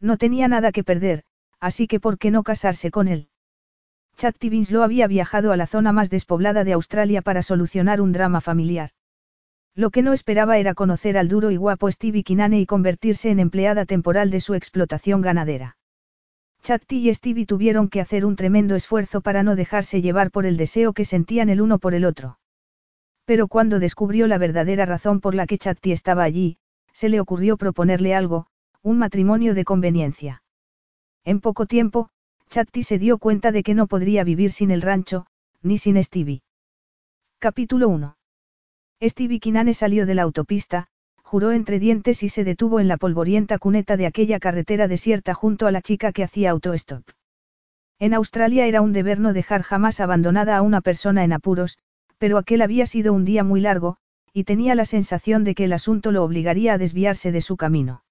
No tenía nada que perder, así que ¿por qué no casarse con él? Chad Winslow había viajado a la zona más despoblada de Australia para solucionar un drama familiar. Lo que no esperaba era conocer al duro y guapo Stevie Kinane y convertirse en empleada temporal de su explotación ganadera. Chatti y Stevie tuvieron que hacer un tremendo esfuerzo para no dejarse llevar por el deseo que sentían el uno por el otro. Pero cuando descubrió la verdadera razón por la que Chatti estaba allí, se le ocurrió proponerle algo, un matrimonio de conveniencia. En poco tiempo, Chatti se dio cuenta de que no podría vivir sin el rancho, ni sin Stevie. Capítulo 1. Stevie Kinane salió de la autopista, juró entre dientes y se detuvo en la polvorienta cuneta de aquella carretera desierta junto a la chica que hacía autostop. En Australia era un deber no dejar jamás abandonada a una persona en apuros, pero aquel había sido un día muy largo, y tenía la sensación de que el asunto lo obligaría a desviarse de su camino.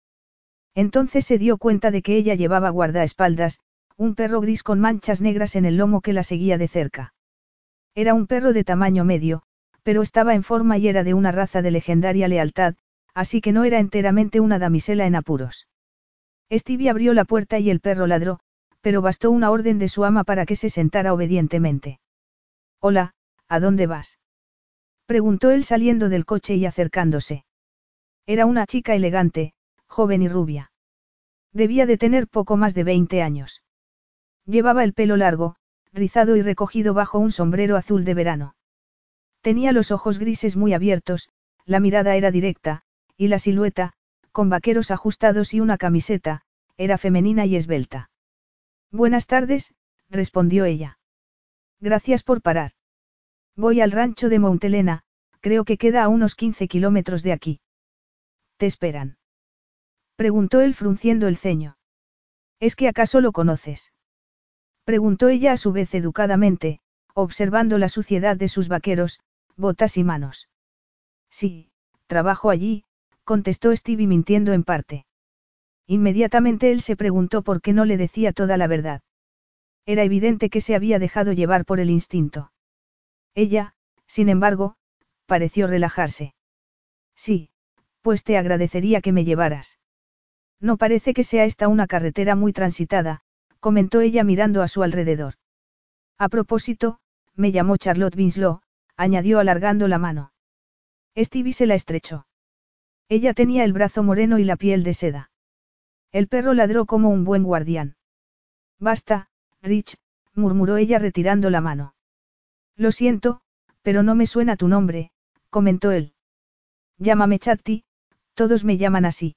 Entonces se dio cuenta de que ella llevaba guardaespaldas, un perro gris con manchas negras en el lomo que la seguía de cerca. Era un perro de tamaño medio, pero estaba en forma y era de una raza de legendaria lealtad, así que no era enteramente una damisela en apuros. Stevie abrió la puerta y el perro ladró, pero bastó una orden de su ama para que se sentara obedientemente. Hola, ¿a dónde vas? Preguntó él saliendo del coche y acercándose. Era una chica elegante, joven y rubia. Debía de tener poco más de 20 años. Llevaba el pelo largo, rizado y recogido bajo un sombrero azul de verano. Tenía los ojos grises muy abiertos, la mirada era directa, y la silueta, con vaqueros ajustados y una camiseta, era femenina y esbelta. Buenas tardes, respondió ella. Gracias por parar. Voy al rancho de Montelena, creo que queda a unos 15 kilómetros de aquí. Te esperan. Preguntó él frunciendo el ceño. ¿Es que acaso lo conoces? Preguntó ella a su vez educadamente, observando la suciedad de sus vaqueros, botas y manos. Sí, trabajo allí, contestó Stevie mintiendo en parte. Inmediatamente él se preguntó por qué no le decía toda la verdad. Era evidente que se había dejado llevar por el instinto. Ella, sin embargo, pareció relajarse. Sí, pues te agradecería que me llevaras. No parece que sea esta una carretera muy transitada, comentó ella mirando a su alrededor. A propósito, me llamó Charlotte Winslow, añadió alargando la mano. Stevie se la estrechó. Ella tenía el brazo moreno y la piel de seda. El perro ladró como un buen guardián. Basta, Rich, murmuró ella retirando la mano. Lo siento, pero no me suena tu nombre, comentó él. Llámame Chatti, todos me llaman así.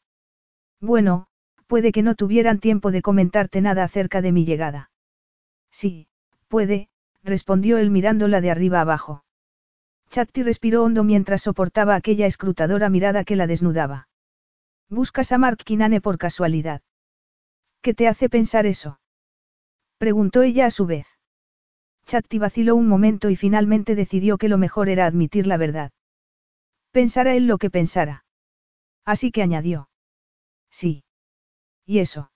Bueno, puede que no tuvieran tiempo de comentarte nada acerca de mi llegada. Sí, puede, respondió él mirándola de arriba abajo. Chatti respiró hondo mientras soportaba aquella escrutadora mirada que la desnudaba. ¿Buscas a Mark Kinane por casualidad? ¿Qué te hace pensar eso? Preguntó ella a su vez. Chatti vaciló un momento y finalmente decidió que lo mejor era admitir la verdad. Pensara él lo que pensara. Así que añadió. Sí. ¿Y eso?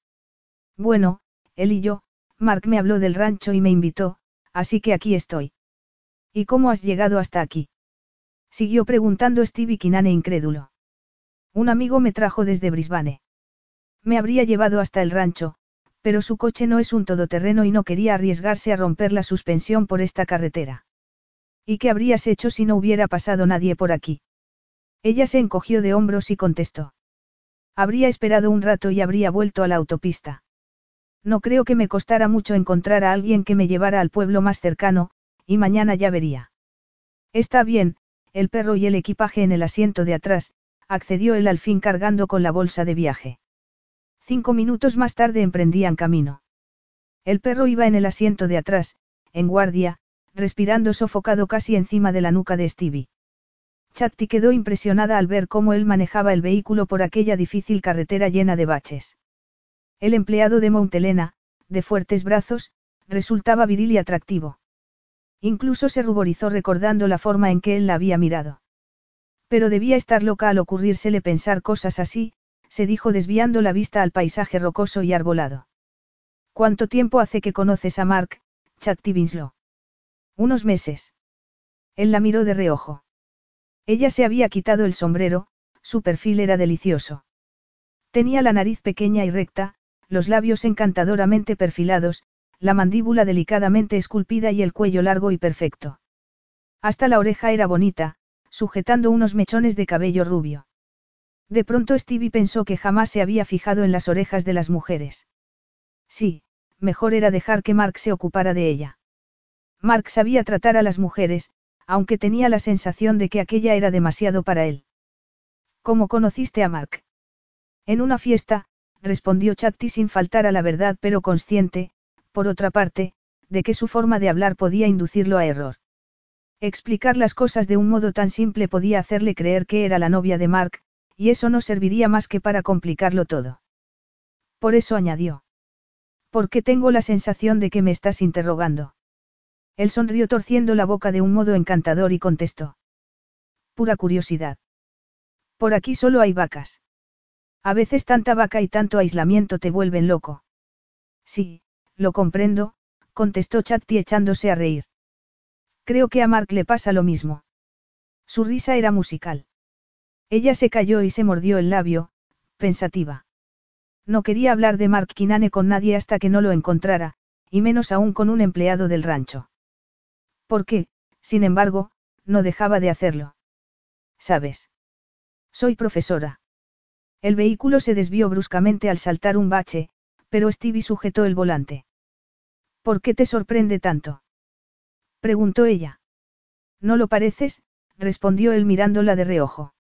Bueno, él y yo, Mark me habló del rancho y me invitó, así que aquí estoy. ¿Y cómo has llegado hasta aquí? Siguió preguntando Stevie Kinane incrédulo. Un amigo me trajo desde Brisbane. Me habría llevado hasta el rancho, pero su coche no es un todoterreno y no quería arriesgarse a romper la suspensión por esta carretera. ¿Y qué habrías hecho si no hubiera pasado nadie por aquí? Ella se encogió de hombros y contestó. Habría esperado un rato y habría vuelto a la autopista. No creo que me costara mucho encontrar a alguien que me llevara al pueblo más cercano, y mañana ya vería. Está bien, el perro y el equipaje en el asiento de atrás, accedió él al fin cargando con la bolsa de viaje. Cinco minutos más tarde emprendían camino. El perro iba en el asiento de atrás, en guardia, respirando sofocado casi encima de la nuca de Stevie. Chatti quedó impresionada al ver cómo él manejaba el vehículo por aquella difícil carretera llena de baches. El empleado de Montelena, de fuertes brazos, resultaba viril y atractivo. Incluso se ruborizó recordando la forma en que él la había mirado. Pero debía estar loca al ocurrírsele pensar cosas así, se dijo desviando la vista al paisaje rocoso y arbolado. ¿Cuánto tiempo hace que conoces a Mark, Chatti Winslow? Unos meses. Él la miró de reojo. Ella se había quitado el sombrero, su perfil era delicioso. Tenía la nariz pequeña y recta, los labios encantadoramente perfilados, la mandíbula delicadamente esculpida y el cuello largo y perfecto. Hasta la oreja era bonita, sujetando unos mechones de cabello rubio. De pronto Stevie pensó que jamás se había fijado en las orejas de las mujeres. Sí, mejor era dejar que Mark se ocupara de ella. Mark sabía tratar a las mujeres, aunque tenía la sensación de que aquella era demasiado para él. ¿Cómo conociste a Mark? En una fiesta, respondió Chatti sin faltar a la verdad pero consciente, por otra parte, de que su forma de hablar podía inducirlo a error. Explicar las cosas de un modo tan simple podía hacerle creer que era la novia de Mark, y eso no serviría más que para complicarlo todo. Por eso añadió. Porque tengo la sensación de que me estás interrogando. Él sonrió torciendo la boca de un modo encantador y contestó. Pura curiosidad. Por aquí solo hay vacas. A veces tanta vaca y tanto aislamiento te vuelven loco. Sí, lo comprendo, contestó Chatti echándose a reír. Creo que a Mark le pasa lo mismo. Su risa era musical. Ella se cayó y se mordió el labio, pensativa. No quería hablar de Mark Kinane con nadie hasta que no lo encontrara, y menos aún con un empleado del rancho. Porque, sin embargo, no dejaba de hacerlo. ¿Sabes? Soy profesora. El vehículo se desvió bruscamente al saltar un bache, pero Stevie sujetó el volante. ¿Por qué te sorprende tanto? preguntó ella. No lo pareces, respondió él mirándola de reojo.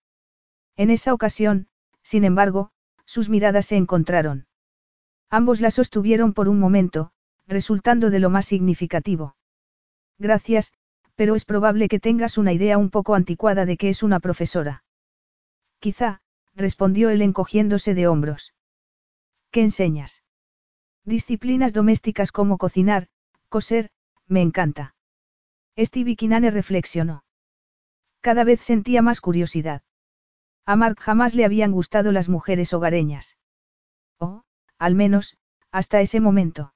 En esa ocasión, sin embargo, sus miradas se encontraron. Ambos la sostuvieron por un momento, resultando de lo más significativo. Gracias, pero es probable que tengas una idea un poco anticuada de que es una profesora. Quizá, respondió él encogiéndose de hombros. ¿Qué enseñas? Disciplinas domésticas como cocinar, coser, me encanta. Stevie Kinane reflexionó. Cada vez sentía más curiosidad. A Mark jamás le habían gustado las mujeres hogareñas. O, al menos, hasta ese momento.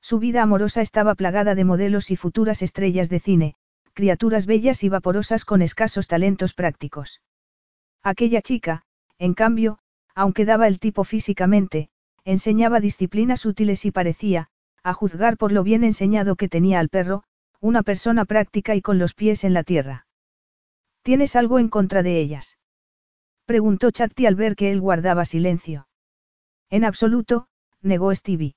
Su vida amorosa estaba plagada de modelos y futuras estrellas de cine, criaturas bellas y vaporosas con escasos talentos prácticos. Aquella chica, en cambio, aunque daba el tipo físicamente, enseñaba disciplinas útiles y parecía, a juzgar por lo bien enseñado que tenía al perro, una persona práctica y con los pies en la tierra. ¿Tienes algo en contra de ellas? Preguntó Chatti al ver que él guardaba silencio. En absoluto, negó Stevie.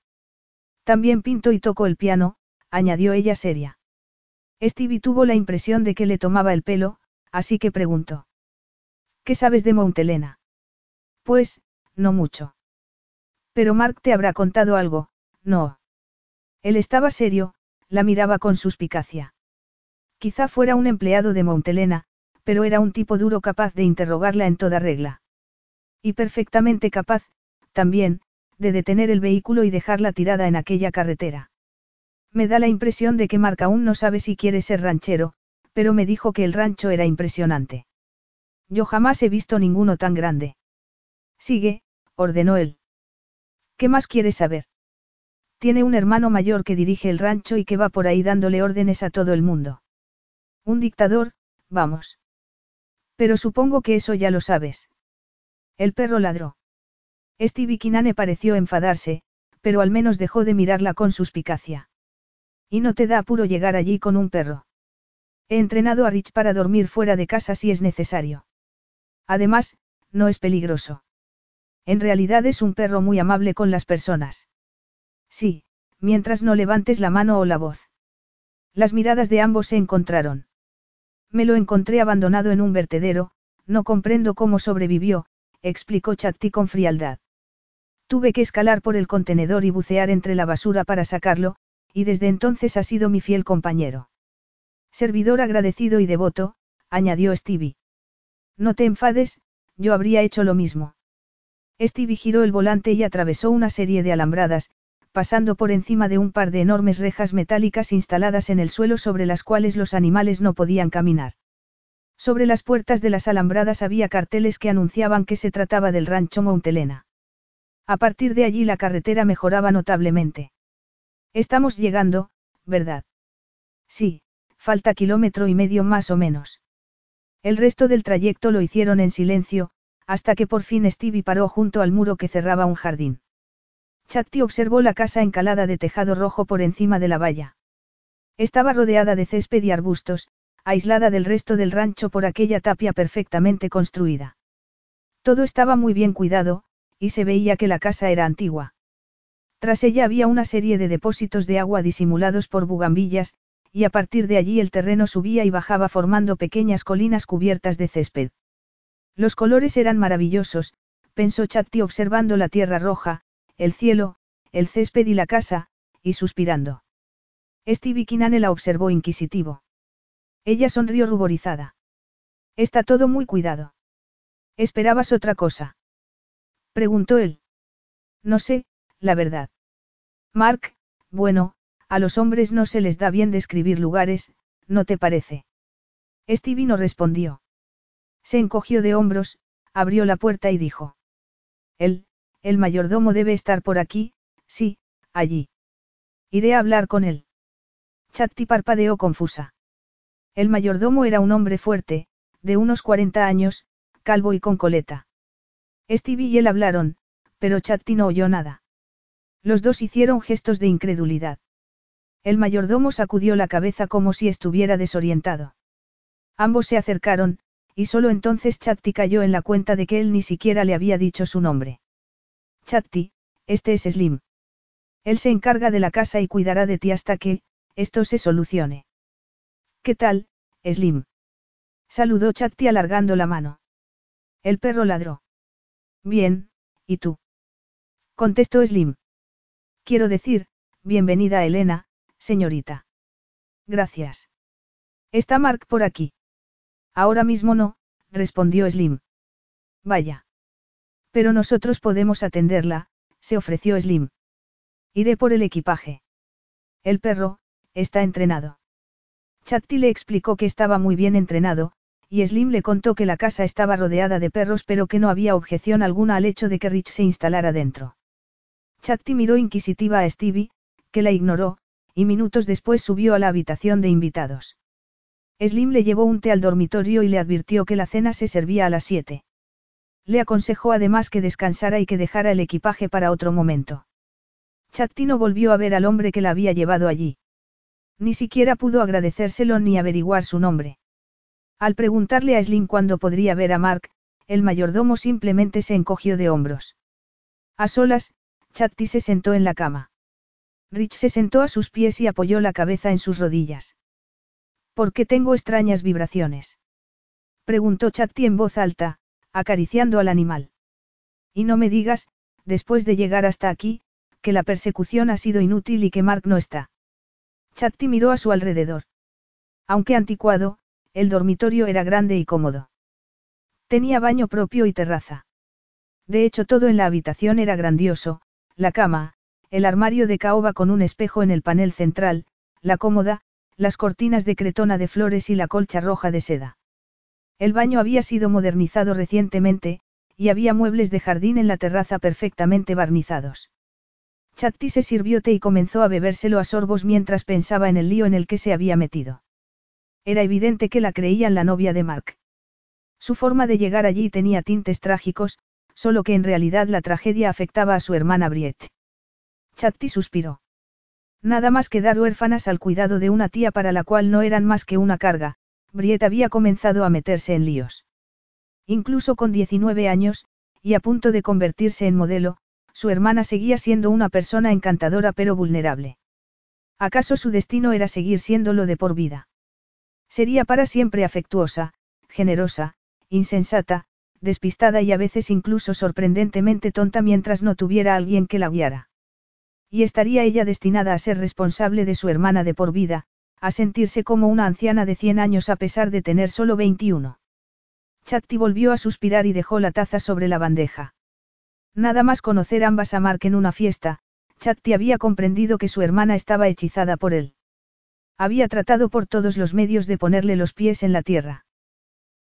También pinto y toco el piano, añadió ella seria. Stevie tuvo la impresión de que le tomaba el pelo, así que preguntó. ¿Qué sabes de Montelena? Pues, no mucho. Pero Mark te habrá contado algo, no. Él estaba serio, la miraba con suspicacia. Quizá fuera un empleado de Montelena, pero era un tipo duro capaz de interrogarla en toda regla. Y perfectamente capaz, también, de detener el vehículo y dejarla tirada en aquella carretera. Me da la impresión de que Mark aún no sabe si quiere ser ranchero, pero me dijo que el rancho era impresionante. Yo jamás he visto ninguno tan grande. Sigue, ordenó él. ¿Qué más quieres saber? Tiene un hermano mayor que dirige el rancho y que va por ahí dándole órdenes a todo el mundo. Un dictador, vamos. Pero supongo que eso ya lo sabes. El perro ladró. Stevie Kinane pareció enfadarse, pero al menos dejó de mirarla con suspicacia. Y no te da apuro llegar allí con un perro. He entrenado a Rich para dormir fuera de casa si es necesario. Además, no es peligroso. En realidad es un perro muy amable con las personas. Sí, mientras no levantes la mano o la voz. Las miradas de ambos se encontraron. Me lo encontré abandonado en un vertedero, no comprendo cómo sobrevivió, explicó Chatti con frialdad. Tuve que escalar por el contenedor y bucear entre la basura para sacarlo, y desde entonces ha sido mi fiel compañero. Servidor agradecido y devoto, añadió Stevie. No te enfades, yo habría hecho lo mismo. Stevie giró el volante y atravesó una serie de alambradas, pasando por encima de un par de enormes rejas metálicas instaladas en el suelo sobre las cuales los animales no podían caminar. Sobre las puertas de las alambradas había carteles que anunciaban que se trataba del rancho Montelena. A partir de allí la carretera mejoraba notablemente. Estamos llegando, ¿verdad? Sí, falta kilómetro y medio más o menos. El resto del trayecto lo hicieron en silencio, hasta que por fin Stevie paró junto al muro que cerraba un jardín. Chatti observó la casa encalada de tejado rojo por encima de la valla. Estaba rodeada de césped y arbustos, aislada del resto del rancho por aquella tapia perfectamente construida. Todo estaba muy bien cuidado, y se veía que la casa era antigua. Tras ella había una serie de depósitos de agua disimulados por bugambillas, y a partir de allí el terreno subía y bajaba formando pequeñas colinas cubiertas de césped. Los colores eran maravillosos, pensó Chatti observando la tierra roja, el cielo, el césped y la casa, y suspirando. Stevie Kinane la observó inquisitivo. Ella sonrió ruborizada. Está todo muy cuidado. ¿Esperabas otra cosa? Preguntó él. No sé, la verdad. Mark, bueno, a los hombres no se les da bien describir lugares, ¿no te parece? Stevie no respondió. Se encogió de hombros, abrió la puerta y dijo. Él, el mayordomo debe estar por aquí, sí, allí. Iré a hablar con él. Chatti parpadeó confusa. El mayordomo era un hombre fuerte, de unos 40 años, calvo y con coleta. Stevie y él hablaron, pero Chatti no oyó nada. Los dos hicieron gestos de incredulidad. El mayordomo sacudió la cabeza como si estuviera desorientado. Ambos se acercaron, y solo entonces Chatti cayó en la cuenta de que él ni siquiera le había dicho su nombre. Chatti, este es Slim. Él se encarga de la casa y cuidará de ti hasta que, esto se solucione. ¿Qué tal, Slim? Saludó Chatti alargando la mano. El perro ladró. Bien, ¿y tú? Contestó Slim. Quiero decir, bienvenida Elena, señorita. Gracias. ¿Está Mark por aquí? Ahora mismo no, respondió Slim. Vaya. Pero nosotros podemos atenderla, se ofreció Slim. Iré por el equipaje. El perro, está entrenado. Chatti le explicó que estaba muy bien entrenado, y Slim le contó que la casa estaba rodeada de perros pero que no había objeción alguna al hecho de que Rich se instalara dentro. Chatti miró inquisitiva a Stevie, que la ignoró, y minutos después subió a la habitación de invitados. Slim le llevó un té al dormitorio y le advirtió que la cena se servía a las siete. Le aconsejó además que descansara y que dejara el equipaje para otro momento. Chatti no volvió a ver al hombre que la había llevado allí. Ni siquiera pudo agradecérselo ni averiguar su nombre. Al preguntarle a Slim cuándo podría ver a Mark, el mayordomo simplemente se encogió de hombros. A solas, Chatti se sentó en la cama. Rich se sentó a sus pies y apoyó la cabeza en sus rodillas. ¿Por qué tengo extrañas vibraciones? Preguntó Chatti en voz alta, acariciando al animal. Y no me digas, después de llegar hasta aquí, que la persecución ha sido inútil y que Mark no está. Chatti miró a su alrededor. Aunque anticuado, el dormitorio era grande y cómodo. Tenía baño propio y terraza. De hecho todo en la habitación era grandioso, la cama, el armario de caoba con un espejo en el panel central, la cómoda, las cortinas de cretona de flores y la colcha roja de seda. El baño había sido modernizado recientemente, y había muebles de jardín en la terraza perfectamente barnizados. Chatti se sirvió té y comenzó a bebérselo a sorbos mientras pensaba en el lío en el que se había metido. Era evidente que la creían la novia de Mark. Su forma de llegar allí tenía tintes trágicos, solo que en realidad la tragedia afectaba a su hermana Briette. Chatti suspiró. Nada más que dar huérfanas al cuidado de una tía para la cual no eran más que una carga, Briette había comenzado a meterse en líos. Incluso con 19 años, y a punto de convertirse en modelo, su hermana seguía siendo una persona encantadora pero vulnerable. ¿Acaso su destino era seguir siéndolo de por vida? Sería para siempre afectuosa, generosa, insensata, despistada y a veces incluso sorprendentemente tonta mientras no tuviera alguien que la guiara. Y estaría ella destinada a ser responsable de su hermana de por vida, a sentirse como una anciana de 100 años a pesar de tener solo 21. Chatti volvió a suspirar y dejó la taza sobre la bandeja. Nada más conocer ambas a Mark en una fiesta, Chatti había comprendido que su hermana estaba hechizada por él. Había tratado por todos los medios de ponerle los pies en la tierra.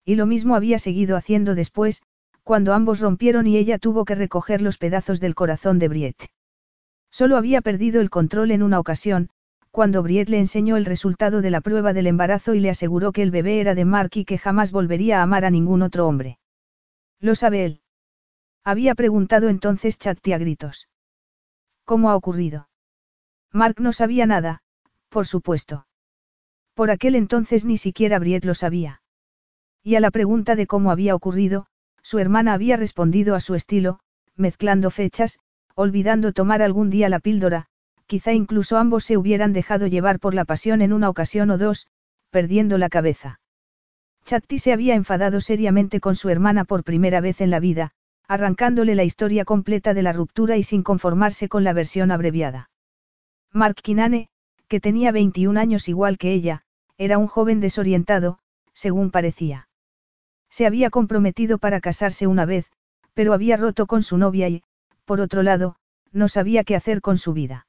Y lo mismo había seguido haciendo después, cuando ambos rompieron y ella tuvo que recoger los pedazos del corazón de Briette. Solo había perdido el control en una ocasión, cuando Briette le enseñó el resultado de la prueba del embarazo y le aseguró que el bebé era de Mark y que jamás volvería a amar a ningún otro hombre. ¿Lo sabe él? Había preguntado entonces Chatti a gritos. ¿Cómo ha ocurrido? Mark no sabía nada, por supuesto. Por aquel entonces ni siquiera Briet lo sabía. Y a la pregunta de cómo había ocurrido, su hermana había respondido a su estilo, mezclando fechas, olvidando tomar algún día la píldora, quizá incluso ambos se hubieran dejado llevar por la pasión en una ocasión o dos, perdiendo la cabeza. Chatti se había enfadado seriamente con su hermana por primera vez en la vida, arrancándole la historia completa de la ruptura y sin conformarse con la versión abreviada. Mark Kinane, que tenía 21 años igual que ella, era un joven desorientado, según parecía. Se había comprometido para casarse una vez, pero había roto con su novia y, por otro lado, no sabía qué hacer con su vida.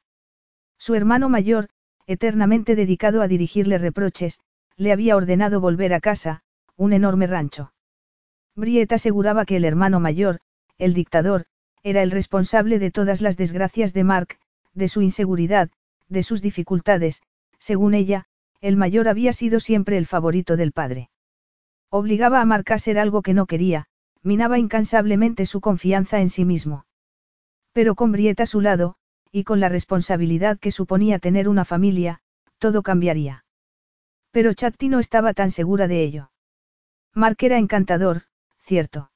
Su hermano mayor, eternamente dedicado a dirigirle reproches, le había ordenado volver a casa, un enorme rancho. Briet aseguraba que el hermano mayor, el dictador, era el responsable de todas las desgracias de Mark, de su inseguridad, de sus dificultades, según ella, el mayor había sido siempre el favorito del padre. Obligaba a Mark a ser algo que no quería, minaba incansablemente su confianza en sí mismo. Pero con Brieta a su lado, y con la responsabilidad que suponía tener una familia, todo cambiaría. Pero Chatti no estaba tan segura de ello. Mark era encantador, cierto.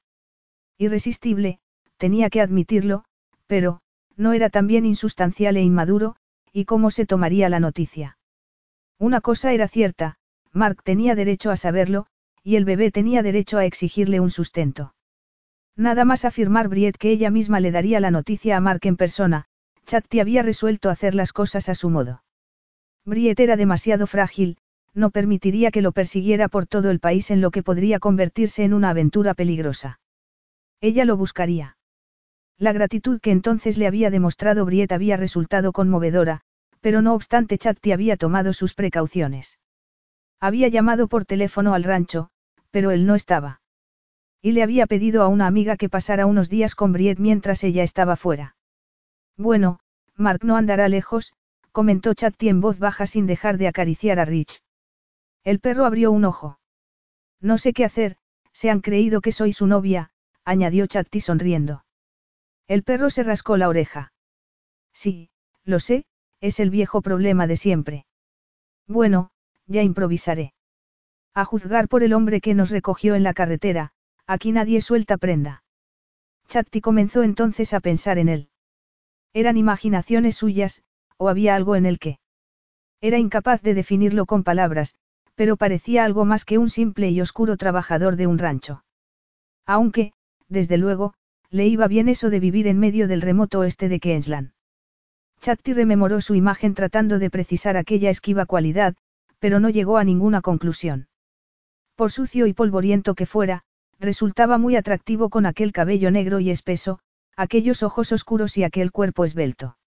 Irresistible, tenía que admitirlo, pero, no era también insustancial e inmaduro, y cómo se tomaría la noticia. Una cosa era cierta, Mark tenía derecho a saberlo, y el bebé tenía derecho a exigirle un sustento. Nada más afirmar Briet que ella misma le daría la noticia a Mark en persona, Chatti había resuelto hacer las cosas a su modo. Briet era demasiado frágil, no permitiría que lo persiguiera por todo el país en lo que podría convertirse en una aventura peligrosa. Ella lo buscaría. La gratitud que entonces le había demostrado Briet había resultado conmovedora, pero no obstante Chatti había tomado sus precauciones. Había llamado por teléfono al rancho, pero él no estaba. Y le había pedido a una amiga que pasara unos días con Briet mientras ella estaba fuera. Bueno, Mark no andará lejos, comentó Chatti en voz baja sin dejar de acariciar a Rich. El perro abrió un ojo. No sé qué hacer, se han creído que soy su novia, añadió Chatti sonriendo. El perro se rascó la oreja. Sí, lo sé, es el viejo problema de siempre. Bueno, ya improvisaré. A juzgar por el hombre que nos recogió en la carretera, aquí nadie suelta prenda. Chatti comenzó entonces a pensar en él. Eran imaginaciones suyas, o había algo en el que. Era incapaz de definirlo con palabras, pero parecía algo más que un simple y oscuro trabajador de un rancho. Aunque, desde luego, le iba bien eso de vivir en medio del remoto oeste de Queensland. Chatti rememoró su imagen tratando de precisar aquella esquiva cualidad, pero no llegó a ninguna conclusión. Por sucio y polvoriento que fuera, resultaba muy atractivo con aquel cabello negro y espeso, aquellos ojos oscuros y aquel cuerpo esbelto.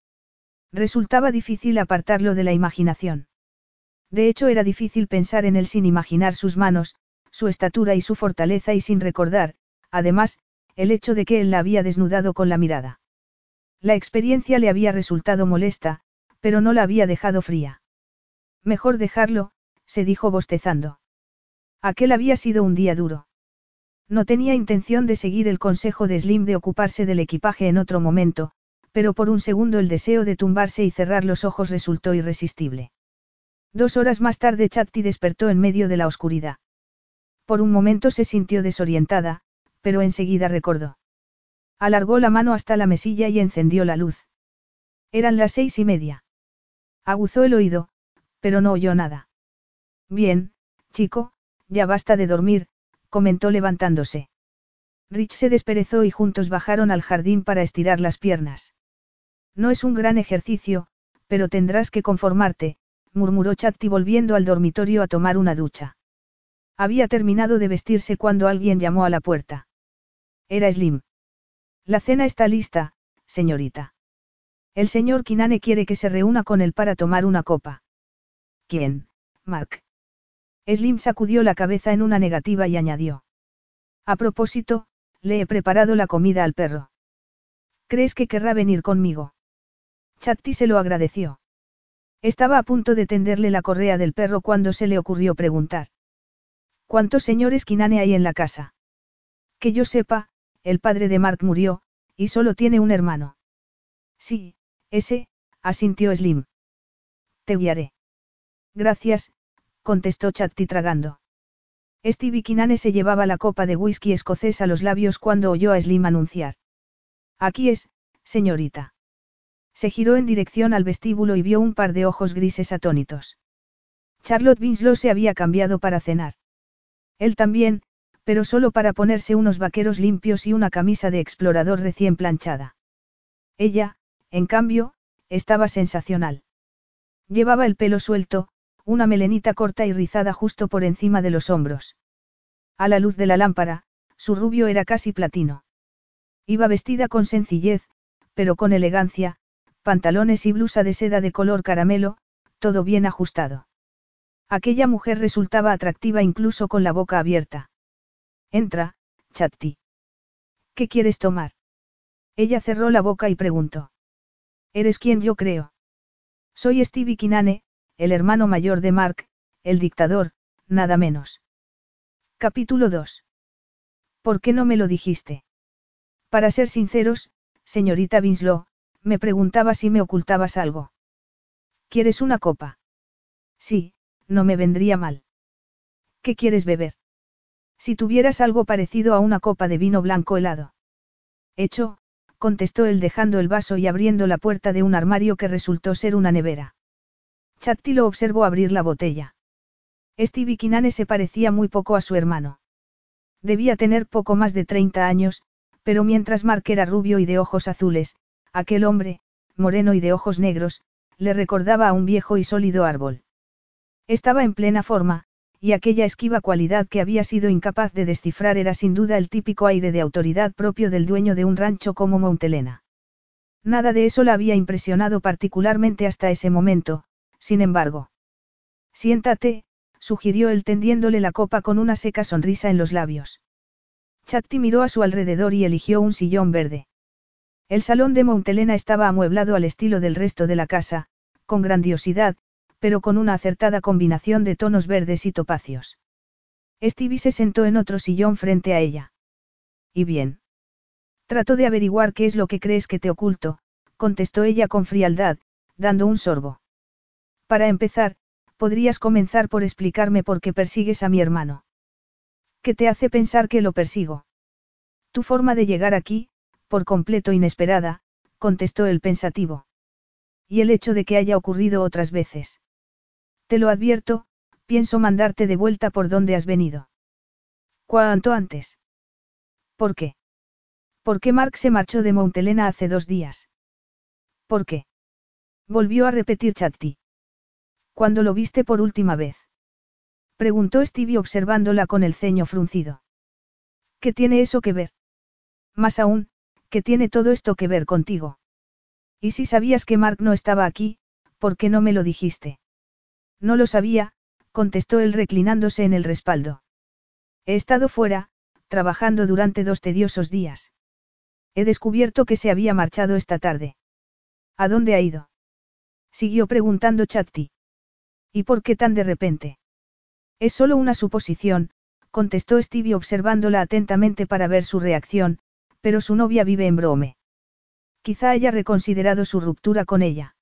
Resultaba difícil apartarlo de la imaginación. De hecho era difícil pensar en él sin imaginar sus manos, su estatura y su fortaleza y sin recordar, además, el hecho de que él la había desnudado con la mirada. La experiencia le había resultado molesta, pero no la había dejado fría. Mejor dejarlo, se dijo bostezando. Aquel había sido un día duro. No tenía intención de seguir el consejo de Slim de ocuparse del equipaje en otro momento, pero por un segundo el deseo de tumbarse y cerrar los ojos resultó irresistible. Dos horas más tarde Chatti despertó en medio de la oscuridad. Por un momento se sintió desorientada, pero enseguida recordó. Alargó la mano hasta la mesilla y encendió la luz. Eran las seis y media. Aguzó el oído, pero no oyó nada. Bien, chico, ya basta de dormir, comentó levantándose. Rich se desperezó y juntos bajaron al jardín para estirar las piernas. No es un gran ejercicio, pero tendrás que conformarte, murmuró Chatti volviendo al dormitorio a tomar una ducha. Había terminado de vestirse cuando alguien llamó a la puerta. Era Slim. La cena está lista, señorita. El señor Kinane quiere que se reúna con él para tomar una copa. ¿Quién, Mark? Slim sacudió la cabeza en una negativa y añadió. A propósito, le he preparado la comida al perro. ¿Crees que querrá venir conmigo? Chatti se lo agradeció. Estaba a punto de tenderle la correa del perro cuando se le ocurrió preguntar. ¿Cuántos señores Kinane hay en la casa? Que yo sepa, el padre de Mark murió, y solo tiene un hermano. Sí, ese, asintió Slim. Te guiaré. Gracias, contestó Chatti tragando. Stevie Kinane se llevaba la copa de whisky escocés a los labios cuando oyó a Slim anunciar. Aquí es, señorita. Se giró en dirección al vestíbulo y vio un par de ojos grises atónitos. Charlotte Winslow se había cambiado para cenar. Él también, pero solo para ponerse unos vaqueros limpios y una camisa de explorador recién planchada. Ella, en cambio, estaba sensacional. Llevaba el pelo suelto, una melenita corta y rizada justo por encima de los hombros. A la luz de la lámpara, su rubio era casi platino. Iba vestida con sencillez, pero con elegancia, pantalones y blusa de seda de color caramelo, todo bien ajustado. Aquella mujer resultaba atractiva incluso con la boca abierta. Entra, Chatti. ¿Qué quieres tomar? Ella cerró la boca y preguntó. ¿Eres quien yo creo? Soy Stevie Kinane, el hermano mayor de Mark, el dictador, nada menos. Capítulo 2. ¿Por qué no me lo dijiste? Para ser sinceros, señorita Winslow, me preguntaba si me ocultabas algo. ¿Quieres una copa? Sí, no me vendría mal. ¿Qué quieres beber? Si tuvieras algo parecido a una copa de vino blanco helado. Hecho, contestó él dejando el vaso y abriendo la puerta de un armario que resultó ser una nevera. Chatti lo observó abrir la botella. Stevie Kinane se parecía muy poco a su hermano. Debía tener poco más de 30 años, pero mientras Mark era rubio y de ojos azules, aquel hombre, moreno y de ojos negros, le recordaba a un viejo y sólido árbol. Estaba en plena forma, y aquella esquiva cualidad que había sido incapaz de descifrar era sin duda el típico aire de autoridad propio del dueño de un rancho como Montelena. Nada de eso la había impresionado particularmente hasta ese momento, sin embargo. Siéntate, sugirió él tendiéndole la copa con una seca sonrisa en los labios. Chatti miró a su alrededor y eligió un sillón verde. El salón de Montelena estaba amueblado al estilo del resto de la casa, con grandiosidad, pero con una acertada combinación de tonos verdes y topacios. Stevie se sentó en otro sillón frente a ella. ¿Y bien? Trato de averiguar qué es lo que crees que te oculto, contestó ella con frialdad, dando un sorbo. Para empezar, podrías comenzar por explicarme por qué persigues a mi hermano. ¿Qué te hace pensar que lo persigo? Tu forma de llegar aquí, por completo inesperada, contestó el pensativo. Y el hecho de que haya ocurrido otras veces. Te lo advierto, pienso mandarte de vuelta por donde has venido. ¿Cuánto antes? ¿Por qué? ¿Por qué Mark se marchó de Montelena hace dos días? ¿Por qué? Volvió a repetir Chatti. ¿Cuándo lo viste por última vez? Preguntó Stevie observándola con el ceño fruncido. ¿Qué tiene eso que ver? Más aún, ¿qué tiene todo esto que ver contigo? Y si sabías que Mark no estaba aquí, ¿por qué no me lo dijiste? No lo sabía, contestó él reclinándose en el respaldo. He estado fuera, trabajando durante dos tediosos días. He descubierto que se había marchado esta tarde. ¿A dónde ha ido? Siguió preguntando Chatti. ¿Y por qué tan de repente? Es solo una suposición, contestó Stevie observándola atentamente para ver su reacción, pero su novia vive en Brome. Quizá haya reconsiderado su ruptura con ella.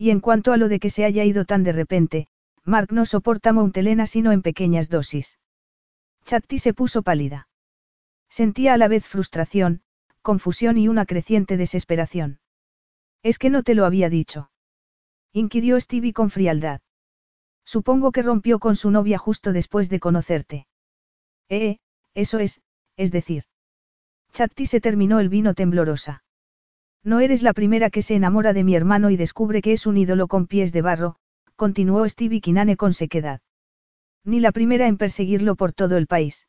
Y en cuanto a lo de que se haya ido tan de repente, Mark no soporta Montelena sino en pequeñas dosis. Chatti se puso pálida. Sentía a la vez frustración, confusión y una creciente desesperación. ¿Es que no te lo había dicho? inquirió Stevie con frialdad. Supongo que rompió con su novia justo después de conocerte. Eh, eso es, es decir. Chatti se terminó el vino temblorosa. No eres la primera que se enamora de mi hermano y descubre que es un ídolo con pies de barro, continuó Stevie Kinane con sequedad. Ni la primera en perseguirlo por todo el país.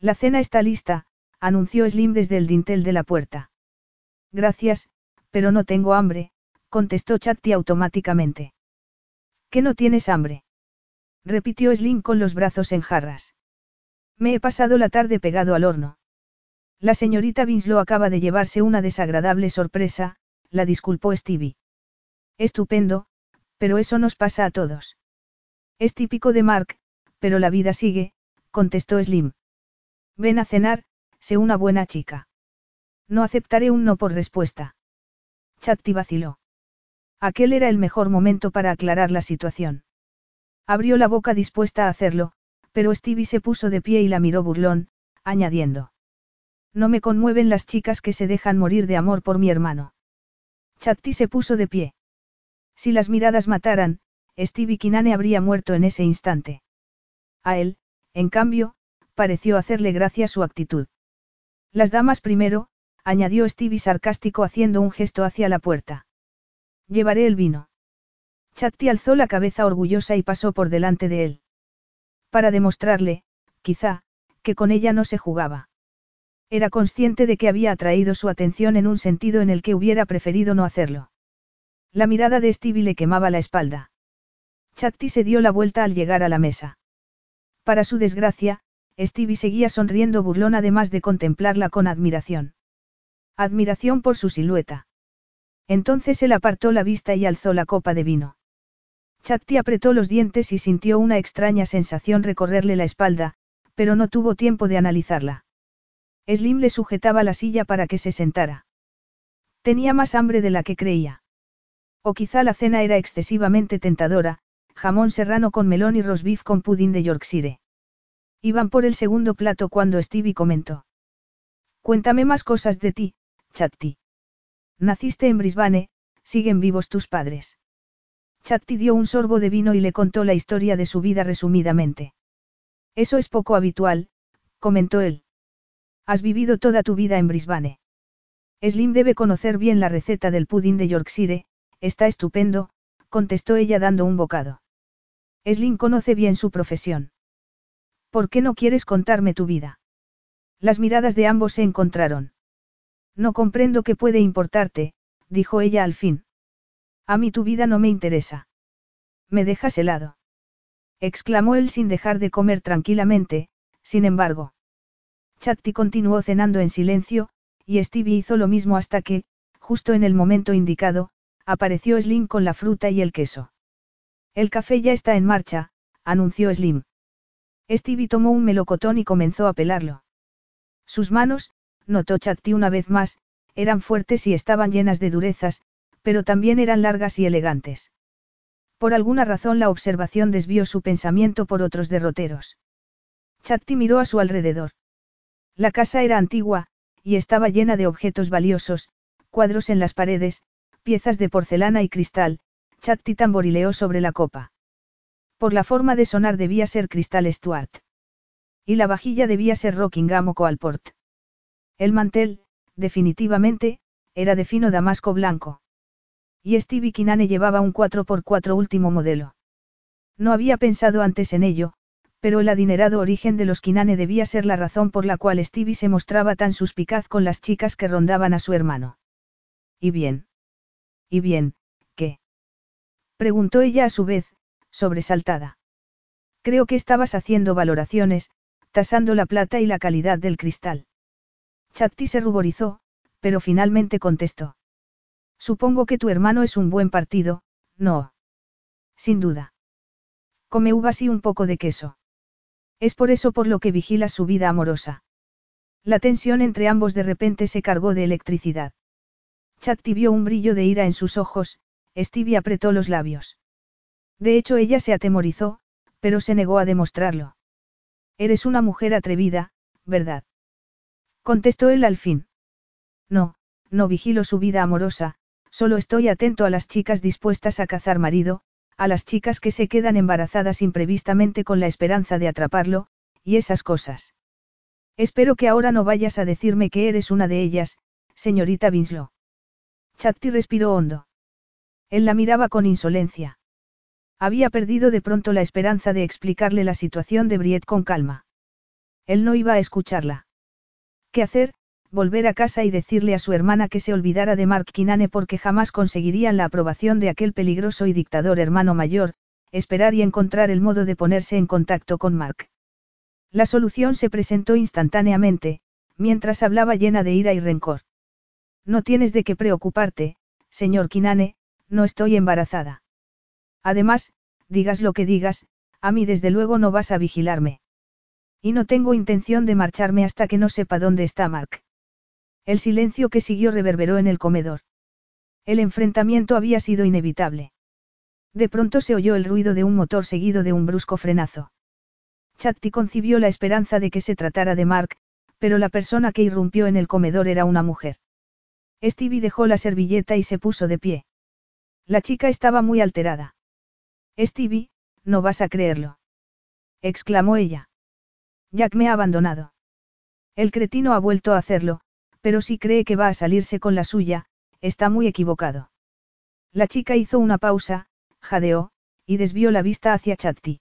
La cena está lista, anunció Slim desde el dintel de la puerta. Gracias, pero no tengo hambre, contestó Chatti automáticamente. ¿Qué no tienes hambre? repitió Slim con los brazos en jarras. Me he pasado la tarde pegado al horno. La señorita Winslow acaba de llevarse una desagradable sorpresa, la disculpó Stevie. Estupendo, pero eso nos pasa a todos. Es típico de Mark, pero la vida sigue, contestó Slim. Ven a cenar, sé una buena chica. No aceptaré un no por respuesta. Chatti vaciló. Aquel era el mejor momento para aclarar la situación. Abrió la boca dispuesta a hacerlo, pero Stevie se puso de pie y la miró burlón, añadiendo. No me conmueven las chicas que se dejan morir de amor por mi hermano. Chatti se puso de pie. Si las miradas mataran, Stevie Kinane habría muerto en ese instante. A él, en cambio, pareció hacerle gracia su actitud. Las damas primero, añadió Stevie sarcástico haciendo un gesto hacia la puerta. Llevaré el vino. Chatti alzó la cabeza orgullosa y pasó por delante de él. Para demostrarle, quizá, que con ella no se jugaba. Era consciente de que había atraído su atención en un sentido en el que hubiera preferido no hacerlo. La mirada de Stevie le quemaba la espalda. Chatti se dio la vuelta al llegar a la mesa. Para su desgracia, Stevie seguía sonriendo burlón además de contemplarla con admiración. Admiración por su silueta. Entonces él apartó la vista y alzó la copa de vino. Chatti apretó los dientes y sintió una extraña sensación recorrerle la espalda, pero no tuvo tiempo de analizarla. Slim le sujetaba la silla para que se sentara. Tenía más hambre de la que creía. O quizá la cena era excesivamente tentadora, jamón serrano con melón y rosbif con pudín de Yorkshire. Iban por el segundo plato cuando Stevie comentó. Cuéntame más cosas de ti, Chatti. Naciste en Brisbane, siguen vivos tus padres. Chatti dio un sorbo de vino y le contó la historia de su vida resumidamente. Eso es poco habitual, comentó él. Has vivido toda tu vida en Brisbane. Slim debe conocer bien la receta del pudín de Yorkshire, está estupendo, contestó ella dando un bocado. Slim conoce bien su profesión. ¿Por qué no quieres contarme tu vida? Las miradas de ambos se encontraron. No comprendo qué puede importarte, dijo ella al fin. A mí tu vida no me interesa. ¿Me dejas helado? exclamó él sin dejar de comer tranquilamente, sin embargo. Chatti continuó cenando en silencio, y Stevie hizo lo mismo hasta que, justo en el momento indicado, apareció Slim con la fruta y el queso. El café ya está en marcha, anunció Slim. Stevie tomó un melocotón y comenzó a pelarlo. Sus manos, notó Chatti una vez más, eran fuertes y estaban llenas de durezas, pero también eran largas y elegantes. Por alguna razón la observación desvió su pensamiento por otros derroteros. Chatti miró a su alrededor. La casa era antigua, y estaba llena de objetos valiosos, cuadros en las paredes, piezas de porcelana y cristal, Chatti tamborileó sobre la copa. Por la forma de sonar debía ser cristal Stuart. Y la vajilla debía ser Rockingham o Coalport. El mantel, definitivamente, era de fino damasco blanco. Y Stevie Kinane llevaba un 4x4 último modelo. No había pensado antes en ello, pero el adinerado origen de los Kinane debía ser la razón por la cual Stevie se mostraba tan suspicaz con las chicas que rondaban a su hermano. ¿Y bien? ¿Y bien, qué? Preguntó ella a su vez, sobresaltada. Creo que estabas haciendo valoraciones, tasando la plata y la calidad del cristal. Chatti se ruborizó, pero finalmente contestó. Supongo que tu hermano es un buen partido, no. Sin duda. Come uvas y un poco de queso. Es por eso por lo que vigilas su vida amorosa. La tensión entre ambos de repente se cargó de electricidad. Chatti vio un brillo de ira en sus ojos, Stevie apretó los labios. De hecho ella se atemorizó, pero se negó a demostrarlo. Eres una mujer atrevida, ¿verdad? Contestó él al fin. No, no vigilo su vida amorosa, solo estoy atento a las chicas dispuestas a cazar marido, a las chicas que se quedan embarazadas imprevistamente con la esperanza de atraparlo, y esas cosas. Espero que ahora no vayas a decirme que eres una de ellas, señorita Winslow. Chatti respiró hondo. Él la miraba con insolencia. Había perdido de pronto la esperanza de explicarle la situación de Briet con calma. Él no iba a escucharla. ¿Qué hacer? Volver a casa y decirle a su hermana que se olvidara de Mark Kinane porque jamás conseguirían la aprobación de aquel peligroso y dictador hermano mayor, esperar y encontrar el modo de ponerse en contacto con Mark. La solución se presentó instantáneamente, mientras hablaba llena de ira y rencor. No tienes de qué preocuparte, señor Kinane, no estoy embarazada. Además, digas lo que digas, a mí desde luego no vas a vigilarme. Y no tengo intención de marcharme hasta que no sepa dónde está Mark. El silencio que siguió reverberó en el comedor. El enfrentamiento había sido inevitable. De pronto se oyó el ruido de un motor seguido de un brusco frenazo. Chatti concibió la esperanza de que se tratara de Mark, pero la persona que irrumpió en el comedor era una mujer. Stevie dejó la servilleta y se puso de pie. La chica estaba muy alterada. Stevie, no vas a creerlo. exclamó ella. Jack me ha abandonado. El cretino ha vuelto a hacerlo, pero si cree que va a salirse con la suya, está muy equivocado. La chica hizo una pausa, jadeó, y desvió la vista hacia Chatti.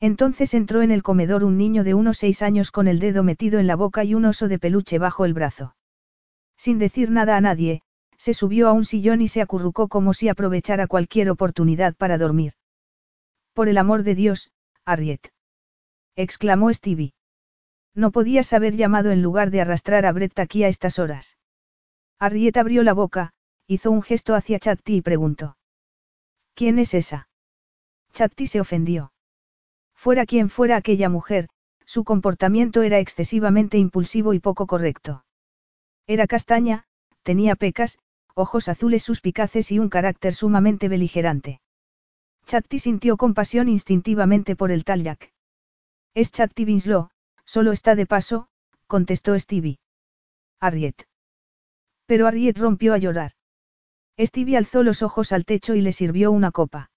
Entonces entró en el comedor un niño de unos seis años con el dedo metido en la boca y un oso de peluche bajo el brazo. Sin decir nada a nadie, se subió a un sillón y se acurrucó como si aprovechara cualquier oportunidad para dormir. Por el amor de Dios, Harriet. exclamó Stevie. No podías haber llamado en lugar de arrastrar a Brett aquí a estas horas. Harriet abrió la boca, hizo un gesto hacia Chatti y preguntó. ¿Quién es esa? Chatti se ofendió. Fuera quien fuera aquella mujer, su comportamiento era excesivamente impulsivo y poco correcto. Era castaña, tenía pecas, ojos azules suspicaces y un carácter sumamente beligerante. Chatti sintió compasión instintivamente por el tal Jack. Es Chatti Winslow, solo está de paso, contestó Stevie. Harriet. Pero Harriet rompió a llorar. Stevie alzó los ojos al techo y le sirvió una copa.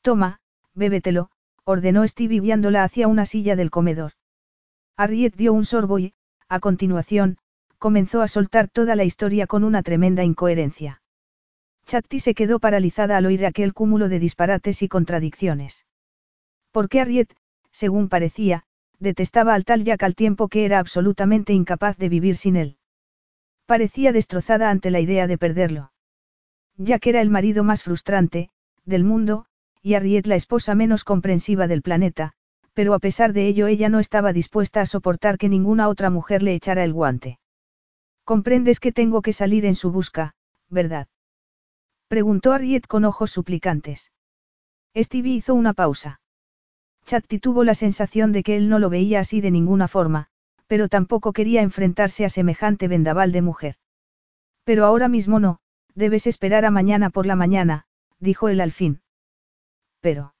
Toma, bébetelo, ordenó Stevie guiándola hacia una silla del comedor. Harriet dio un sorbo y, a continuación, comenzó a soltar toda la historia con una tremenda incoherencia. Chatti se quedó paralizada al oír aquel cúmulo de disparates y contradicciones. Porque Harriet, según parecía, detestaba al tal Jack al tiempo que era absolutamente incapaz de vivir sin él. Parecía destrozada ante la idea de perderlo. Jack era el marido más frustrante, del mundo, y Harriet la esposa menos comprensiva del planeta, pero a pesar de ello ella no estaba dispuesta a soportar que ninguna otra mujer le echara el guante. Comprendes que tengo que salir en su busca, ¿verdad? Preguntó Harriet con ojos suplicantes. Stevie hizo una pausa. Chatti tuvo la sensación de que él no lo veía así de ninguna forma, pero tampoco quería enfrentarse a semejante vendaval de mujer. Pero ahora mismo no, debes esperar a mañana por la mañana, dijo él al fin. Pero.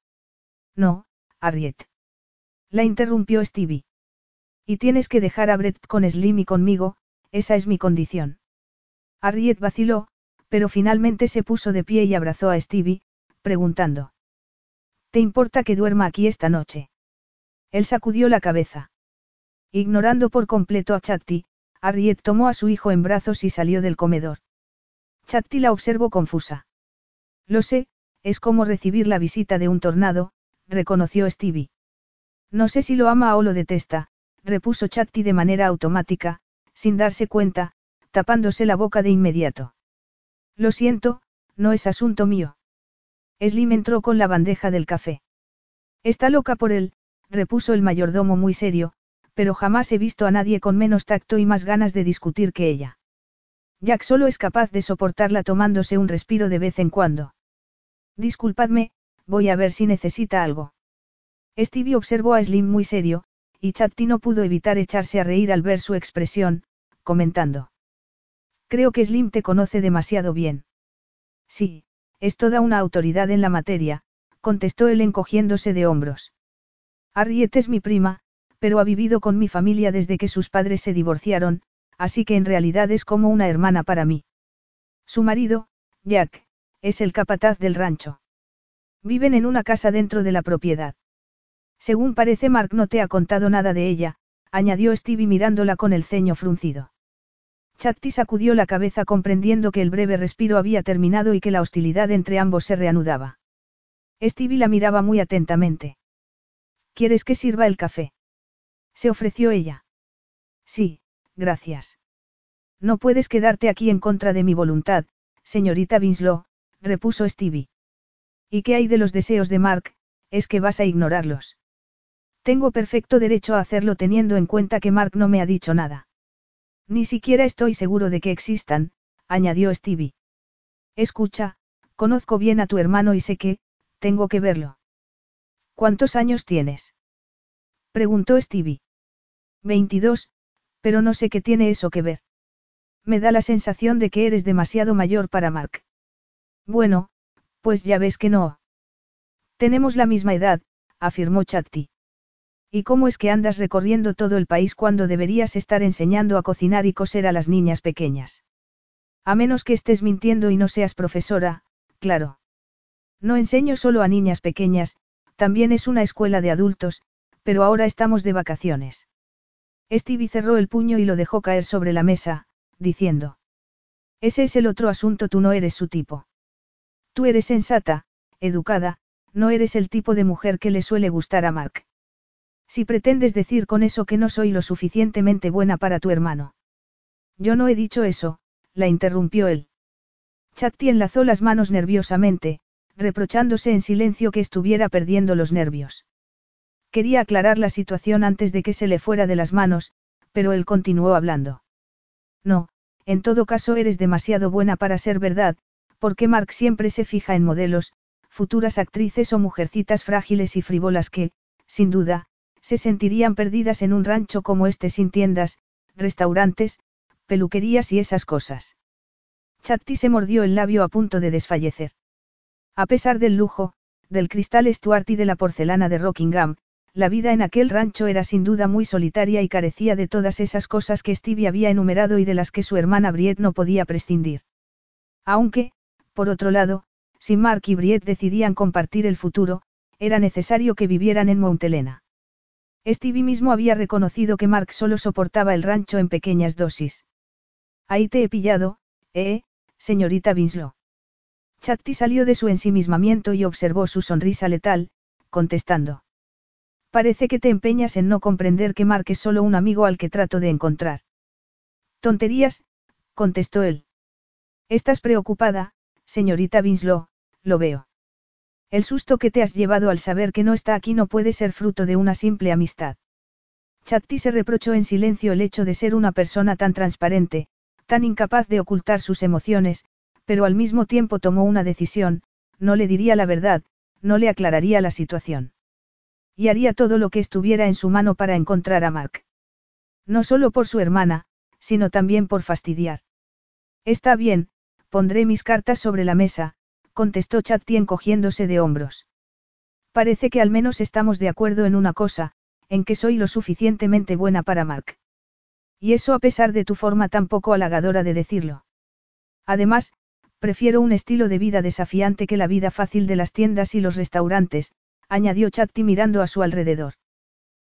No, Harriet. La interrumpió Stevie. Y tienes que dejar a Brett con Slim y conmigo, esa es mi condición. Harriet vaciló, pero finalmente se puso de pie y abrazó a Stevie, preguntando. ¿Te importa que duerma aquí esta noche? Él sacudió la cabeza. Ignorando por completo a Chatti, Harriet tomó a su hijo en brazos y salió del comedor. Chatti la observó confusa. Lo sé, es como recibir la visita de un tornado, reconoció Stevie. No sé si lo ama o lo detesta, repuso Chatti de manera automática, sin darse cuenta, tapándose la boca de inmediato. Lo siento, no es asunto mío. Slim entró con la bandeja del café. Está loca por él, repuso el mayordomo muy serio, pero jamás he visto a nadie con menos tacto y más ganas de discutir que ella. Jack solo es capaz de soportarla tomándose un respiro de vez en cuando. Disculpadme, voy a ver si necesita algo. Stevie observó a Slim muy serio, y Chatti no pudo evitar echarse a reír al ver su expresión, comentando. Creo que Slim te conoce demasiado bien. Sí, es toda una autoridad en la materia, contestó él encogiéndose de hombros. Harriet es mi prima, pero ha vivido con mi familia desde que sus padres se divorciaron, así que en realidad es como una hermana para mí. Su marido, Jack, es el capataz del rancho. Viven en una casa dentro de la propiedad. Según parece Mark no te ha contado nada de ella, añadió Stevie mirándola con el ceño fruncido. Chatti sacudió la cabeza comprendiendo que el breve respiro había terminado y que la hostilidad entre ambos se reanudaba. Stevie la miraba muy atentamente. ¿Quieres que sirva el café? Se ofreció ella. Sí, gracias. No puedes quedarte aquí en contra de mi voluntad, señorita Winslow, repuso Stevie. ¿Y qué hay de los deseos de Mark? Es que vas a ignorarlos. Tengo perfecto derecho a hacerlo teniendo en cuenta que Mark no me ha dicho nada. Ni siquiera estoy seguro de que existan, añadió Stevie. Escucha, conozco bien a tu hermano y sé que, tengo que verlo. ¿Cuántos años tienes? Preguntó Stevie. Veintidós, pero no sé qué tiene eso que ver. Me da la sensación de que eres demasiado mayor para Mark. Bueno, pues ya ves que no. Tenemos la misma edad, afirmó Chatti. ¿Y cómo es que andas recorriendo todo el país cuando deberías estar enseñando a cocinar y coser a las niñas pequeñas? A menos que estés mintiendo y no seas profesora, claro. No enseño solo a niñas pequeñas, también es una escuela de adultos, pero ahora estamos de vacaciones. Stevie cerró el puño y lo dejó caer sobre la mesa, diciendo. Ese es el otro asunto, tú no eres su tipo. Tú eres sensata, educada, no eres el tipo de mujer que le suele gustar a Mark. Si pretendes decir con eso que no soy lo suficientemente buena para tu hermano. Yo no he dicho eso, la interrumpió él. Chatti enlazó las manos nerviosamente, reprochándose en silencio que estuviera perdiendo los nervios. Quería aclarar la situación antes de que se le fuera de las manos, pero él continuó hablando. No, en todo caso eres demasiado buena para ser verdad, porque Mark siempre se fija en modelos, futuras actrices o mujercitas frágiles y frívolas que, sin duda, se sentirían perdidas en un rancho como este sin tiendas, restaurantes, peluquerías y esas cosas. Chatti se mordió el labio a punto de desfallecer. A pesar del lujo, del cristal Stuart y de la porcelana de Rockingham, la vida en aquel rancho era sin duda muy solitaria y carecía de todas esas cosas que Stevie había enumerado y de las que su hermana Briette no podía prescindir. Aunque, por otro lado, si Mark y Briette decidían compartir el futuro, era necesario que vivieran en Montelena. Stevie mismo había reconocido que Mark solo soportaba el rancho en pequeñas dosis. Ahí te he pillado, eh, señorita Winslow. Chatti salió de su ensimismamiento y observó su sonrisa letal, contestando. Parece que te empeñas en no comprender que Mark es solo un amigo al que trato de encontrar. Tonterías, contestó él. Estás preocupada, señorita Winslow, lo veo. El susto que te has llevado al saber que no está aquí no puede ser fruto de una simple amistad. Chatti se reprochó en silencio el hecho de ser una persona tan transparente, tan incapaz de ocultar sus emociones, pero al mismo tiempo tomó una decisión, no le diría la verdad, no le aclararía la situación. Y haría todo lo que estuviera en su mano para encontrar a Mark. No solo por su hermana, sino también por fastidiar. Está bien, pondré mis cartas sobre la mesa, contestó Chatti encogiéndose de hombros. Parece que al menos estamos de acuerdo en una cosa, en que soy lo suficientemente buena para Mark. Y eso a pesar de tu forma tan poco halagadora de decirlo. Además, Prefiero un estilo de vida desafiante que la vida fácil de las tiendas y los restaurantes, añadió Chatti mirando a su alrededor.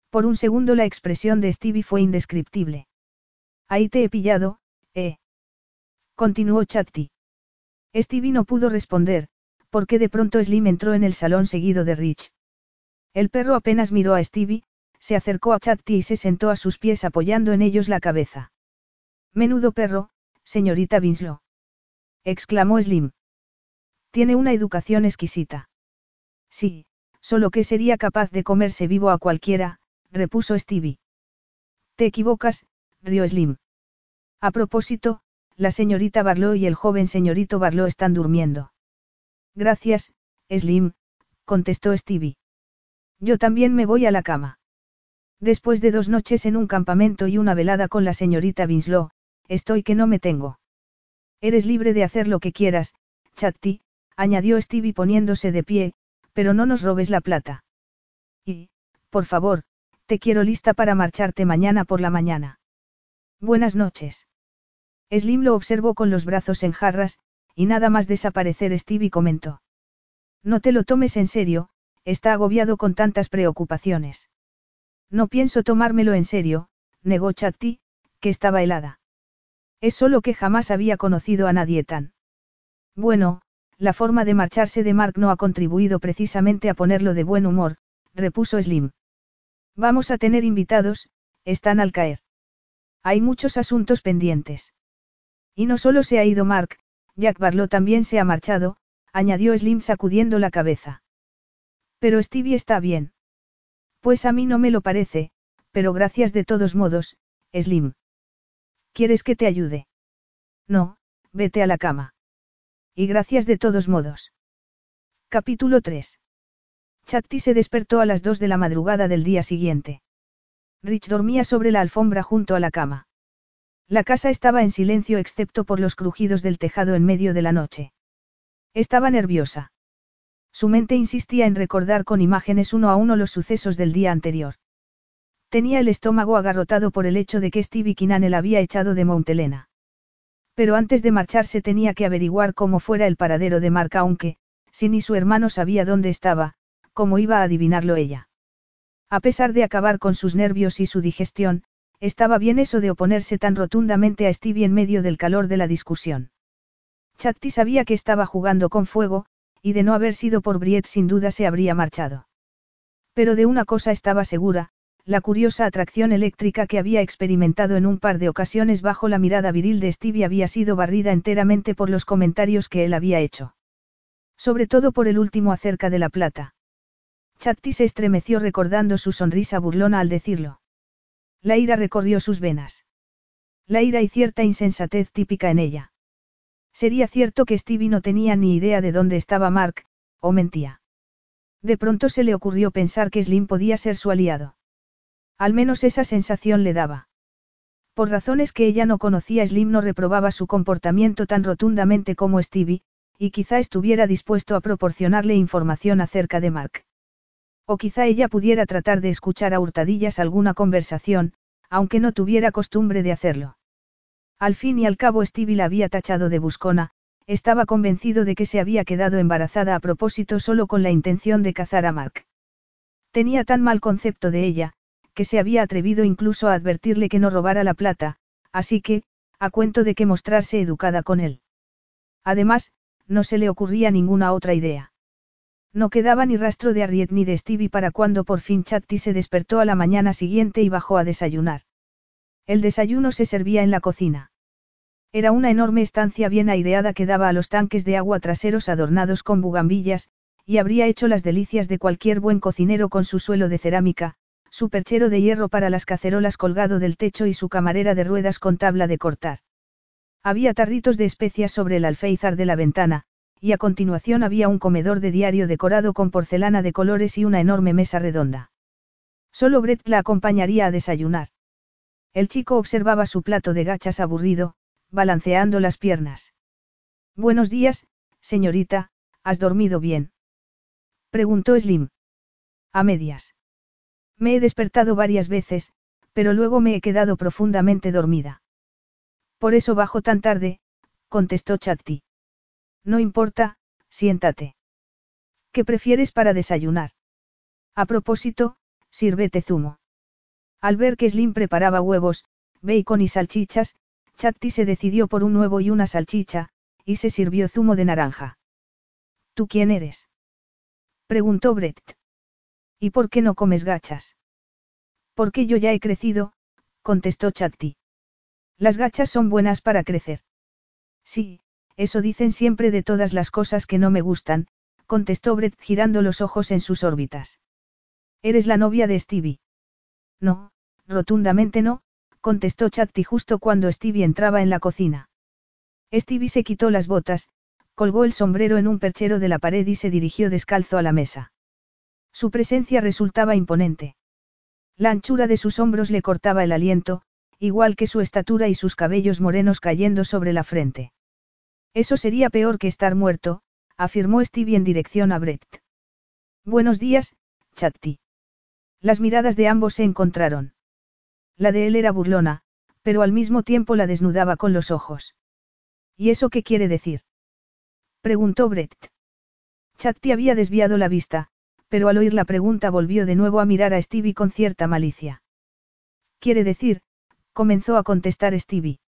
Por un segundo la expresión de Stevie fue indescriptible. Ahí te he pillado, eh. Continuó Chatti. Stevie no pudo responder, porque de pronto Slim entró en el salón seguido de Rich. El perro apenas miró a Stevie, se acercó a Chatti y se sentó a sus pies apoyando en ellos la cabeza. Menudo perro, señorita Winslow exclamó Slim. Tiene una educación exquisita. Sí, solo que sería capaz de comerse vivo a cualquiera, repuso Stevie. Te equivocas, rió Slim. A propósito, la señorita Barlow y el joven señorito Barlow están durmiendo. Gracias, Slim, contestó Stevie. Yo también me voy a la cama. Después de dos noches en un campamento y una velada con la señorita Winslow, estoy que no me tengo. Eres libre de hacer lo que quieras, Chatti, añadió Stevie poniéndose de pie, pero no nos robes la plata. Y, por favor, te quiero lista para marcharte mañana por la mañana. Buenas noches. Slim lo observó con los brazos en jarras, y nada más desaparecer Stevie comentó. No te lo tomes en serio, está agobiado con tantas preocupaciones. No pienso tomármelo en serio, negó Chatti, que estaba helada. Es solo que jamás había conocido a nadie tan. Bueno, la forma de marcharse de Mark no ha contribuido precisamente a ponerlo de buen humor, repuso Slim. Vamos a tener invitados, están al caer. Hay muchos asuntos pendientes. Y no solo se ha ido Mark, Jack Barlow también se ha marchado, añadió Slim sacudiendo la cabeza. Pero Stevie está bien. Pues a mí no me lo parece, pero gracias de todos modos, Slim. ¿Quieres que te ayude? No, vete a la cama. Y gracias de todos modos. Capítulo 3. Chatti se despertó a las 2 de la madrugada del día siguiente. Rich dormía sobre la alfombra junto a la cama. La casa estaba en silencio excepto por los crujidos del tejado en medio de la noche. Estaba nerviosa. Su mente insistía en recordar con imágenes uno a uno los sucesos del día anterior. Tenía el estómago agarrotado por el hecho de que Stevie Kinanel había echado de Montelena. Pero antes de marcharse tenía que averiguar cómo fuera el paradero de Marca aunque, si ni su hermano sabía dónde estaba, cómo iba a adivinarlo ella. A pesar de acabar con sus nervios y su digestión, estaba bien eso de oponerse tan rotundamente a Stevie en medio del calor de la discusión. Chatti sabía que estaba jugando con fuego, y de no haber sido por Briet sin duda se habría marchado. Pero de una cosa estaba segura, la curiosa atracción eléctrica que había experimentado en un par de ocasiones bajo la mirada viril de Stevie había sido barrida enteramente por los comentarios que él había hecho. Sobre todo por el último acerca de la plata. Chatti se estremeció recordando su sonrisa burlona al decirlo. La ira recorrió sus venas. La ira y cierta insensatez típica en ella. Sería cierto que Stevie no tenía ni idea de dónde estaba Mark, o mentía. De pronto se le ocurrió pensar que Slim podía ser su aliado. Al menos esa sensación le daba. Por razones que ella no conocía, Slim no reprobaba su comportamiento tan rotundamente como Stevie, y quizá estuviera dispuesto a proporcionarle información acerca de Mark. O quizá ella pudiera tratar de escuchar a hurtadillas alguna conversación, aunque no tuviera costumbre de hacerlo. Al fin y al cabo Stevie la había tachado de buscona, estaba convencido de que se había quedado embarazada a propósito solo con la intención de cazar a Mark. Tenía tan mal concepto de ella, que se había atrevido incluso a advertirle que no robara la plata, así que, a cuento de que mostrarse educada con él. Además, no se le ocurría ninguna otra idea. No quedaba ni rastro de Harriet ni de Stevie para cuando por fin Chatti se despertó a la mañana siguiente y bajó a desayunar. El desayuno se servía en la cocina. Era una enorme estancia bien aireada que daba a los tanques de agua traseros adornados con bugambillas, y habría hecho las delicias de cualquier buen cocinero con su suelo de cerámica, su perchero de hierro para las cacerolas colgado del techo y su camarera de ruedas con tabla de cortar. Había tarritos de especias sobre el alféizar de la ventana, y a continuación había un comedor de diario decorado con porcelana de colores y una enorme mesa redonda. Solo Brett la acompañaría a desayunar. El chico observaba su plato de gachas aburrido, balanceando las piernas. Buenos días, señorita, ¿has dormido bien? Preguntó Slim. A medias. Me he despertado varias veces, pero luego me he quedado profundamente dormida. Por eso bajo tan tarde, contestó Chatti. No importa, siéntate. ¿Qué prefieres para desayunar? A propósito, sírvete zumo. Al ver que Slim preparaba huevos, bacon y salchichas, Chatti se decidió por un huevo y una salchicha, y se sirvió zumo de naranja. ¿Tú quién eres? preguntó Brett. ¿Y por qué no comes gachas? Porque yo ya he crecido, contestó Chatti. Las gachas son buenas para crecer. Sí, eso dicen siempre de todas las cosas que no me gustan, contestó Brett girando los ojos en sus órbitas. ¿Eres la novia de Stevie? No, rotundamente no, contestó Chatti justo cuando Stevie entraba en la cocina. Stevie se quitó las botas, colgó el sombrero en un perchero de la pared y se dirigió descalzo a la mesa. Su presencia resultaba imponente. La anchura de sus hombros le cortaba el aliento, igual que su estatura y sus cabellos morenos cayendo sobre la frente. Eso sería peor que estar muerto, afirmó Stevie en dirección a Brett. Buenos días, Chatti. Las miradas de ambos se encontraron. La de él era burlona, pero al mismo tiempo la desnudaba con los ojos. ¿Y eso qué quiere decir? preguntó Brett. Chatti había desviado la vista, pero al oír la pregunta volvió de nuevo a mirar a Stevie con cierta malicia. Quiere decir, comenzó a contestar Stevie.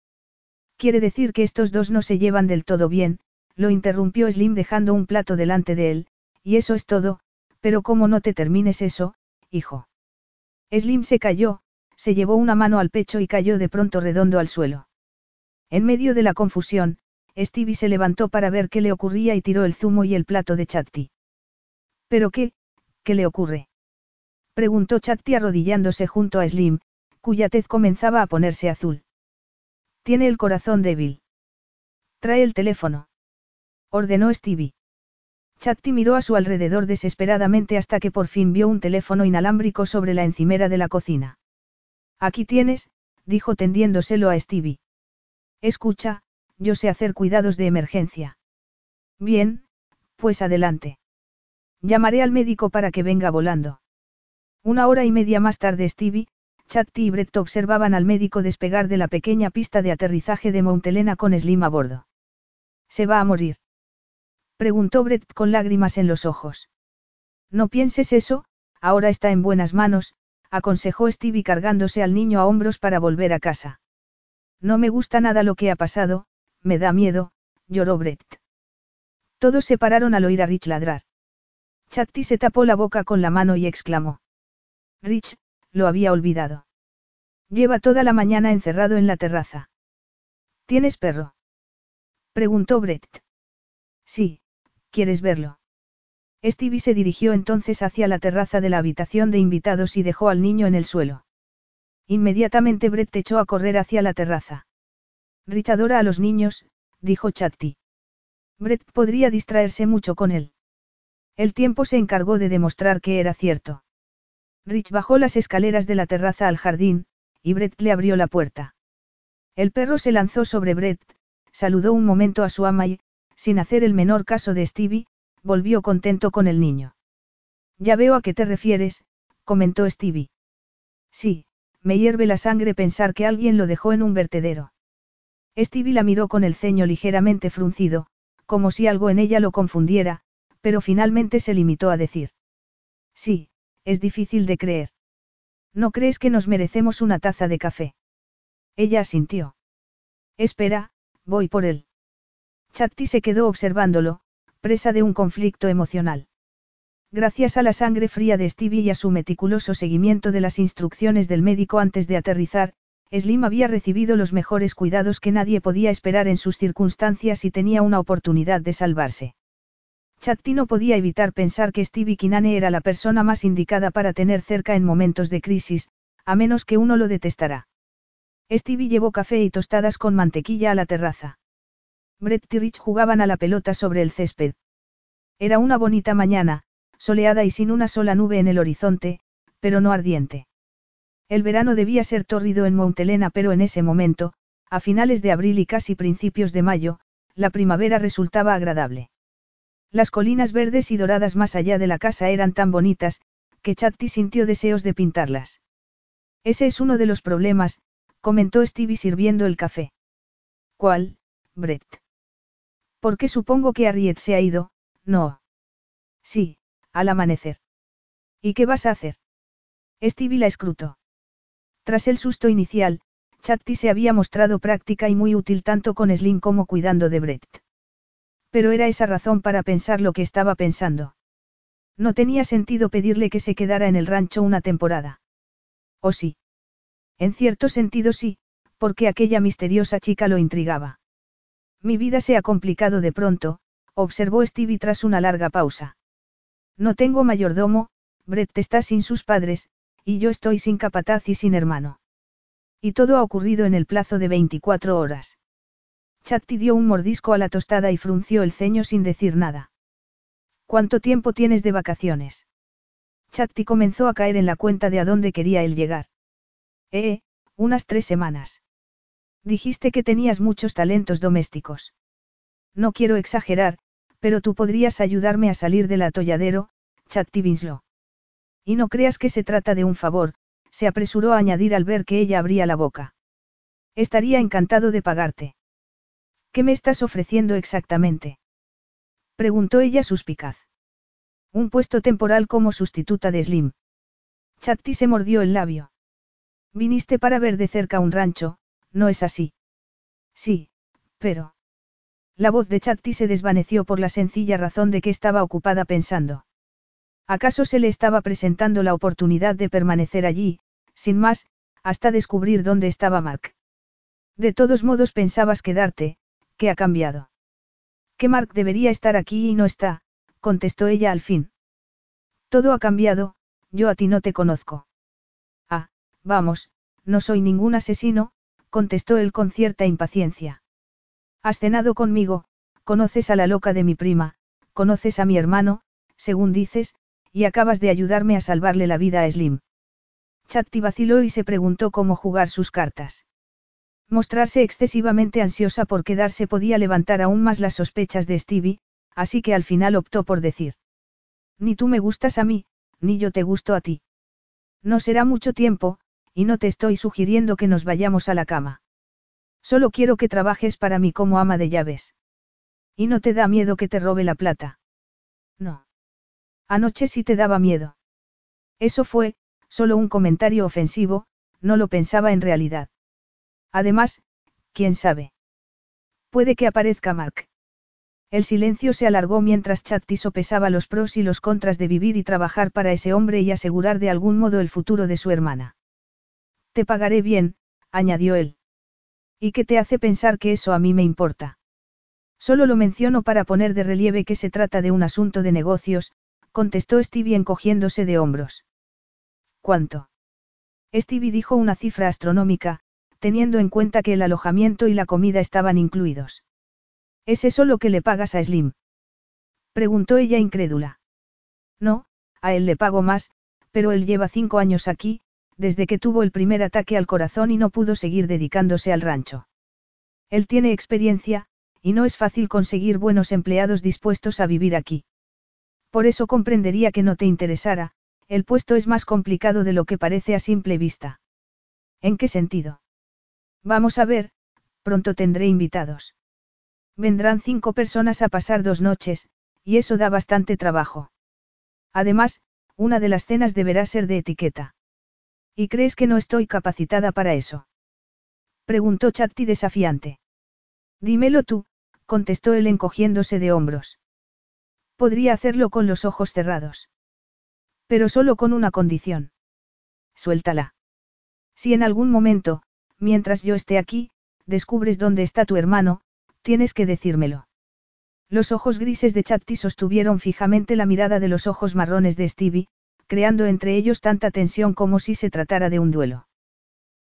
Quiere decir que estos dos no se llevan del todo bien, lo interrumpió Slim dejando un plato delante de él, y eso es todo, pero cómo no te termines eso, hijo. Slim se cayó, se llevó una mano al pecho y cayó de pronto redondo al suelo. En medio de la confusión, Stevie se levantó para ver qué le ocurría y tiró el zumo y el plato de Chatti. ¿Pero qué? ¿Qué le ocurre? Preguntó Chatti arrodillándose junto a Slim, cuya tez comenzaba a ponerse azul. Tiene el corazón débil. Trae el teléfono. Ordenó Stevie. Chatti miró a su alrededor desesperadamente hasta que por fin vio un teléfono inalámbrico sobre la encimera de la cocina. Aquí tienes, dijo tendiéndoselo a Stevie. Escucha, yo sé hacer cuidados de emergencia. Bien, pues adelante. Llamaré al médico para que venga volando. Una hora y media más tarde Stevie, Chatti y Brett observaban al médico despegar de la pequeña pista de aterrizaje de Montelena con Slim a bordo. ¿Se va a morir? Preguntó Brett con lágrimas en los ojos. No pienses eso, ahora está en buenas manos, aconsejó Stevie cargándose al niño a hombros para volver a casa. No me gusta nada lo que ha pasado, me da miedo, lloró Brett. Todos se pararon al oír a Rich ladrar. Chatti se tapó la boca con la mano y exclamó. Rich, lo había olvidado. Lleva toda la mañana encerrado en la terraza. ¿Tienes perro? Preguntó Brett. Sí, ¿quieres verlo? Stevie se dirigió entonces hacia la terraza de la habitación de invitados y dejó al niño en el suelo. Inmediatamente Brett echó a correr hacia la terraza. Rich adora a los niños, dijo Chatti. Brett podría distraerse mucho con él. El tiempo se encargó de demostrar que era cierto. Rich bajó las escaleras de la terraza al jardín, y Brett le abrió la puerta. El perro se lanzó sobre Brett, saludó un momento a su ama y, sin hacer el menor caso de Stevie, volvió contento con el niño. Ya veo a qué te refieres, comentó Stevie. Sí, me hierve la sangre pensar que alguien lo dejó en un vertedero. Stevie la miró con el ceño ligeramente fruncido, como si algo en ella lo confundiera, pero finalmente se limitó a decir. Sí, es difícil de creer. ¿No crees que nos merecemos una taza de café? Ella asintió. Espera, voy por él. Chatti se quedó observándolo, presa de un conflicto emocional. Gracias a la sangre fría de Stevie y a su meticuloso seguimiento de las instrucciones del médico antes de aterrizar, Slim había recibido los mejores cuidados que nadie podía esperar en sus circunstancias y tenía una oportunidad de salvarse. Chatti no podía evitar pensar que Stevie Kinane era la persona más indicada para tener cerca en momentos de crisis, a menos que uno lo detestara. Stevie llevó café y tostadas con mantequilla a la terraza. Brett y Rich jugaban a la pelota sobre el césped. Era una bonita mañana, soleada y sin una sola nube en el horizonte, pero no ardiente. El verano debía ser tórrido en Montelena, pero en ese momento, a finales de abril y casi principios de mayo, la primavera resultaba agradable. Las colinas verdes y doradas más allá de la casa eran tan bonitas, que Chatti sintió deseos de pintarlas. Ese es uno de los problemas, comentó Stevie sirviendo el café. ¿Cuál, Brett? Porque supongo que Harriet se ha ido, no. Sí, al amanecer. ¿Y qué vas a hacer? Stevie la escrutó. Tras el susto inicial, Chatti se había mostrado práctica y muy útil tanto con Slim como cuidando de Brett. Pero era esa razón para pensar lo que estaba pensando. No tenía sentido pedirle que se quedara en el rancho una temporada. ¿O sí? En cierto sentido sí, porque aquella misteriosa chica lo intrigaba. Mi vida se ha complicado de pronto, observó Stevie tras una larga pausa. No tengo mayordomo, Brett está sin sus padres, y yo estoy sin capataz y sin hermano. Y todo ha ocurrido en el plazo de 24 horas. Chatti dio un mordisco a la tostada y frunció el ceño sin decir nada. ¿Cuánto tiempo tienes de vacaciones? Chatti comenzó a caer en la cuenta de a dónde quería él llegar. Eh, unas tres semanas. Dijiste que tenías muchos talentos domésticos. No quiero exagerar, pero tú podrías ayudarme a salir del atolladero, Chatti Winslow. Y no creas que se trata de un favor, se apresuró a añadir al ver que ella abría la boca. Estaría encantado de pagarte. ¿Qué me estás ofreciendo exactamente? Preguntó ella suspicaz. Un puesto temporal como sustituta de Slim. Chatti se mordió el labio. Viniste para ver de cerca un rancho, ¿no es así? Sí, pero... La voz de Chatti se desvaneció por la sencilla razón de que estaba ocupada pensando. ¿Acaso se le estaba presentando la oportunidad de permanecer allí, sin más, hasta descubrir dónde estaba Mark. De todos modos pensabas quedarte, ¿qué ha cambiado? Que Mark debería estar aquí y no está, contestó ella al fin. Todo ha cambiado, yo a ti no te conozco. Ah, vamos, no soy ningún asesino, contestó él con cierta impaciencia. Has cenado conmigo, conoces a la loca de mi prima, conoces a mi hermano, según dices, y acabas de ayudarme a salvarle la vida a Slim. Chatti vaciló y se preguntó cómo jugar sus cartas. Mostrarse excesivamente ansiosa por quedarse podía levantar aún más las sospechas de Stevie, así que al final optó por decir. Ni tú me gustas a mí, ni yo te gusto a ti. No será mucho tiempo, y no te estoy sugiriendo que nos vayamos a la cama. Solo quiero que trabajes para mí como ama de llaves. ¿Y no te da miedo que te robe la plata? No. Anoche sí te daba miedo. Eso fue, solo un comentario ofensivo, no lo pensaba en realidad. Además, quién sabe. Puede que aparezca Mark. El silencio se alargó mientras Chatti sopesaba los pros y los contras de vivir y trabajar para ese hombre y asegurar de algún modo el futuro de su hermana. Te pagaré bien, añadió él. ¿Y qué te hace pensar que eso a mí me importa? Solo lo menciono para poner de relieve que se trata de un asunto de negocios, contestó Stevie encogiéndose de hombros. ¿Cuánto? Stevie dijo una cifra astronómica, teniendo en cuenta que el alojamiento y la comida estaban incluidos. ¿Es eso lo que le pagas a Slim? Preguntó ella incrédula. No, a él le pago más, pero él lleva cinco años aquí, desde que tuvo el primer ataque al corazón y no pudo seguir dedicándose al rancho. Él tiene experiencia, y no es fácil conseguir buenos empleados dispuestos a vivir aquí. Por eso comprendería que no te interesara, el puesto es más complicado de lo que parece a simple vista. ¿En qué sentido? Vamos a ver, pronto tendré invitados. Vendrán cinco personas a pasar dos noches, y eso da bastante trabajo. Además, una de las cenas deberá ser de etiqueta. ¿Y crees que no estoy capacitada para eso? Preguntó Chatti desafiante. Dímelo tú, contestó él encogiéndose de hombros. Podría hacerlo con los ojos cerrados. Pero solo con una condición. Suéltala. Si en algún momento, mientras yo esté aquí, descubres dónde está tu hermano, Tienes que decírmelo. Los ojos grises de Chatti sostuvieron fijamente la mirada de los ojos marrones de Stevie, creando entre ellos tanta tensión como si se tratara de un duelo.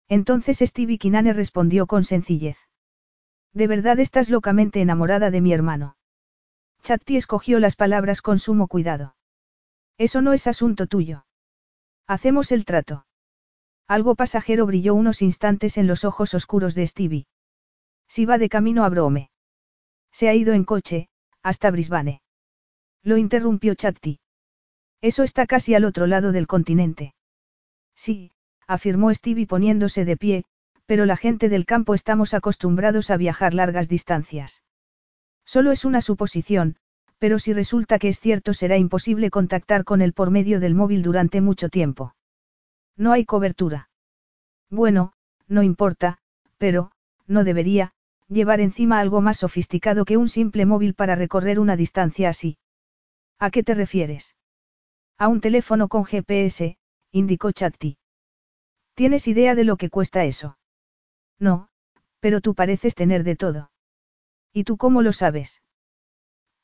Entonces Stevie Kinane respondió con sencillez. ¿De verdad estás locamente enamorada de mi hermano? Chatti escogió las palabras con sumo cuidado. Eso no es asunto tuyo. Hacemos el trato. Algo pasajero brilló unos instantes en los ojos oscuros de Stevie. Si va de camino a Brome. Se ha ido en coche, hasta Brisbane. Lo interrumpió Chatti. Eso está casi al otro lado del continente. Sí, afirmó Stevie poniéndose de pie, pero la gente del campo estamos acostumbrados a viajar largas distancias. Solo es una suposición, pero si resulta que es cierto será imposible contactar con él por medio del móvil durante mucho tiempo. No hay cobertura. Bueno, no importa, pero, no debería, llevar encima algo más sofisticado que un simple móvil para recorrer una distancia así. ¿A qué te refieres? A un teléfono con GPS, indicó Chatti. ¿Tienes idea de lo que cuesta eso? No, pero tú pareces tener de todo. ¿Y tú cómo lo sabes?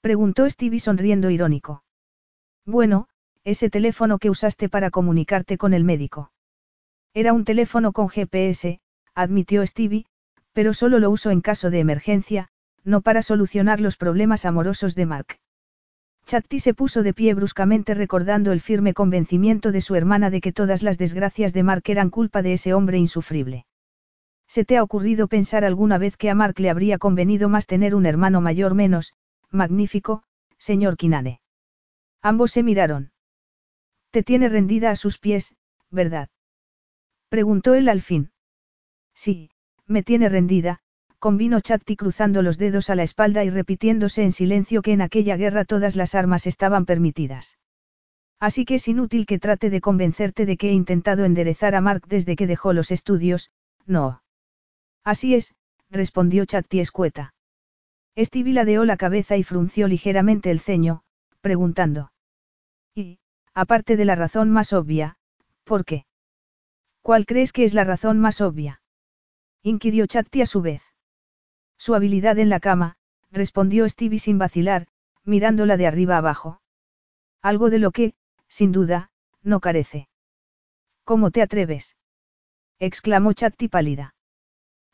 Preguntó Stevie sonriendo irónico. Bueno, ese teléfono que usaste para comunicarte con el médico. Era un teléfono con GPS, admitió Stevie, pero solo lo uso en caso de emergencia, no para solucionar los problemas amorosos de Mark. Chatti se puso de pie bruscamente recordando el firme convencimiento de su hermana de que todas las desgracias de Mark eran culpa de ese hombre insufrible. ¿Se te ha ocurrido pensar alguna vez que a Mark le habría convenido más tener un hermano mayor menos, magnífico, señor Kinane? Ambos se miraron. Te tiene rendida a sus pies, ¿verdad? Preguntó él al fin. Sí, me tiene rendida, convino Chatti cruzando los dedos a la espalda y repitiéndose en silencio que en aquella guerra todas las armas estaban permitidas. Así que es inútil que trate de convencerte de que he intentado enderezar a Mark desde que dejó los estudios, no. Así es, respondió Chatti escueta. Stevie ladeó la cabeza y frunció ligeramente el ceño, preguntando. Aparte de la razón más obvia, ¿por qué? ¿Cuál crees que es la razón más obvia? inquirió Chatti a su vez. Su habilidad en la cama, respondió Stevie sin vacilar, mirándola de arriba abajo. Algo de lo que, sin duda, no carece. ¿Cómo te atreves? exclamó Chatti pálida.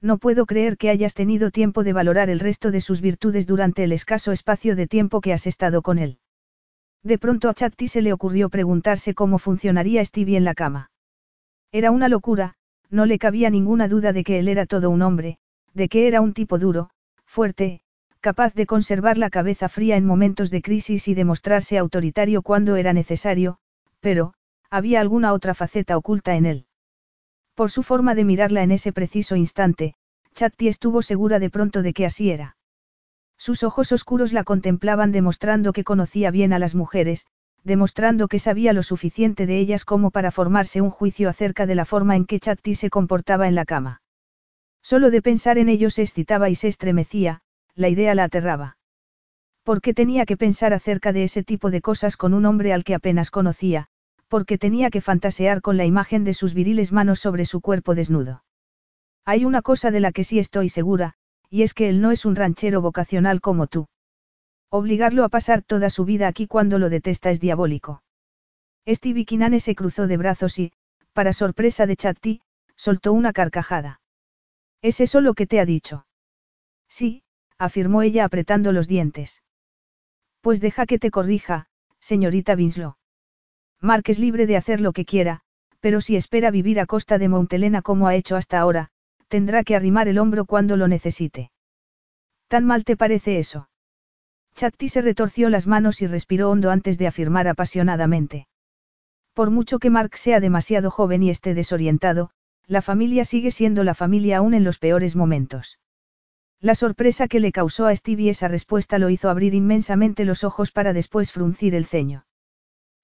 No puedo creer que hayas tenido tiempo de valorar el resto de sus virtudes durante el escaso espacio de tiempo que has estado con él. De pronto a Chatti se le ocurrió preguntarse cómo funcionaría Stevie en la cama. Era una locura, no le cabía ninguna duda de que él era todo un hombre, de que era un tipo duro, fuerte, capaz de conservar la cabeza fría en momentos de crisis y de mostrarse autoritario cuando era necesario, pero, había alguna otra faceta oculta en él. Por su forma de mirarla en ese preciso instante, Chatti estuvo segura de pronto de que así era. Sus ojos oscuros la contemplaban demostrando que conocía bien a las mujeres, demostrando que sabía lo suficiente de ellas como para formarse un juicio acerca de la forma en que Chatti se comportaba en la cama. Solo de pensar en ello se excitaba y se estremecía, la idea la aterraba. ¿Por qué tenía que pensar acerca de ese tipo de cosas con un hombre al que apenas conocía, porque tenía que fantasear con la imagen de sus viriles manos sobre su cuerpo desnudo. Hay una cosa de la que sí estoy segura, y es que él no es un ranchero vocacional como tú. Obligarlo a pasar toda su vida aquí cuando lo detesta es diabólico. Stevie Kinane se cruzó de brazos y, para sorpresa de Chatti, soltó una carcajada. ¿Es eso lo que te ha dicho? Sí, afirmó ella apretando los dientes. Pues deja que te corrija, señorita Winslow. Mark es libre de hacer lo que quiera, pero si espera vivir a costa de Montelena como ha hecho hasta ahora, tendrá que arrimar el hombro cuando lo necesite. ¿Tan mal te parece eso? Chatti se retorció las manos y respiró hondo antes de afirmar apasionadamente. Por mucho que Mark sea demasiado joven y esté desorientado, la familia sigue siendo la familia aún en los peores momentos. La sorpresa que le causó a Stevie esa respuesta lo hizo abrir inmensamente los ojos para después fruncir el ceño.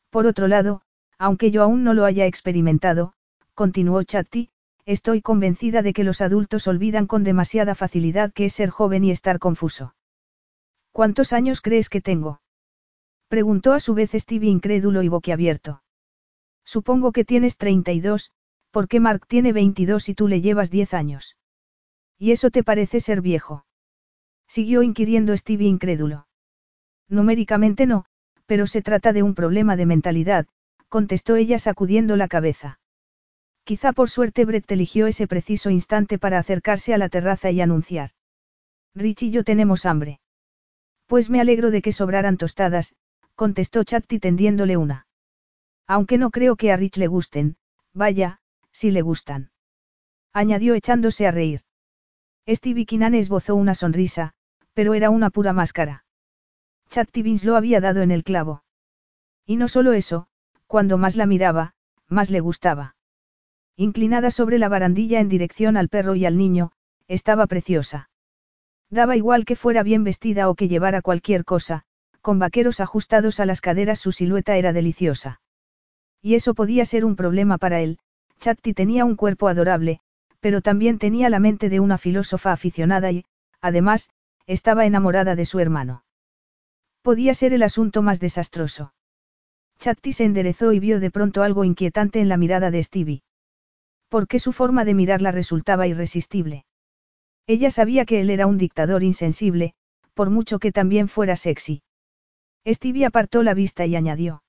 Por otro lado, aunque yo aún no lo haya experimentado, continuó Chatti, estoy convencida de que los adultos olvidan con demasiada facilidad que es ser joven y estar confuso. ¿Cuántos años crees que tengo? Preguntó a su vez Stevie incrédulo y boquiabierto. Supongo que tienes 32, porque Mark tiene 22 y tú le llevas 10 años. ¿Y eso te parece ser viejo? Siguió inquiriendo Stevie incrédulo. Numéricamente no, pero se trata de un problema de mentalidad, contestó ella sacudiendo la cabeza. Quizá por suerte Brett eligió ese preciso instante para acercarse a la terraza y anunciar. Rich y yo tenemos hambre. Pues me alegro de que sobraran tostadas, contestó Chatti tendiéndole una. Aunque no creo que a Rich le gusten, vaya, si le gustan. Añadió echándose a reír. Stevie Kinane esbozó una sonrisa, pero era una pura máscara. Chatti lo había dado en el clavo. Y no solo eso, cuando más la miraba, más le gustaba. Inclinada sobre la barandilla en dirección al perro y al niño, estaba preciosa. Daba igual que fuera bien vestida o que llevara cualquier cosa, con vaqueros ajustados a las caderas su silueta era deliciosa. Y eso podía ser un problema para él, Chatti tenía un cuerpo adorable, pero también tenía la mente de una filósofa aficionada y, además, estaba enamorada de su hermano. Podía ser el asunto más desastroso. Chatti se enderezó y vio de pronto algo inquietante en la mirada de Stevie. Porque su forma de mirarla resultaba irresistible. Ella sabía que él era un dictador insensible, por mucho que también fuera sexy. Stevie apartó la vista y añadió.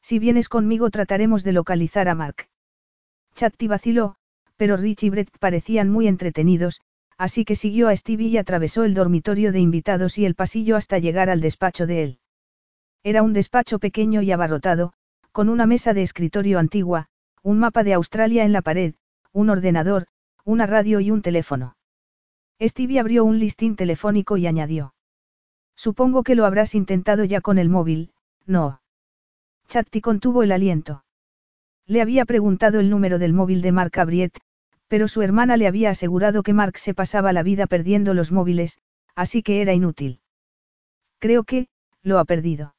Si vienes conmigo trataremos de localizar a Mark. Chatti vaciló, pero Rich y Brett parecían muy entretenidos, así que siguió a Stevie y atravesó el dormitorio de invitados y el pasillo hasta llegar al despacho de él. Era un despacho pequeño y abarrotado, con una mesa de escritorio antigua, un mapa de Australia en la pared, un ordenador, una radio y un teléfono. Stevie abrió un listín telefónico y añadió. Supongo que lo habrás intentado ya con el móvil, no. Chatti contuvo el aliento. Le había preguntado el número del móvil de Mark Abriet, pero su hermana le había asegurado que Mark se pasaba la vida perdiendo los móviles, así que era inútil. Creo que, lo ha perdido.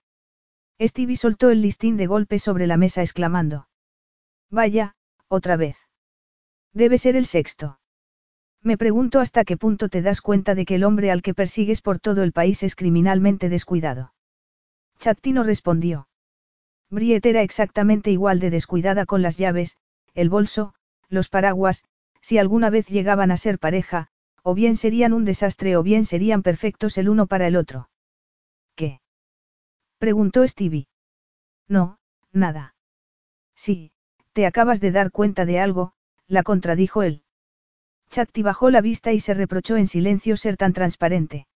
Stevie soltó el listín de golpe sobre la mesa exclamando. Vaya, otra vez. Debe ser el sexto. Me pregunto hasta qué punto te das cuenta de que el hombre al que persigues por todo el país es criminalmente descuidado. Chattino respondió. Briet era exactamente igual de descuidada con las llaves, el bolso, los paraguas, si alguna vez llegaban a ser pareja, o bien serían un desastre o bien serían perfectos el uno para el otro. ¿Qué? preguntó Stevie. No, nada. Sí, te acabas de dar cuenta de algo, la contradijo él. Chatti bajó la vista y se reprochó en silencio ser tan transparente.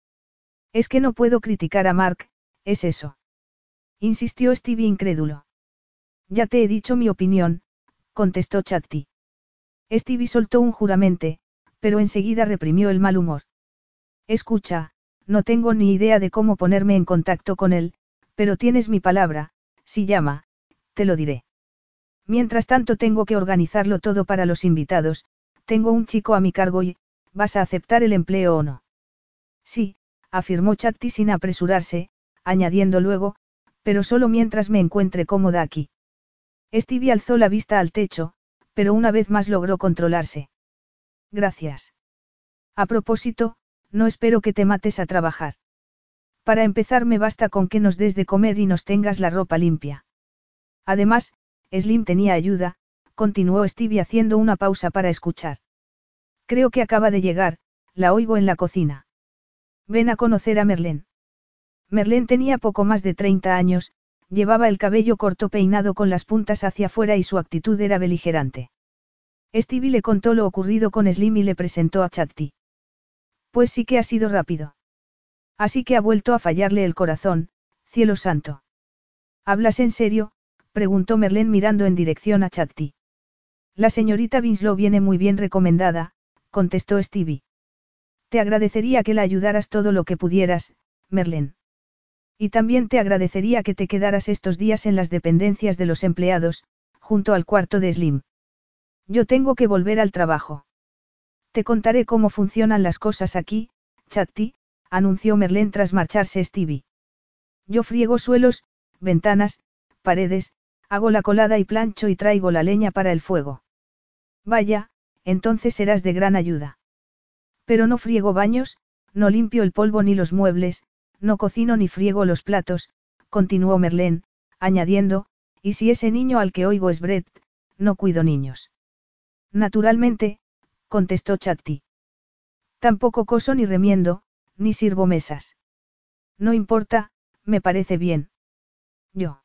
Es que no puedo criticar a Mark, es eso. Insistió Stevie incrédulo. Ya te he dicho mi opinión, contestó Chatti. Stevie soltó un juramente, pero enseguida reprimió el mal humor. Escucha, no tengo ni idea de cómo ponerme en contacto con él, pero tienes mi palabra, si llama, te lo diré. Mientras tanto tengo que organizarlo todo para los invitados, tengo un chico a mi cargo y, ¿vas a aceptar el empleo o no? Sí, afirmó Chatti sin apresurarse, añadiendo luego, pero solo mientras me encuentre cómoda aquí. Stevie alzó la vista al techo, pero una vez más logró controlarse. Gracias. A propósito, no espero que te mates a trabajar. Para empezar me basta con que nos des de comer y nos tengas la ropa limpia. Además, Slim tenía ayuda, continuó Stevie haciendo una pausa para escuchar. Creo que acaba de llegar, la oigo en la cocina. Ven a conocer a Merlén. Merlén tenía poco más de 30 años, llevaba el cabello corto peinado con las puntas hacia afuera y su actitud era beligerante. Stevie le contó lo ocurrido con Slim y le presentó a Chatti. Pues sí que ha sido rápido. Así que ha vuelto a fallarle el corazón, cielo santo. ¿Hablas en serio? Preguntó Merlén mirando en dirección a Chatti. La señorita Winslow viene muy bien recomendada, contestó Stevie. Te agradecería que la ayudaras todo lo que pudieras, Merlén. Y también te agradecería que te quedaras estos días en las dependencias de los empleados, junto al cuarto de Slim. Yo tengo que volver al trabajo. Te contaré cómo funcionan las cosas aquí, Chatti, anunció Merlén tras marcharse Stevie. Yo friego suelos, ventanas, paredes, hago la colada y plancho y traigo la leña para el fuego. Vaya, entonces serás de gran ayuda. Pero no friego baños, no limpio el polvo ni los muebles, no cocino ni friego los platos, continuó Merlén, añadiendo, y si ese niño al que oigo es Brett, no cuido niños. Naturalmente, contestó Chatti. Tampoco coso ni remiendo, ni sirvo mesas. No importa, me parece bien. Yo.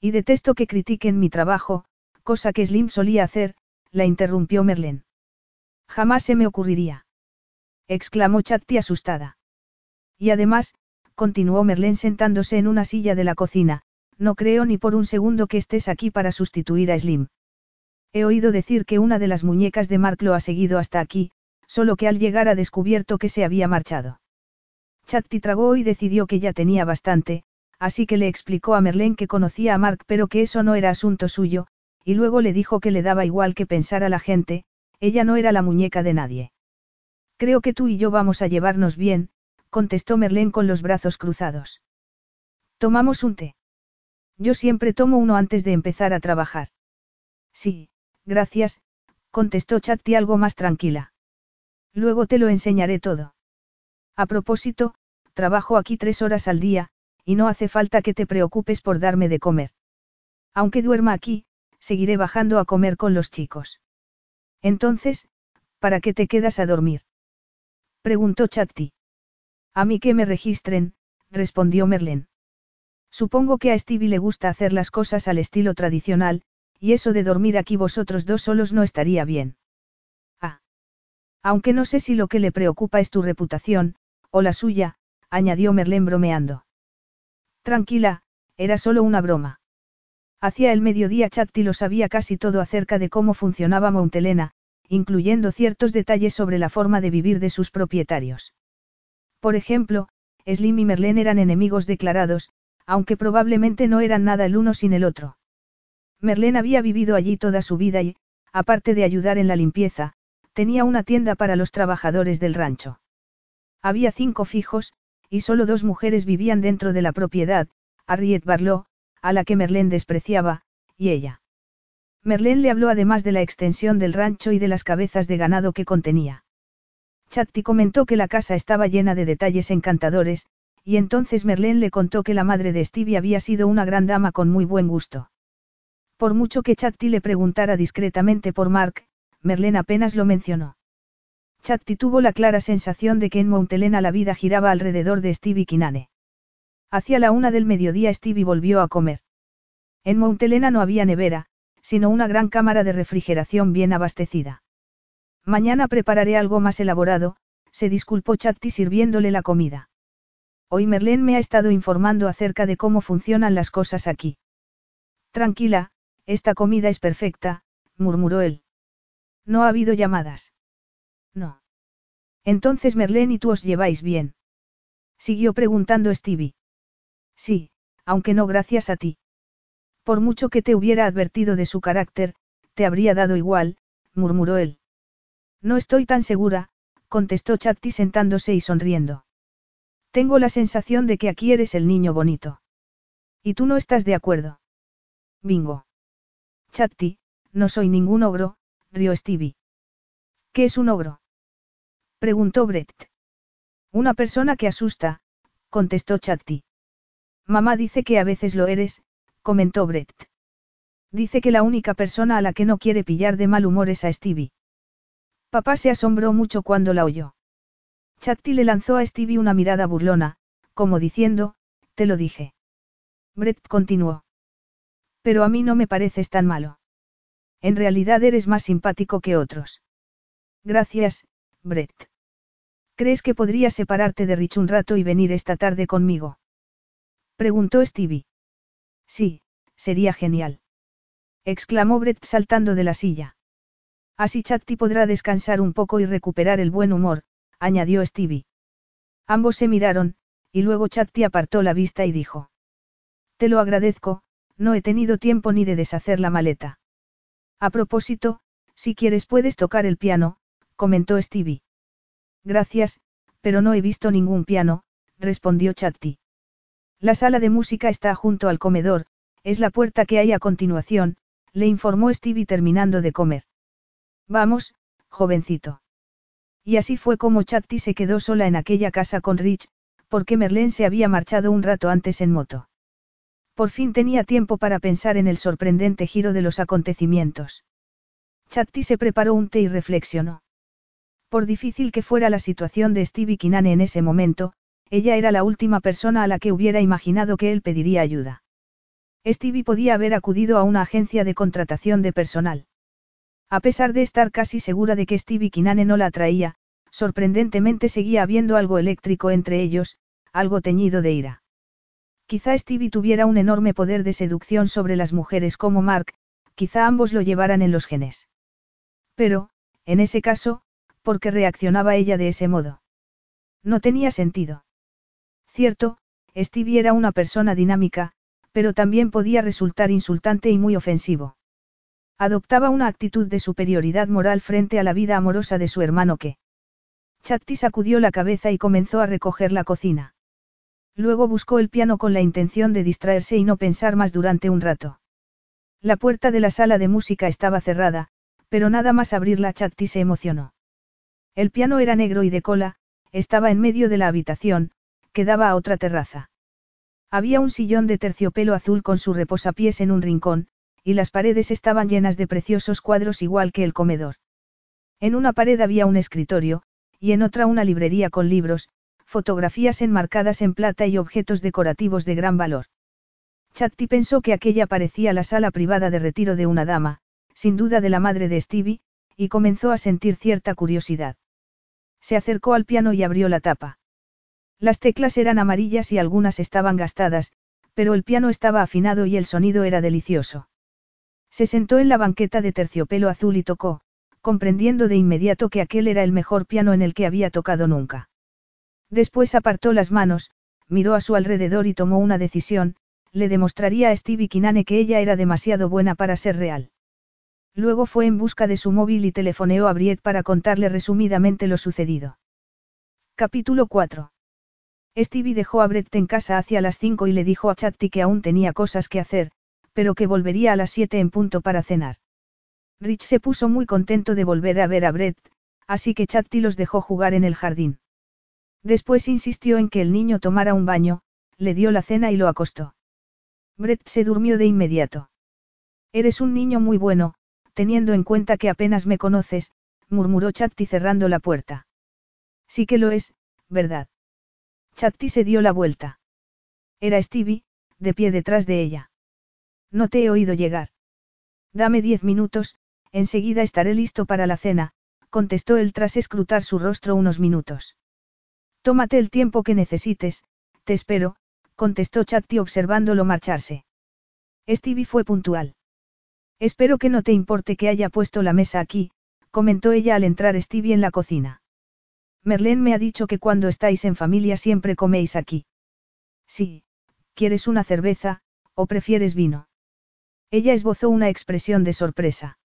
Y detesto que critiquen mi trabajo, cosa que Slim solía hacer, la interrumpió Merlén. Jamás se me ocurriría exclamó Chatti asustada. Y además, continuó Merlén sentándose en una silla de la cocina, no creo ni por un segundo que estés aquí para sustituir a Slim. He oído decir que una de las muñecas de Mark lo ha seguido hasta aquí, solo que al llegar ha descubierto que se había marchado. Chatti tragó y decidió que ya tenía bastante, así que le explicó a Merlén que conocía a Mark pero que eso no era asunto suyo, y luego le dijo que le daba igual que pensara la gente, ella no era la muñeca de nadie. Creo que tú y yo vamos a llevarnos bien, contestó Merlén con los brazos cruzados. Tomamos un té. Yo siempre tomo uno antes de empezar a trabajar. Sí, gracias, contestó Chatti algo más tranquila. Luego te lo enseñaré todo. A propósito, trabajo aquí tres horas al día, y no hace falta que te preocupes por darme de comer. Aunque duerma aquí, seguiré bajando a comer con los chicos. Entonces, ¿para qué te quedas a dormir? Preguntó Chatti. A mí que me registren, respondió Merlin. Supongo que a Stevie le gusta hacer las cosas al estilo tradicional, y eso de dormir aquí vosotros dos solos no estaría bien. Ah. Aunque no sé si lo que le preocupa es tu reputación, o la suya, añadió Merlin bromeando. Tranquila, era solo una broma. Hacia el mediodía Chatti lo sabía casi todo acerca de cómo funcionaba Montelena, incluyendo ciertos detalles sobre la forma de vivir de sus propietarios. Por ejemplo, Slim y Merlén eran enemigos declarados, aunque probablemente no eran nada el uno sin el otro. Merlén había vivido allí toda su vida y, aparte de ayudar en la limpieza, tenía una tienda para los trabajadores del rancho. Había cinco fijos, y solo dos mujeres vivían dentro de la propiedad, Harriet Barlow, a la que Merlén despreciaba, y ella. Merlén le habló además de la extensión del rancho y de las cabezas de ganado que contenía. Chatti comentó que la casa estaba llena de detalles encantadores, y entonces Merlén le contó que la madre de Stevie había sido una gran dama con muy buen gusto. Por mucho que Chatti le preguntara discretamente por Mark, Merlén apenas lo mencionó. Chatti tuvo la clara sensación de que en Montelena la vida giraba alrededor de Stevie Kinane. Hacia la una del mediodía Stevie volvió a comer. En Montelena no había nevera, sino una gran cámara de refrigeración bien abastecida. Mañana prepararé algo más elaborado, se disculpó Chatti sirviéndole la comida. Hoy Merlén me ha estado informando acerca de cómo funcionan las cosas aquí. Tranquila, esta comida es perfecta, murmuró él. No ha habido llamadas. No. Entonces Merlén y tú os lleváis bien. Siguió preguntando Stevie. Sí, aunque no gracias a ti. Por mucho que te hubiera advertido de su carácter, te habría dado igual, murmuró él. No estoy tan segura, contestó Chatti sentándose y sonriendo. Tengo la sensación de que aquí eres el niño bonito. ¿Y tú no estás de acuerdo? Bingo. Chatti, no soy ningún ogro, rió Stevie. ¿Qué es un ogro? Preguntó Brett. Una persona que asusta, contestó Chatti. Mamá dice que a veces lo eres, comentó Brett. Dice que la única persona a la que no quiere pillar de mal humor es a Stevie. Papá se asombró mucho cuando la oyó. Chatti le lanzó a Stevie una mirada burlona, como diciendo, te lo dije. Brett continuó. Pero a mí no me pareces tan malo. En realidad eres más simpático que otros. Gracias, Brett. ¿Crees que podría separarte de Rich un rato y venir esta tarde conmigo? Preguntó Stevie. Sí, sería genial. Exclamó Brett saltando de la silla. Así Chatti podrá descansar un poco y recuperar el buen humor, añadió Stevie. Ambos se miraron, y luego Chatti apartó la vista y dijo. Te lo agradezco, no he tenido tiempo ni de deshacer la maleta. A propósito, si quieres puedes tocar el piano, comentó Stevie. Gracias, pero no he visto ningún piano, respondió Chatti. La sala de música está junto al comedor, es la puerta que hay a continuación, le informó Stevie terminando de comer. Vamos, jovencito. Y así fue como Chatti se quedó sola en aquella casa con Rich, porque Merlén se había marchado un rato antes en moto. Por fin tenía tiempo para pensar en el sorprendente giro de los acontecimientos. Chatti se preparó un té y reflexionó. Por difícil que fuera la situación de Stevie Kinane en ese momento, ella era la última persona a la que hubiera imaginado que él pediría ayuda. Stevie podía haber acudido a una agencia de contratación de personal. A pesar de estar casi segura de que Stevie Kinane no la atraía, sorprendentemente seguía habiendo algo eléctrico entre ellos, algo teñido de ira. Quizá Stevie tuviera un enorme poder de seducción sobre las mujeres como Mark, quizá ambos lo llevaran en los genes. Pero, en ese caso, ¿por qué reaccionaba ella de ese modo? No tenía sentido. Cierto, Stevie era una persona dinámica, pero también podía resultar insultante y muy ofensivo. Adoptaba una actitud de superioridad moral frente a la vida amorosa de su hermano que. Chatti sacudió la cabeza y comenzó a recoger la cocina. Luego buscó el piano con la intención de distraerse y no pensar más durante un rato. La puerta de la sala de música estaba cerrada, pero nada más abrirla Chatti se emocionó. El piano era negro y de cola, estaba en medio de la habitación, que daba a otra terraza. Había un sillón de terciopelo azul con su reposapiés en un rincón, y las paredes estaban llenas de preciosos cuadros igual que el comedor. En una pared había un escritorio, y en otra una librería con libros, fotografías enmarcadas en plata y objetos decorativos de gran valor. Chatti pensó que aquella parecía la sala privada de retiro de una dama, sin duda de la madre de Stevie, y comenzó a sentir cierta curiosidad. Se acercó al piano y abrió la tapa. Las teclas eran amarillas y algunas estaban gastadas, pero el piano estaba afinado y el sonido era delicioso. Se sentó en la banqueta de terciopelo azul y tocó, comprendiendo de inmediato que aquel era el mejor piano en el que había tocado nunca. Después apartó las manos, miró a su alrededor y tomó una decisión, le demostraría a Stevie Kinane que ella era demasiado buena para ser real. Luego fue en busca de su móvil y telefoneó a Briet para contarle resumidamente lo sucedido. Capítulo 4. Stevie dejó a Brett en casa hacia las 5 y le dijo a Chatti que aún tenía cosas que hacer, pero que volvería a las 7 en punto para cenar. Rich se puso muy contento de volver a ver a Brett, así que Chatti los dejó jugar en el jardín. Después insistió en que el niño tomara un baño, le dio la cena y lo acostó. Brett se durmió de inmediato. Eres un niño muy bueno, teniendo en cuenta que apenas me conoces, murmuró Chatti cerrando la puerta. Sí que lo es, ¿verdad? Chatti se dio la vuelta. Era Stevie, de pie detrás de ella. No te he oído llegar. Dame diez minutos, enseguida estaré listo para la cena, contestó él tras escrutar su rostro unos minutos. Tómate el tiempo que necesites, te espero, contestó Chatti observándolo marcharse. Stevie fue puntual. Espero que no te importe que haya puesto la mesa aquí, comentó ella al entrar Stevie en la cocina. Merlén me ha dicho que cuando estáis en familia siempre coméis aquí. Sí, ¿quieres una cerveza, o prefieres vino? Ella esbozó una expresión de sorpresa.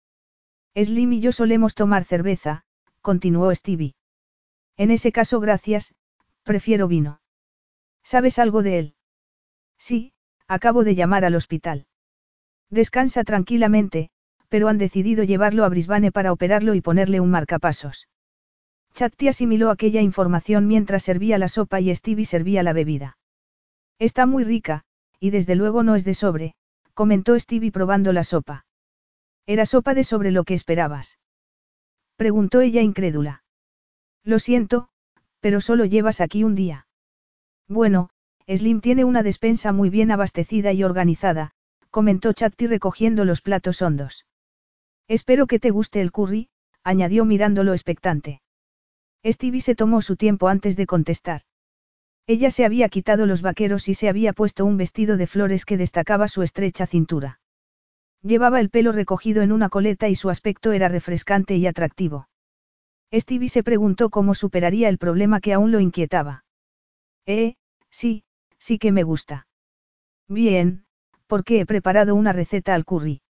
Slim y yo solemos tomar cerveza, continuó Stevie. En ese caso, gracias, prefiero vino. ¿Sabes algo de él? Sí, acabo de llamar al hospital. Descansa tranquilamente, pero han decidido llevarlo a Brisbane para operarlo y ponerle un marcapasos. Chatti asimiló aquella información mientras servía la sopa y Stevie servía la bebida. Está muy rica, y desde luego no es de sobre, comentó Stevie probando la sopa. ¿Era sopa de sobre lo que esperabas? Preguntó ella incrédula. Lo siento, pero solo llevas aquí un día. Bueno, Slim tiene una despensa muy bien abastecida y organizada, comentó Chatti recogiendo los platos hondos. Espero que te guste el curry, añadió mirándolo expectante. Stevie se tomó su tiempo antes de contestar. Ella se había quitado los vaqueros y se había puesto un vestido de flores que destacaba su estrecha cintura. Llevaba el pelo recogido en una coleta y su aspecto era refrescante y atractivo. Stevie se preguntó cómo superaría el problema que aún lo inquietaba. Eh, sí, sí que me gusta. Bien, porque he preparado una receta al curry.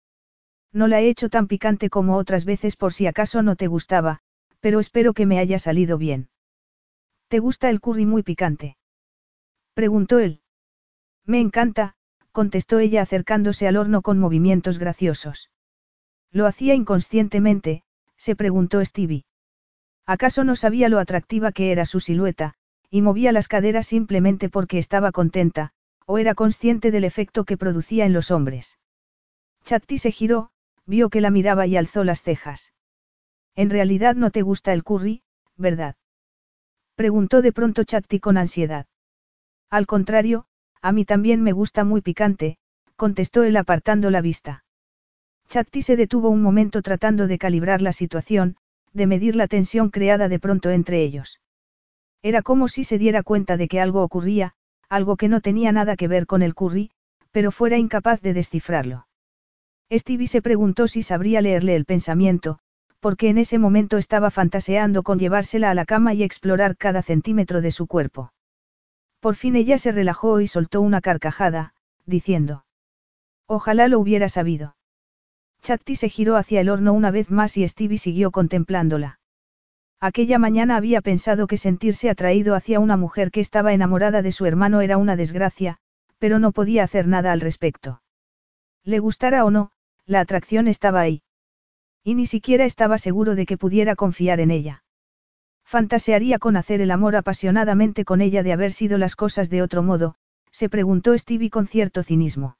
No la he hecho tan picante como otras veces por si acaso no te gustaba, pero espero que me haya salido bien. ¿Te gusta el curry muy picante? Preguntó él. Me encanta, contestó ella acercándose al horno con movimientos graciosos. Lo hacía inconscientemente, se preguntó Stevie. ¿Acaso no sabía lo atractiva que era su silueta, y movía las caderas simplemente porque estaba contenta, o era consciente del efecto que producía en los hombres. Chatti se giró, vio que la miraba y alzó las cejas. En realidad no te gusta el curry, ¿verdad? Preguntó de pronto Chatti con ansiedad. Al contrario, a mí también me gusta muy picante, contestó él apartando la vista. Chatti se detuvo un momento tratando de calibrar la situación, de medir la tensión creada de pronto entre ellos. Era como si se diera cuenta de que algo ocurría, algo que no tenía nada que ver con el curry, pero fuera incapaz de descifrarlo. Stevie se preguntó si sabría leerle el pensamiento, porque en ese momento estaba fantaseando con llevársela a la cama y explorar cada centímetro de su cuerpo. Por fin ella se relajó y soltó una carcajada, diciendo. Ojalá lo hubiera sabido. Chatti se giró hacia el horno una vez más y Stevie siguió contemplándola. Aquella mañana había pensado que sentirse atraído hacia una mujer que estaba enamorada de su hermano era una desgracia, pero no podía hacer nada al respecto. Le gustara o no, la atracción estaba ahí. Y ni siquiera estaba seguro de que pudiera confiar en ella. Fantasearía con hacer el amor apasionadamente con ella de haber sido las cosas de otro modo, se preguntó Stevie con cierto cinismo.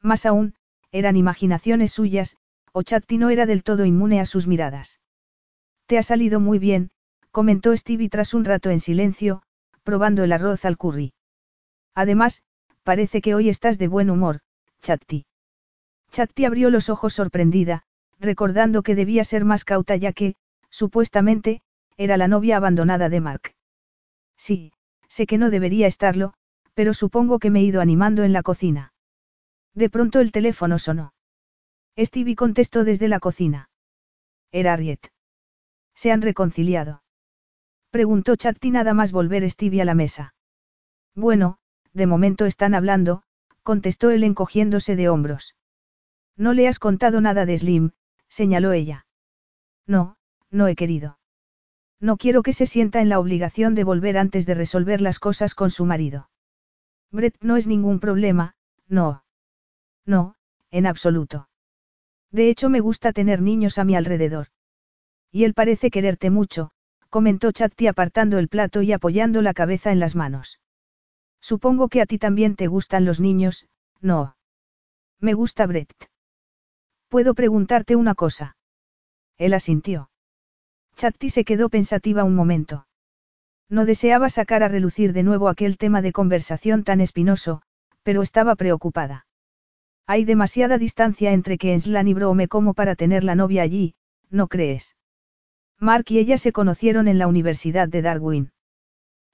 Más aún, eran imaginaciones suyas, o Chatti no era del todo inmune a sus miradas. Te ha salido muy bien, comentó Stevie tras un rato en silencio, probando el arroz al curry. Además, parece que hoy estás de buen humor, Chatti. Chatti abrió los ojos sorprendida, recordando que debía ser más cauta ya que, supuestamente, era la novia abandonada de Mark. Sí, sé que no debería estarlo, pero supongo que me he ido animando en la cocina. De pronto el teléfono sonó. Stevie contestó desde la cocina. Era Ariet. ¿Se han reconciliado? Preguntó Chatti nada más volver Stevie a la mesa. Bueno, de momento están hablando, contestó él encogiéndose de hombros. No le has contado nada de Slim, señaló ella. No, no he querido. No quiero que se sienta en la obligación de volver antes de resolver las cosas con su marido. Brett no es ningún problema, no. No, en absoluto. De hecho me gusta tener niños a mi alrededor. Y él parece quererte mucho, comentó Chatti apartando el plato y apoyando la cabeza en las manos. Supongo que a ti también te gustan los niños, no. Me gusta Brett. ¿Puedo preguntarte una cosa? Él asintió. Chatti se quedó pensativa un momento. No deseaba sacar a relucir de nuevo aquel tema de conversación tan espinoso, pero estaba preocupada. Hay demasiada distancia entre Kenslan y Brome como para tener la novia allí, ¿no crees? Mark y ella se conocieron en la Universidad de Darwin.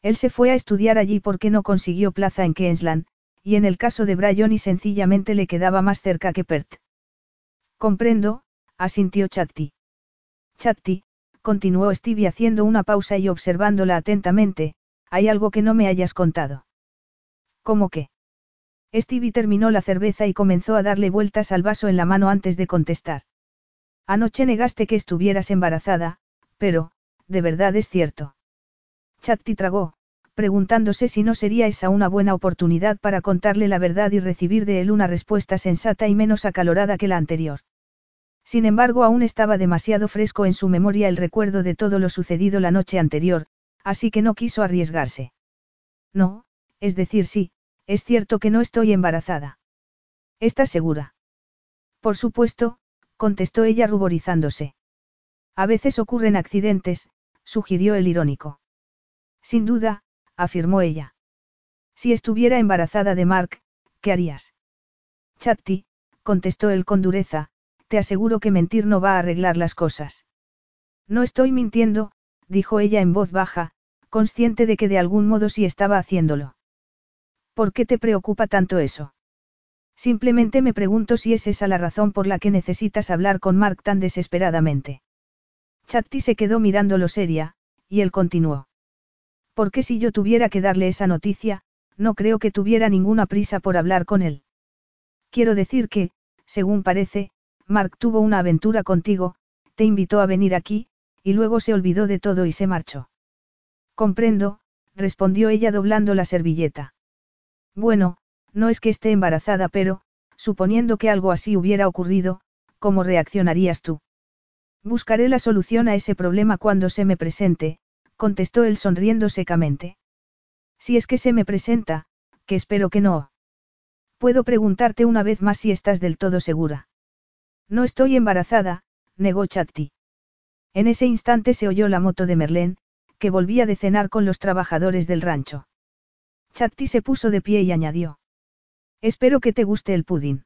Él se fue a estudiar allí porque no consiguió plaza en Queensland, y en el caso de Bryon y sencillamente le quedaba más cerca que Perth. Comprendo, asintió Chatti. Chatti, continuó Stevie haciendo una pausa y observándola atentamente, hay algo que no me hayas contado. ¿Cómo qué? Stevie terminó la cerveza y comenzó a darle vueltas al vaso en la mano antes de contestar. Anoche negaste que estuvieras embarazada, pero, de verdad es cierto. Chatti tragó, preguntándose si no sería esa una buena oportunidad para contarle la verdad y recibir de él una respuesta sensata y menos acalorada que la anterior. Sin embargo, aún estaba demasiado fresco en su memoria el recuerdo de todo lo sucedido la noche anterior, así que no quiso arriesgarse. No, es decir, sí, es cierto que no estoy embarazada. ¿Estás segura? Por supuesto, contestó ella ruborizándose. A veces ocurren accidentes, sugirió el irónico. Sin duda, afirmó ella. Si estuviera embarazada de Mark, ¿qué harías? Chatti, contestó él con dureza, te aseguro que mentir no va a arreglar las cosas. No estoy mintiendo, dijo ella en voz baja, consciente de que de algún modo sí estaba haciéndolo. ¿Por qué te preocupa tanto eso? Simplemente me pregunto si es esa la razón por la que necesitas hablar con Mark tan desesperadamente. Chatti se quedó mirándolo seria, y él continuó. Porque si yo tuviera que darle esa noticia, no creo que tuviera ninguna prisa por hablar con él. Quiero decir que, según parece, Mark tuvo una aventura contigo, te invitó a venir aquí, y luego se olvidó de todo y se marchó. Comprendo, respondió ella doblando la servilleta. Bueno, no es que esté embarazada, pero, suponiendo que algo así hubiera ocurrido, ¿cómo reaccionarías tú? Buscaré la solución a ese problema cuando se me presente, contestó él sonriendo secamente. Si es que se me presenta, que espero que no. Puedo preguntarte una vez más si estás del todo segura. No estoy embarazada, negó Chatti. En ese instante se oyó la moto de Merlén, que volvía de cenar con los trabajadores del rancho. Chatti se puso de pie y añadió. Espero que te guste el pudín.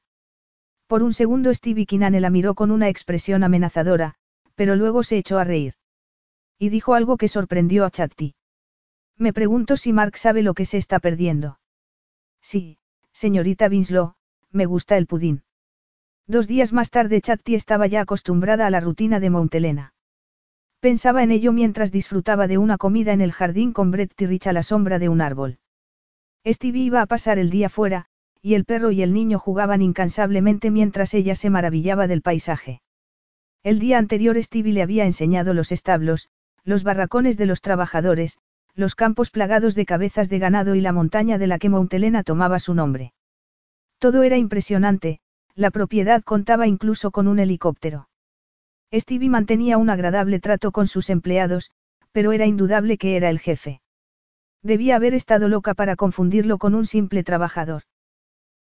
Por un segundo Stevie Kinane la miró con una expresión amenazadora, pero luego se echó a reír. Y dijo algo que sorprendió a Chatti. Me pregunto si Mark sabe lo que se está perdiendo. Sí, señorita Winslow, me gusta el pudín. Dos días más tarde Chatti estaba ya acostumbrada a la rutina de Montelena. Pensaba en ello mientras disfrutaba de una comida en el jardín con Brett Tirrich a la sombra de un árbol. Stevie iba a pasar el día fuera, y el perro y el niño jugaban incansablemente mientras ella se maravillaba del paisaje. El día anterior Stevie le había enseñado los establos, los barracones de los trabajadores, los campos plagados de cabezas de ganado y la montaña de la que Montelena tomaba su nombre. Todo era impresionante, la propiedad contaba incluso con un helicóptero. Stevie mantenía un agradable trato con sus empleados, pero era indudable que era el jefe. Debía haber estado loca para confundirlo con un simple trabajador.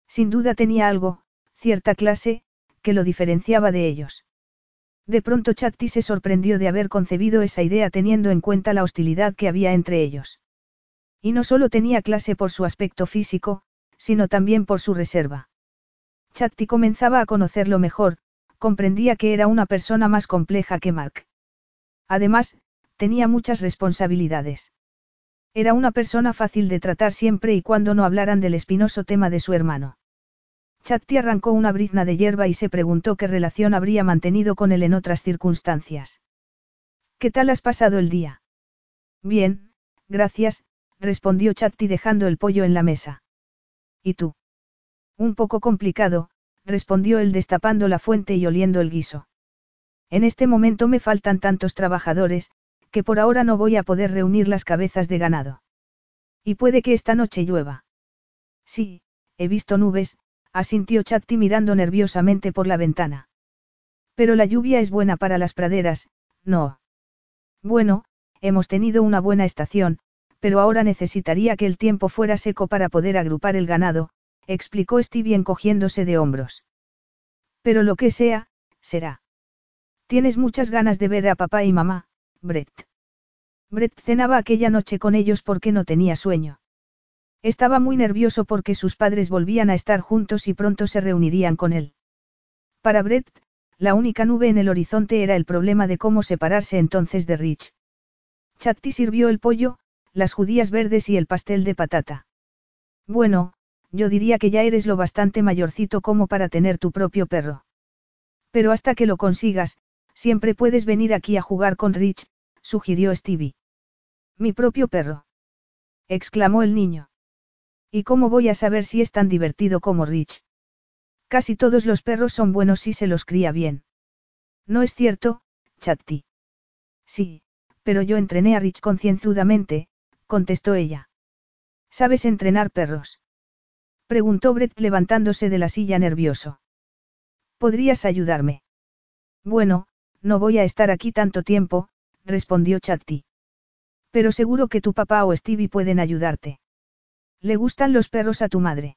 Sin duda tenía algo, cierta clase, que lo diferenciaba de ellos. De pronto Chatti se sorprendió de haber concebido esa idea teniendo en cuenta la hostilidad que había entre ellos. Y no solo tenía clase por su aspecto físico, sino también por su reserva. Chatti comenzaba a conocerlo mejor, comprendía que era una persona más compleja que Mark. Además, tenía muchas responsabilidades. Era una persona fácil de tratar siempre y cuando no hablaran del espinoso tema de su hermano. Chatti arrancó una brizna de hierba y se preguntó qué relación habría mantenido con él en otras circunstancias. ¿Qué tal has pasado el día? Bien, gracias, respondió Chatti dejando el pollo en la mesa. ¿Y tú? Un poco complicado, respondió él destapando la fuente y oliendo el guiso. En este momento me faltan tantos trabajadores, que por ahora no voy a poder reunir las cabezas de ganado. Y puede que esta noche llueva. Sí, he visto nubes, asintió Chatti mirando nerviosamente por la ventana. Pero la lluvia es buena para las praderas, no. Bueno, hemos tenido una buena estación, pero ahora necesitaría que el tiempo fuera seco para poder agrupar el ganado, explicó Stevie encogiéndose de hombros. Pero lo que sea, será. Tienes muchas ganas de ver a papá y mamá, Brett. Brett cenaba aquella noche con ellos porque no tenía sueño. Estaba muy nervioso porque sus padres volvían a estar juntos y pronto se reunirían con él. Para Brett, la única nube en el horizonte era el problema de cómo separarse entonces de Rich. Chatti sirvió el pollo, las judías verdes y el pastel de patata. Bueno, yo diría que ya eres lo bastante mayorcito como para tener tu propio perro. Pero hasta que lo consigas, siempre puedes venir aquí a jugar con Rich, sugirió Stevie. Mi propio perro. exclamó el niño. ¿Y cómo voy a saber si es tan divertido como Rich? Casi todos los perros son buenos si se los cría bien. No es cierto, Chatti. Sí, pero yo entrené a Rich concienzudamente, contestó ella. ¿Sabes entrenar perros? Preguntó Brett levantándose de la silla nervioso. ¿Podrías ayudarme? Bueno, no voy a estar aquí tanto tiempo, respondió Chatti. Pero seguro que tu papá o Stevie pueden ayudarte. ¿Le gustan los perros a tu madre?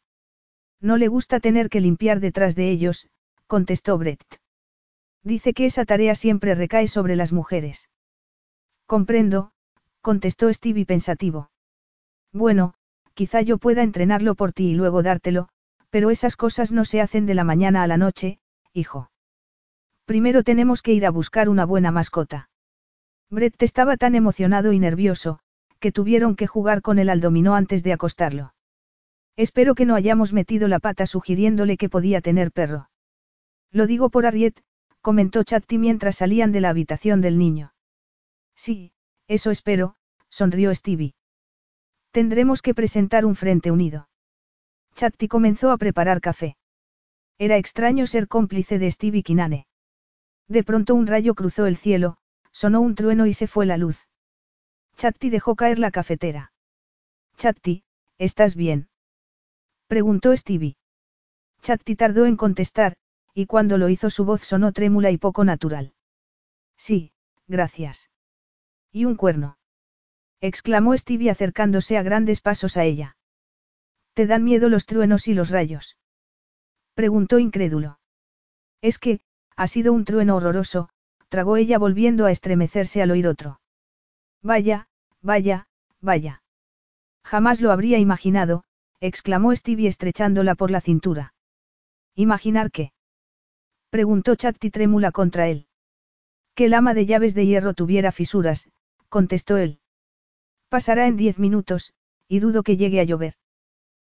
No le gusta tener que limpiar detrás de ellos, contestó Brett. Dice que esa tarea siempre recae sobre las mujeres. Comprendo, contestó Stevie pensativo. Bueno, quizá yo pueda entrenarlo por ti y luego dártelo, pero esas cosas no se hacen de la mañana a la noche, hijo. Primero tenemos que ir a buscar una buena mascota. Brett estaba tan emocionado y nervioso, que tuvieron que jugar con él al dominó antes de acostarlo. Espero que no hayamos metido la pata sugiriéndole que podía tener perro. Lo digo por Ariet, comentó Chatti mientras salían de la habitación del niño. Sí, eso espero, sonrió Stevie. Tendremos que presentar un frente unido. Chatti comenzó a preparar café. Era extraño ser cómplice de Stevie Kinane. De pronto un rayo cruzó el cielo, sonó un trueno y se fue la luz. Chatti dejó caer la cafetera. Chatti, ¿estás bien? Preguntó Stevie. Chatti tardó en contestar, y cuando lo hizo su voz sonó trémula y poco natural. Sí, gracias. ¿Y un cuerno? exclamó Stevie acercándose a grandes pasos a ella. ¿Te dan miedo los truenos y los rayos? preguntó incrédulo. Es que, ha sido un trueno horroroso, tragó ella volviendo a estremecerse al oír otro. Vaya, vaya, vaya. Jamás lo habría imaginado, exclamó Stevie estrechándola por la cintura. ¿Imaginar qué? preguntó Chatti trémula contra él. Que el ama de llaves de hierro tuviera fisuras, contestó él. Pasará en diez minutos, y dudo que llegue a llover.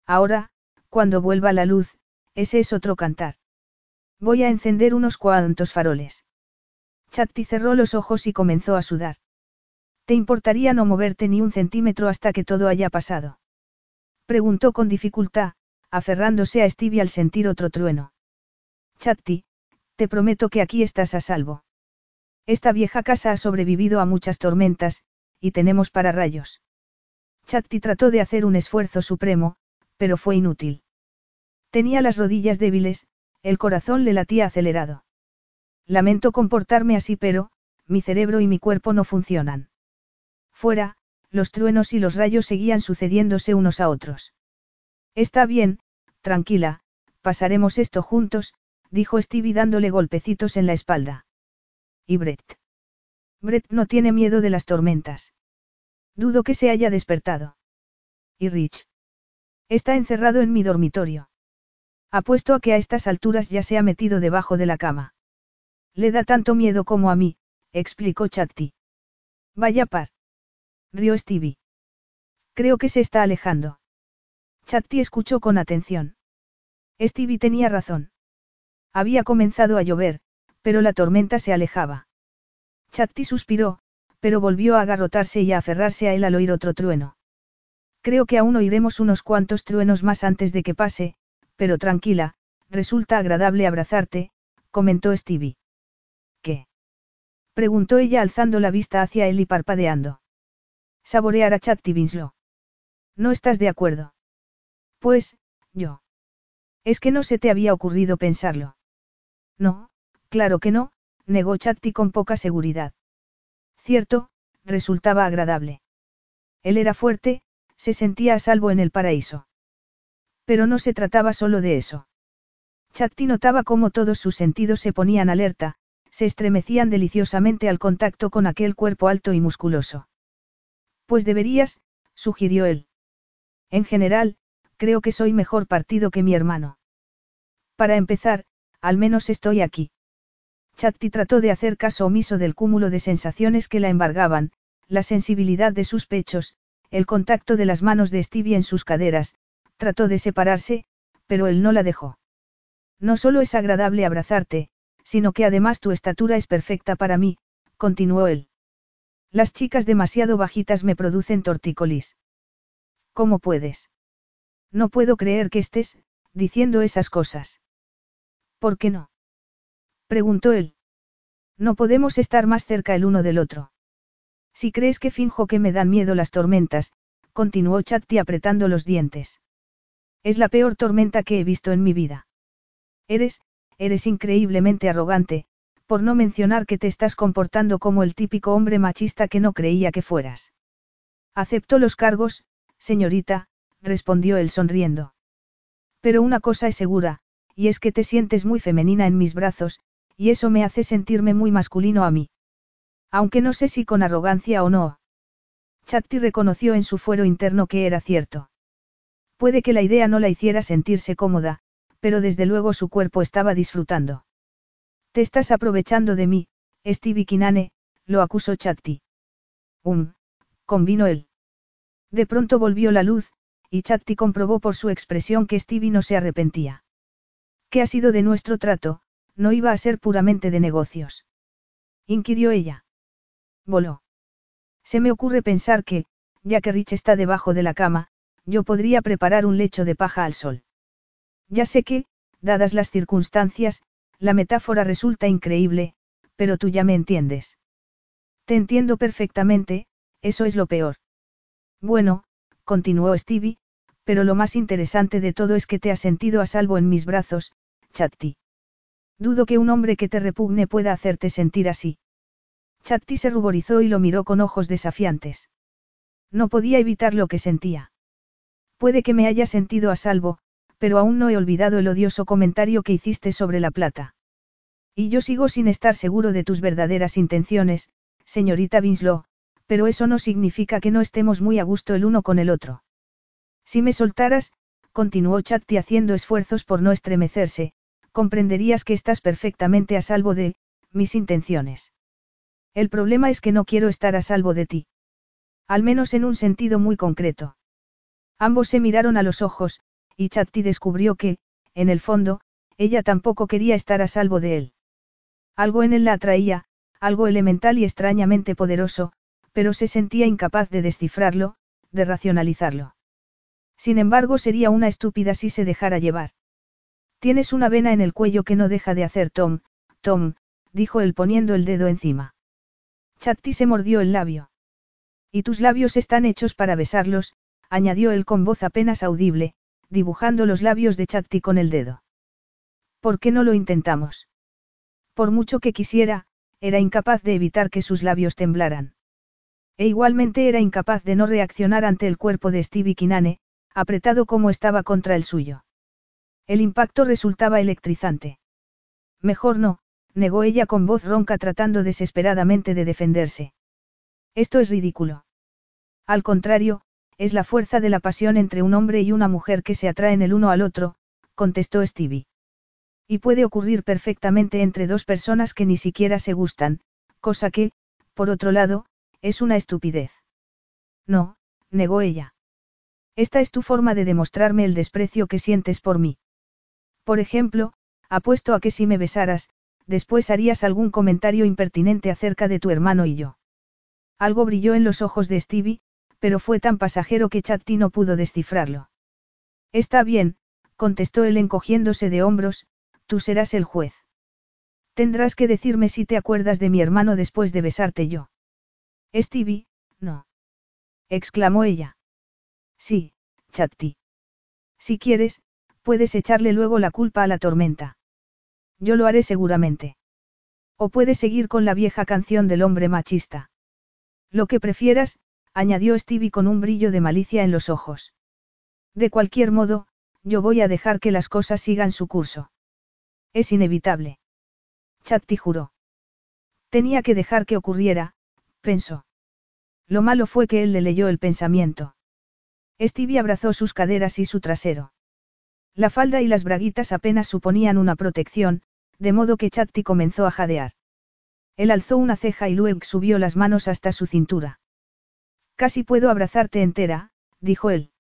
Ahora, cuando vuelva la luz, ese es otro cantar. Voy a encender unos cuantos faroles. Chatti cerró los ojos y comenzó a sudar. ¿Te importaría no moverte ni un centímetro hasta que todo haya pasado? Preguntó con dificultad, aferrándose a Stevie al sentir otro trueno. Chatti, te prometo que aquí estás a salvo. Esta vieja casa ha sobrevivido a muchas tormentas, y tenemos para rayos. Chatti trató de hacer un esfuerzo supremo, pero fue inútil. Tenía las rodillas débiles, el corazón le latía acelerado. Lamento comportarme así, pero, mi cerebro y mi cuerpo no funcionan. Fuera, los truenos y los rayos seguían sucediéndose unos a otros. Está bien, tranquila, pasaremos esto juntos, dijo Stevie dándole golpecitos en la espalda. ¿Y Brett? Brett no tiene miedo de las tormentas. Dudo que se haya despertado. ¿Y Rich? Está encerrado en mi dormitorio. Apuesto a que a estas alturas ya se ha metido debajo de la cama. Le da tanto miedo como a mí, explicó Chatti. Vaya par. Rió Stevie. Creo que se está alejando. Chatti escuchó con atención. Stevie tenía razón. Había comenzado a llover, pero la tormenta se alejaba. Chatti suspiró, pero volvió a agarrotarse y a aferrarse a él al oír otro trueno. Creo que aún oiremos unos cuantos truenos más antes de que pase, pero tranquila, resulta agradable abrazarte, comentó Stevie. ¿Qué? preguntó ella alzando la vista hacia él y parpadeando. Saborear a Chatti Winslow. ¿No estás de acuerdo? Pues, yo. Es que no se te había ocurrido pensarlo. No, Claro que no, negó Chatti con poca seguridad. Cierto, resultaba agradable. Él era fuerte, se sentía a salvo en el paraíso. Pero no se trataba solo de eso. Chatti notaba cómo todos sus sentidos se ponían alerta, se estremecían deliciosamente al contacto con aquel cuerpo alto y musculoso. Pues deberías, sugirió él. En general, creo que soy mejor partido que mi hermano. Para empezar, al menos estoy aquí. Chatti trató de hacer caso omiso del cúmulo de sensaciones que la embargaban, la sensibilidad de sus pechos, el contacto de las manos de Stevie en sus caderas, trató de separarse, pero él no la dejó. No solo es agradable abrazarte, sino que además tu estatura es perfecta para mí, continuó él. Las chicas demasiado bajitas me producen tortícolis. ¿Cómo puedes? No puedo creer que estés, diciendo esas cosas. ¿Por qué no? preguntó él. No podemos estar más cerca el uno del otro. Si crees que finjo que me dan miedo las tormentas, continuó Chatti apretando los dientes. Es la peor tormenta que he visto en mi vida. Eres, eres increíblemente arrogante, por no mencionar que te estás comportando como el típico hombre machista que no creía que fueras. Acepto los cargos, señorita, respondió él sonriendo. Pero una cosa es segura, y es que te sientes muy femenina en mis brazos, y eso me hace sentirme muy masculino a mí. Aunque no sé si con arrogancia o no. Chatti reconoció en su fuero interno que era cierto. Puede que la idea no la hiciera sentirse cómoda, pero desde luego su cuerpo estaba disfrutando. Te estás aprovechando de mí, Stevie Kinane, lo acusó Chatti. Um, convino él. De pronto volvió la luz, y Chatti comprobó por su expresión que Stevie no se arrepentía. ¿Qué ha sido de nuestro trato? No iba a ser puramente de negocios. Inquirió ella. Voló. Se me ocurre pensar que, ya que Rich está debajo de la cama, yo podría preparar un lecho de paja al sol. Ya sé que, dadas las circunstancias, la metáfora resulta increíble, pero tú ya me entiendes. Te entiendo perfectamente, eso es lo peor. Bueno, continuó Stevie, pero lo más interesante de todo es que te has sentido a salvo en mis brazos, Chatti. Dudo que un hombre que te repugne pueda hacerte sentir así. Chatti se ruborizó y lo miró con ojos desafiantes. No podía evitar lo que sentía. Puede que me haya sentido a salvo, pero aún no he olvidado el odioso comentario que hiciste sobre la plata. Y yo sigo sin estar seguro de tus verdaderas intenciones, señorita Winslow, pero eso no significa que no estemos muy a gusto el uno con el otro. Si me soltaras, continuó Chatti haciendo esfuerzos por no estremecerse, comprenderías que estás perfectamente a salvo de, mis intenciones. El problema es que no quiero estar a salvo de ti. Al menos en un sentido muy concreto. Ambos se miraron a los ojos, y Chatti descubrió que, en el fondo, ella tampoco quería estar a salvo de él. Algo en él la atraía, algo elemental y extrañamente poderoso, pero se sentía incapaz de descifrarlo, de racionalizarlo. Sin embargo, sería una estúpida si se dejara llevar. Tienes una vena en el cuello que no deja de hacer Tom, Tom, dijo él poniendo el dedo encima. Chatti se mordió el labio. Y tus labios están hechos para besarlos, añadió él con voz apenas audible, dibujando los labios de Chatti con el dedo. ¿Por qué no lo intentamos? Por mucho que quisiera, era incapaz de evitar que sus labios temblaran. E igualmente era incapaz de no reaccionar ante el cuerpo de Stevie Kinane, apretado como estaba contra el suyo. El impacto resultaba electrizante. Mejor no, negó ella con voz ronca tratando desesperadamente de defenderse. Esto es ridículo. Al contrario, es la fuerza de la pasión entre un hombre y una mujer que se atraen el uno al otro, contestó Stevie. Y puede ocurrir perfectamente entre dos personas que ni siquiera se gustan, cosa que, por otro lado, es una estupidez. No, negó ella. Esta es tu forma de demostrarme el desprecio que sientes por mí. Por ejemplo, apuesto a que si me besaras, después harías algún comentario impertinente acerca de tu hermano y yo. Algo brilló en los ojos de Stevie, pero fue tan pasajero que Chatti no pudo descifrarlo. Está bien, contestó él encogiéndose de hombros, tú serás el juez. Tendrás que decirme si te acuerdas de mi hermano después de besarte yo. Stevie, no. exclamó ella. Sí, Chatti. Si quieres, puedes echarle luego la culpa a la tormenta. Yo lo haré seguramente. O puedes seguir con la vieja canción del hombre machista. Lo que prefieras, añadió Stevie con un brillo de malicia en los ojos. De cualquier modo, yo voy a dejar que las cosas sigan su curso. Es inevitable. Chatti juró. Tenía que dejar que ocurriera, pensó. Lo malo fue que él le leyó el pensamiento. Stevie abrazó sus caderas y su trasero. La falda y las braguitas apenas suponían una protección, de modo que Chatti comenzó a jadear. Él alzó una ceja y luego subió las manos hasta su cintura. Casi puedo abrazarte entera, dijo él.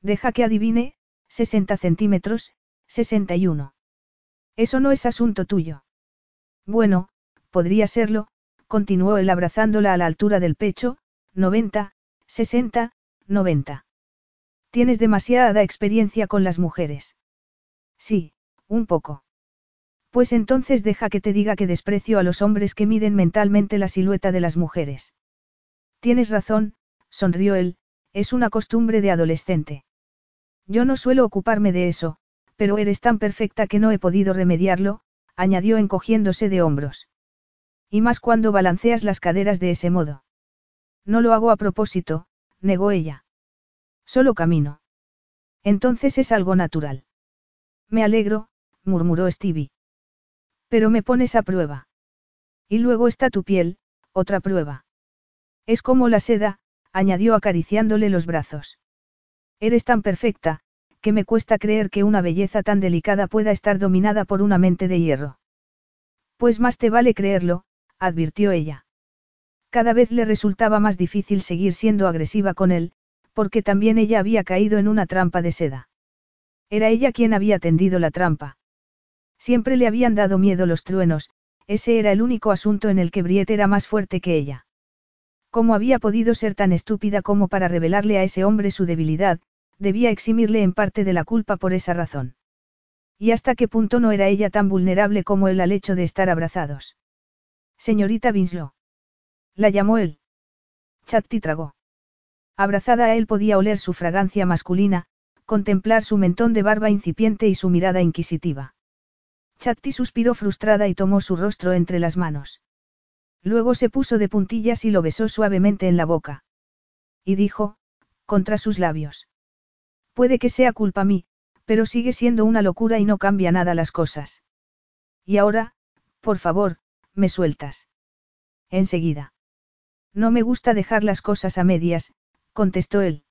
Deja que adivine, 60 centímetros, 61. Eso no es asunto tuyo. Bueno, podría serlo, continuó él abrazándola a la altura del pecho, 90, 60, 90. Tienes demasiada experiencia con las mujeres. Sí, un poco. Pues entonces deja que te diga que desprecio a los hombres que miden mentalmente la silueta de las mujeres. Tienes razón, sonrió él, es una costumbre de adolescente. Yo no suelo ocuparme de eso, pero eres tan perfecta que no he podido remediarlo, añadió encogiéndose de hombros. Y más cuando balanceas las caderas de ese modo. No lo hago a propósito, negó ella. Solo camino. Entonces es algo natural. Me alegro, murmuró Stevie. Pero me pones a prueba. Y luego está tu piel, otra prueba. Es como la seda, añadió acariciándole los brazos. Eres tan perfecta, que me cuesta creer que una belleza tan delicada pueda estar dominada por una mente de hierro. Pues más te vale creerlo, advirtió ella. Cada vez le resultaba más difícil seguir siendo agresiva con él, porque también ella había caído en una trampa de seda. Era ella quien había tendido la trampa. Siempre le habían dado miedo los truenos, ese era el único asunto en el que Briet era más fuerte que ella. ¿Cómo había podido ser tan estúpida como para revelarle a ese hombre su debilidad? Debía eximirle en parte de la culpa por esa razón. ¿Y hasta qué punto no era ella tan vulnerable como él al hecho de estar abrazados? Señorita Winslow. La llamó él. Chatti tragó. Abrazada a él podía oler su fragancia masculina, contemplar su mentón de barba incipiente y su mirada inquisitiva. Chatti suspiró frustrada y tomó su rostro entre las manos. Luego se puso de puntillas y lo besó suavemente en la boca. Y dijo, contra sus labios. Puede que sea culpa mí, pero sigue siendo una locura y no cambia nada las cosas. Y ahora, por favor, me sueltas. Enseguida. No me gusta dejar las cosas a medias, contestó él.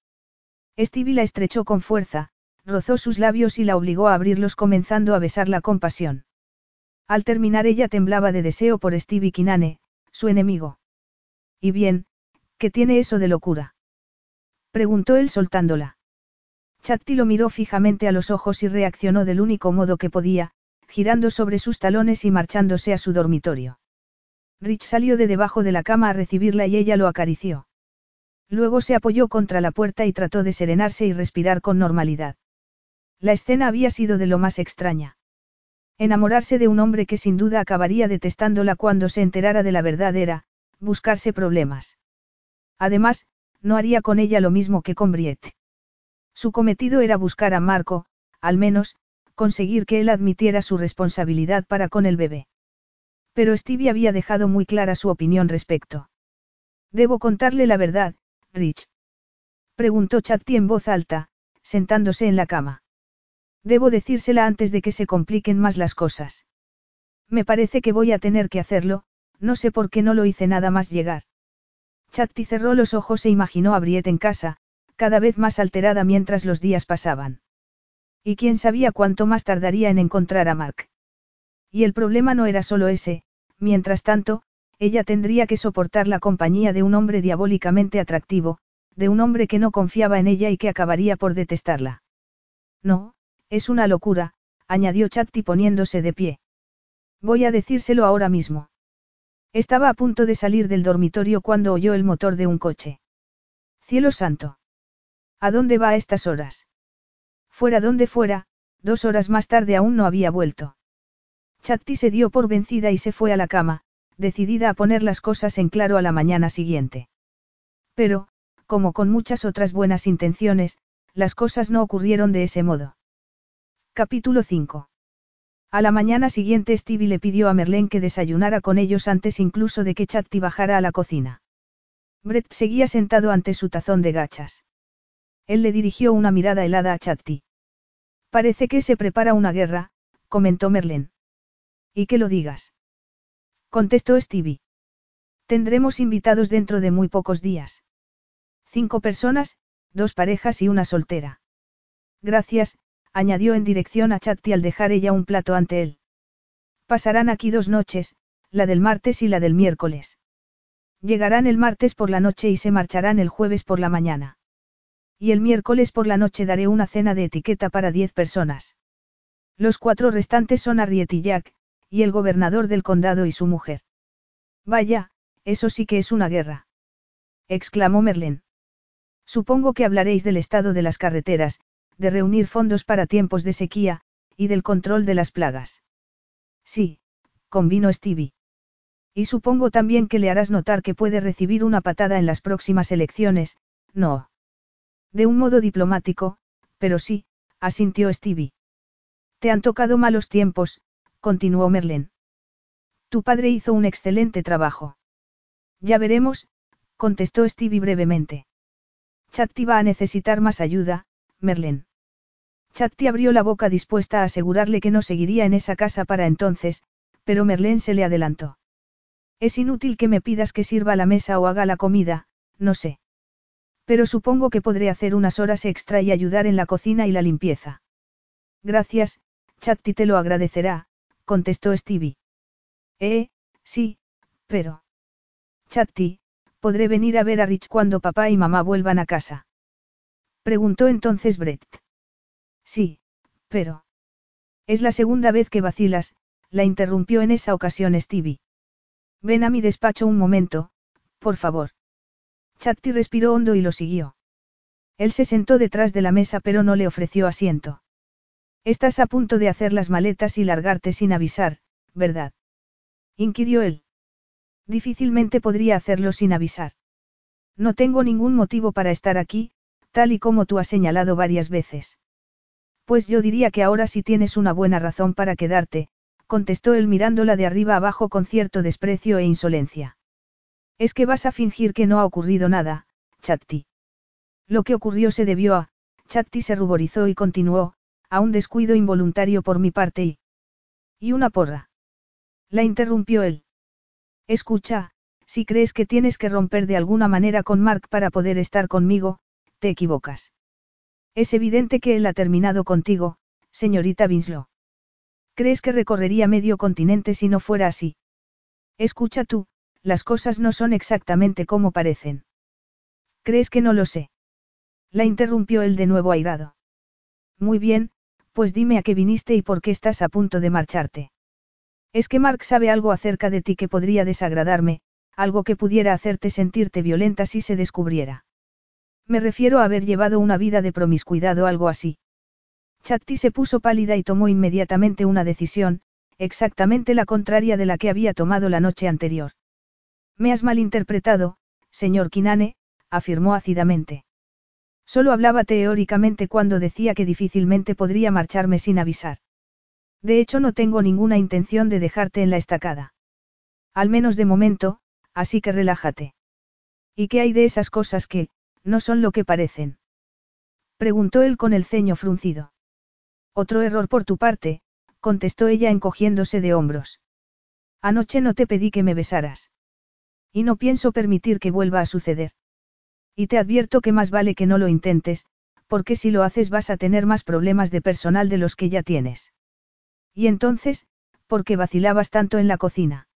Stevie la estrechó con fuerza, rozó sus labios y la obligó a abrirlos comenzando a besarla con pasión. Al terminar ella temblaba de deseo por Stevie Kinane, su enemigo. Y bien, ¿qué tiene eso de locura? Preguntó él soltándola. Chatti lo miró fijamente a los ojos y reaccionó del único modo que podía, girando sobre sus talones y marchándose a su dormitorio. Rich salió de debajo de la cama a recibirla y ella lo acarició. Luego se apoyó contra la puerta y trató de serenarse y respirar con normalidad. La escena había sido de lo más extraña. Enamorarse de un hombre que sin duda acabaría detestándola cuando se enterara de la verdad era, buscarse problemas. Además, no haría con ella lo mismo que con Briette. Su cometido era buscar a Marco, al menos, conseguir que él admitiera su responsabilidad para con el bebé. Pero Stevie había dejado muy clara su opinión respecto. Debo contarle la verdad, Rich. Preguntó Chatti en voz alta, sentándose en la cama. Debo decírsela antes de que se compliquen más las cosas. Me parece que voy a tener que hacerlo, no sé por qué no lo hice nada más llegar. Chatti cerró los ojos e imaginó a Briette en casa, cada vez más alterada mientras los días pasaban. Y quién sabía cuánto más tardaría en encontrar a Mark. Y el problema no era solo ese, mientras tanto, ella tendría que soportar la compañía de un hombre diabólicamente atractivo, de un hombre que no confiaba en ella y que acabaría por detestarla. No, es una locura, añadió Chatti poniéndose de pie. Voy a decírselo ahora mismo. Estaba a punto de salir del dormitorio cuando oyó el motor de un coche. Cielo santo. ¿A dónde va a estas horas? Fuera donde fuera, dos horas más tarde aún no había vuelto. Chatti se dio por vencida y se fue a la cama, decidida a poner las cosas en claro a la mañana siguiente. Pero, como con muchas otras buenas intenciones, las cosas no ocurrieron de ese modo. Capítulo 5. A la mañana siguiente Stevie le pidió a Merlén que desayunara con ellos antes incluso de que Chatti bajara a la cocina. Brett seguía sentado ante su tazón de gachas. Él le dirigió una mirada helada a Chatti. Parece que se prepara una guerra, comentó Merlén. Y que lo digas. Contestó Stevie. Tendremos invitados dentro de muy pocos días. Cinco personas, dos parejas y una soltera. Gracias, añadió en dirección a Chatti al dejar ella un plato ante él. Pasarán aquí dos noches, la del martes y la del miércoles. Llegarán el martes por la noche y se marcharán el jueves por la mañana. Y el miércoles por la noche daré una cena de etiqueta para diez personas. Los cuatro restantes son Arriet Jack, y el gobernador del condado y su mujer. Vaya, eso sí que es una guerra. exclamó Merlin. Supongo que hablaréis del estado de las carreteras, de reunir fondos para tiempos de sequía, y del control de las plagas. Sí, convino Stevie. Y supongo también que le harás notar que puede recibir una patada en las próximas elecciones, no. De un modo diplomático, pero sí, asintió Stevie. Te han tocado malos tiempos, continuó Merlin. Tu padre hizo un excelente trabajo. Ya veremos, contestó Stevie brevemente. Chatti va a necesitar más ayuda, Merlin. Chatti abrió la boca dispuesta a asegurarle que no seguiría en esa casa para entonces, pero Merlin se le adelantó. Es inútil que me pidas que sirva la mesa o haga la comida, no sé. Pero supongo que podré hacer unas horas extra y ayudar en la cocina y la limpieza. Gracias, Chatti te lo agradecerá, contestó Stevie. Eh, sí, pero. Chatti, ¿podré venir a ver a Rich cuando papá y mamá vuelvan a casa? Preguntó entonces Brett. Sí, pero. Es la segunda vez que vacilas, la interrumpió en esa ocasión Stevie. Ven a mi despacho un momento, por favor. Chatti respiró hondo y lo siguió. Él se sentó detrás de la mesa pero no le ofreció asiento. Estás a punto de hacer las maletas y largarte sin avisar, ¿verdad? inquirió él. Difícilmente podría hacerlo sin avisar. No tengo ningún motivo para estar aquí, tal y como tú has señalado varias veces. Pues yo diría que ahora sí tienes una buena razón para quedarte, contestó él mirándola de arriba abajo con cierto desprecio e insolencia. Es que vas a fingir que no ha ocurrido nada, Chatti. Lo que ocurrió se debió a, Chatti se ruborizó y continuó, a un descuido involuntario por mi parte y... Y una porra. La interrumpió él. Escucha, si crees que tienes que romper de alguna manera con Mark para poder estar conmigo, te equivocas. Es evidente que él ha terminado contigo, señorita Winslow. ¿Crees que recorrería medio continente si no fuera así? Escucha tú, las cosas no son exactamente como parecen. ¿Crees que no lo sé? La interrumpió él de nuevo airado. Muy bien, pues dime a qué viniste y por qué estás a punto de marcharte. Es que Mark sabe algo acerca de ti que podría desagradarme, algo que pudiera hacerte sentirte violenta si se descubriera. Me refiero a haber llevado una vida de promiscuidad o algo así. Chatti se puso pálida y tomó inmediatamente una decisión, exactamente la contraria de la que había tomado la noche anterior. Me has malinterpretado, señor Kinane, afirmó ácidamente. Solo hablaba teóricamente cuando decía que difícilmente podría marcharme sin avisar. De hecho no tengo ninguna intención de dejarte en la estacada. Al menos de momento, así que relájate. ¿Y qué hay de esas cosas que, no son lo que parecen? Preguntó él con el ceño fruncido. Otro error por tu parte, contestó ella encogiéndose de hombros. Anoche no te pedí que me besaras. Y no pienso permitir que vuelva a suceder. Y te advierto que más vale que no lo intentes, porque si lo haces vas a tener más problemas de personal de los que ya tienes. Y entonces, ¿por qué vacilabas tanto en la cocina?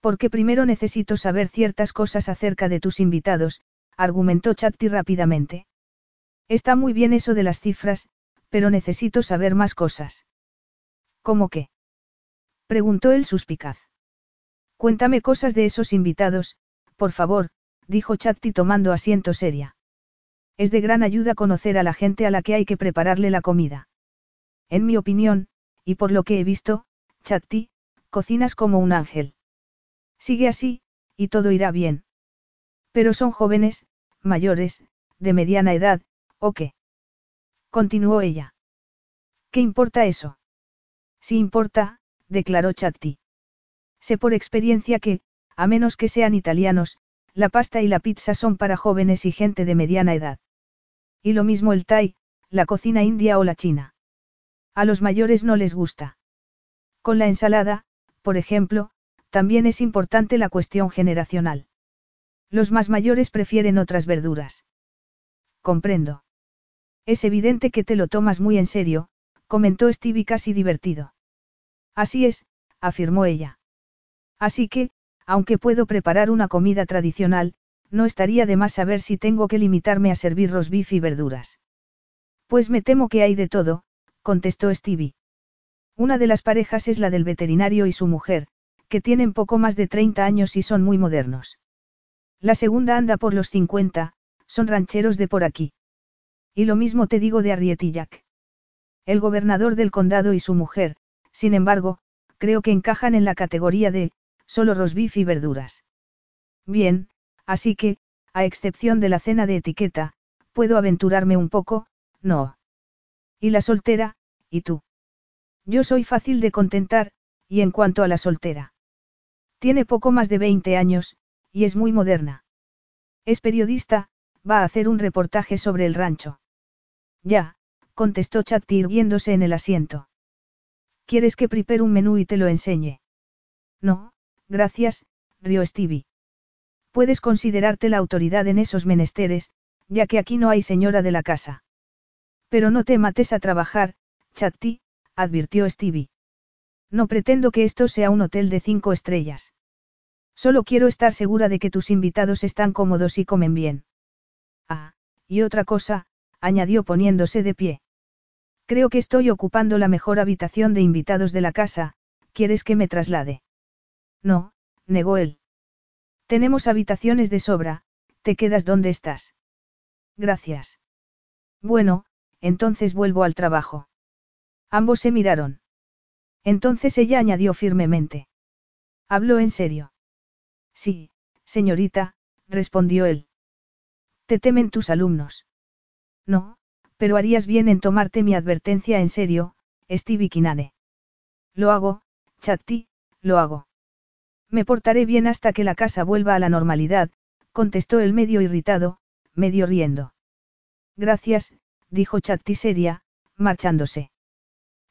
Porque primero necesito saber ciertas cosas acerca de tus invitados, argumentó Chatti rápidamente. Está muy bien eso de las cifras, pero necesito saber más cosas. ¿Cómo qué? preguntó el suspicaz. Cuéntame cosas de esos invitados, por favor, dijo Chatti tomando asiento seria. Es de gran ayuda conocer a la gente a la que hay que prepararle la comida. En mi opinión, y por lo que he visto, Chatti, cocinas como un ángel. Sigue así, y todo irá bien. Pero son jóvenes, mayores, de mediana edad, ¿o qué? Continuó ella. ¿Qué importa eso? Sí importa, declaró Chatti. Sé por experiencia que, a menos que sean italianos, la pasta y la pizza son para jóvenes y gente de mediana edad. Y lo mismo el thai, la cocina india o la china. A los mayores no les gusta. Con la ensalada, por ejemplo, también es importante la cuestión generacional. Los más mayores prefieren otras verduras. Comprendo. Es evidente que te lo tomas muy en serio, comentó Stevie casi divertido. Así es, afirmó ella. Así que, aunque puedo preparar una comida tradicional, no estaría de más saber si tengo que limitarme a servir rosbif y verduras. Pues me temo que hay de todo, contestó Stevie. Una de las parejas es la del veterinario y su mujer, que tienen poco más de 30 años y son muy modernos. La segunda anda por los 50, son rancheros de por aquí. Y lo mismo te digo de Arrietillac. El gobernador del condado y su mujer, sin embargo, creo que encajan en la categoría de, solo rosbif y verduras. Bien, así que, a excepción de la cena de etiqueta, puedo aventurarme un poco, no. Y la soltera, ¿y tú? Yo soy fácil de contentar, y en cuanto a la soltera. Tiene poco más de 20 años, y es muy moderna. Es periodista, va a hacer un reportaje sobre el rancho. Ya, contestó Chatti irguiéndose en el asiento. ¿Quieres que prepare un menú y te lo enseñe? No, gracias, rió Stevie. Puedes considerarte la autoridad en esos menesteres, ya que aquí no hay señora de la casa. Pero no te mates a trabajar, Chatti, advirtió Stevie. No pretendo que esto sea un hotel de cinco estrellas. Solo quiero estar segura de que tus invitados están cómodos y comen bien. Ah, y otra cosa, añadió poniéndose de pie. Creo que estoy ocupando la mejor habitación de invitados de la casa, ¿quieres que me traslade? No, negó él. Tenemos habitaciones de sobra, te quedas donde estás. Gracias. Bueno, entonces vuelvo al trabajo. Ambos se miraron. Entonces ella añadió firmemente. ¿Habló en serio? Sí, señorita, respondió él. ¿Te temen tus alumnos? No, pero harías bien en tomarte mi advertencia en serio, Stevie Kinane. Lo hago, Chatti, lo hago. Me portaré bien hasta que la casa vuelva a la normalidad, contestó el medio irritado, medio riendo. Gracias, dijo Chatti seria, marchándose.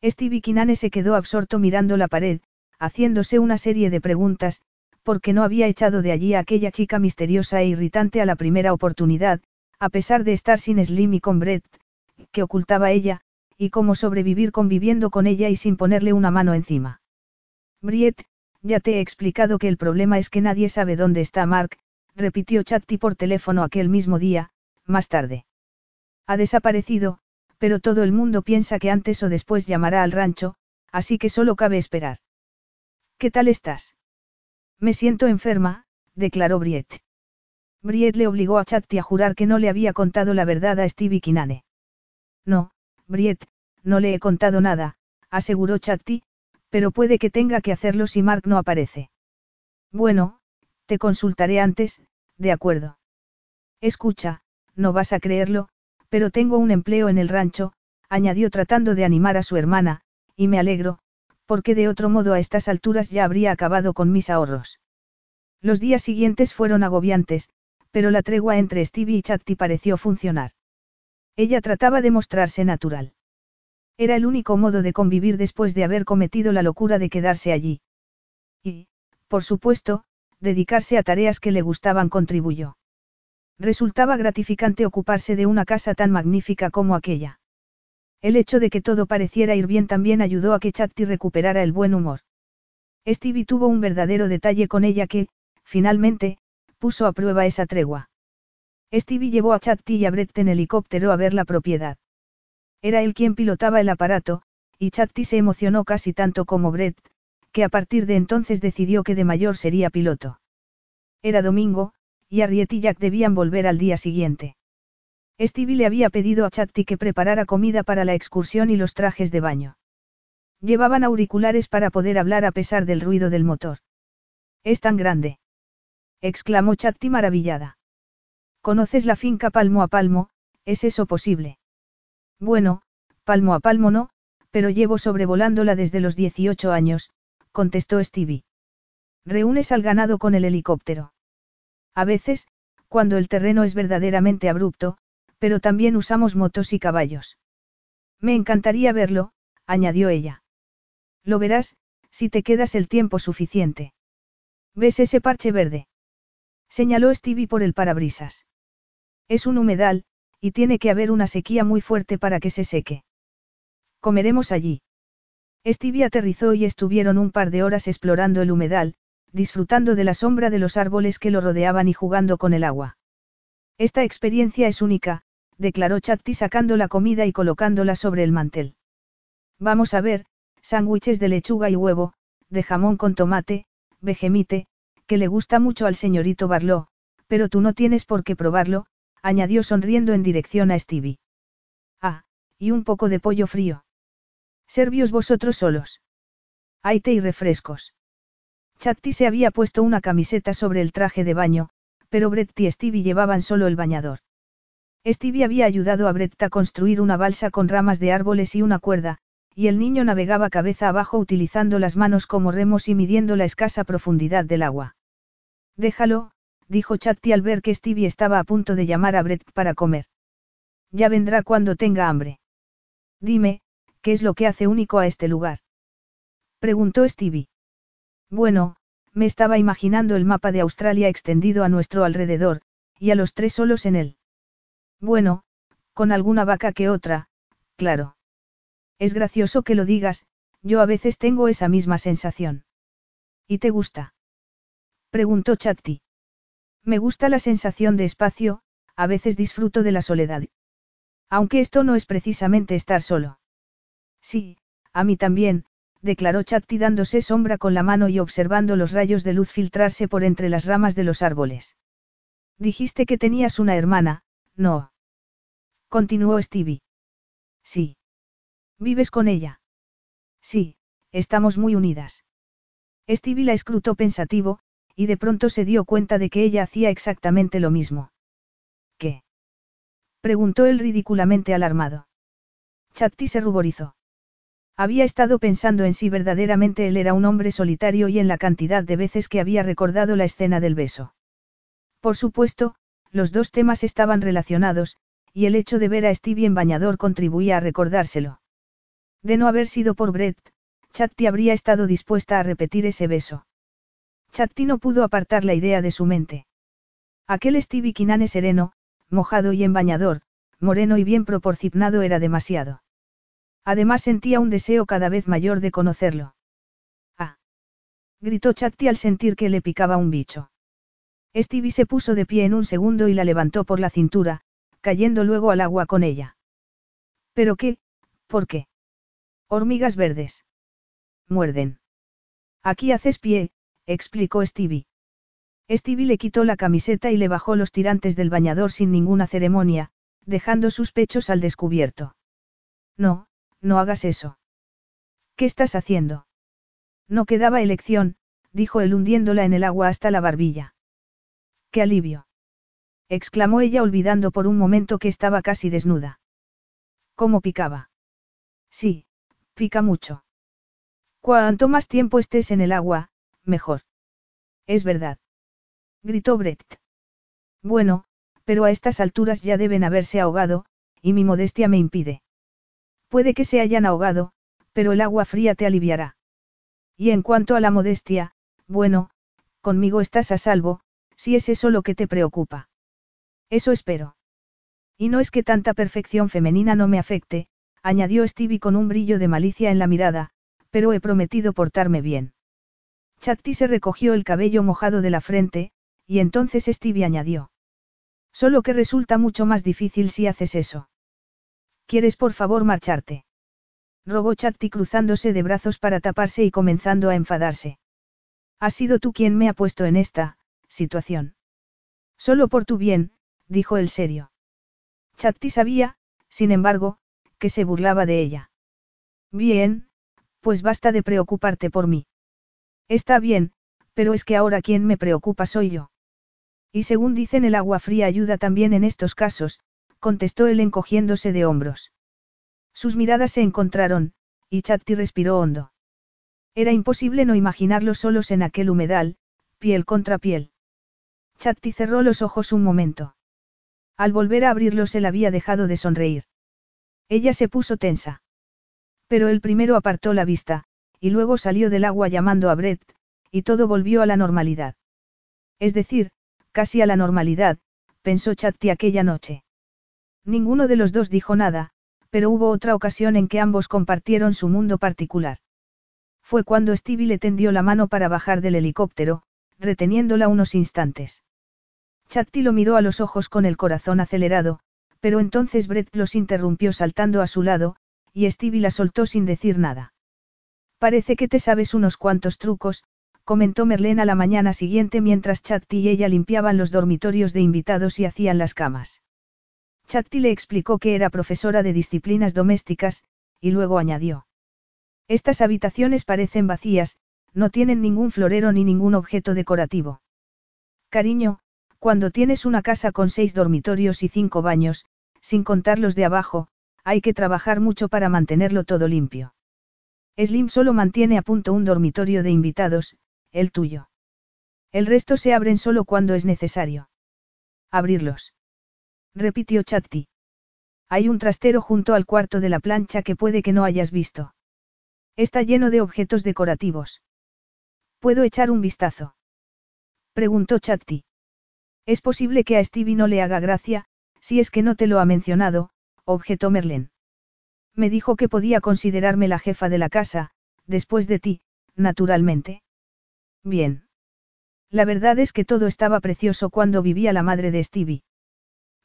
Stevie Kinane se quedó absorto mirando la pared, haciéndose una serie de preguntas, porque no había echado de allí a aquella chica misteriosa e irritante a la primera oportunidad, a pesar de estar sin Slim y con Brett, que ocultaba ella, y cómo sobrevivir conviviendo con ella y sin ponerle una mano encima. Briet, ya te he explicado que el problema es que nadie sabe dónde está Mark, repitió Chatti por teléfono aquel mismo día, más tarde. Ha desaparecido, pero todo el mundo piensa que antes o después llamará al rancho, así que solo cabe esperar. ¿Qué tal estás? Me siento enferma, declaró Briet. Briet le obligó a Chatti a jurar que no le había contado la verdad a Stevie Kinane. No, Briet, no le he contado nada, aseguró Chatti, pero puede que tenga que hacerlo si Mark no aparece. Bueno, te consultaré antes, de acuerdo. Escucha, no vas a creerlo, pero tengo un empleo en el rancho, añadió tratando de animar a su hermana, y me alegro, porque de otro modo a estas alturas ya habría acabado con mis ahorros. Los días siguientes fueron agobiantes, pero la tregua entre Stevie y Chatti pareció funcionar. Ella trataba de mostrarse natural. Era el único modo de convivir después de haber cometido la locura de quedarse allí. Y, por supuesto, dedicarse a tareas que le gustaban contribuyó. Resultaba gratificante ocuparse de una casa tan magnífica como aquella. El hecho de que todo pareciera ir bien también ayudó a que Chatti recuperara el buen humor. Stevie tuvo un verdadero detalle con ella que, finalmente, puso a prueba esa tregua. Stevie llevó a Chatti y a Brett en helicóptero a ver la propiedad. Era él quien pilotaba el aparato, y Chatti se emocionó casi tanto como Brett, que a partir de entonces decidió que de mayor sería piloto. Era domingo, y Arriet y Jack debían volver al día siguiente. Stevie le había pedido a Chatti que preparara comida para la excursión y los trajes de baño. Llevaban auriculares para poder hablar a pesar del ruido del motor. Es tan grande. exclamó Chatti maravillada. Conoces la finca palmo a palmo, ¿es eso posible? Bueno, palmo a palmo no, pero llevo sobrevolándola desde los 18 años, contestó Stevie. ¿Reúnes al ganado con el helicóptero? A veces, cuando el terreno es verdaderamente abrupto, pero también usamos motos y caballos. Me encantaría verlo, añadió ella. Lo verás, Si te quedas el tiempo suficiente. ¿Ves ese parche verde? Señaló Stevie por el parabrisas. Es un humedal, y tiene que haber una sequía muy fuerte para que se seque. Comeremos allí. Stevie aterrizó y estuvieron un par de horas explorando el humedal, disfrutando de la sombra de los árboles que lo rodeaban y jugando con el agua. Esta experiencia es única, declaró Chatti sacando la comida y colocándola sobre el mantel. Vamos a ver, sándwiches de lechuga y huevo, de jamón con tomate, vegemite, que le gusta mucho al señorito Barlow, pero tú no tienes por qué probarlo, añadió sonriendo en dirección a Stevie. Ah, y un poco de pollo frío. Servios vosotros solos. Hay té y refrescos. Chatti se había puesto una camiseta sobre el traje de baño, pero Brett y Stevie llevaban solo el bañador. Stevie había ayudado a Brett a construir una balsa con ramas de árboles y una cuerda, y el niño navegaba cabeza abajo utilizando las manos como remos y midiendo la escasa profundidad del agua. Déjalo, dijo Chatti al ver que Stevie estaba a punto de llamar a Brett para comer. Ya vendrá cuando tenga hambre. Dime, ¿qué es lo que hace único a este lugar? Preguntó Stevie. Bueno, me estaba imaginando el mapa de Australia extendido a nuestro alrededor, y a los tres solos en él. Bueno, con alguna vaca que otra, claro. Es gracioso que lo digas, yo a veces tengo esa misma sensación. ¿Y te gusta? Preguntó Chatti. Me gusta la sensación de espacio, a veces disfruto de la soledad. Aunque esto no es precisamente estar solo. Sí, a mí también, declaró Chatti dándose sombra con la mano y observando los rayos de luz filtrarse por entre las ramas de los árboles. Dijiste que tenías una hermana, no. Continuó Stevie. Sí. ¿Vives con ella? Sí, estamos muy unidas. Stevie la escrutó pensativo, y de pronto se dio cuenta de que ella hacía exactamente lo mismo. ¿Qué? preguntó él ridículamente alarmado. Chatti se ruborizó. Había estado pensando en si verdaderamente él era un hombre solitario y en la cantidad de veces que había recordado la escena del beso. Por supuesto, los dos temas estaban relacionados, y el hecho de ver a Stevie en bañador contribuía a recordárselo. De no haber sido por Brett, Chatti habría estado dispuesta a repetir ese beso. Chatti no pudo apartar la idea de su mente. Aquel Stevie Kinane sereno, mojado y en bañador, moreno y bien proporcionado era demasiado. Además sentía un deseo cada vez mayor de conocerlo. ¡Ah! gritó Chatti al sentir que le picaba un bicho. Stevie se puso de pie en un segundo y la levantó por la cintura, cayendo luego al agua con ella. ¿Pero qué? ¿Por qué? Hormigas verdes. Muerden. Aquí haces pie, explicó Stevie. Stevie le quitó la camiseta y le bajó los tirantes del bañador sin ninguna ceremonia, dejando sus pechos al descubierto. No, no hagas eso. ¿Qué estás haciendo? No quedaba elección, dijo él hundiéndola en el agua hasta la barbilla. ¡Qué alivio! exclamó ella olvidando por un momento que estaba casi desnuda. ¿Cómo picaba? Sí, pica mucho. Cuanto más tiempo estés en el agua, mejor. Es verdad. Gritó Brett. Bueno, pero a estas alturas ya deben haberse ahogado, y mi modestia me impide. Puede que se hayan ahogado, pero el agua fría te aliviará. Y en cuanto a la modestia, bueno, conmigo estás a salvo, si es eso lo que te preocupa. Eso espero. Y no es que tanta perfección femenina no me afecte, añadió Stevie con un brillo de malicia en la mirada, pero he prometido portarme bien. Chatti se recogió el cabello mojado de la frente, y entonces Stevie añadió. Solo que resulta mucho más difícil si haces eso. ¿Quieres por favor marcharte? Rogó Chatti cruzándose de brazos para taparse y comenzando a enfadarse. Has sido tú quien me ha puesto en esta, situación. Solo por tu bien, dijo el serio. Chatti sabía, sin embargo, que se burlaba de ella. Bien, pues basta de preocuparte por mí. Está bien, pero es que ahora quien me preocupa soy yo. Y según dicen el agua fría ayuda también en estos casos, contestó él encogiéndose de hombros. Sus miradas se encontraron, y Chatti respiró hondo. Era imposible no imaginarlos solos en aquel humedal, piel contra piel. Chatti cerró los ojos un momento. Al volver a abrirlos él había dejado de sonreír. Ella se puso tensa. Pero él primero apartó la vista, y luego salió del agua llamando a Brett, y todo volvió a la normalidad. Es decir, casi a la normalidad, pensó Chatti aquella noche. Ninguno de los dos dijo nada, pero hubo otra ocasión en que ambos compartieron su mundo particular. Fue cuando Stevie le tendió la mano para bajar del helicóptero, reteniéndola unos instantes. Chatti lo miró a los ojos con el corazón acelerado, pero entonces Brett los interrumpió saltando a su lado, y Stevie la soltó sin decir nada. Parece que te sabes unos cuantos trucos, comentó Merlene a la mañana siguiente mientras Chatti y ella limpiaban los dormitorios de invitados y hacían las camas. Chatti le explicó que era profesora de disciplinas domésticas, y luego añadió. Estas habitaciones parecen vacías, no tienen ningún florero ni ningún objeto decorativo. Cariño, cuando tienes una casa con seis dormitorios y cinco baños, sin contar los de abajo, hay que trabajar mucho para mantenerlo todo limpio. Slim solo mantiene a punto un dormitorio de invitados, el tuyo. El resto se abren solo cuando es necesario. Abrirlos. Repitió Chatti. Hay un trastero junto al cuarto de la plancha que puede que no hayas visto. Está lleno de objetos decorativos. ¿Puedo echar un vistazo? Preguntó Chatti. Es posible que a Stevie no le haga gracia, si es que no te lo ha mencionado, objetó Merlin. Me dijo que podía considerarme la jefa de la casa, después de ti, naturalmente. Bien. La verdad es que todo estaba precioso cuando vivía la madre de Stevie.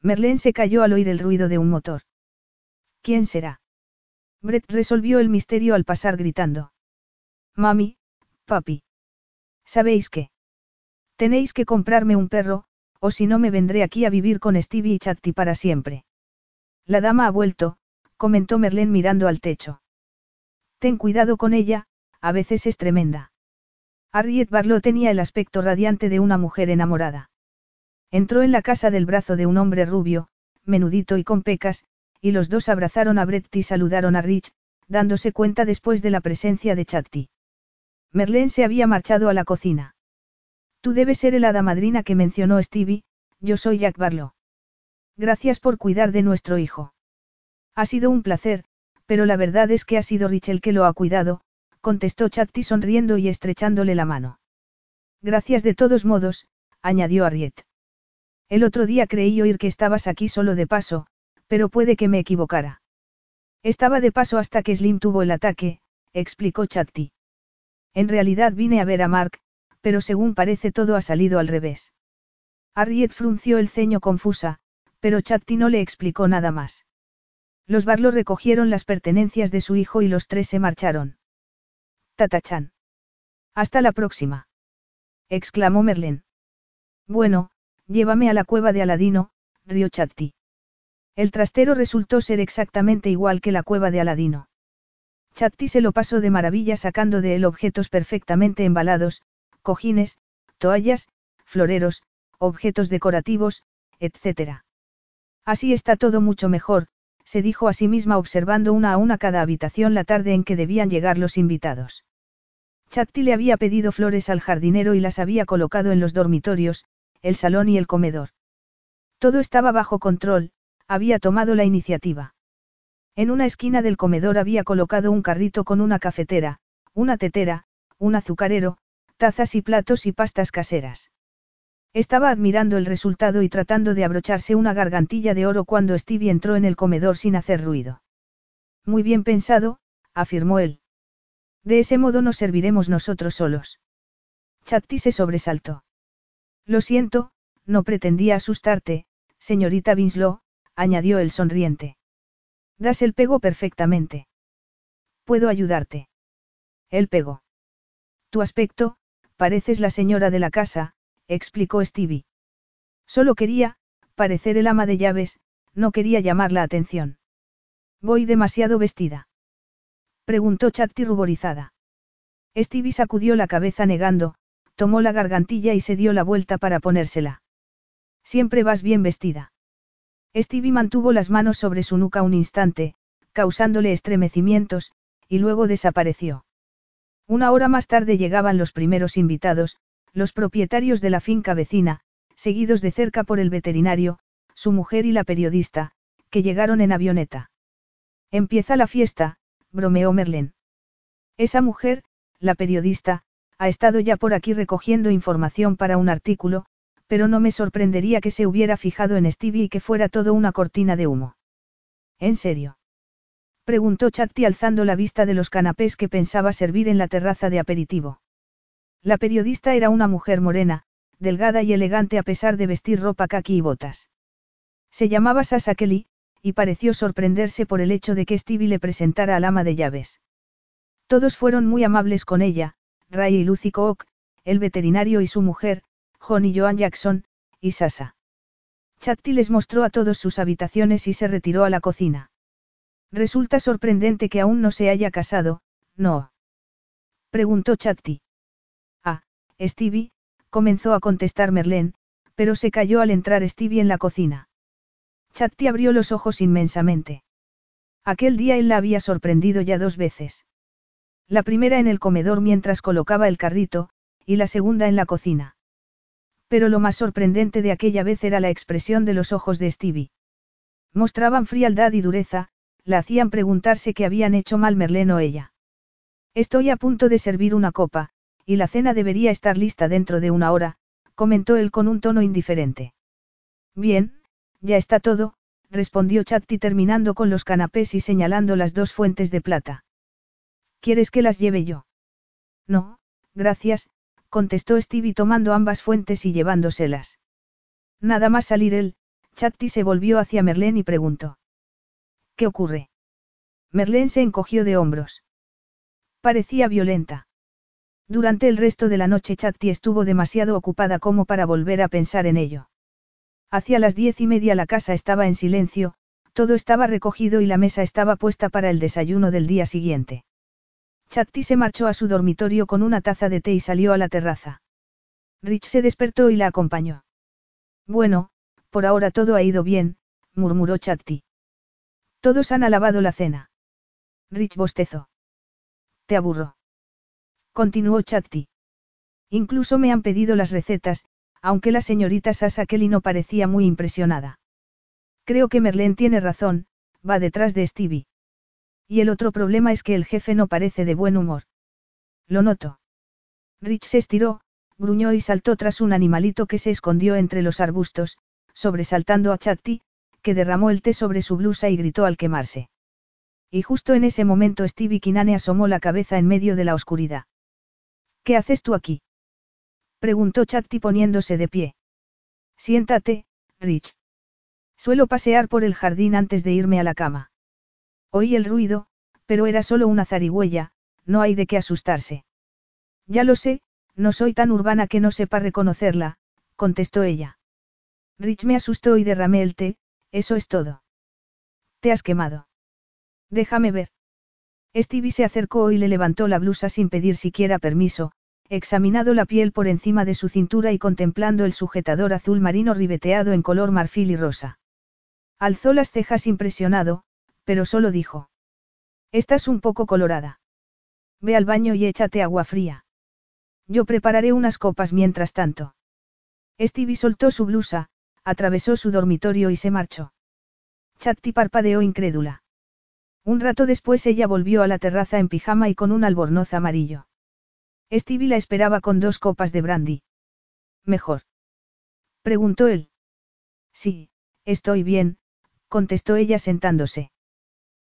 Merlin se cayó al oír el ruido de un motor. ¿Quién será? Brett resolvió el misterio al pasar gritando. Mami, papi. ¿Sabéis qué? Tenéis que comprarme un perro, o si no me vendré aquí a vivir con Stevie y Chatti para siempre. La dama ha vuelto, comentó Merlén mirando al techo. Ten cuidado con ella, a veces es tremenda. Harriet Barlow tenía el aspecto radiante de una mujer enamorada. Entró en la casa del brazo de un hombre rubio, menudito y con pecas, y los dos abrazaron a Brett y saludaron a Rich, dándose cuenta después de la presencia de Chatti. Merlén se había marchado a la cocina. Tú debes ser el hada madrina que mencionó Stevie, yo soy Jack Barlow. Gracias por cuidar de nuestro hijo. Ha sido un placer, pero la verdad es que ha sido Rich el que lo ha cuidado, contestó Chatti sonriendo y estrechándole la mano. Gracias de todos modos, añadió Harriet. El otro día creí oír que estabas aquí solo de paso, pero puede que me equivocara. Estaba de paso hasta que Slim tuvo el ataque, explicó Chatti. En realidad vine a ver a Mark, pero según parece todo ha salido al revés. Harriet frunció el ceño confusa, pero Chatti no le explicó nada más. Los Barlow recogieron las pertenencias de su hijo y los tres se marcharon. Tatachan. Hasta la próxima. exclamó Merlin. Bueno, llévame a la cueva de Aladino, rió Chatti. El trastero resultó ser exactamente igual que la cueva de Aladino. Chatti se lo pasó de maravilla sacando de él objetos perfectamente embalados, cojines, toallas, floreros, objetos decorativos, etc. Así está todo mucho mejor, se dijo a sí misma observando una a una cada habitación la tarde en que debían llegar los invitados. Chatti le había pedido flores al jardinero y las había colocado en los dormitorios, el salón y el comedor. Todo estaba bajo control, había tomado la iniciativa. En una esquina del comedor había colocado un carrito con una cafetera, una tetera, un azucarero, tazas y platos y pastas caseras. Estaba admirando el resultado y tratando de abrocharse una gargantilla de oro cuando Stevie entró en el comedor sin hacer ruido. Muy bien pensado, afirmó él. De ese modo nos serviremos nosotros solos. Chatti se sobresaltó. Lo siento, no pretendía asustarte, señorita Winslow, añadió el sonriente. Das el pego perfectamente. ¿Puedo ayudarte? El pego. Tu aspecto, pareces la señora de la casa, explicó Stevie. Solo quería, parecer el ama de llaves, no quería llamar la atención. ¿Voy demasiado vestida? Preguntó Chatti ruborizada. Stevie sacudió la cabeza negando, tomó la gargantilla y se dio la vuelta para ponérsela. Siempre vas bien vestida. Stevie mantuvo las manos sobre su nuca un instante, causándole estremecimientos, y luego desapareció. Una hora más tarde llegaban los primeros invitados, los propietarios de la finca vecina, seguidos de cerca por el veterinario, su mujer y la periodista, que llegaron en avioneta. Empieza la fiesta, bromeó Merlin. Esa mujer, la periodista, ha estado ya por aquí recogiendo información para un artículo, pero no me sorprendería que se hubiera fijado en Stevie y que fuera todo una cortina de humo. ¿En serio? Preguntó Chatti alzando la vista de los canapés que pensaba servir en la terraza de aperitivo. La periodista era una mujer morena, delgada y elegante a pesar de vestir ropa kaki y botas. Se llamaba Sasa Kelly, y pareció sorprenderse por el hecho de que Stevie le presentara al ama de llaves. Todos fueron muy amables con ella, Ray y Lucy Cook, el veterinario y su mujer, John y Joan Jackson, y Sasa. Chatti les mostró a todos sus habitaciones y se retiró a la cocina. Resulta sorprendente que aún no se haya casado, ¿no? Preguntó Chatti. Ah, Stevie, comenzó a contestar Merlén, pero se cayó al entrar Stevie en la cocina. Chatti abrió los ojos inmensamente. Aquel día él la había sorprendido ya dos veces. La primera en el comedor mientras colocaba el carrito, y la segunda en la cocina. Pero lo más sorprendente de aquella vez era la expresión de los ojos de Stevie. Mostraban frialdad y dureza, la hacían preguntarse qué habían hecho mal Merlén o ella. Estoy a punto de servir una copa, y la cena debería estar lista dentro de una hora, comentó él con un tono indiferente. Bien, ya está todo, respondió Chatti terminando con los canapés y señalando las dos fuentes de plata. ¿Quieres que las lleve yo? No, gracias, contestó Stevie tomando ambas fuentes y llevándoselas. Nada más salir él, Chatti se volvió hacia Merlén y preguntó. ¿Qué ocurre? Merlén se encogió de hombros. Parecía violenta. Durante el resto de la noche Chatti estuvo demasiado ocupada como para volver a pensar en ello. Hacia las diez y media la casa estaba en silencio, todo estaba recogido y la mesa estaba puesta para el desayuno del día siguiente. Chatti se marchó a su dormitorio con una taza de té y salió a la terraza. Rich se despertó y la acompañó. Bueno, por ahora todo ha ido bien, murmuró Chatti. Todos han alabado la cena. Rich bostezó. Te aburro. Continuó Chatti. Incluso me han pedido las recetas, aunque la señorita Sasa Kelly no parecía muy impresionada. Creo que Merlén tiene razón, va detrás de Stevie. Y el otro problema es que el jefe no parece de buen humor. Lo noto. Rich se estiró, gruñó y saltó tras un animalito que se escondió entre los arbustos, sobresaltando a Chatti, que derramó el té sobre su blusa y gritó al quemarse. Y justo en ese momento Stevie Kinane asomó la cabeza en medio de la oscuridad. ¿Qué haces tú aquí? preguntó Chatti poniéndose de pie. Siéntate, Rich. Suelo pasear por el jardín antes de irme a la cama. Oí el ruido, pero era solo una zarigüeya, no hay de qué asustarse. Ya lo sé, no soy tan urbana que no sepa reconocerla, contestó ella. Rich me asustó y derramé el té, eso es todo. Te has quemado. Déjame ver. Stevie se acercó y le levantó la blusa sin pedir siquiera permiso, examinado la piel por encima de su cintura y contemplando el sujetador azul marino ribeteado en color marfil y rosa. Alzó las cejas impresionado, pero solo dijo. Estás un poco colorada. Ve al baño y échate agua fría. Yo prepararé unas copas mientras tanto. Stevie soltó su blusa, atravesó su dormitorio y se marchó. Chatti parpadeó incrédula. Un rato después ella volvió a la terraza en pijama y con un albornoz amarillo. Stevie la esperaba con dos copas de brandy. ¿Mejor? Preguntó él. Sí, estoy bien, contestó ella sentándose.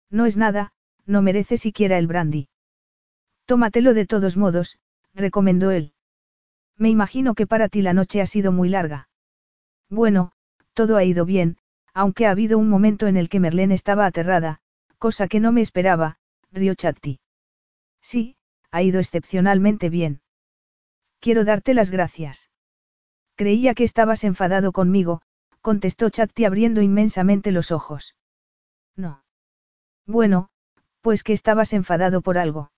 No es nada, no merece siquiera el brandy. Tómatelo de todos modos, recomendó él. Me imagino que para ti la noche ha sido muy larga. Bueno, todo ha ido bien, aunque ha habido un momento en el que Merlén estaba aterrada, cosa que no me esperaba, rió Chatti. Sí, ha ido excepcionalmente bien. Quiero darte las gracias. Creía que estabas enfadado conmigo, contestó Chatti abriendo inmensamente los ojos. No. Bueno, pues que estabas enfadado por algo.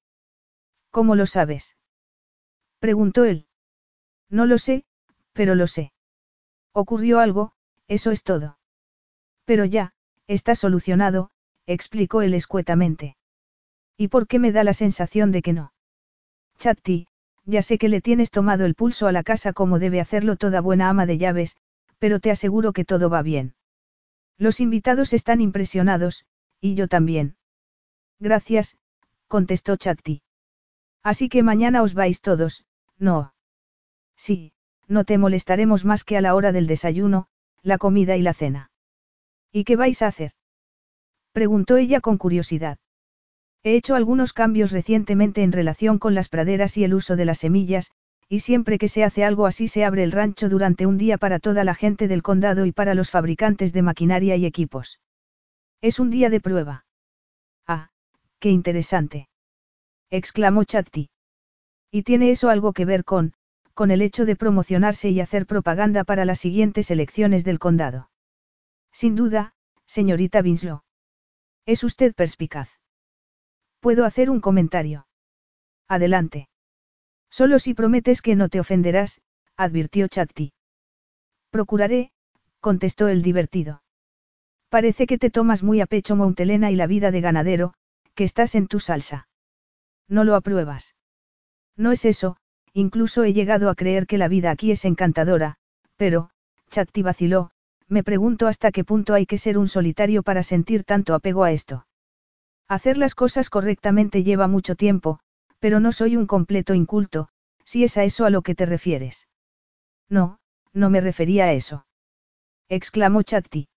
¿Cómo lo sabes? Preguntó él. No lo sé, pero lo sé. Ocurrió algo, eso es todo. Pero ya, está solucionado, explicó él escuetamente. ¿Y por qué me da la sensación de que no? Chatti, ya sé que le tienes tomado el pulso a la casa como debe hacerlo toda buena ama de llaves, pero te aseguro que todo va bien. Los invitados están impresionados, y yo también. Gracias, contestó Chatti. Así que mañana os vais todos, no. Sí, no te molestaremos más que a la hora del desayuno, la comida y la cena. ¿Y qué vais a hacer? Preguntó ella con curiosidad. He hecho algunos cambios recientemente en relación con las praderas y el uso de las semillas, y siempre que se hace algo así se abre el rancho durante un día para toda la gente del condado y para los fabricantes de maquinaria y equipos. Es un día de prueba. Ah, qué interesante. exclamó Chatti. Y tiene eso algo que ver con, con el hecho de promocionarse y hacer propaganda para las siguientes elecciones del condado. Sin duda, señorita Winslow. Es usted perspicaz. ¿Puedo hacer un comentario? Adelante. Solo si prometes que no te ofenderás, advirtió Chatti. Procuraré, contestó el divertido. Parece que te tomas muy a pecho Montelena y la vida de ganadero, que estás en tu salsa. No lo apruebas. No es eso, incluso he llegado a creer que la vida aquí es encantadora, pero, Chatti vaciló, me pregunto hasta qué punto hay que ser un solitario para sentir tanto apego a esto. Hacer las cosas correctamente lleva mucho tiempo, pero no soy un completo inculto, si es a eso a lo que te refieres. No, no me refería a eso. Exclamó Chatti.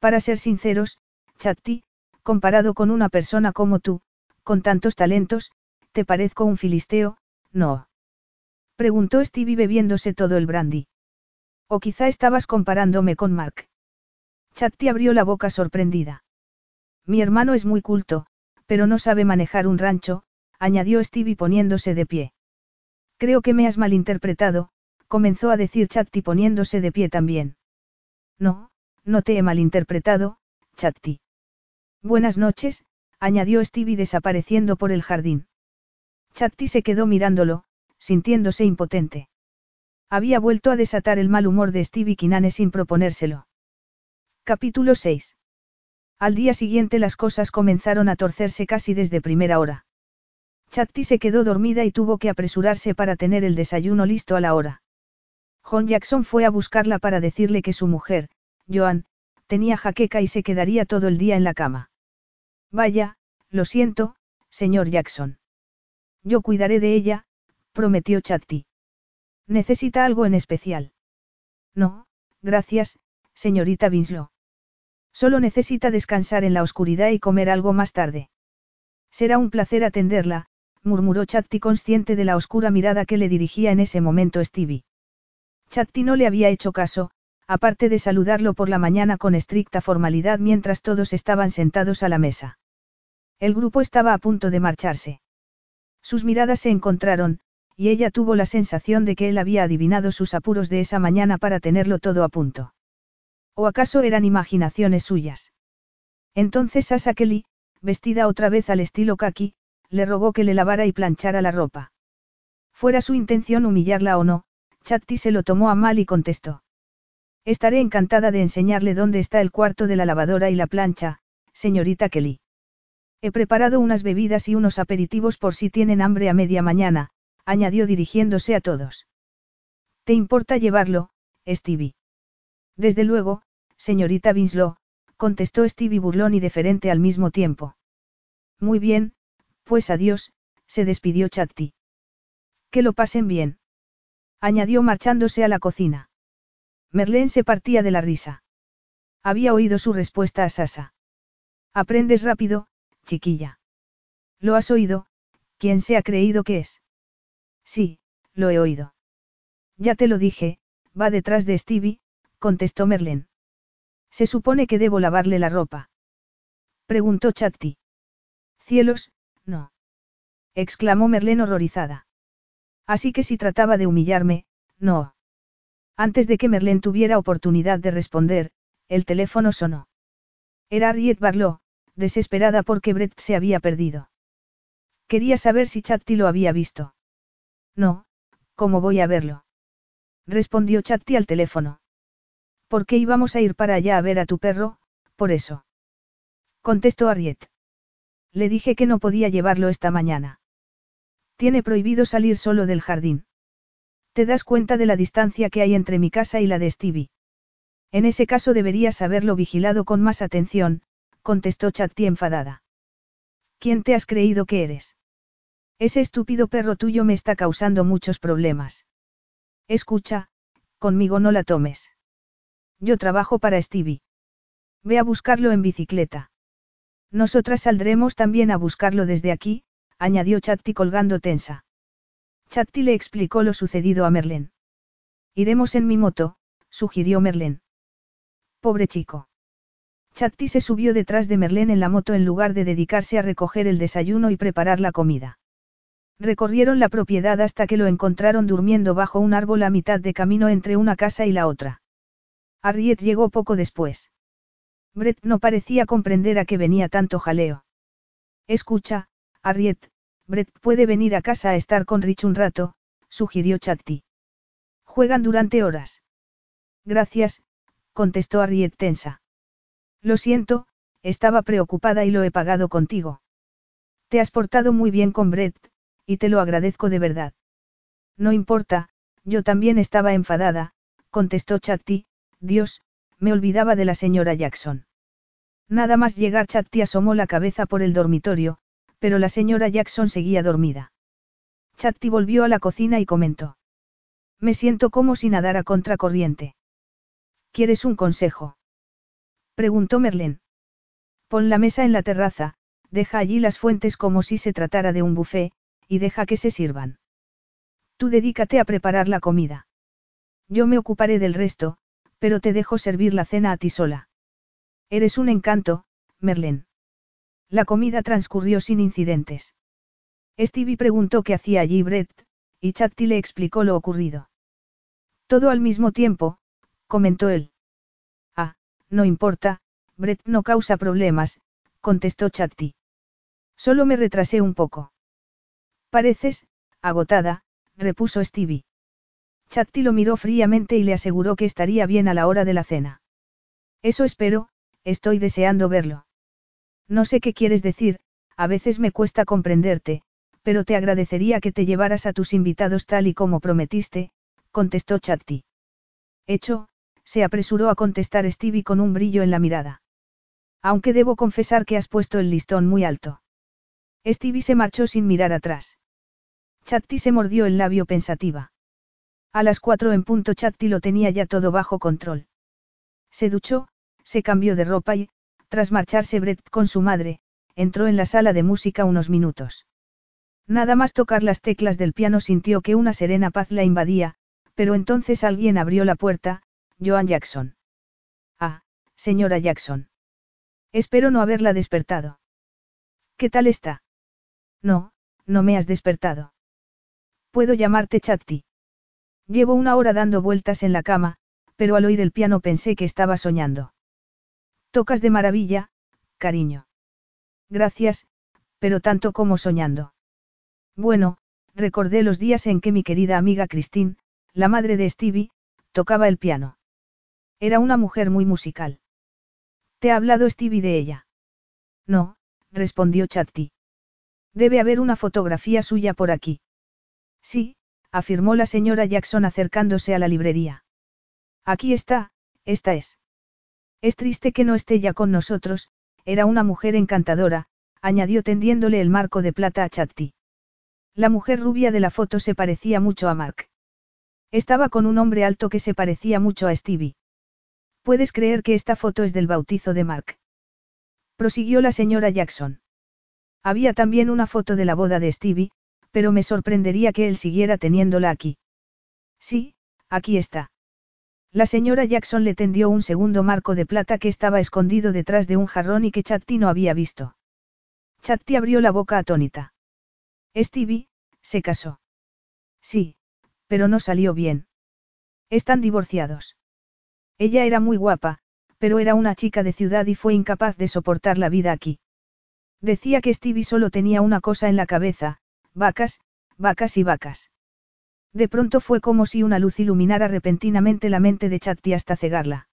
Para ser sinceros, Chatti, comparado con una persona como tú, con tantos talentos, ¿te parezco un filisteo? No. Preguntó Stevie bebiéndose todo el brandy. O quizá estabas comparándome con Mark. Chatti abrió la boca sorprendida. Mi hermano es muy culto, pero no sabe manejar un rancho, añadió Stevie poniéndose de pie. Creo que me has malinterpretado, comenzó a decir Chatti poniéndose de pie también. No, no te he malinterpretado, Chatti. Buenas noches, añadió Stevie desapareciendo por el jardín. Chatti se quedó mirándolo, sintiéndose impotente. Había vuelto a desatar el mal humor de Stevie Kinane sin proponérselo. Capítulo 6. Al día siguiente las cosas comenzaron a torcerse casi desde primera hora. Chatti se quedó dormida y tuvo que apresurarse para tener el desayuno listo a la hora. John Jackson fue a buscarla para decirle que su mujer, Joan, tenía jaqueca y se quedaría todo el día en la cama. Vaya, lo siento, señor Jackson. Yo cuidaré de ella, prometió Chatti. ¿Necesita algo en especial? No, gracias, señorita Winslow. Solo necesita descansar en la oscuridad y comer algo más tarde. Será un placer atenderla, murmuró Chatti consciente de la oscura mirada que le dirigía en ese momento Stevie. Chatti no le había hecho caso, aparte de saludarlo por la mañana con estricta formalidad mientras todos estaban sentados a la mesa. El grupo estaba a punto de marcharse. Sus miradas se encontraron, y ella tuvo la sensación de que él había adivinado sus apuros de esa mañana para tenerlo todo a punto. ¿O acaso eran imaginaciones suyas? Entonces Sasa Kelly, vestida otra vez al estilo kaki, le rogó que le lavara y planchara la ropa. Fuera su intención humillarla o no, Chatti se lo tomó a mal y contestó. Estaré encantada de enseñarle dónde está el cuarto de la lavadora y la plancha, señorita Kelly. He preparado unas bebidas y unos aperitivos por si tienen hambre a media mañana, añadió dirigiéndose a todos. ¿Te importa llevarlo, Stevie? Desde luego, señorita Winslow, contestó Stevie burlón y deferente al mismo tiempo. Muy bien, pues adiós, se despidió Chatti. Que lo pasen bien. Añadió marchándose a la cocina. Merlén se partía de la risa. Había oído su respuesta a Sasa. Aprendes rápido, chiquilla. ¿Lo has oído? ¿Quién se ha creído que es? Sí, lo he oído. Ya te lo dije, va detrás de Stevie, contestó Merlén. Se supone que debo lavarle la ropa. Preguntó Chatti. Cielos, no. exclamó Merlén horrorizada. Así que si trataba de humillarme, no. Antes de que Merlén tuviera oportunidad de responder, el teléfono sonó. Era Harriet Barlow, desesperada porque Brett se había perdido. Quería saber si Chatti lo había visto. No, ¿cómo voy a verlo? Respondió Chatti al teléfono. ¿Por qué íbamos a ir para allá a ver a tu perro? Por eso. Contestó Harriet. Le dije que no podía llevarlo esta mañana. Tiene prohibido salir solo del jardín. ¿Te das cuenta de la distancia que hay entre mi casa y la de Stevie? En ese caso deberías haberlo vigilado con más atención, contestó Chatti enfadada. ¿Quién te has creído que eres? Ese estúpido perro tuyo me está causando muchos problemas. Escucha, conmigo no la tomes. Yo trabajo para Stevie. Ve a buscarlo en bicicleta. Nosotras saldremos también a buscarlo desde aquí, añadió Chatti colgando tensa. Chatti le explicó lo sucedido a Merlén. Iremos en mi moto, sugirió Merlén. Pobre chico. Chatti se subió detrás de Merlén en la moto en lugar de dedicarse a recoger el desayuno y preparar la comida. Recorrieron la propiedad hasta que lo encontraron durmiendo bajo un árbol a mitad de camino entre una casa y la otra. Harriet llegó poco después. Brett no parecía comprender a qué venía tanto jaleo. Escucha, Harriet, Brett puede venir a casa a estar con Rich un rato, sugirió Chatti. Juegan durante horas. Gracias, contestó Harriet tensa. Lo siento, estaba preocupada y lo he pagado contigo. Te has portado muy bien con Brett, y te lo agradezco de verdad. No importa, yo también estaba enfadada, contestó Chatti, Dios, me olvidaba de la señora Jackson. Nada más llegar Chatti asomó la cabeza por el dormitorio, pero la señora Jackson seguía dormida. Chatti volvió a la cocina y comentó. Me siento como si nadara contracorriente. ¿Quieres un consejo? Preguntó Merlén. Pon la mesa en la terraza, deja allí las fuentes como si se tratara de un buffet, y deja que se sirvan. Tú dedícate a preparar la comida. Yo me ocuparé del resto, pero te dejo servir la cena a ti sola. Eres un encanto, Merlén. La comida transcurrió sin incidentes. Stevie preguntó qué hacía allí Brett, y Chatti le explicó lo ocurrido. Todo al mismo tiempo, comentó él. Ah, no importa, Brett no causa problemas, contestó Chatti. Solo me retrasé un poco. Pareces, agotada, repuso Stevie. Chatti lo miró fríamente y le aseguró que estaría bien a la hora de la cena. Eso espero, estoy deseando verlo. No sé qué quieres decir, a veces me cuesta comprenderte, pero te agradecería que te llevaras a tus invitados tal y como prometiste, contestó Chatti. Hecho, se apresuró a contestar Stevie con un brillo en la mirada. Aunque debo confesar que has puesto el listón muy alto. Stevie se marchó sin mirar atrás. Chatti se mordió el labio pensativa. A las cuatro en punto Chatti lo tenía ya todo bajo control. Se duchó, se cambió de ropa y, tras marcharse Brett con su madre, entró en la sala de música unos minutos. Nada más tocar las teclas del piano sintió que una serena paz la invadía, pero entonces alguien abrió la puerta, Joan Jackson. Ah, señora Jackson. Espero no haberla despertado. ¿Qué tal está? No, no me has despertado. Puedo llamarte Chatti. Llevo una hora dando vueltas en la cama, pero al oír el piano pensé que estaba soñando. Tocas de maravilla, cariño. Gracias, pero tanto como soñando. Bueno, recordé los días en que mi querida amiga Christine, la madre de Stevie, tocaba el piano. Era una mujer muy musical. ¿Te ha hablado Stevie de ella? No, respondió Chatti. Debe haber una fotografía suya por aquí. Sí, afirmó la señora Jackson acercándose a la librería. Aquí está, esta es. Es triste que no esté ya con nosotros, era una mujer encantadora, añadió tendiéndole el marco de plata a Chatti. La mujer rubia de la foto se parecía mucho a Mark. Estaba con un hombre alto que se parecía mucho a Stevie. ¿Puedes creer que esta foto es del bautizo de Mark? Prosiguió la señora Jackson. Había también una foto de la boda de Stevie, pero me sorprendería que él siguiera teniéndola aquí. Sí, aquí está. La señora Jackson le tendió un segundo marco de plata que estaba escondido detrás de un jarrón y que Chatti no había visto. Chatti abrió la boca atónita. Stevie, se casó. Sí, pero no salió bien. Están divorciados. Ella era muy guapa, pero era una chica de ciudad y fue incapaz de soportar la vida aquí. Decía que Stevie solo tenía una cosa en la cabeza, vacas, vacas y vacas. De pronto fue como si una luz iluminara repentinamente la mente de Chatti hasta cegarla.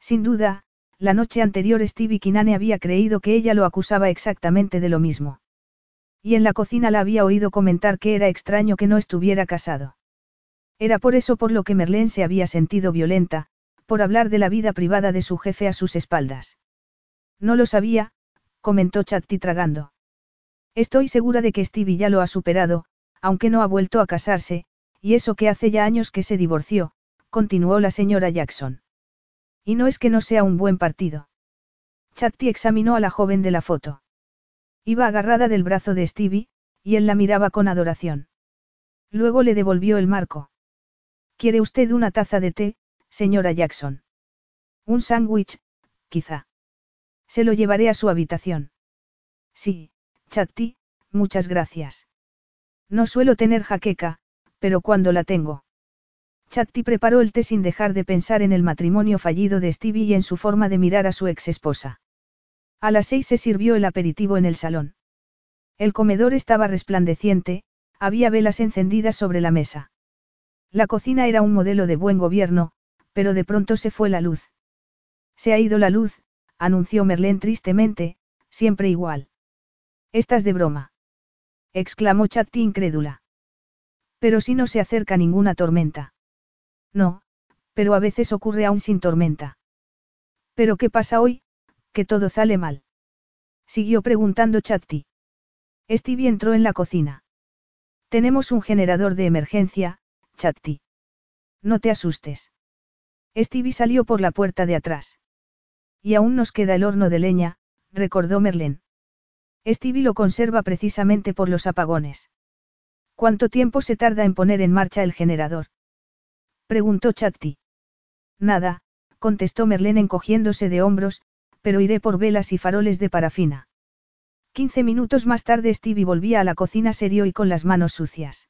Sin duda, la noche anterior Stevie Kinane había creído que ella lo acusaba exactamente de lo mismo. Y en la cocina la había oído comentar que era extraño que no estuviera casado. Era por eso por lo que Merlén se había sentido violenta, por hablar de la vida privada de su jefe a sus espaldas. No lo sabía, comentó Chatti tragando. Estoy segura de que Stevie ya lo ha superado, aunque no ha vuelto a casarse, y eso que hace ya años que se divorció, continuó la señora Jackson. Y no es que no sea un buen partido. Chatti examinó a la joven de la foto. Iba agarrada del brazo de Stevie, y él la miraba con adoración. Luego le devolvió el marco. ¿Quiere usted una taza de té, señora Jackson? Un sándwich, quizá. Se lo llevaré a su habitación. Sí, Chatti, muchas gracias. No suelo tener jaqueca, pero cuando la tengo. Chatti preparó el té sin dejar de pensar en el matrimonio fallido de Stevie y en su forma de mirar a su ex esposa. A las seis se sirvió el aperitivo en el salón. El comedor estaba resplandeciente, había velas encendidas sobre la mesa. La cocina era un modelo de buen gobierno, pero de pronto se fue la luz. Se ha ido la luz, anunció Merlén tristemente, siempre igual. Estás de broma. exclamó Chatti incrédula. Pero si no se acerca ninguna tormenta. No, pero a veces ocurre aún sin tormenta. ¿Pero qué pasa hoy? Que todo sale mal. Siguió preguntando Chatti. Stevie entró en la cocina. Tenemos un generador de emergencia, Chatti. No te asustes. Stevie salió por la puerta de atrás. Y aún nos queda el horno de leña, recordó Merlén. Stevie lo conserva precisamente por los apagones. ¿Cuánto tiempo se tarda en poner en marcha el generador? Preguntó Chatti. Nada, contestó Merlén encogiéndose de hombros, pero iré por velas y faroles de parafina. Quince minutos más tarde Stevie volvía a la cocina serio y con las manos sucias.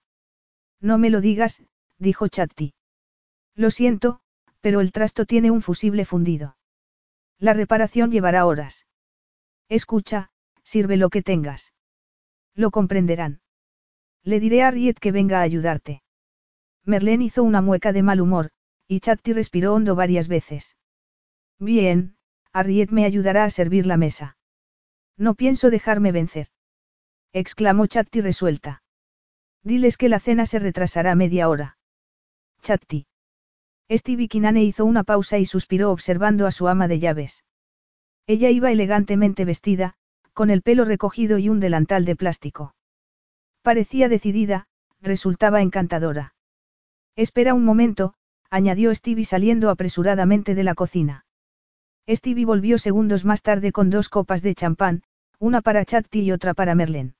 No me lo digas, dijo Chatti. Lo siento, pero el trasto tiene un fusible fundido. La reparación llevará horas. Escucha, sirve lo que tengas. Lo comprenderán. Le diré a Riet que venga a ayudarte. Merlén hizo una mueca de mal humor, y Chatti respiró hondo varias veces. Bien, Arriet me ayudará a servir la mesa. No pienso dejarme vencer. Exclamó Chatti resuelta. Diles que la cena se retrasará media hora. Chatti. Stevie Kinane hizo una pausa y suspiró observando a su ama de llaves. Ella iba elegantemente vestida, con el pelo recogido y un delantal de plástico. Parecía decidida, resultaba encantadora. Espera un momento, añadió Stevie saliendo apresuradamente de la cocina. Stevie volvió segundos más tarde con dos copas de champán, una para Chatti y otra para Merlin.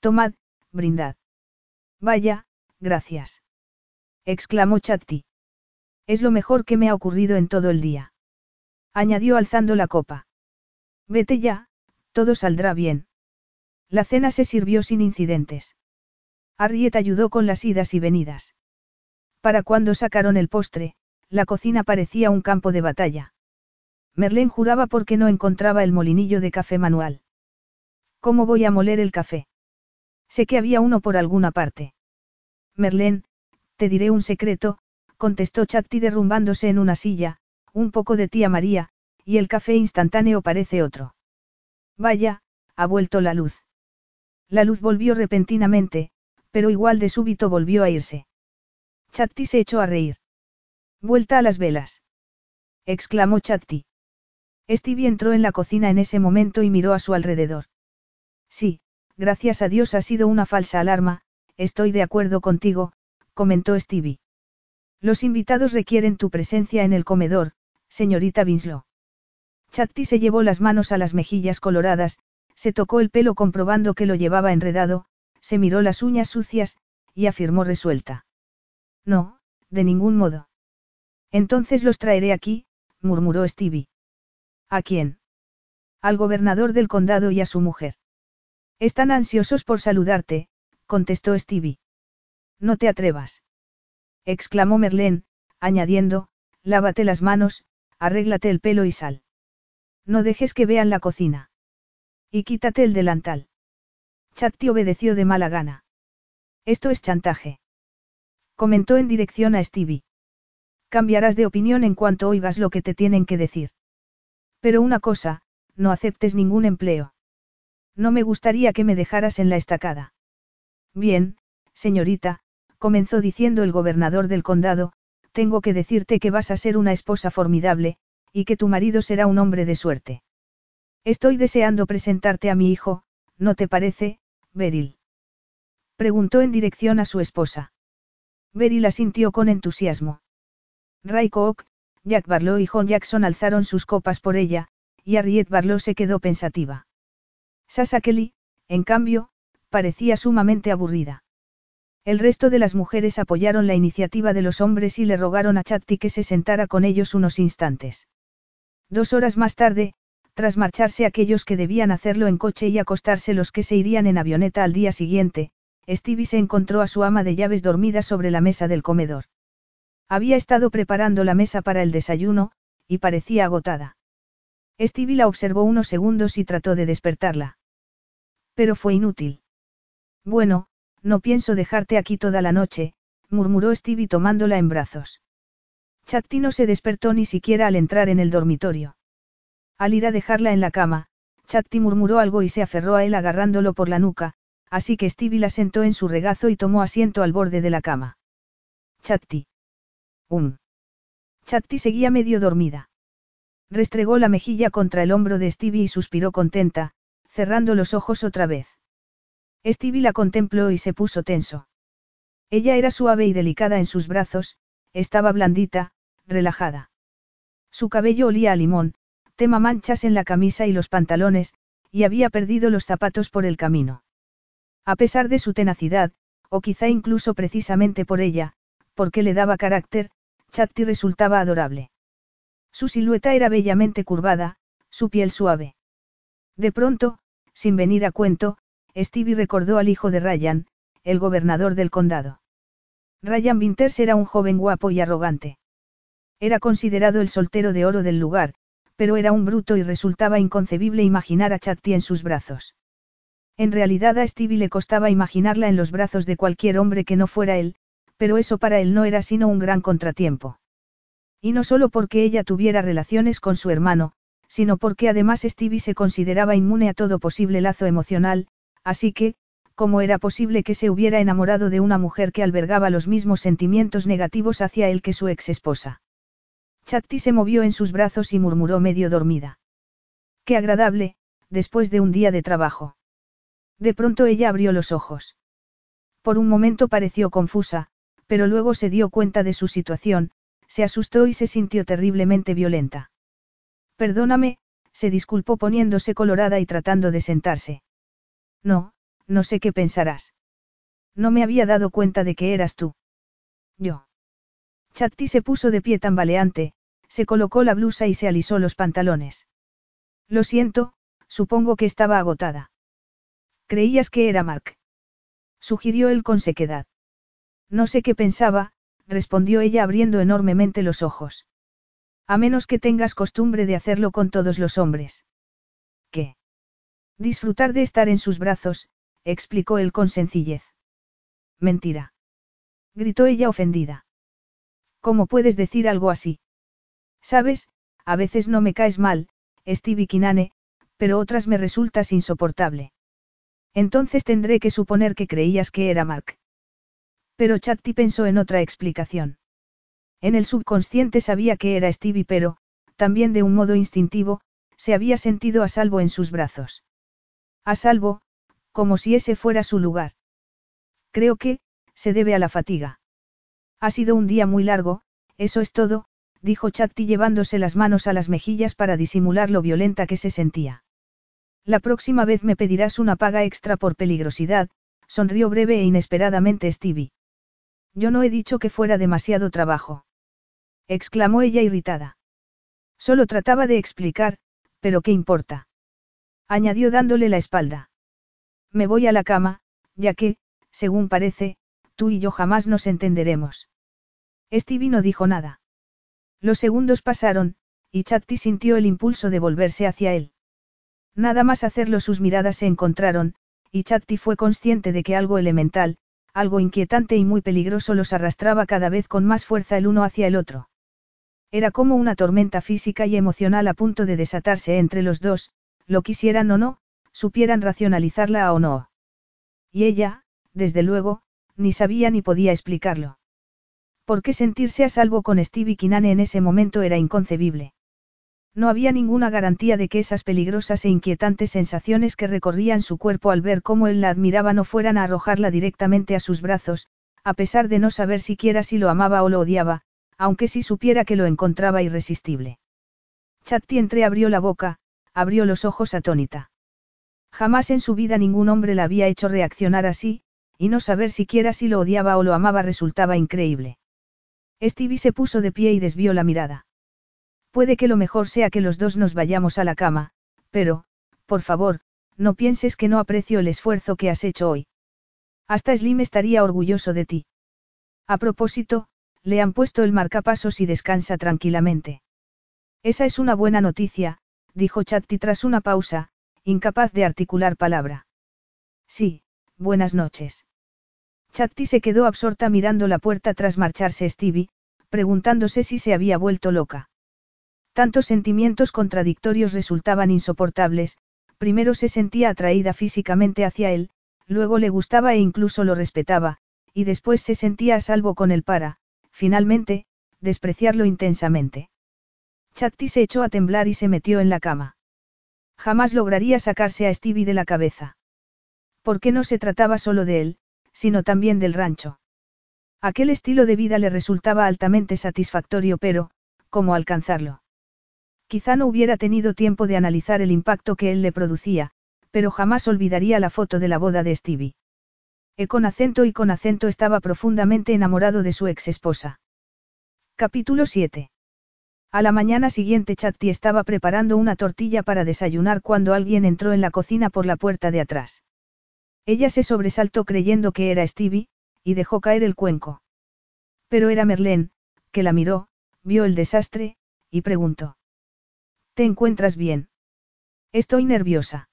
Tomad, brindad. Vaya, gracias. exclamó Chatti. Es lo mejor que me ha ocurrido en todo el día. Añadió alzando la copa. Vete ya, todo saldrá bien. La cena se sirvió sin incidentes. Harriet ayudó con las idas y venidas. Para cuando sacaron el postre, la cocina parecía un campo de batalla. Merlén juraba porque no encontraba el molinillo de café manual. ¿Cómo voy a moler el café? Sé que había uno por alguna parte. Merlén, te diré un secreto, contestó Chatti derrumbándose en una silla, un poco de tía María, y el café instantáneo parece otro. Vaya, ha vuelto la luz. La luz volvió repentinamente, pero igual de súbito volvió a irse. Chatti se echó a reír. Vuelta a las velas. exclamó Chatti. Stevie entró en la cocina en ese momento y miró a su alrededor. Sí, gracias a Dios ha sido una falsa alarma, estoy de acuerdo contigo, comentó Stevie. Los invitados requieren tu presencia en el comedor, señorita Winslow. Chatti se llevó las manos a las mejillas coloradas, se tocó el pelo comprobando que lo llevaba enredado, se miró las uñas sucias, y afirmó resuelta. No, de ningún modo. Entonces los traeré aquí, murmuró Stevie. ¿A quién? Al gobernador del condado y a su mujer. Están ansiosos por saludarte, contestó Stevie. No te atrevas exclamó Merlén, añadiendo, lávate las manos, arréglate el pelo y sal. No dejes que vean la cocina. Y quítate el delantal. Chatti obedeció de mala gana. Esto es chantaje. Comentó en dirección a Stevie. Cambiarás de opinión en cuanto oigas lo que te tienen que decir. Pero una cosa, no aceptes ningún empleo. No me gustaría que me dejaras en la estacada. Bien, señorita, comenzó diciendo el gobernador del condado, tengo que decirte que vas a ser una esposa formidable, y que tu marido será un hombre de suerte. Estoy deseando presentarte a mi hijo, ¿no te parece, Beryl? Preguntó en dirección a su esposa. Beryl asintió con entusiasmo. Ray Koch, Jack Barlow y John Jackson alzaron sus copas por ella, y Harriet Barlow se quedó pensativa. Sasa Kelly, en cambio, parecía sumamente aburrida. El resto de las mujeres apoyaron la iniciativa de los hombres y le rogaron a Chatti que se sentara con ellos unos instantes. Dos horas más tarde, tras marcharse aquellos que debían hacerlo en coche y acostarse los que se irían en avioneta al día siguiente, Stevie se encontró a su ama de llaves dormida sobre la mesa del comedor. Había estado preparando la mesa para el desayuno, y parecía agotada. Stevie la observó unos segundos y trató de despertarla. Pero fue inútil. Bueno, no pienso dejarte aquí toda la noche, murmuró Stevie tomándola en brazos. Chatti no se despertó ni siquiera al entrar en el dormitorio. Al ir a dejarla en la cama, Chatti murmuró algo y se aferró a él agarrándolo por la nuca, así que Stevie la sentó en su regazo y tomó asiento al borde de la cama. Chatti. Um. Chatti seguía medio dormida. Restregó la mejilla contra el hombro de Stevie y suspiró contenta, cerrando los ojos otra vez. Stevie la contempló y se puso tenso. Ella era suave y delicada en sus brazos, estaba blandita, relajada. Su cabello olía a limón, tema manchas en la camisa y los pantalones, y había perdido los zapatos por el camino. A pesar de su tenacidad, o quizá incluso precisamente por ella, porque le daba carácter, Chatti resultaba adorable. Su silueta era bellamente curvada, su piel suave. De pronto, sin venir a cuento, Stevie recordó al hijo de Ryan, el gobernador del condado. Ryan Winters era un joven guapo y arrogante. Era considerado el soltero de oro del lugar, pero era un bruto y resultaba inconcebible imaginar a Chatti en sus brazos. En realidad a Stevie le costaba imaginarla en los brazos de cualquier hombre que no fuera él, pero eso para él no era sino un gran contratiempo. Y no solo porque ella tuviera relaciones con su hermano, sino porque además Stevie se consideraba inmune a todo posible lazo emocional, así que, ¿cómo era posible que se hubiera enamorado de una mujer que albergaba los mismos sentimientos negativos hacia él que su ex esposa? Chatti se movió en sus brazos y murmuró medio dormida. Qué agradable, después de un día de trabajo. De pronto ella abrió los ojos. Por un momento pareció confusa, pero luego se dio cuenta de su situación, se asustó y se sintió terriblemente violenta. Perdóname, se disculpó poniéndose colorada y tratando de sentarse. No, no sé qué pensarás. No me había dado cuenta de que eras tú. Yo. Chatti se puso de pie tambaleante, se colocó la blusa y se alisó los pantalones. Lo siento, supongo que estaba agotada. ¿Creías que era Mark? Sugirió él con sequedad. No sé qué pensaba, respondió ella abriendo enormemente los ojos. A menos que tengas costumbre de hacerlo con todos los hombres. ¿Qué? Disfrutar de estar en sus brazos, explicó él con sencillez. Mentira. Gritó ella ofendida. ¿Cómo puedes decir algo así? Sabes, a veces no me caes mal, Stevie Kinane, pero otras me resultas insoportable. Entonces tendré que suponer que creías que era Mark. Pero Chatti pensó en otra explicación. En el subconsciente sabía que era Stevie, pero, también de un modo instintivo, se había sentido a salvo en sus brazos. A salvo, como si ese fuera su lugar. Creo que, se debe a la fatiga. Ha sido un día muy largo, eso es todo, dijo Chatti llevándose las manos a las mejillas para disimular lo violenta que se sentía. La próxima vez me pedirás una paga extra por peligrosidad, sonrió breve e inesperadamente Stevie. Yo no he dicho que fuera demasiado trabajo. exclamó ella irritada. Solo trataba de explicar, pero ¿qué importa? Añadió dándole la espalda. Me voy a la cama, ya que, según parece, tú y yo jamás nos entenderemos. Stevie no dijo nada. Los segundos pasaron, y Chatti sintió el impulso de volverse hacia él. Nada más hacerlo sus miradas se encontraron, y Chatti fue consciente de que algo elemental, algo inquietante y muy peligroso los arrastraba cada vez con más fuerza el uno hacia el otro. Era como una tormenta física y emocional a punto de desatarse entre los dos, lo quisieran o no, supieran racionalizarla o no. Y ella, desde luego, ni sabía ni podía explicarlo. Porque sentirse a salvo con Stevie Kinane en ese momento era inconcebible. No había ninguna garantía de que esas peligrosas e inquietantes sensaciones que recorrían su cuerpo al ver cómo él la admiraba no fueran a arrojarla directamente a sus brazos, a pesar de no saber siquiera si lo amaba o lo odiaba, aunque sí supiera que lo encontraba irresistible. Chatti entreabrió la boca, abrió los ojos atónita. Jamás en su vida ningún hombre la había hecho reaccionar así, y no saber siquiera si lo odiaba o lo amaba resultaba increíble. Stevie se puso de pie y desvió la mirada. Puede que lo mejor sea que los dos nos vayamos a la cama, pero, por favor, no pienses que no aprecio el esfuerzo que has hecho hoy. Hasta Slim estaría orgulloso de ti. A propósito, le han puesto el marcapasos y descansa tranquilamente. Esa es una buena noticia, dijo Chatti tras una pausa, incapaz de articular palabra. Sí, buenas noches. Chatti se quedó absorta mirando la puerta tras marcharse Stevie, preguntándose si se había vuelto loca. Tantos sentimientos contradictorios resultaban insoportables, primero se sentía atraída físicamente hacia él, luego le gustaba e incluso lo respetaba, y después se sentía a salvo con él para, finalmente, despreciarlo intensamente. Chatti se echó a temblar y se metió en la cama. Jamás lograría sacarse a Stevie de la cabeza. Porque no se trataba solo de él, sino también del rancho. Aquel estilo de vida le resultaba altamente satisfactorio, pero, ¿cómo alcanzarlo? Quizá no hubiera tenido tiempo de analizar el impacto que él le producía, pero jamás olvidaría la foto de la boda de Stevie. E con acento y con acento estaba profundamente enamorado de su ex esposa. Capítulo 7. A la mañana siguiente Chatti estaba preparando una tortilla para desayunar cuando alguien entró en la cocina por la puerta de atrás. Ella se sobresaltó creyendo que era Stevie, y dejó caer el cuenco. Pero era Merlén, que la miró, vio el desastre, y preguntó. ¿Te encuentras bien? Estoy nerviosa.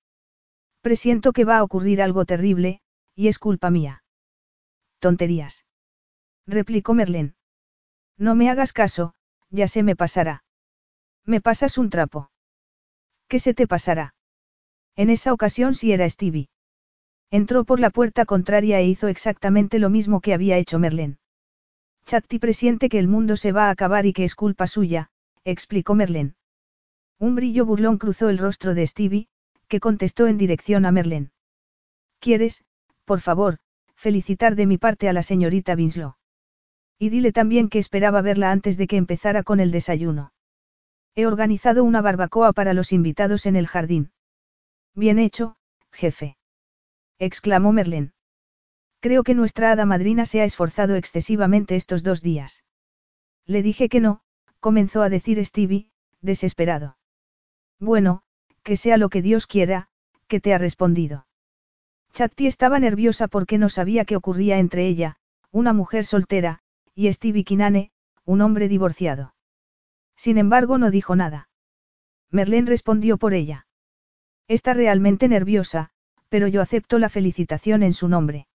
Presiento que va a ocurrir algo terrible, y es culpa mía. Tonterías. Replicó Merlén. No me hagas caso, ya se me pasará. Me pasas un trapo. ¿Qué se te pasará? En esa ocasión sí era Stevie. Entró por la puerta contraria e hizo exactamente lo mismo que había hecho Merlén. Chatti presiente que el mundo se va a acabar y que es culpa suya, explicó Merlén. Un brillo burlón cruzó el rostro de Stevie, que contestó en dirección a Merlin. ¿Quieres, por favor, felicitar de mi parte a la señorita Winslow? Y dile también que esperaba verla antes de que empezara con el desayuno. He organizado una barbacoa para los invitados en el jardín. Bien hecho, jefe. exclamó Merlin. Creo que nuestra hada madrina se ha esforzado excesivamente estos dos días. Le dije que no, comenzó a decir Stevie, desesperado. Bueno, que sea lo que Dios quiera, que te ha respondido. Chatti estaba nerviosa porque no sabía qué ocurría entre ella, una mujer soltera, y Stevie Kinane, un hombre divorciado. Sin embargo, no dijo nada. Merlén respondió por ella. Está realmente nerviosa, pero yo acepto la felicitación en su nombre.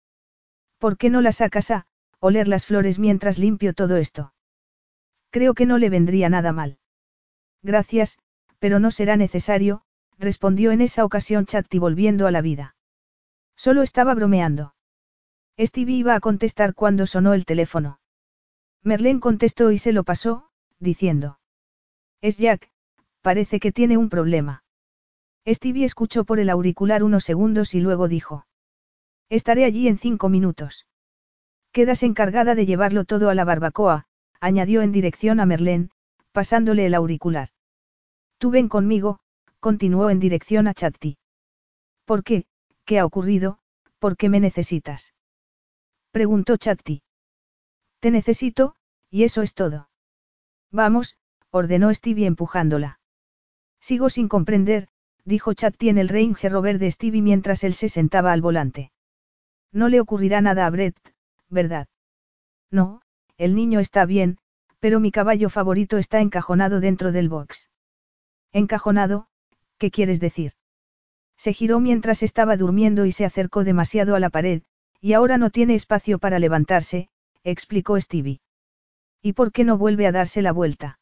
¿Por qué no la sacas a oler las flores mientras limpio todo esto? Creo que no le vendría nada mal. Gracias, pero no será necesario, respondió en esa ocasión Chatti volviendo a la vida. Solo estaba bromeando. Stevie iba a contestar cuando sonó el teléfono. Merlén contestó y se lo pasó, diciendo. Es Jack, parece que tiene un problema. Stevie escuchó por el auricular unos segundos y luego dijo. Estaré allí en cinco minutos. Quedas encargada de llevarlo todo a la barbacoa, añadió en dirección a Merlén, pasándole el auricular. Tú ven conmigo, continuó en dirección a Chatti. ¿Por qué? ¿Qué ha ocurrido? ¿Por qué me necesitas? Preguntó Chatti. Te necesito, y eso es todo. Vamos, ordenó Stevie empujándola. Sigo sin comprender, dijo Chatti en el Range Rover de Stevie mientras él se sentaba al volante. No le ocurrirá nada a Brett, ¿verdad? No, el niño está bien, pero mi caballo favorito está encajonado dentro del box. Encajonado, ¿qué quieres decir? Se giró mientras estaba durmiendo y se acercó demasiado a la pared, y ahora no tiene espacio para levantarse, explicó Stevie. ¿Y por qué no vuelve a darse la vuelta?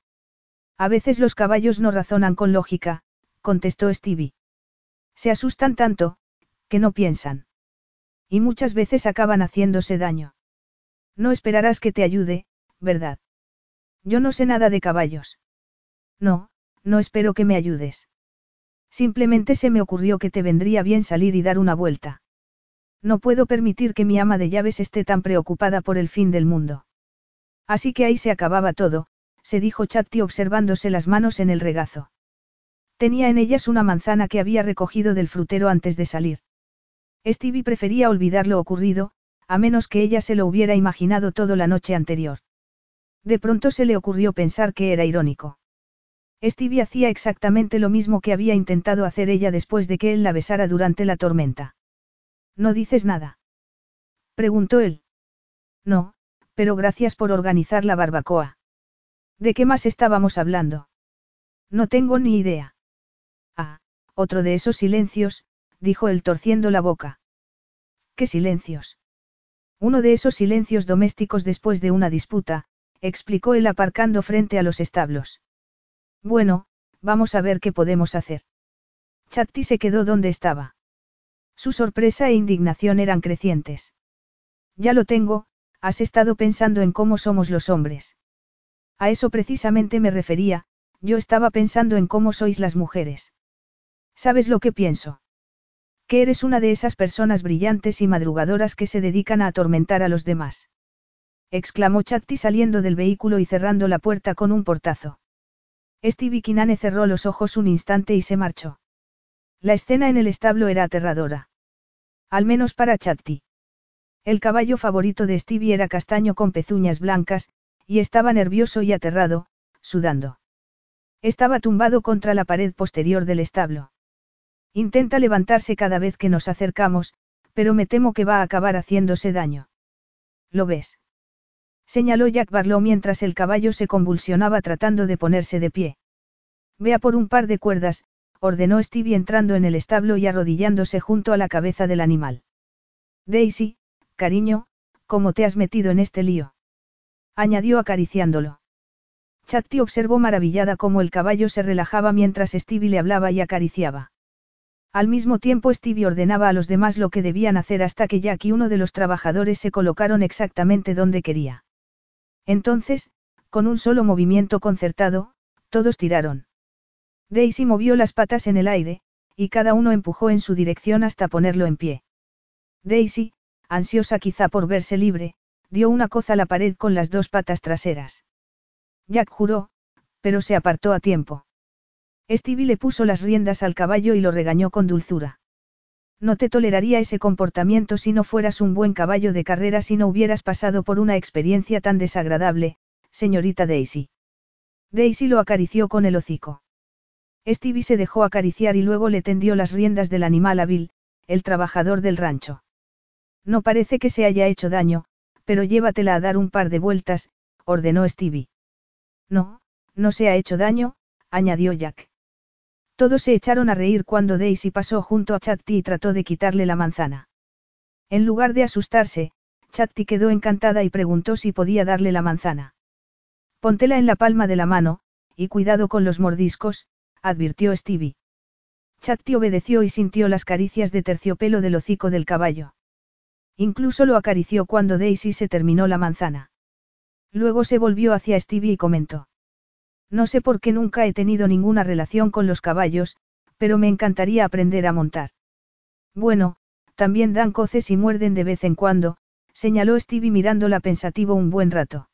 A veces los caballos no razonan con lógica, contestó Stevie. Se asustan tanto, que no piensan. Y muchas veces acaban haciéndose daño. No esperarás que te ayude, ¿verdad? Yo no sé nada de caballos. No, no espero que me ayudes. Simplemente se me ocurrió que te vendría bien salir y dar una vuelta. No puedo permitir que mi ama de llaves esté tan preocupada por el fin del mundo. Así que ahí se acababa todo, se dijo Chatti observándose las manos en el regazo. Tenía en ellas una manzana que había recogido del frutero antes de salir. Stevie prefería olvidar lo ocurrido, a menos que ella se lo hubiera imaginado todo la noche anterior. De pronto se le ocurrió pensar que era irónico. Stevie hacía exactamente lo mismo que había intentado hacer ella después de que él la besara durante la tormenta. ¿No dices nada? Preguntó él. No, pero gracias por organizar la barbacoa. ¿De qué más estábamos hablando? No tengo ni idea. Ah, otro de esos silencios, dijo él torciendo la boca. ¿Qué silencios? Uno de esos silencios domésticos después de una disputa, explicó él aparcando frente a los establos. Bueno, vamos a ver qué podemos hacer. Chatti se quedó donde estaba. Su sorpresa e indignación eran crecientes. Ya lo tengo, has estado pensando en cómo somos los hombres. A eso precisamente me refería, yo estaba pensando en cómo sois las mujeres. ¿Sabes lo que pienso? Que eres una de esas personas brillantes y madrugadoras que se dedican a atormentar a los demás. Exclamó Chatti saliendo del vehículo y cerrando la puerta con un portazo. Stevie Kinane cerró los ojos un instante y se marchó. La escena en el establo era aterradora. Al menos para Chatti. El caballo favorito de Stevie era castaño con pezuñas blancas, y estaba nervioso y aterrado, sudando. Estaba tumbado contra la pared posterior del establo. Intenta levantarse cada vez que nos acercamos, pero me temo que va a acabar haciéndose daño. ¿Lo ves? Señaló Jack Barlow mientras el caballo se convulsionaba tratando de ponerse de pie. Vea por un par de cuerdas, ordenó Stevie entrando en el establo y arrodillándose junto a la cabeza del animal. Daisy, cariño, ¿cómo te has metido en este lío? añadió acariciándolo. Chatti observó maravillada cómo el caballo se relajaba mientras Stevie le hablaba y acariciaba. Al mismo tiempo Stevie ordenaba a los demás lo que debían hacer hasta que Jack y uno de los trabajadores se colocaron exactamente donde quería. Entonces, con un solo movimiento concertado, todos tiraron. Daisy movió las patas en el aire, y cada uno empujó en su dirección hasta ponerlo en pie. Daisy, ansiosa quizá por verse libre, dio una coza a la pared con las dos patas traseras. Jack juró, pero se apartó a tiempo. Stevie le puso las riendas al caballo y lo regañó con dulzura. No te toleraría ese comportamiento si no fueras un buen caballo de carrera si no hubieras pasado por una experiencia tan desagradable, señorita Daisy. Daisy lo acarició con el hocico. Stevie se dejó acariciar y luego le tendió las riendas del animal a Bill, el trabajador del rancho. No parece que se haya hecho daño, pero llévatela a dar un par de vueltas, ordenó Stevie. No, no se ha hecho daño, añadió Jack. Todos se echaron a reír cuando Daisy pasó junto a Chatti y trató de quitarle la manzana. En lugar de asustarse, Chatti quedó encantada y preguntó si podía darle la manzana. Póntela en la palma de la mano, y cuidado con los mordiscos, advirtió Stevie. Chatti obedeció y sintió las caricias de terciopelo del hocico del caballo. Incluso lo acarició cuando Daisy se terminó la manzana. Luego se volvió hacia Stevie y comentó. No sé por qué nunca he tenido ninguna relación con los caballos, pero me encantaría aprender a montar. Bueno, también dan coces y muerden de vez en cuando, señaló Stevie mirándola pensativo un buen rato.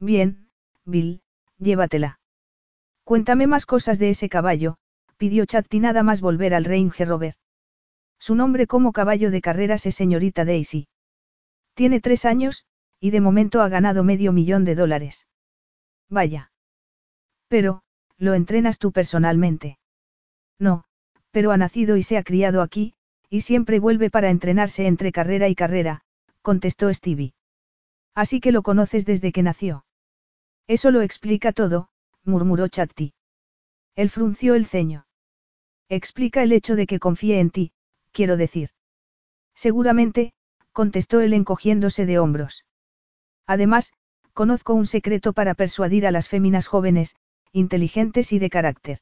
Bien, Bill, llévatela. Cuéntame más cosas de ese caballo, pidió Chatti nada más volver al Range Rover. Su nombre como caballo de carreras es señorita Daisy. Tiene tres años, y de momento ha ganado medio millón de dólares. Vaya. Pero, ¿lo entrenas tú personalmente? No, pero ha nacido y se ha criado aquí, y siempre vuelve para entrenarse entre carrera y carrera, contestó Stevie. Así que lo conoces desde que nació. Eso lo explica todo, murmuró Chatti. Él frunció el ceño. Explica el hecho de que confíe en ti, quiero decir. Seguramente, contestó él encogiéndose de hombros. Además, conozco un secreto para persuadir a las féminas jóvenes, inteligentes y de carácter.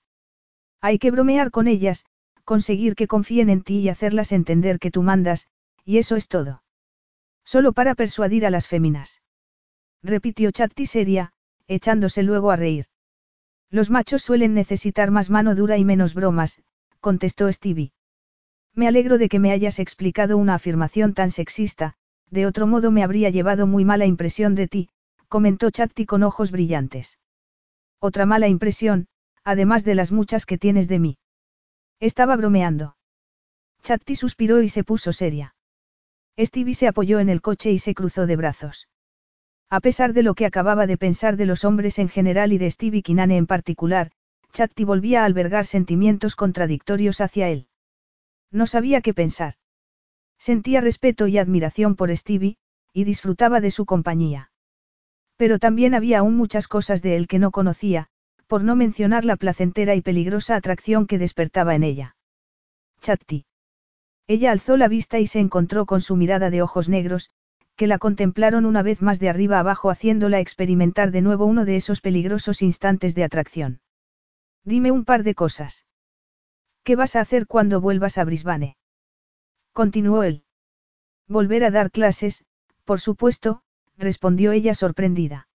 Hay que bromear con ellas, conseguir que confíen en ti y hacerlas entender que tú mandas, y eso es todo. Solo para persuadir a las féminas. Repitió Chatti seria, echándose luego a reír. Los machos suelen necesitar más mano dura y menos bromas, contestó Stevie. Me alegro de que me hayas explicado una afirmación tan sexista, de otro modo me habría llevado muy mala impresión de ti, comentó Chatti con ojos brillantes. Otra mala impresión, además de las muchas que tienes de mí. Estaba bromeando. Chatti suspiró y se puso seria. Stevie se apoyó en el coche y se cruzó de brazos. A pesar de lo que acababa de pensar de los hombres en general y de Stevie Kinane en particular, Chatti volvía a albergar sentimientos contradictorios hacia él. No sabía qué pensar. Sentía respeto y admiración por Stevie, y disfrutaba de su compañía. Pero también había aún muchas cosas de él que no conocía, por no mencionar la placentera y peligrosa atracción que despertaba en ella. Chatti. Ella alzó la vista y se encontró con su mirada de ojos negros, que la contemplaron una vez más de arriba abajo haciéndola experimentar de nuevo uno de esos peligrosos instantes de atracción. Dime un par de cosas. ¿Qué vas a hacer cuando vuelvas a Brisbane? Continuó él. Volver a dar clases, por supuesto, respondió ella sorprendida.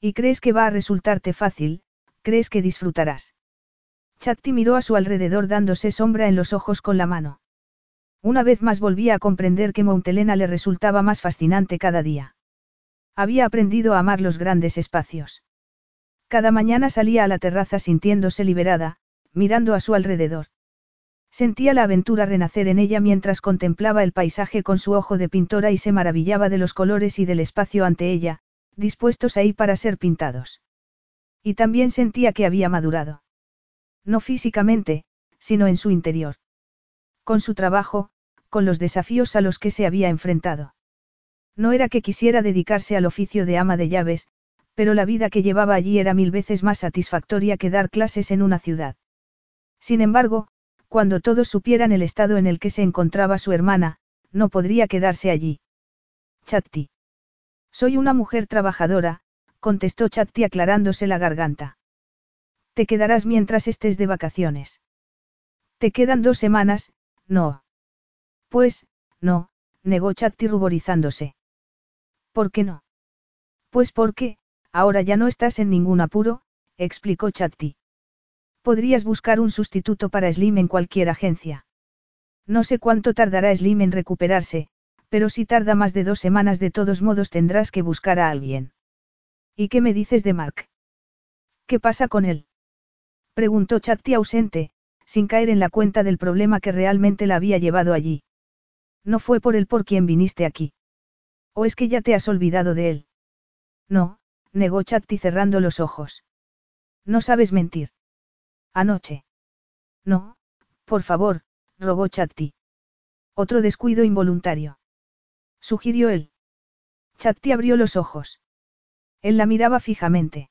¿Y crees que va a resultarte fácil? ¿Crees que disfrutarás? Chatti miró a su alrededor dándose sombra en los ojos con la mano. Una vez más volvía a comprender que Montelena le resultaba más fascinante cada día. Había aprendido a amar los grandes espacios. Cada mañana salía a la terraza sintiéndose liberada, mirando a su alrededor. Sentía la aventura renacer en ella mientras contemplaba el paisaje con su ojo de pintora y se maravillaba de los colores y del espacio ante ella, dispuestos ahí para ser pintados. Y también sentía que había madurado. No físicamente, sino en su interior. Con su trabajo, con los desafíos a los que se había enfrentado. No era que quisiera dedicarse al oficio de ama de llaves, pero la vida que llevaba allí era mil veces más satisfactoria que dar clases en una ciudad. Sin embargo, cuando todos supieran el estado en el que se encontraba su hermana, no podría quedarse allí. Chatti. Soy una mujer trabajadora, contestó Chatti aclarándose la garganta. Te quedarás mientras estés de vacaciones. Te quedan dos semanas, no. Pues, no, negó Chatti ruborizándose. ¿Por qué no? Pues porque, ahora ya no estás en ningún apuro, explicó Chatti. Podrías buscar un sustituto para Slim en cualquier agencia. No sé cuánto tardará Slim en recuperarse, pero si tarda más de dos semanas de todos modos tendrás que buscar a alguien. ¿Y qué me dices de Mark? ¿Qué pasa con él? Preguntó Chatti ausente, sin caer en la cuenta del problema que realmente la había llevado allí. No fue por él por quien viniste aquí. ¿O es que ya te has olvidado de él? No, negó Chatti cerrando los ojos. No sabes mentir. Anoche. No, por favor, rogó Chatti. Otro descuido involuntario. Sugirió él. Chatti abrió los ojos. Él la miraba fijamente.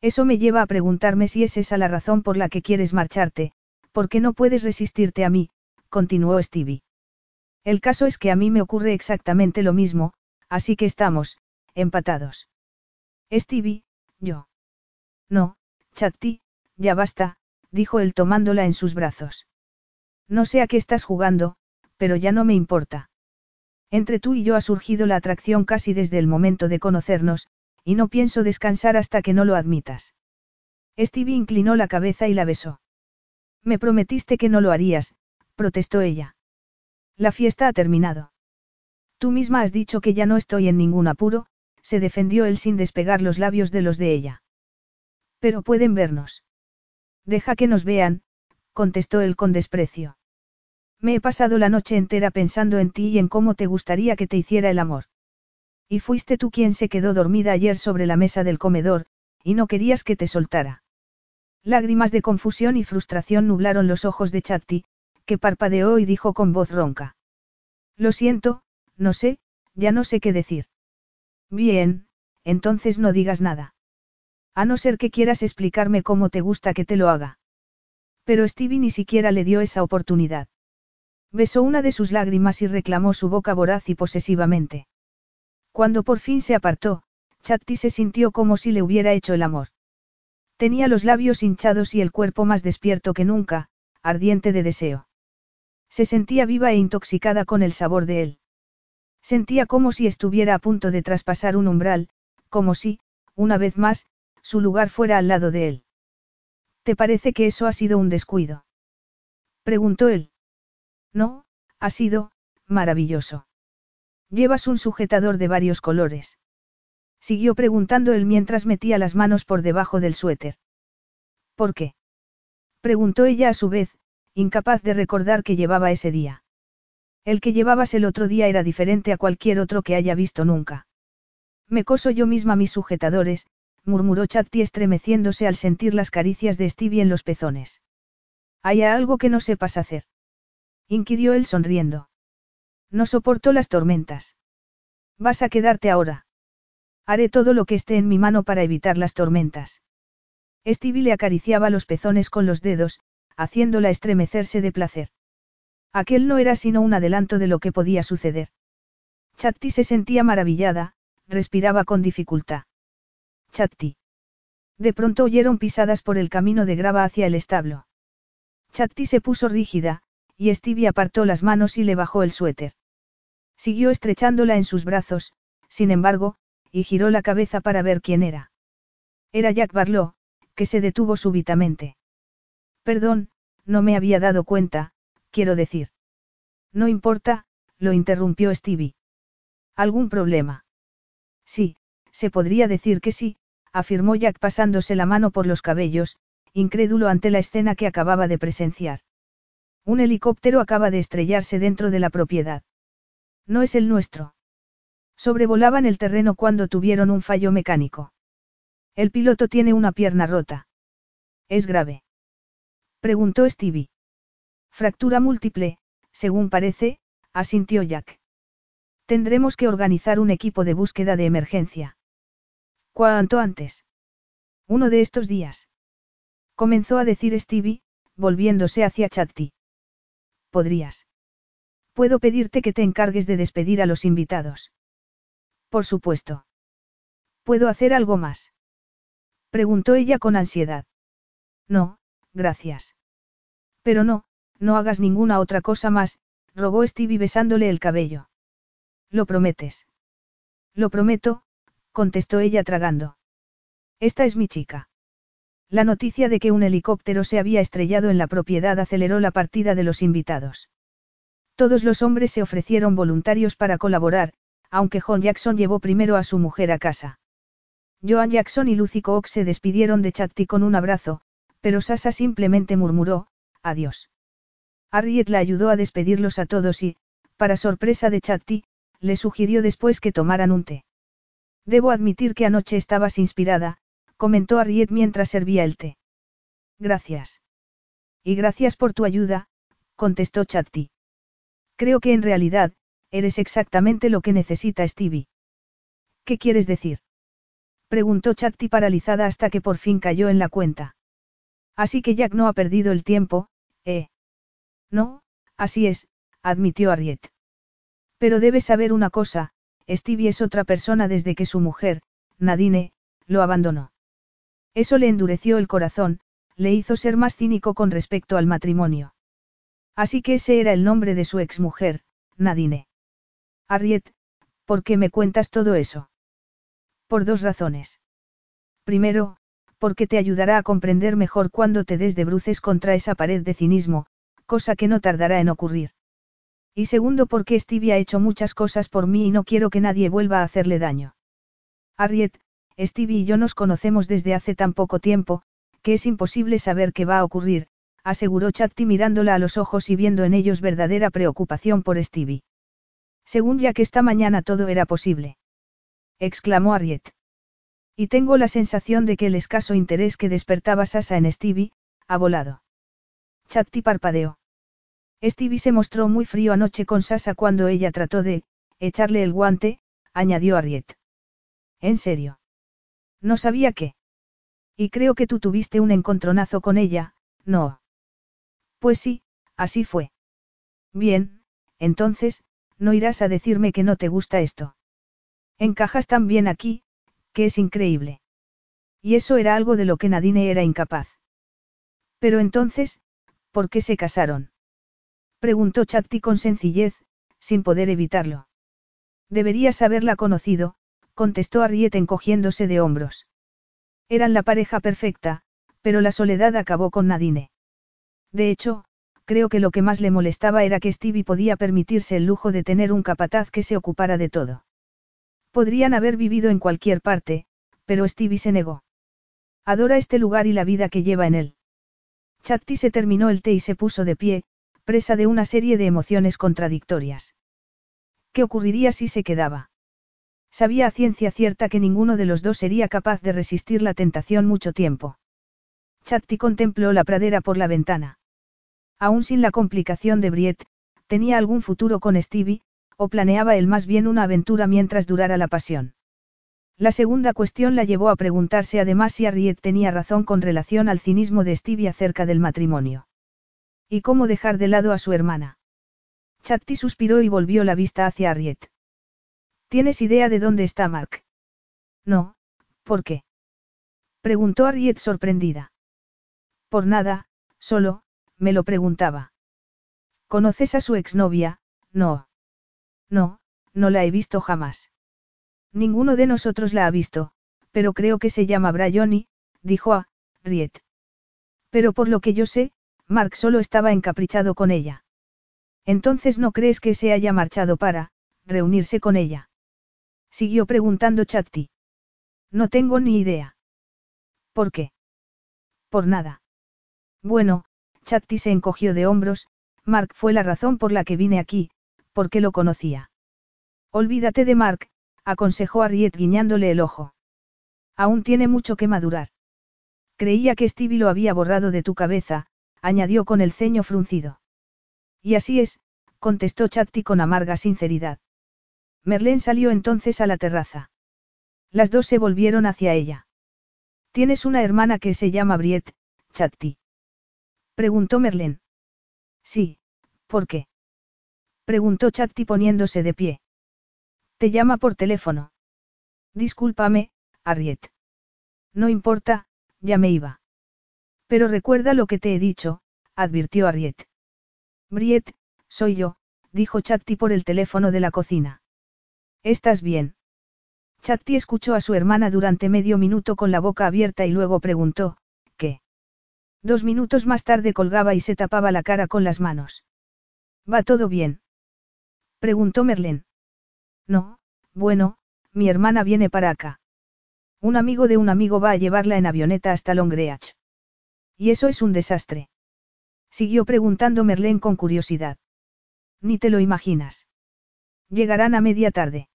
Eso me lleva a preguntarme si es esa la razón por la que quieres marcharte, porque no puedes resistirte a mí, continuó Stevie. El caso es que a mí me ocurre exactamente lo mismo, así que estamos, empatados. Stevie, yo. No, Chatti, ya basta, dijo él tomándola en sus brazos. No sé a qué estás jugando, pero ya no me importa. Entre tú y yo ha surgido la atracción casi desde el momento de conocernos, y no pienso descansar hasta que no lo admitas. Stevie inclinó la cabeza y la besó. Me prometiste que no lo harías, protestó ella. La fiesta ha terminado. Tú misma has dicho que ya no estoy en ningún apuro, se defendió él sin despegar los labios de los de ella. Pero pueden vernos. Deja que nos vean, contestó él con desprecio. Me he pasado la noche entera pensando en ti y en cómo te gustaría que te hiciera el amor. Y fuiste tú quien se quedó dormida ayer sobre la mesa del comedor, y no querías que te soltara. Lágrimas de confusión y frustración nublaron los ojos de Chatti, que parpadeó y dijo con voz ronca. Lo siento, no sé, ya no sé qué decir. Bien, entonces no digas nada. A no ser que quieras explicarme cómo te gusta que te lo haga. Pero Stevie ni siquiera le dio esa oportunidad. Besó una de sus lágrimas y reclamó su boca voraz y posesivamente. Cuando por fin se apartó, Chatti se sintió como si le hubiera hecho el amor. Tenía los labios hinchados y el cuerpo más despierto que nunca, ardiente de deseo. Se sentía viva e intoxicada con el sabor de él. Sentía como si estuviera a punto de traspasar un umbral, como si, una vez más, su lugar fuera al lado de él. ¿Te parece que eso ha sido un descuido? Preguntó él. No, ha sido, maravilloso. Llevas un sujetador de varios colores. Siguió preguntando él mientras metía las manos por debajo del suéter. ¿Por qué? Preguntó ella a su vez, incapaz de recordar que llevaba ese día. El que llevabas el otro día era diferente a cualquier otro que haya visto nunca. Me coso yo misma mis sujetadores, murmuró Chatti estremeciéndose al sentir las caricias de Stevie en los pezones. ¿Hay algo que no sepas hacer? inquirió él sonriendo. No soporto las tormentas. ¿Vas a quedarte ahora? Haré todo lo que esté en mi mano para evitar las tormentas. Stevie le acariciaba los pezones con los dedos, haciéndola estremecerse de placer. Aquel no era sino un adelanto de lo que podía suceder. Chatti se sentía maravillada, respiraba con dificultad. Chatti. De pronto oyeron pisadas por el camino de grava hacia el establo. Chatti se puso rígida, y Stevie apartó las manos y le bajó el suéter. Siguió estrechándola en sus brazos, sin embargo, y giró la cabeza para ver quién era. Era Jack Barlow, que se detuvo súbitamente. Perdón, no me había dado cuenta, quiero decir. No importa, lo interrumpió Stevie. ¿Algún problema? Sí, se podría decir que sí, afirmó Jack pasándose la mano por los cabellos, incrédulo ante la escena que acababa de presenciar. Un helicóptero acaba de estrellarse dentro de la propiedad. No es el nuestro. Sobrevolaban el terreno cuando tuvieron un fallo mecánico. El piloto tiene una pierna rota. ¿Es grave? Preguntó Stevie. Fractura múltiple, según parece, asintió Jack. Tendremos que organizar un equipo de búsqueda de emergencia. ¿Cuánto antes? Uno de estos días. Comenzó a decir Stevie, volviéndose hacia Chatti. ¿Podrías? Puedo pedirte que te encargues de despedir a los invitados. Por supuesto. ¿Puedo hacer algo más? Preguntó ella con ansiedad. No, gracias. Pero no, no hagas ninguna otra cosa más, rogó Stevie besándole el cabello. ¿Lo prometes? Lo prometo, contestó ella tragando. Esta es mi chica. La noticia de que un helicóptero se había estrellado en la propiedad aceleró la partida de los invitados. Todos los hombres se ofrecieron voluntarios para colaborar, aunque John Jackson llevó primero a su mujer a casa. Joan Jackson y Lucy Cook se despidieron de Chatti con un abrazo, pero Sasa simplemente murmuró, adiós. Harriet la ayudó a despedirlos a todos y, para sorpresa de Chatti, le sugirió después que tomaran un té. Debo admitir que anoche estabas inspirada, comentó Harriet mientras servía el té. Gracias. Y gracias por tu ayuda, contestó Chatti. Creo que en realidad, eres exactamente lo que necesita Stevie. ¿Qué quieres decir? Preguntó Chatti paralizada hasta que por fin cayó en la cuenta. Así que Jack no ha perdido el tiempo, ¿eh? No, así es, admitió Harriet. Pero debes saber una cosa, Stevie es otra persona desde que su mujer, Nadine, lo abandonó. Eso le endureció el corazón, le hizo ser más cínico con respecto al matrimonio. Así que ese era el nombre de su exmujer, Nadine. Harriet, ¿por qué me cuentas todo eso? Por dos razones. Primero, porque te ayudará a comprender mejor cuando te des de bruces contra esa pared de cinismo, cosa que no tardará en ocurrir. Y segundo porque Stevie ha hecho muchas cosas por mí y no quiero que nadie vuelva a hacerle daño. Harriet, Stevie y yo nos conocemos desde hace tan poco tiempo, que es imposible saber qué va a ocurrir, aseguró Chatti mirándola a los ojos y viendo en ellos verdadera preocupación por Stevie. Según ya que esta mañana todo era posible. Exclamó Harriet. Y tengo la sensación de que el escaso interés que despertaba Sasa en Stevie, ha volado. Chatti parpadeó. Stevie se mostró muy frío anoche con Sasa cuando ella trató de, echarle el guante, añadió Harriet. ¿En serio? No sabía qué. Y creo que tú tuviste un encontronazo con ella, ¿no? Pues sí, así fue. Bien, entonces, no irás a decirme que no te gusta esto. Encajas tan bien aquí, que es increíble. Y eso era algo de lo que Nadine era incapaz. Pero entonces, ¿por qué se casaron? Preguntó Chatti con sencillez, sin poder evitarlo. Deberías haberla conocido, contestó Arriet encogiéndose de hombros. Eran la pareja perfecta, Pero la soledad acabó con Nadine. De hecho, creo que lo que más le molestaba era que Stevie podía permitirse el lujo de tener un capataz que se ocupara de todo. Podrían haber vivido en cualquier parte, pero Stevie se negó. Adora este lugar y la vida que lleva en él. Chatti se terminó el té y se puso de pie, presa de una serie de emociones contradictorias. ¿Qué ocurriría si se quedaba? Sabía a ciencia cierta que ninguno de los dos sería capaz de resistir la tentación mucho tiempo. Chatti contempló la pradera por la ventana. Aún sin la complicación de Briet, tenía algún futuro con Stevie, o planeaba él más bien una aventura mientras durara la pasión. La segunda cuestión la llevó a preguntarse además si Harriet tenía razón con relación al cinismo de Stevie acerca del matrimonio. ¿Y cómo dejar de lado a su hermana? Chatti suspiró y volvió la vista hacia Harriet. ¿Tienes idea de dónde está Mark? No, ¿por qué? Preguntó Harriet sorprendida. Por nada, solo, me lo preguntaba. ¿Conoces a su exnovia? No. No, no la he visto jamás. Ninguno de nosotros la ha visto, pero creo que se llama Bryony, dijo a, Riet. Pero por lo que yo sé, Mark solo estaba encaprichado con ella. Entonces no crees que se haya marchado para, reunirse con ella. Siguió preguntando Chatti. No tengo ni idea. ¿Por qué? Por nada. Bueno, Chatti se encogió de hombros, Mark fue la razón por la que vine aquí, porque lo conocía. Olvídate de Mark, aconsejó a Riet guiñándole el ojo. Aún tiene mucho que madurar. Creía que Stevie lo había borrado de tu cabeza, añadió con el ceño fruncido. Y así es, contestó Chatti con amarga sinceridad. Merlén salió entonces a la terraza. Las dos se volvieron hacia ella. Tienes una hermana que se llama Briet, Chatti. Preguntó Merlén. Sí, ¿por qué? Preguntó Chatti poniéndose de pie. Te llama por teléfono. Discúlpame, Arriet. No importa, ya me iba. Pero recuerda lo que te he dicho, advirtió Arriet. Briet, soy yo, dijo Chatti por el teléfono de la cocina. ¿Estás bien? Chatti escuchó a su hermana durante medio minuto con la boca abierta y luego preguntó. Dos minutos más tarde colgaba y se tapaba la cara con las manos. ¿Va todo bien? Preguntó Merlén. No, bueno, mi hermana viene para acá. Un amigo de un amigo va a llevarla en avioneta hasta Longreach. Y eso es un desastre. Siguió preguntando Merlén con curiosidad. Ni te lo imaginas. Llegarán a media tarde.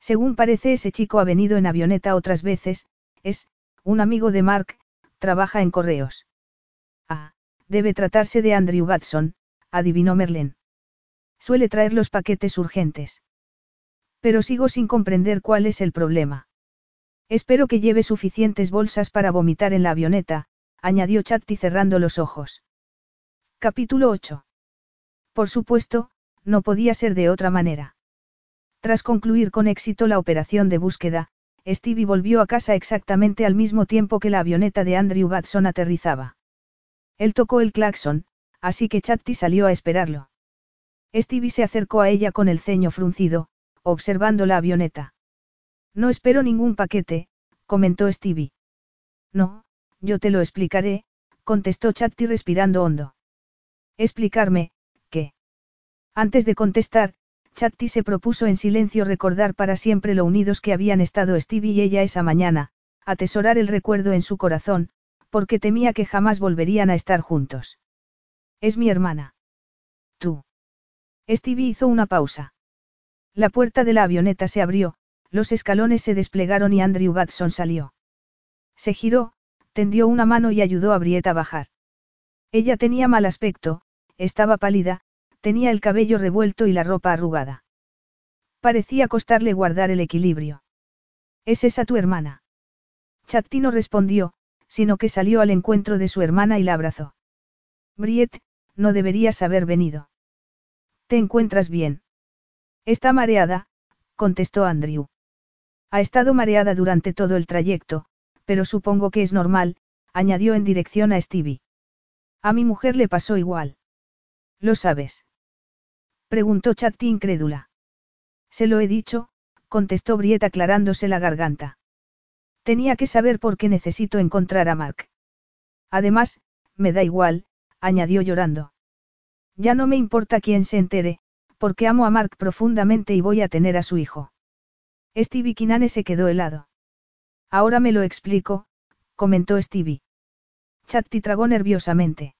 Según parece ese chico ha venido en avioneta otras veces, es, un amigo de Mark, trabaja en correos. Debe tratarse de Andrew Watson, adivinó Merlén. Suele traer los paquetes urgentes. Pero sigo sin comprender cuál es el problema. Espero que lleve suficientes bolsas para vomitar en la avioneta, añadió Chatti cerrando los ojos. Capítulo 8. Por supuesto, no podía ser de otra manera. Tras concluir con éxito la operación de búsqueda, Stevie volvió a casa exactamente al mismo tiempo que la avioneta de Andrew Watson aterrizaba. Él tocó el claxon, así que Chatti salió a esperarlo. Stevie se acercó a ella con el ceño fruncido, observando la avioneta. No espero ningún paquete, comentó Stevie. No, yo te lo explicaré, contestó Chatti respirando hondo. Explicarme, ¿qué? Antes de contestar, Chatti se propuso en silencio recordar para siempre lo unidos que habían estado Stevie y ella esa mañana, atesorar el recuerdo en su corazón, porque temía que jamás volverían a estar juntos. Es mi hermana. Tú. Stevie hizo una pausa. La puerta de la avioneta se abrió, los escalones se desplegaron y Andrew Watson salió. Se giró, tendió una mano y ayudó a Briette a bajar. Ella tenía mal aspecto, estaba pálida, tenía el cabello revuelto y la ropa arrugada. Parecía costarle guardar el equilibrio. ¿Es esa tu hermana? Chatti no respondió, sino que salió al encuentro de su hermana y la abrazó. Briette, no deberías haber venido. ¿Te encuentras bien? Está mareada, contestó Andrew. Ha estado mareada durante todo el trayecto, pero supongo que es normal, añadió en dirección a Stevie. A mi mujer le pasó igual. ¿Lo sabes? Preguntó Chatti incrédula. Se lo he dicho, contestó Briet aclarándose la garganta. Tenía que saber por qué necesito encontrar a Mark. Además, me da igual, añadió llorando. Ya no me importa quién se entere, porque amo a Mark profundamente y voy a tener a su hijo. Stevie Kinane se quedó helado. Ahora me lo explico, comentó Stevie. Chatti tragó nerviosamente.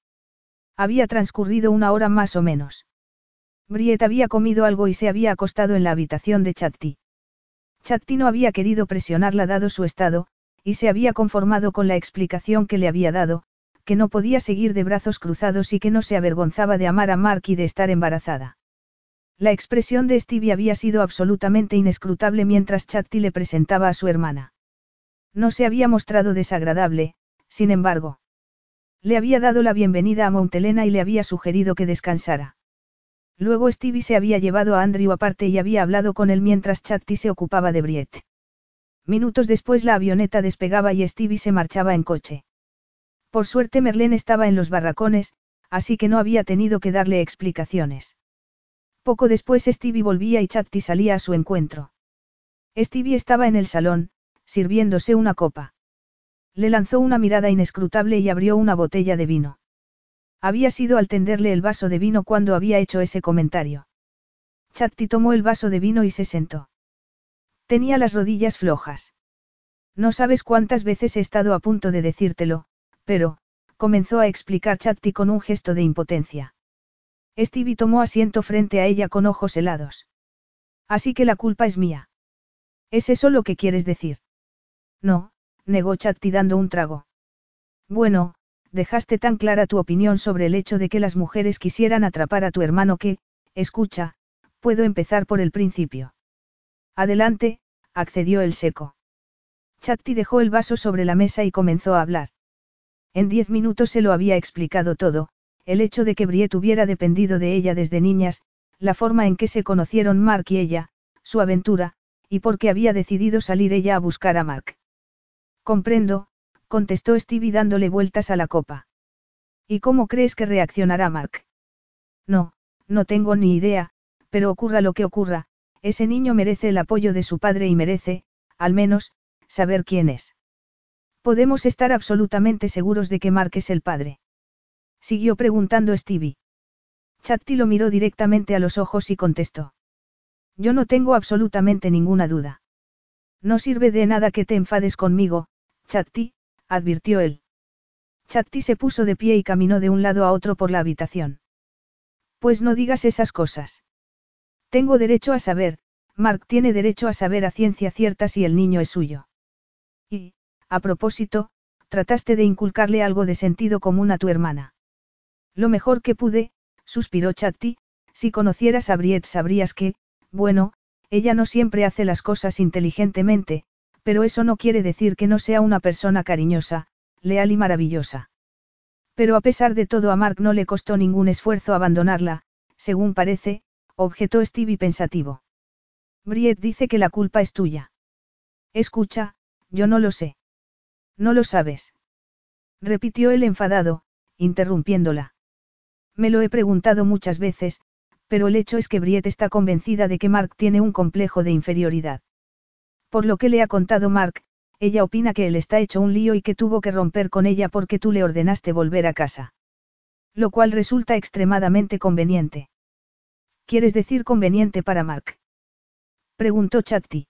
Había transcurrido una hora más o menos. Briet había comido algo y se había acostado en la habitación de Chatti. Chatti no había querido presionarla dado su estado, y se había conformado con la explicación que le había dado, que no podía seguir de brazos cruzados y que no se avergonzaba de amar a Mark y de estar embarazada. La expresión de Stevie había sido absolutamente inescrutable mientras Chatti le presentaba a su hermana. No se había mostrado desagradable, sin embargo. Le había dado la bienvenida a Montelena y le había sugerido que descansara. Luego Stevie se había llevado a Andrew aparte y había hablado con él mientras Chatti se ocupaba de Briette. Minutos después la avioneta despegaba y Stevie se marchaba en coche. Por suerte Merlén estaba en los barracones, así que no había tenido que darle explicaciones. Poco después Stevie volvía y Chatti salía a su encuentro. Stevie estaba en el salón, sirviéndose una copa. Le lanzó una mirada inescrutable y abrió una botella de vino. Había sido al tenderle el vaso de vino cuando había hecho ese comentario. Chatti tomó el vaso de vino y se sentó. Tenía las rodillas flojas. No sabes cuántas veces he estado a punto de decírtelo, pero, comenzó a explicar Chatti con un gesto de impotencia. Stevie tomó asiento frente a ella con ojos helados. Así que la culpa es mía. ¿Es eso lo que quieres decir? No, negó Chatti dando un trago. Bueno, dejaste tan clara tu opinión sobre el hecho de que las mujeres quisieran atrapar a tu hermano que, escucha, puedo empezar por el principio. Adelante, accedió el seco. Chatti dejó el vaso sobre la mesa y comenzó a hablar. En diez minutos se lo había explicado todo, el hecho de que Briet hubiera dependido de ella desde niñas, la forma en que se conocieron Mark y ella, su aventura, y por qué había decidido salir ella a buscar a Mark. Comprendo, contestó Stevie dándole vueltas a la copa. ¿Y cómo crees que reaccionará Mark? No, no tengo ni idea, pero ocurra lo que ocurra, ese niño merece el apoyo de su padre y merece, al menos, saber quién es. Podemos estar absolutamente seguros de que Mark es el padre. Siguió preguntando Stevie. Chatti lo miró directamente a los ojos y contestó. Yo no tengo absolutamente ninguna duda. No sirve de nada que te enfades conmigo, Chatti, advirtió él. Chatti se puso de pie y caminó de un lado a otro por la habitación. Pues no digas esas cosas. Tengo derecho a saber, Mark tiene derecho a saber a ciencia cierta si el niño es suyo. Y, a propósito, trataste de inculcarle algo de sentido común a tu hermana. Lo mejor que pude, suspiró Chatti, si conocieras a Briette sabrías que, bueno, ella no siempre hace las cosas inteligentemente, pero eso no quiere decir que no sea una persona cariñosa, leal y maravillosa. Pero a pesar de todo a Mark no le costó ningún esfuerzo abandonarla, según parece, objetó Stevie pensativo. Briette dice que la culpa es tuya. Escucha, yo no lo sé. No lo sabes. Repitió él enfadado, interrumpiéndola. Me lo he preguntado muchas veces, pero el hecho es que Briette está convencida de que Mark tiene un complejo de inferioridad. Por lo que le ha contado Mark, ella opina que él está hecho un lío y que tuvo que romper con ella porque tú le ordenaste volver a casa. Lo cual resulta extremadamente conveniente. ¿Quieres decir conveniente para Mark? Preguntó Chatti.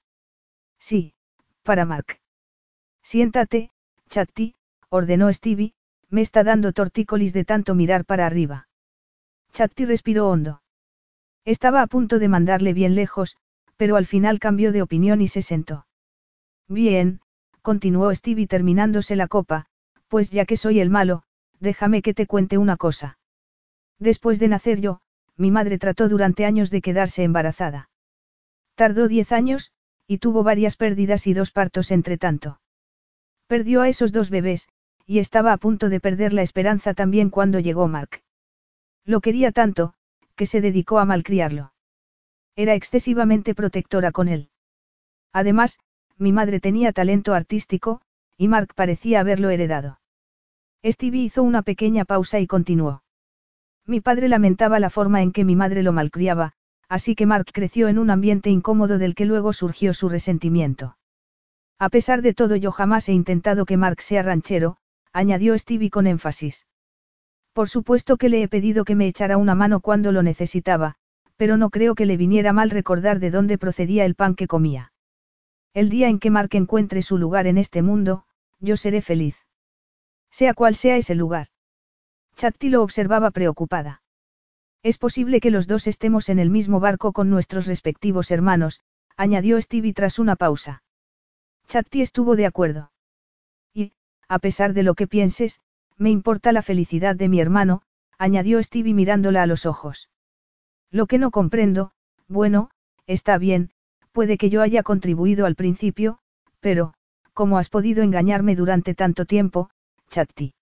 Sí, para Mark. Siéntate, Chatti, ordenó Stevie, me está dando tortícolis de tanto mirar para arriba. Chatti respiró hondo. Estaba a punto de mandarle bien lejos, pero al final cambió de opinión y se sentó. Bien, continuó Stevie terminándose la copa, pues ya que soy el malo, déjame que te cuente una cosa. Después de nacer yo, mi madre trató durante años de quedarse embarazada. Tardó diez años, y tuvo varias pérdidas y dos partos entre tanto. Perdió a esos dos bebés, y estaba a punto de perder la esperanza también cuando llegó Mark. Lo quería tanto, que se dedicó a malcriarlo. Era excesivamente protectora con él. Además, mi madre tenía talento artístico, y Mark parecía haberlo heredado. Stevie hizo una pequeña pausa y continuó. Mi padre lamentaba la forma en que mi madre lo malcriaba, así que Mark creció en un ambiente incómodo del que luego surgió su resentimiento. A pesar de todo yo jamás he intentado que Mark sea ranchero, añadió Stevie con énfasis. Por supuesto que le he pedido que me echara una mano cuando lo necesitaba, pero no creo que le viniera mal recordar de dónde procedía el pan que comía. El día en que Mark encuentre su lugar en este mundo, yo seré feliz. Sea cual sea ese lugar. Chatti lo observaba preocupada. Es posible que los dos estemos en el mismo barco con nuestros respectivos hermanos, añadió Stevie tras una pausa. Chatti estuvo de acuerdo. Y, a pesar de lo que pienses, me importa la felicidad de mi hermano, añadió Stevie mirándola a los ojos. Lo que no comprendo, bueno, está bien, puede que yo haya contribuido al principio, pero, ¿cómo has podido engañarme durante tanto tiempo, Chatti?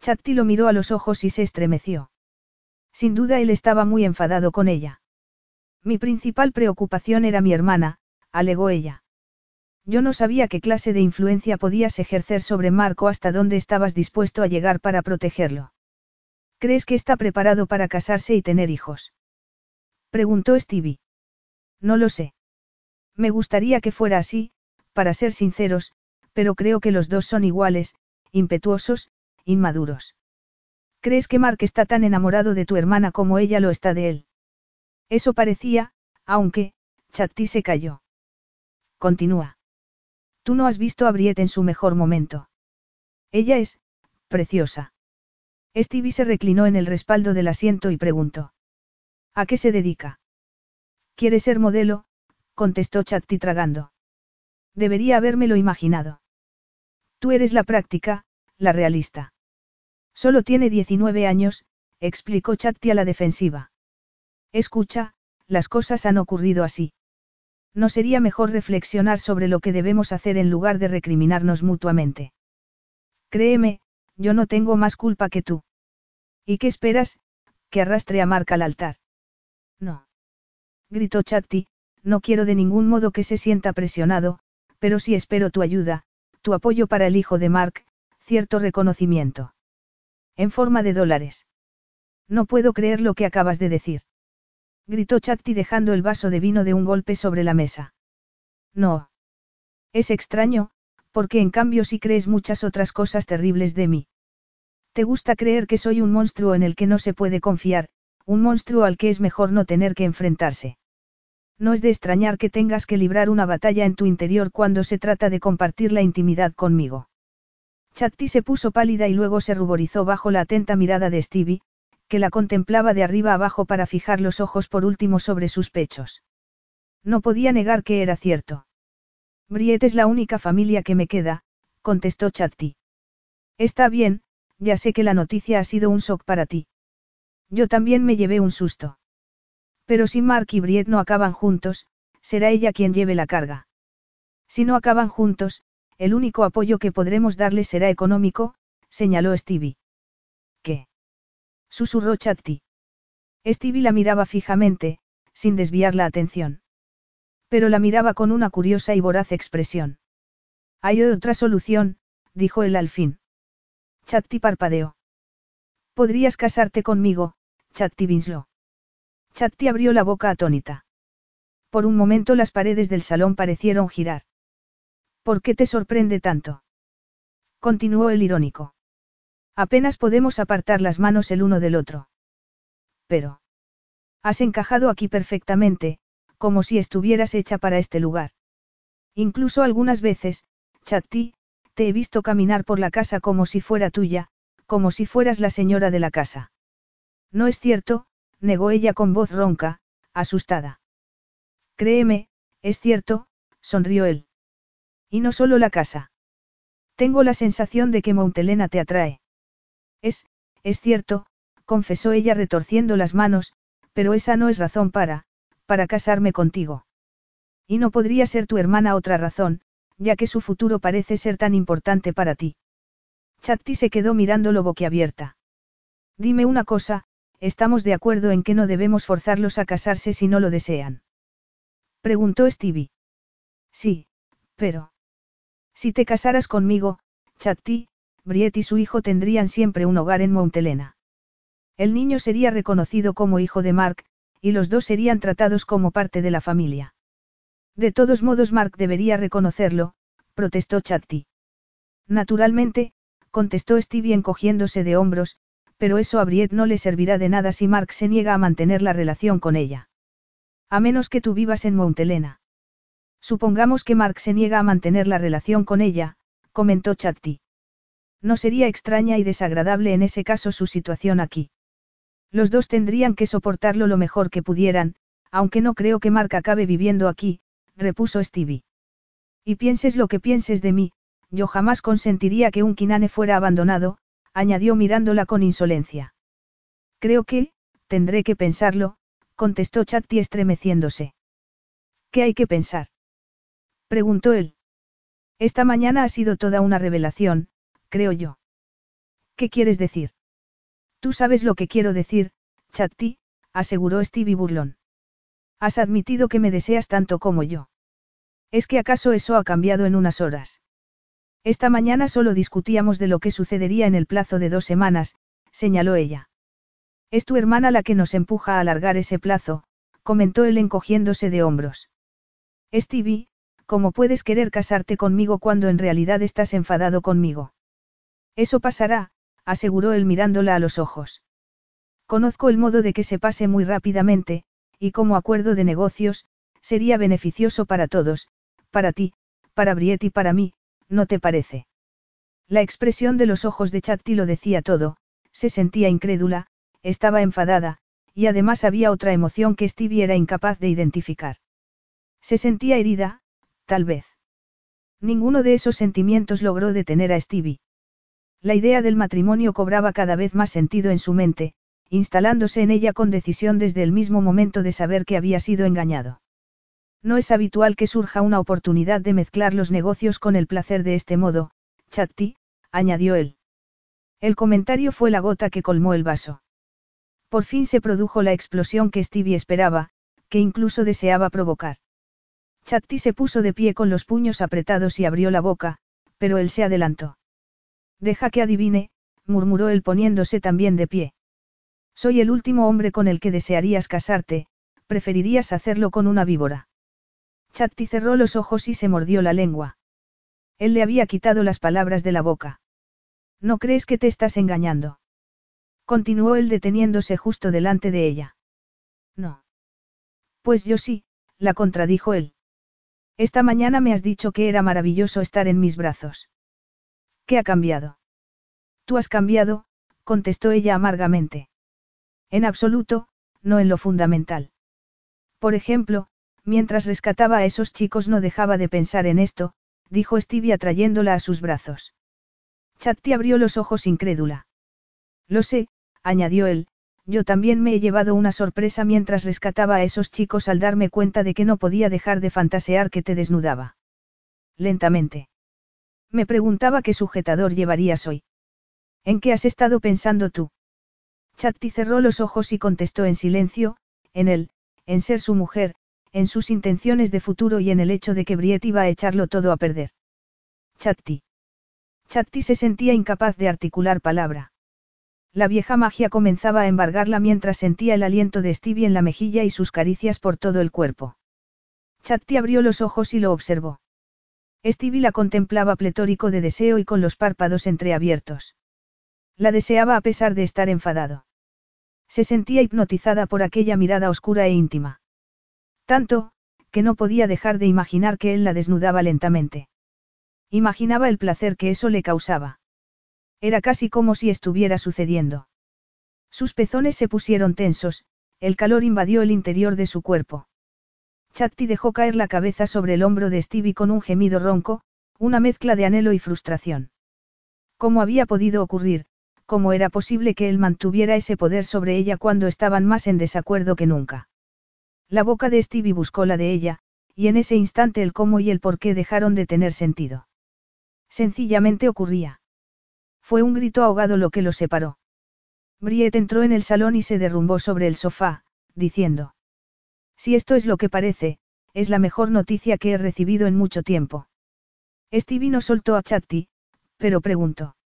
Chatti lo miró a los ojos y se estremeció. Sin duda él estaba muy enfadado con ella. Mi principal preocupación era mi hermana, alegó ella. Yo no sabía qué clase de influencia podías ejercer sobre Marco hasta dónde estabas dispuesto a llegar para protegerlo. ¿Crees que está preparado para casarse y tener hijos? Preguntó Stevie. No lo sé. Me gustaría que fuera así, para ser sinceros, pero creo que los dos son iguales, impetuosos, inmaduros. ¿Crees que Mark está tan enamorado de tu hermana como ella lo está de él? Eso parecía, aunque, Chatti se cayó. Continúa. Tú no has visto a Briette en su mejor momento. Ella es, preciosa. Stevie se reclinó en el respaldo del asiento y preguntó. ¿A qué se dedica? Quiere ser modelo, contestó Chatti tragando. Debería habérmelo imaginado. Tú eres la práctica, la realista. Solo tiene 19 años, explicó Chatti a la defensiva. Escucha, las cosas han ocurrido así. ¿No sería mejor reflexionar sobre lo que debemos hacer en lugar de recriminarnos mutuamente? Créeme, yo no tengo más culpa que tú. ¿Y qué esperas? Que arrastre a Mark al altar. No. Gritó Chatti, no quiero de ningún modo que se sienta presionado, pero sí espero tu ayuda, tu apoyo para el hijo de Mark, cierto reconocimiento. En forma de dólares. No puedo creer lo que acabas de decir gritó Chatti dejando el vaso de vino de un golpe sobre la mesa. No. Es extraño, porque en cambio sí crees muchas otras cosas terribles de mí. Te gusta creer que soy un monstruo en el que no se puede confiar, un monstruo al que es mejor no tener que enfrentarse. No es de extrañar que tengas que librar una batalla en tu interior cuando se trata de compartir la intimidad conmigo. Chatti se puso pálida y luego se ruborizó bajo la atenta mirada de Stevie, que la contemplaba de arriba abajo para fijar los ojos por último sobre sus pechos. No podía negar que era cierto. Briet es la única familia que me queda, contestó Chatti. Está bien, ya sé que la noticia ha sido un shock para ti. Yo también me llevé un susto. Pero si Mark y Briet no acaban juntos, será ella quien lleve la carga. Si no acaban juntos, el único apoyo que podremos darle será económico, señaló Stevie. ¿Qué? Susurró Chatti. Stevie la miraba fijamente, sin desviar la atención. Pero la miraba con una curiosa y voraz expresión. Hay otra solución, dijo él al fin. Chatti parpadeó. Podrías casarte conmigo, Chatti Winslow. Chatti abrió la boca atónita. Por un momento las paredes del salón parecieron girar. ¿Por qué te sorprende tanto? Continuó el irónico. Apenas podemos apartar las manos el uno del otro. Pero. Has encajado aquí perfectamente, como si estuvieras hecha para este lugar. Incluso algunas veces, Chatti, te he visto caminar por la casa como si fuera tuya, como si fueras la señora de la casa. No es cierto, negó ella con voz ronca, asustada. Créeme, es cierto, sonrió él. Y no solo la casa. Tengo la sensación de que Montelena te atrae. Es, es cierto, confesó ella retorciendo las manos, pero esa no es razón para, para casarme contigo. Y no podría ser tu hermana otra razón, ya que su futuro parece ser tan importante para ti. Chatti se quedó mirándolo boquiabierta. Dime una cosa, estamos de acuerdo en que no debemos forzarlos a casarse si no lo desean. Preguntó Stevie. Sí, pero. Si te casaras conmigo, Chatti, Briet y su hijo tendrían siempre un hogar en Montelena. El niño sería reconocido como hijo de Mark, y los dos serían tratados como parte de la familia. De todos modos Mark debería reconocerlo, protestó Chatti. Naturalmente, contestó Stevie encogiéndose de hombros, pero eso a Briette no le servirá de nada si Mark se niega a mantener la relación con ella. A menos que tú vivas en Montelena. Supongamos que Mark se niega a mantener la relación con ella, comentó Chatti. No sería extraña y desagradable en ese caso su situación aquí. Los dos tendrían que soportarlo lo mejor que pudieran, aunque no creo que Mark acabe viviendo aquí, repuso Stevie. Y pienses lo que pienses de mí, yo jamás consentiría que un Kinane fuera abandonado, añadió mirándola con insolencia. Creo que, tendré que pensarlo, contestó Chatti estremeciéndose. ¿Qué hay que pensar? preguntó él. Esta mañana ha sido toda una revelación, creo yo. ¿Qué quieres decir? Tú sabes lo que quiero decir, Chatti, aseguró Stevie burlón. Has admitido que me deseas tanto como yo. ¿Es que acaso eso ha cambiado en unas horas? Esta mañana solo discutíamos de lo que sucedería en el plazo de dos semanas, señaló ella. Es tu hermana la que nos empuja a alargar ese plazo, comentó él encogiéndose de hombros. Stevie, ¿cómo puedes querer casarte conmigo cuando en realidad estás enfadado conmigo? Eso pasará, aseguró él mirándola a los ojos. Conozco el modo de que se pase muy rápidamente, y como acuerdo de negocios, sería beneficioso para todos, para ti, para Briet y para mí, ¿no te parece? La expresión de los ojos de Chatti lo decía todo, se sentía incrédula, estaba enfadada, y además había otra emoción que Stevie era incapaz de identificar. Se sentía herida, tal vez. Ninguno de esos sentimientos logró detener a Stevie. La idea del matrimonio cobraba cada vez más sentido en su mente, instalándose en ella con decisión desde el mismo momento de saber que había sido engañado. No es habitual que surja una oportunidad de mezclar los negocios con el placer de este modo, Chatti, añadió él. El comentario fue la gota que colmó el vaso. Por fin se produjo la explosión que Stevie esperaba, que incluso deseaba provocar. Chatti se puso de pie con los puños apretados y abrió la boca, pero él se adelantó. Deja que adivine, murmuró él poniéndose también de pie. Soy el último hombre con el que desearías casarte, preferirías hacerlo con una víbora. Chatti cerró los ojos y se mordió la lengua. Él le había quitado las palabras de la boca. ¿No crees que te estás engañando? Continuó él deteniéndose justo delante de ella. No. Pues yo sí, la contradijo él. Esta mañana me has dicho que era maravilloso estar en mis brazos. ¿Qué ha cambiado? Tú has cambiado, contestó ella amargamente. En absoluto, no en lo fundamental. Por ejemplo, Mientras rescataba a esos chicos no dejaba de pensar en esto, dijo Stevie atrayéndola a sus brazos. Chatti abrió los ojos incrédula. Lo sé, añadió él, yo también me he llevado una sorpresa mientras rescataba a esos chicos al darme cuenta de que no podía dejar de fantasear que te desnudaba. Lentamente. Me preguntaba qué sujetador llevarías hoy. ¿En qué has estado pensando tú? Chatti cerró los ojos y contestó en silencio, en él, en ser su mujer, en sus intenciones de futuro y en el hecho de que Briet iba a echarlo todo a perder. Chatti. Chatti se sentía incapaz de articular palabra. La vieja magia comenzaba a embargarla mientras sentía el aliento de Stevie en la mejilla y sus caricias por todo el cuerpo. Chatti abrió los ojos y lo observó. Stevie la contemplaba pletórico de deseo y con los párpados entreabiertos. La deseaba a pesar de estar enfadado. Se sentía hipnotizada por aquella mirada oscura e íntima. Tanto, que no podía dejar de imaginar que él la desnudaba lentamente. Imaginaba el placer que eso le causaba. Era casi como si estuviera sucediendo. Sus pezones se pusieron tensos, el calor invadió el interior de su cuerpo. Chatti dejó caer la cabeza sobre el hombro de Stevie con un gemido ronco, una mezcla de anhelo y frustración. ¿Cómo había podido ocurrir? ¿Cómo era posible que él mantuviera ese poder sobre ella cuando estaban más en desacuerdo que nunca? La boca de Stevie buscó la de ella, y en ese instante el cómo y el por qué dejaron de tener sentido. Sencillamente ocurría. Fue un grito ahogado lo que los separó. Briet entró en el salón y se derrumbó sobre el sofá, diciendo. Si esto es lo que parece, es la mejor noticia que he recibido en mucho tiempo. Stevie no soltó a Chatti, pero preguntó.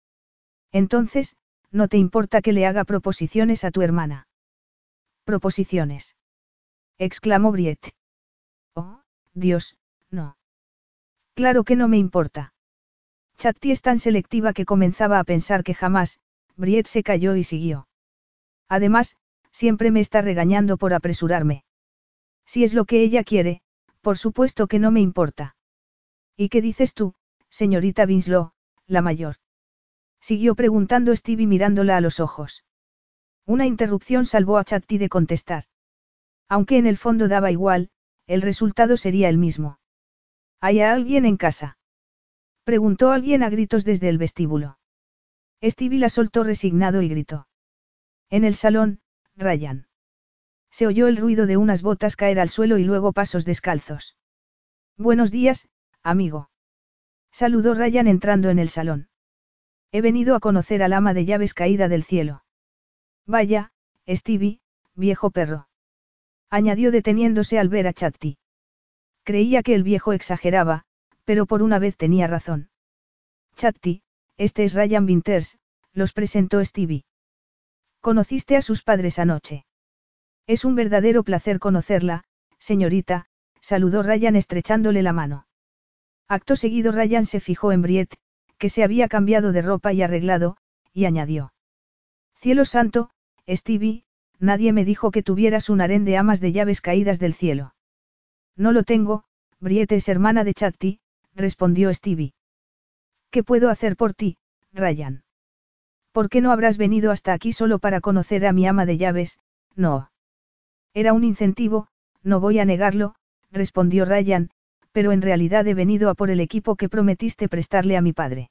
Entonces, ¿no te importa que le haga proposiciones a tu hermana? Proposiciones exclamó Briet. Oh, Dios, no. Claro que no me importa. Chatti es tan selectiva que comenzaba a pensar que jamás, Briet se calló y siguió. Además, siempre me está regañando por apresurarme. Si es lo que ella quiere, por supuesto que no me importa. ¿Y qué dices tú, señorita Winslow, la mayor? Siguió preguntando Stevie mirándola a los ojos. Una interrupción salvó a Chatti de contestar. Aunque en el fondo daba igual, el resultado sería el mismo. ¿Hay alguien en casa? Preguntó alguien a gritos desde el vestíbulo. Stevie la soltó resignado y gritó. En el salón, Ryan. Se oyó el ruido de unas botas caer al suelo y luego pasos descalzos. Buenos días, amigo. Saludó Ryan entrando en el salón. He venido a conocer al ama de llaves caída del cielo. Vaya, Stevie, viejo perro. Añadió deteniéndose al ver a Chatti. Creía que el viejo exageraba, pero por una vez tenía razón. Chatti, este es Ryan Winters, los presentó Stevie. ¿Conociste a sus padres anoche? Es un verdadero placer conocerla, señorita, saludó Ryan estrechándole la mano. Acto seguido Ryan se fijó en Briet, que se había cambiado de ropa y arreglado, y añadió. Cielo santo, Stevie, nadie me dijo que tuvieras un harén de amas de llaves caídas del cielo. No lo tengo, Briet es hermana de Chatti, respondió Stevie. ¿Qué puedo hacer por ti, Ryan? ¿Por qué no habrás venido hasta aquí solo para conocer a mi ama de llaves? No. Era un incentivo, no voy a negarlo, respondió Ryan, pero en realidad he venido a por el equipo que prometiste prestarle a mi padre.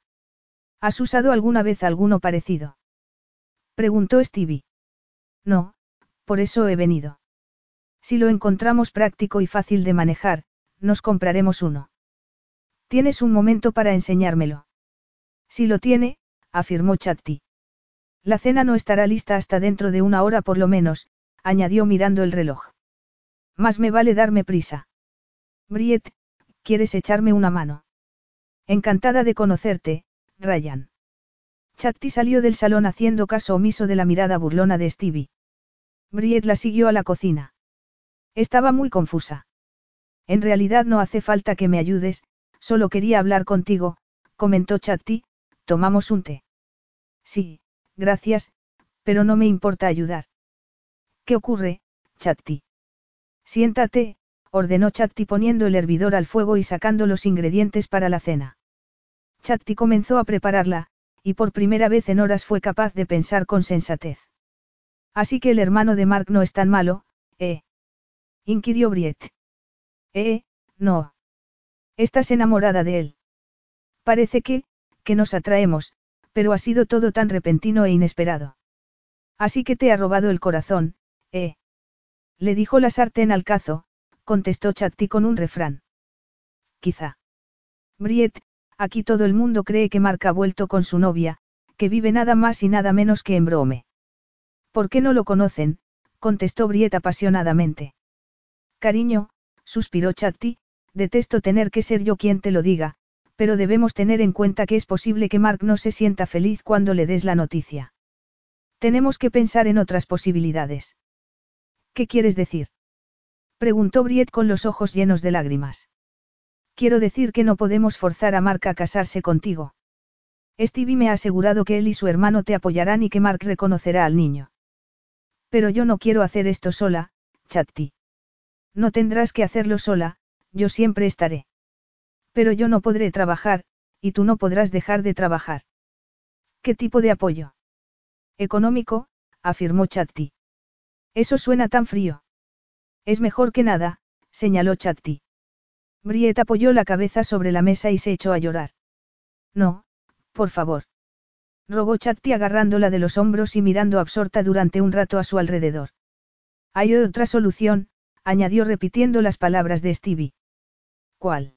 ¿Has usado alguna vez alguno parecido? Preguntó Stevie. No, por eso he venido. Si lo encontramos práctico y fácil de manejar, nos compraremos uno. Tienes un momento para enseñármelo. Si lo tiene, afirmó Chatti. La cena no estará lista hasta dentro de una hora por lo menos, añadió mirando el reloj. Más me vale darme prisa. Briet, ¿quieres echarme una mano? Encantada de conocerte, Ryan. Chatti salió del salón haciendo caso omiso de la mirada burlona de Stevie. Briet la siguió a la cocina. Estaba muy confusa. En realidad no hace falta que me ayudes, Solo quería hablar contigo, comentó Chatti, tomamos un té. Sí, gracias, pero no me importa ayudar. ¿Qué ocurre, Chatti? Siéntate, ordenó Chatti poniendo el hervidor al fuego y sacando los ingredientes para la cena. Chatti comenzó a prepararla, y por primera vez en horas fue capaz de pensar con sensatez. Así que el hermano de Mark no es tan malo, ¿eh? inquirió Briet. Eh, no. Estás enamorada de él. Parece que, que nos atraemos, pero ha sido todo tan repentino e inesperado. Así que te ha robado el corazón, ¿eh? Le dijo la sartén al cazo, contestó Chatti con un refrán. Quizá. Briet, aquí todo el mundo cree que Mark ha vuelto con su novia, que vive nada más y nada menos que en Brome. ¿Por qué no lo conocen? contestó Briet apasionadamente. Cariño, suspiró Chatti, detesto tener que ser yo quien te lo diga, pero debemos tener en cuenta que es posible que Mark no se sienta feliz cuando le des la noticia. Tenemos que pensar en otras posibilidades. ¿Qué quieres decir? Preguntó Briet con los ojos llenos de lágrimas. Quiero decir que no podemos forzar a Mark a casarse contigo. Stevie me ha asegurado que él y su hermano te apoyarán y que Mark reconocerá al niño. Pero yo no quiero hacer esto sola, Chatti. No tendrás que hacerlo sola, yo siempre estaré. Pero yo no podré trabajar, y tú no podrás dejar de trabajar. ¿Qué tipo de apoyo? Económico, afirmó Chatti. Eso suena tan frío. Es mejor que nada, señaló Chatti. Briet apoyó la cabeza sobre la mesa y se echó a llorar. No, por favor. Rogó Chatti agarrándola de los hombros y mirando absorta durante un rato a su alrededor. Hay otra solución, añadió repitiendo las palabras de Stevie. ¿Cuál?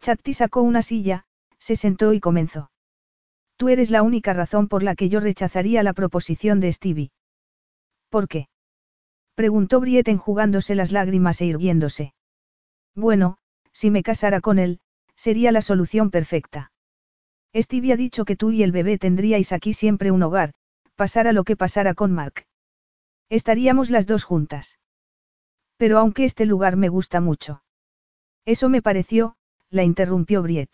Chatti sacó una silla, se sentó y comenzó. Tú eres la única razón por la que yo rechazaría la proposición de Stevie. ¿Por qué? Preguntó Briet enjugándose las lágrimas e irguiéndose. Bueno, si me casara con él, sería la solución perfecta. Stevie ha dicho que tú y el bebé tendríais aquí siempre un hogar, pasara lo que pasara con Mark. Estaríamos las dos juntas. Pero aunque este lugar me gusta mucho. Eso me pareció, la interrumpió Briet.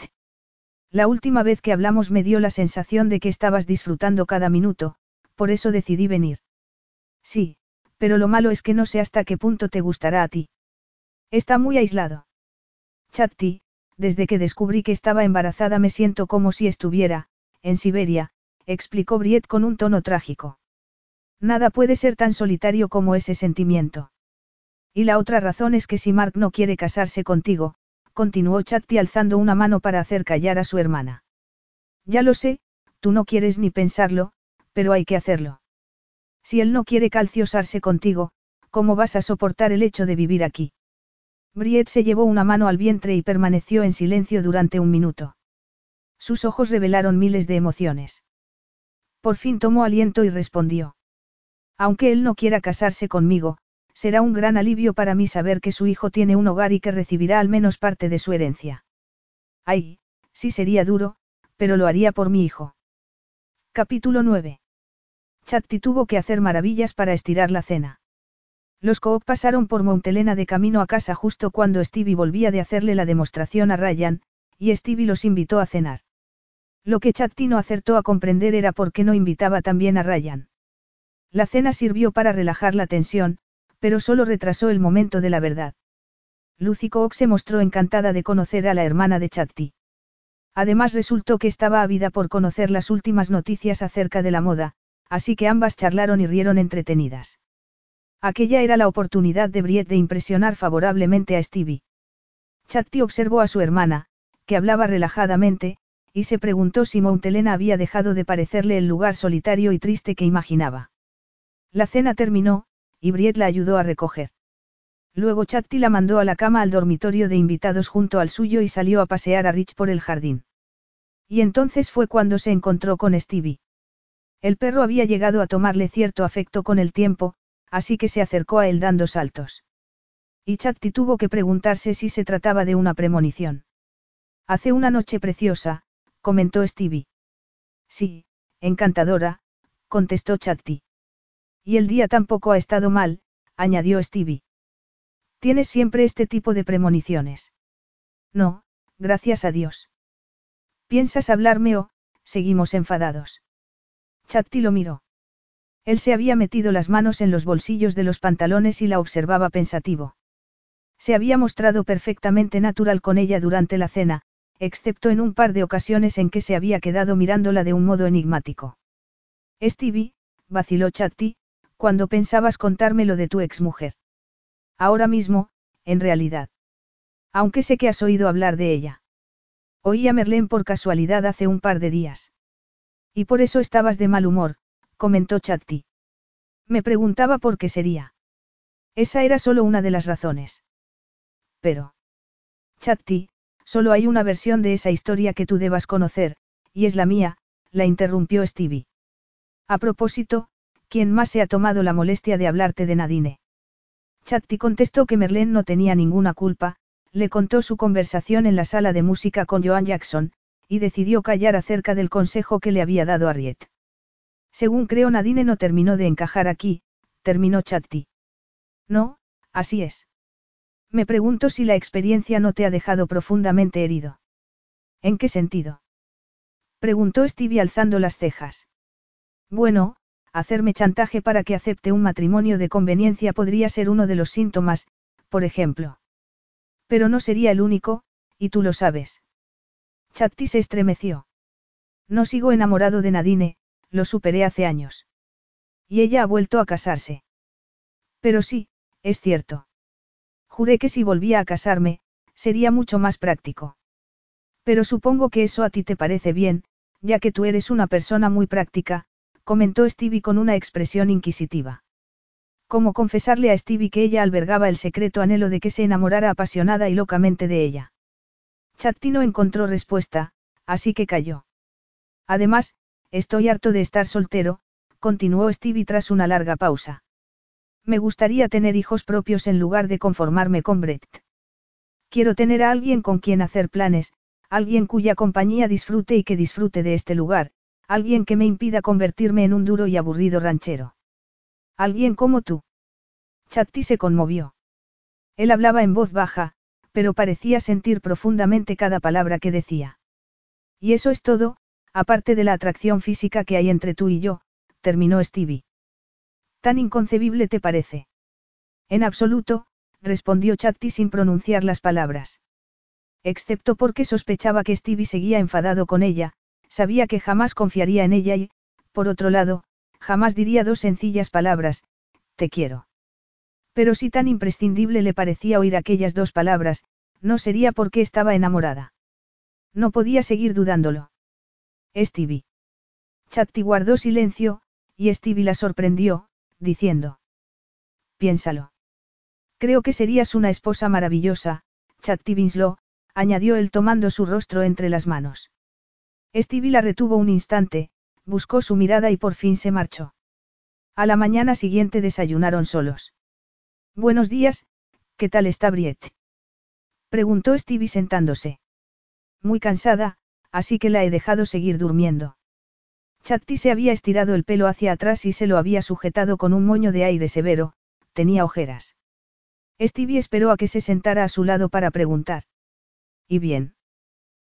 La última vez que hablamos me dio la sensación de que estabas disfrutando cada minuto, por eso decidí venir. Sí, pero lo malo es que no sé hasta qué punto te gustará a ti. Está muy aislado. Chatti, desde que descubrí que estaba embarazada me siento como si estuviera, en Siberia, explicó Briet con un tono trágico. Nada puede ser tan solitario como ese sentimiento. Y la otra razón es que si Mark no quiere casarse contigo, continuó Chatti alzando una mano para hacer callar a su hermana. Ya lo sé, tú no quieres ni pensarlo, pero hay que hacerlo. Si él no quiere calciosarse contigo, ¿cómo vas a soportar el hecho de vivir aquí? Briet se llevó una mano al vientre y permaneció en silencio durante un minuto. Sus ojos revelaron miles de emociones. Por fin tomó aliento y respondió. Aunque él no quiera casarse conmigo, será un gran alivio para mí saber que su hijo tiene un hogar y que recibirá al menos parte de su herencia. Ay, sí sería duro, pero lo haría por mi hijo. Capítulo 9. Chatti tuvo que hacer maravillas para estirar la cena. Los Cook pasaron por Montelena de camino a casa justo cuando Stevie volvía de hacerle la demostración a Ryan, y Stevie los invitó a cenar. Lo que Chatti no acertó a comprender era por qué no invitaba también a Ryan. La cena sirvió para relajar la tensión, pero solo retrasó el momento de la verdad. Lucy Cook se mostró encantada de conocer a la hermana de Chatti. Además resultó que estaba ávida por conocer las últimas noticias acerca de la moda, así que ambas charlaron y rieron entretenidas. Aquella era la oportunidad de Briet de impresionar favorablemente a Stevie. Chatti observó a su hermana, que hablaba relajadamente, y se preguntó si Montelena había dejado de parecerle el lugar solitario y triste que imaginaba. La cena terminó, y Briet la ayudó a recoger. Luego Chatti la mandó a la cama al dormitorio de invitados junto al suyo y salió a pasear a Rich por el jardín. Y entonces fue cuando se encontró con Stevie. El perro había llegado a tomarle cierto afecto con el tiempo, así que se acercó a él dando saltos. Y Chatti tuvo que preguntarse si se trataba de una premonición. Hace una noche preciosa, comentó Stevie. Sí, encantadora, contestó Chatti. Y el día tampoco ha estado mal, añadió Stevie. ¿Tienes siempre este tipo de premoniciones? No, gracias a Dios. ¿Piensas hablarme o, seguimos enfadados? Chatti lo miró. Él se había metido las manos en los bolsillos de los pantalones y la observaba pensativo. Se había mostrado perfectamente natural con ella durante la cena, excepto en un par de ocasiones en que se había quedado mirándola de un modo enigmático. Stevie, vaciló Chatti, cuando pensabas contarme lo de tu exmujer. Ahora mismo, en realidad. Aunque sé que has oído hablar de ella. Oí a Merlén por casualidad hace un par de días. Y por eso estabas de mal humor, comentó Chatti. Me preguntaba por qué sería. Esa era solo una de las razones. Pero. Chatti, solo hay una versión de esa historia que tú debas conocer, y es la mía, la interrumpió Stevie. A propósito, ¿quién más se ha tomado la molestia de hablarte de Nadine? Chatti contestó que Merlén no tenía ninguna culpa, le contó su conversación en la sala de música con Joan Jackson, y decidió callar acerca del consejo que le había dado a Riet. Según creo Nadine no terminó de encajar aquí, terminó Chatti. No, así es. Me pregunto si la experiencia no te ha dejado profundamente herido. ¿En qué sentido? Preguntó Stevie alzando las cejas. Bueno, hacerme chantaje para que acepte un matrimonio de conveniencia podría ser uno de los síntomas, por ejemplo. Pero no sería el único, y tú lo sabes. Chatti se estremeció. No sigo enamorado de Nadine, lo superé hace años. Y ella ha vuelto a casarse. Pero sí, es cierto. Juré que si volvía a casarme, sería mucho más práctico. Pero supongo que eso a ti te parece bien, ya que tú eres una persona muy práctica, comentó Stevie con una expresión inquisitiva. Como confesarle a Stevie que ella albergaba el secreto anhelo de que se enamorara apasionada y locamente de ella. Chatti no encontró respuesta, así que cayó. Además, Estoy harto de estar soltero, continuó Stevie tras una larga pausa. Me gustaría tener hijos propios en lugar de conformarme con Brett. Quiero tener a alguien con quien hacer planes, alguien cuya compañía disfrute y que disfrute de este lugar, alguien que me impida convertirme en un duro y aburrido ranchero. Alguien como tú. Chatti se conmovió. Él hablaba en voz baja, pero parecía sentir profundamente cada palabra que decía. Y eso es todo, aparte de la atracción física que hay entre tú y yo, terminó Stevie. ¿Tan inconcebible te parece? En absoluto, respondió Chatti sin pronunciar las palabras. Excepto porque sospechaba que Stevie seguía enfadado con ella, sabía que jamás confiaría en ella y, por otro lado, jamás diría dos sencillas palabras, te quiero. Pero si tan imprescindible le parecía oír aquellas dos palabras, no sería porque estaba enamorada. No podía seguir dudándolo. Stevie. Chatti guardó silencio, y Stevie la sorprendió, diciendo. Piénsalo. Creo que serías una esposa maravillosa, Chatti Winslow, añadió él tomando su rostro entre las manos. Stevie la retuvo un instante, buscó su mirada y por fin se marchó. A la mañana siguiente desayunaron solos. Buenos días, ¿qué tal está Briette? Preguntó Stevie sentándose. Muy cansada, así que la he dejado seguir durmiendo. Chatti se había estirado el pelo hacia atrás y se lo había sujetado con un moño de aire severo, tenía ojeras. Stevie esperó a que se sentara a su lado para preguntar. ¿Y bien?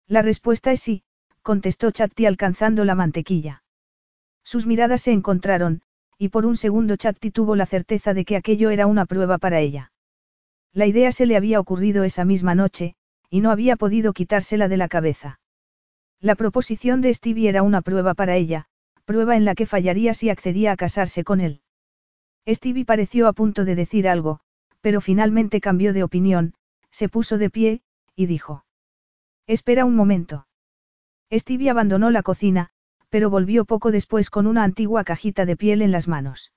La respuesta es sí, contestó Chatti alcanzando la mantequilla. Sus miradas se encontraron, y por un segundo Chatti tuvo la certeza de que aquello era una prueba para ella. La idea se le había ocurrido esa misma noche, y no había podido quitársela de la cabeza. La proposición de Stevie era una prueba para ella, prueba en la que fallaría si accedía a casarse con él. Stevie pareció a punto de decir algo, pero finalmente cambió de opinión, se puso de pie, y dijo. Espera un momento. Stevie abandonó la cocina, pero volvió poco después con una antigua cajita de piel en las manos.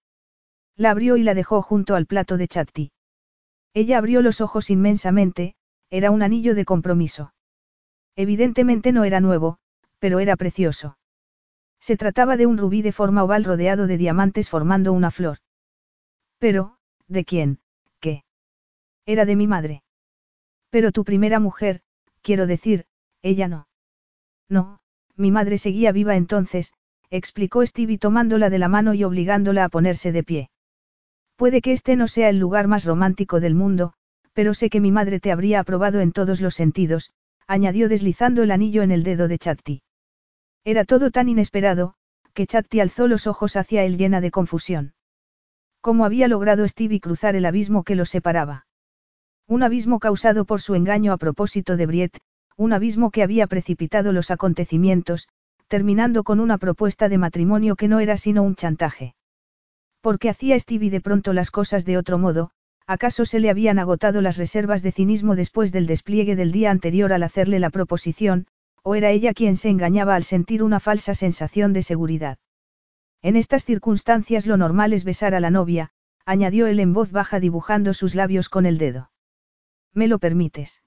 La abrió y la dejó junto al plato de Chatti. Ella abrió los ojos inmensamente, era un anillo de compromiso. Evidentemente no era nuevo, pero era precioso. Se trataba de un rubí de forma oval rodeado de diamantes formando una flor. Pero, ¿de quién? ¿Qué? Era de mi madre. Pero tu primera mujer, quiero decir, ella no. No, mi madre seguía viva entonces, explicó Stevie tomándola de la mano y obligándola a ponerse de pie. Puede que este no sea el lugar más romántico del mundo, pero sé que mi madre te habría aprobado en todos los sentidos, añadió deslizando el anillo en el dedo de Chatti. Era todo tan inesperado, que Chatti alzó los ojos hacia él llena de confusión. ¿Cómo había logrado Stevie cruzar el abismo que los separaba? Un abismo causado por su engaño a propósito de Briet, un abismo que había precipitado los acontecimientos, terminando con una propuesta de matrimonio que no era sino un chantaje. ¿Por qué hacía Stevie de pronto las cosas de otro modo? ¿Acaso se le habían agotado las reservas de cinismo después del despliegue del día anterior al hacerle la proposición, o era ella quien se engañaba al sentir una falsa sensación de seguridad? En estas circunstancias lo normal es besar a la novia, añadió él en voz baja dibujando sus labios con el dedo. ¿Me lo permites?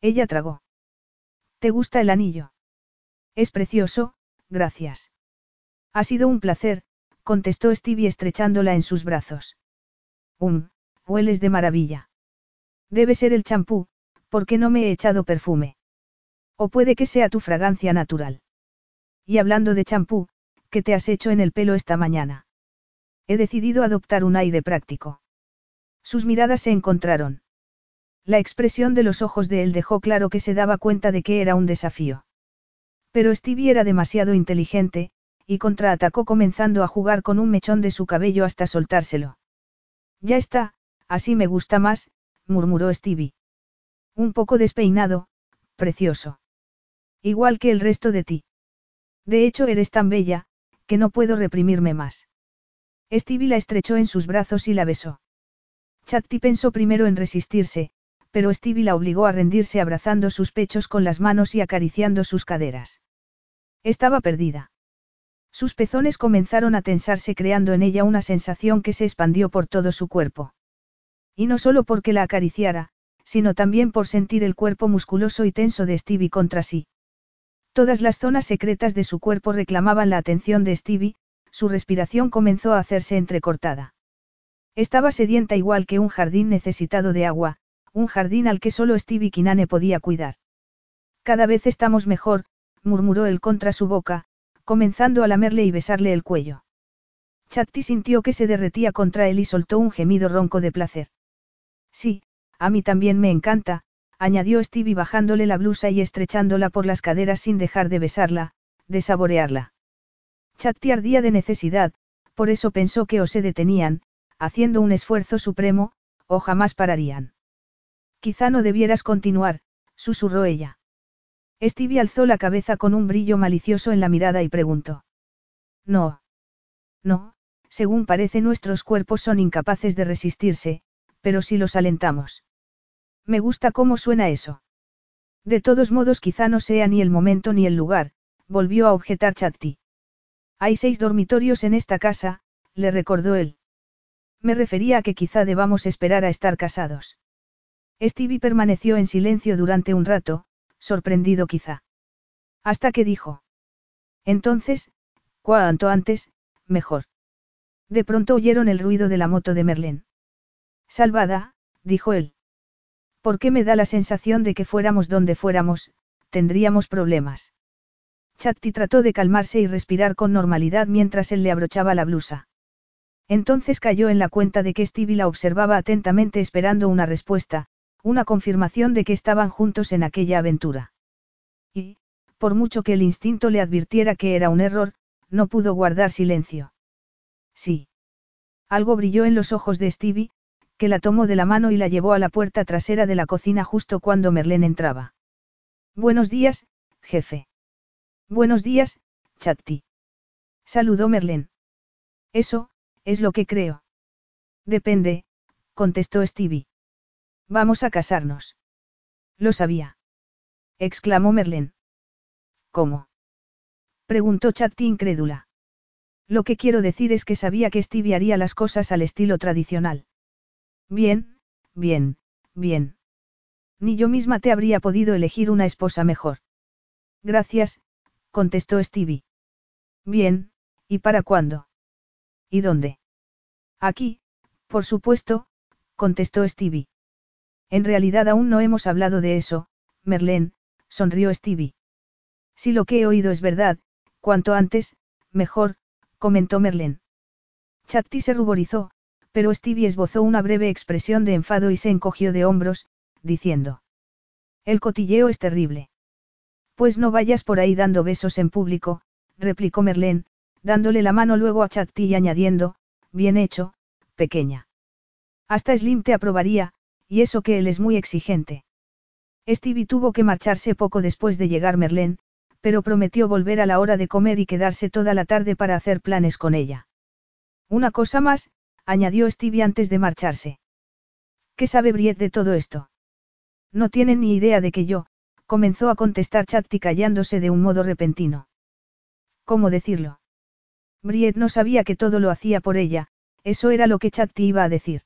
Ella tragó. ¿Te gusta el anillo? Es precioso, gracias. Ha sido un placer, contestó Stevie estrechándola en sus brazos. Um, hueles de maravilla. Debe ser el champú, porque no me he echado perfume. O puede que sea tu fragancia natural. Y hablando de champú, ¿qué te has hecho en el pelo esta mañana? He decidido adoptar un aire práctico. Sus miradas se encontraron. La expresión de los ojos de él dejó claro que se daba cuenta de que era un desafío. Pero Stevie era demasiado inteligente, y contraatacó comenzando a jugar con un mechón de su cabello hasta soltárselo. Ya está, así me gusta más, murmuró Stevie. Un poco despeinado, precioso. Igual que el resto de ti. De hecho eres tan bella, que no puedo reprimirme más. Stevie la estrechó en sus brazos y la besó. Chatti pensó primero en resistirse, pero Stevie la obligó a rendirse abrazando sus pechos con las manos y acariciando sus caderas. Estaba perdida. Sus pezones comenzaron a tensarse creando en ella una sensación que se expandió por todo su cuerpo. Y no solo porque la acariciara, sino también por sentir el cuerpo musculoso y tenso de Stevie contra sí. Todas las zonas secretas de su cuerpo reclamaban la atención de Stevie, su respiración comenzó a hacerse entrecortada. Estaba sedienta igual que un jardín necesitado de agua, un jardín al que solo Stevie Kinane podía cuidar. Cada vez estamos mejor, murmuró él contra su boca, comenzando a lamerle y besarle el cuello. Chatti sintió que se derretía contra él y soltó un gemido ronco de placer. Sí, a mí también me encanta, añadió Stevie bajándole la blusa y estrechándola por las caderas sin dejar de besarla, de saborearla. Chatti ardía de necesidad, por eso pensó que o se detenían, haciendo un esfuerzo supremo, o jamás pararían. Quizá no debieras continuar, susurró ella. Stevie alzó la cabeza con un brillo malicioso en la mirada y preguntó. No. No, según parece nuestros cuerpos son incapaces de resistirse, pero si los alentamos. Me gusta cómo suena eso. De todos modos quizá no sea ni el momento ni el lugar, volvió a objetar Chatti. Hay seis dormitorios en esta casa, le recordó él. Me refería a que quizá debamos esperar a estar casados. Stevie permaneció en silencio durante un rato, sorprendido quizá. Hasta que dijo. Entonces, cuanto antes, mejor. De pronto oyeron el ruido de la moto de Merlén. Salvada, dijo él. ¿Por qué me da la sensación de que fuéramos donde fuéramos, tendríamos problemas? Chatti trató de calmarse y respirar con normalidad mientras él le abrochaba la blusa. Entonces cayó en la cuenta de que Stevie la observaba atentamente esperando una respuesta, una confirmación de que estaban juntos en aquella aventura. Y, por mucho que el instinto le advirtiera que era un error, no pudo guardar silencio. Sí. Algo brilló en los ojos de Stevie, que la tomó de la mano y la llevó a la puerta trasera de la cocina justo cuando Merlén entraba. Buenos días, jefe. Buenos días, Chatti. Saludó Merlén. Eso, es lo que creo. Depende, contestó Stevie. Vamos a casarnos. Lo sabía. exclamó Merlén. ¿Cómo? preguntó Chatti incrédula. Lo que quiero decir es que sabía que Stevie haría las cosas al estilo tradicional. Bien, bien, bien. Ni yo misma te habría podido elegir una esposa mejor. Gracias, contestó Stevie. Bien, ¿y para cuándo? ¿Y dónde? Aquí, por supuesto, contestó Stevie. En realidad aún no hemos hablado de eso, Merlén, sonrió Stevie. Si lo que he oído es verdad, cuanto antes, mejor, comentó Merlén. Chatti se ruborizó, pero Stevie esbozó una breve expresión de enfado y se encogió de hombros, diciendo. El cotilleo es terrible. Pues no vayas por ahí dando besos en público, replicó Merlén, dándole la mano luego a Chatti y añadiendo, bien hecho, pequeña. Hasta Slim te aprobaría, y eso que él es muy exigente. Stevie tuvo que marcharse poco después de llegar Merlén, pero prometió volver a la hora de comer y quedarse toda la tarde para hacer planes con ella. Una cosa más, añadió Stevie antes de marcharse. ¿Qué sabe Briet de todo esto? No tienen ni idea de que yo, comenzó a contestar Chatti callándose de un modo repentino. ¿Cómo decirlo? Briet no sabía que todo lo hacía por ella, eso era lo que Chatti iba a decir.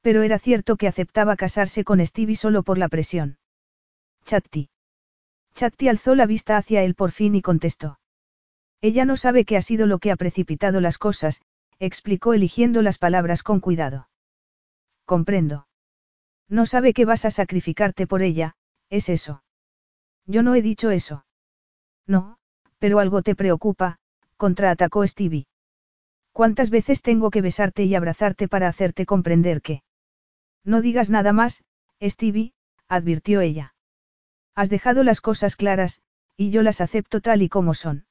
Pero era cierto que aceptaba casarse con Stevie solo por la presión. Chatti. Chatti alzó la vista hacia él por fin y contestó. Ella no sabe qué ha sido lo que ha precipitado las cosas, explicó eligiendo las palabras con cuidado. Comprendo. No sabe que vas a sacrificarte por ella, es eso. Yo no he dicho eso. No, pero algo te preocupa, contraatacó Stevie. ¿Cuántas veces tengo que besarte y abrazarte para hacerte comprender que? No digas nada más, Stevie, advirtió ella. Has dejado las cosas claras, y yo las acepto tal y como son.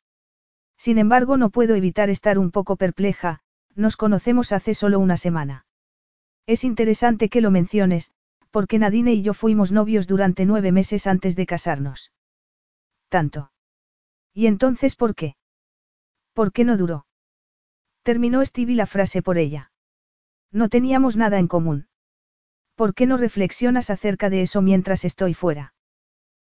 Sin embargo, no puedo evitar estar un poco perpleja, nos conocemos hace solo una semana. Es interesante que lo menciones, porque Nadine y yo fuimos novios durante nueve meses antes de casarnos. Tanto. ¿Y entonces por qué? ¿Por qué no duró? Terminó Stevie la frase por ella. No teníamos nada en común. ¿Por qué no reflexionas acerca de eso mientras estoy fuera?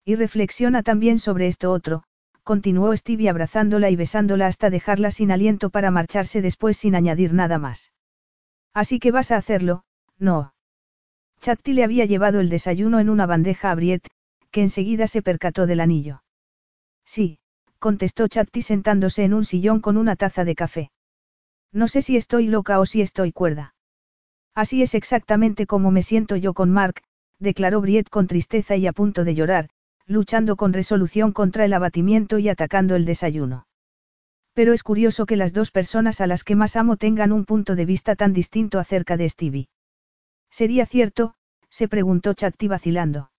Y reflexiona también sobre esto otro, continuó Stevie abrazándola y besándola hasta dejarla sin aliento para marcharse después sin añadir nada más. Así que vas a hacerlo, no. Chatti le había llevado el desayuno en una bandeja a Briet, que enseguida se percató del anillo. Sí, contestó Chatti sentándose en un sillón con una taza de café. No sé si estoy loca o si estoy cuerda. Así es exactamente como me siento yo con Mark, declaró Briet con tristeza y a punto de llorar, luchando con resolución contra el abatimiento y atacando el desayuno. Pero es curioso que las dos personas a las que más amo tengan un punto de vista tan distinto acerca de Stevie. ¿Sería cierto? se preguntó Chatti vacilando.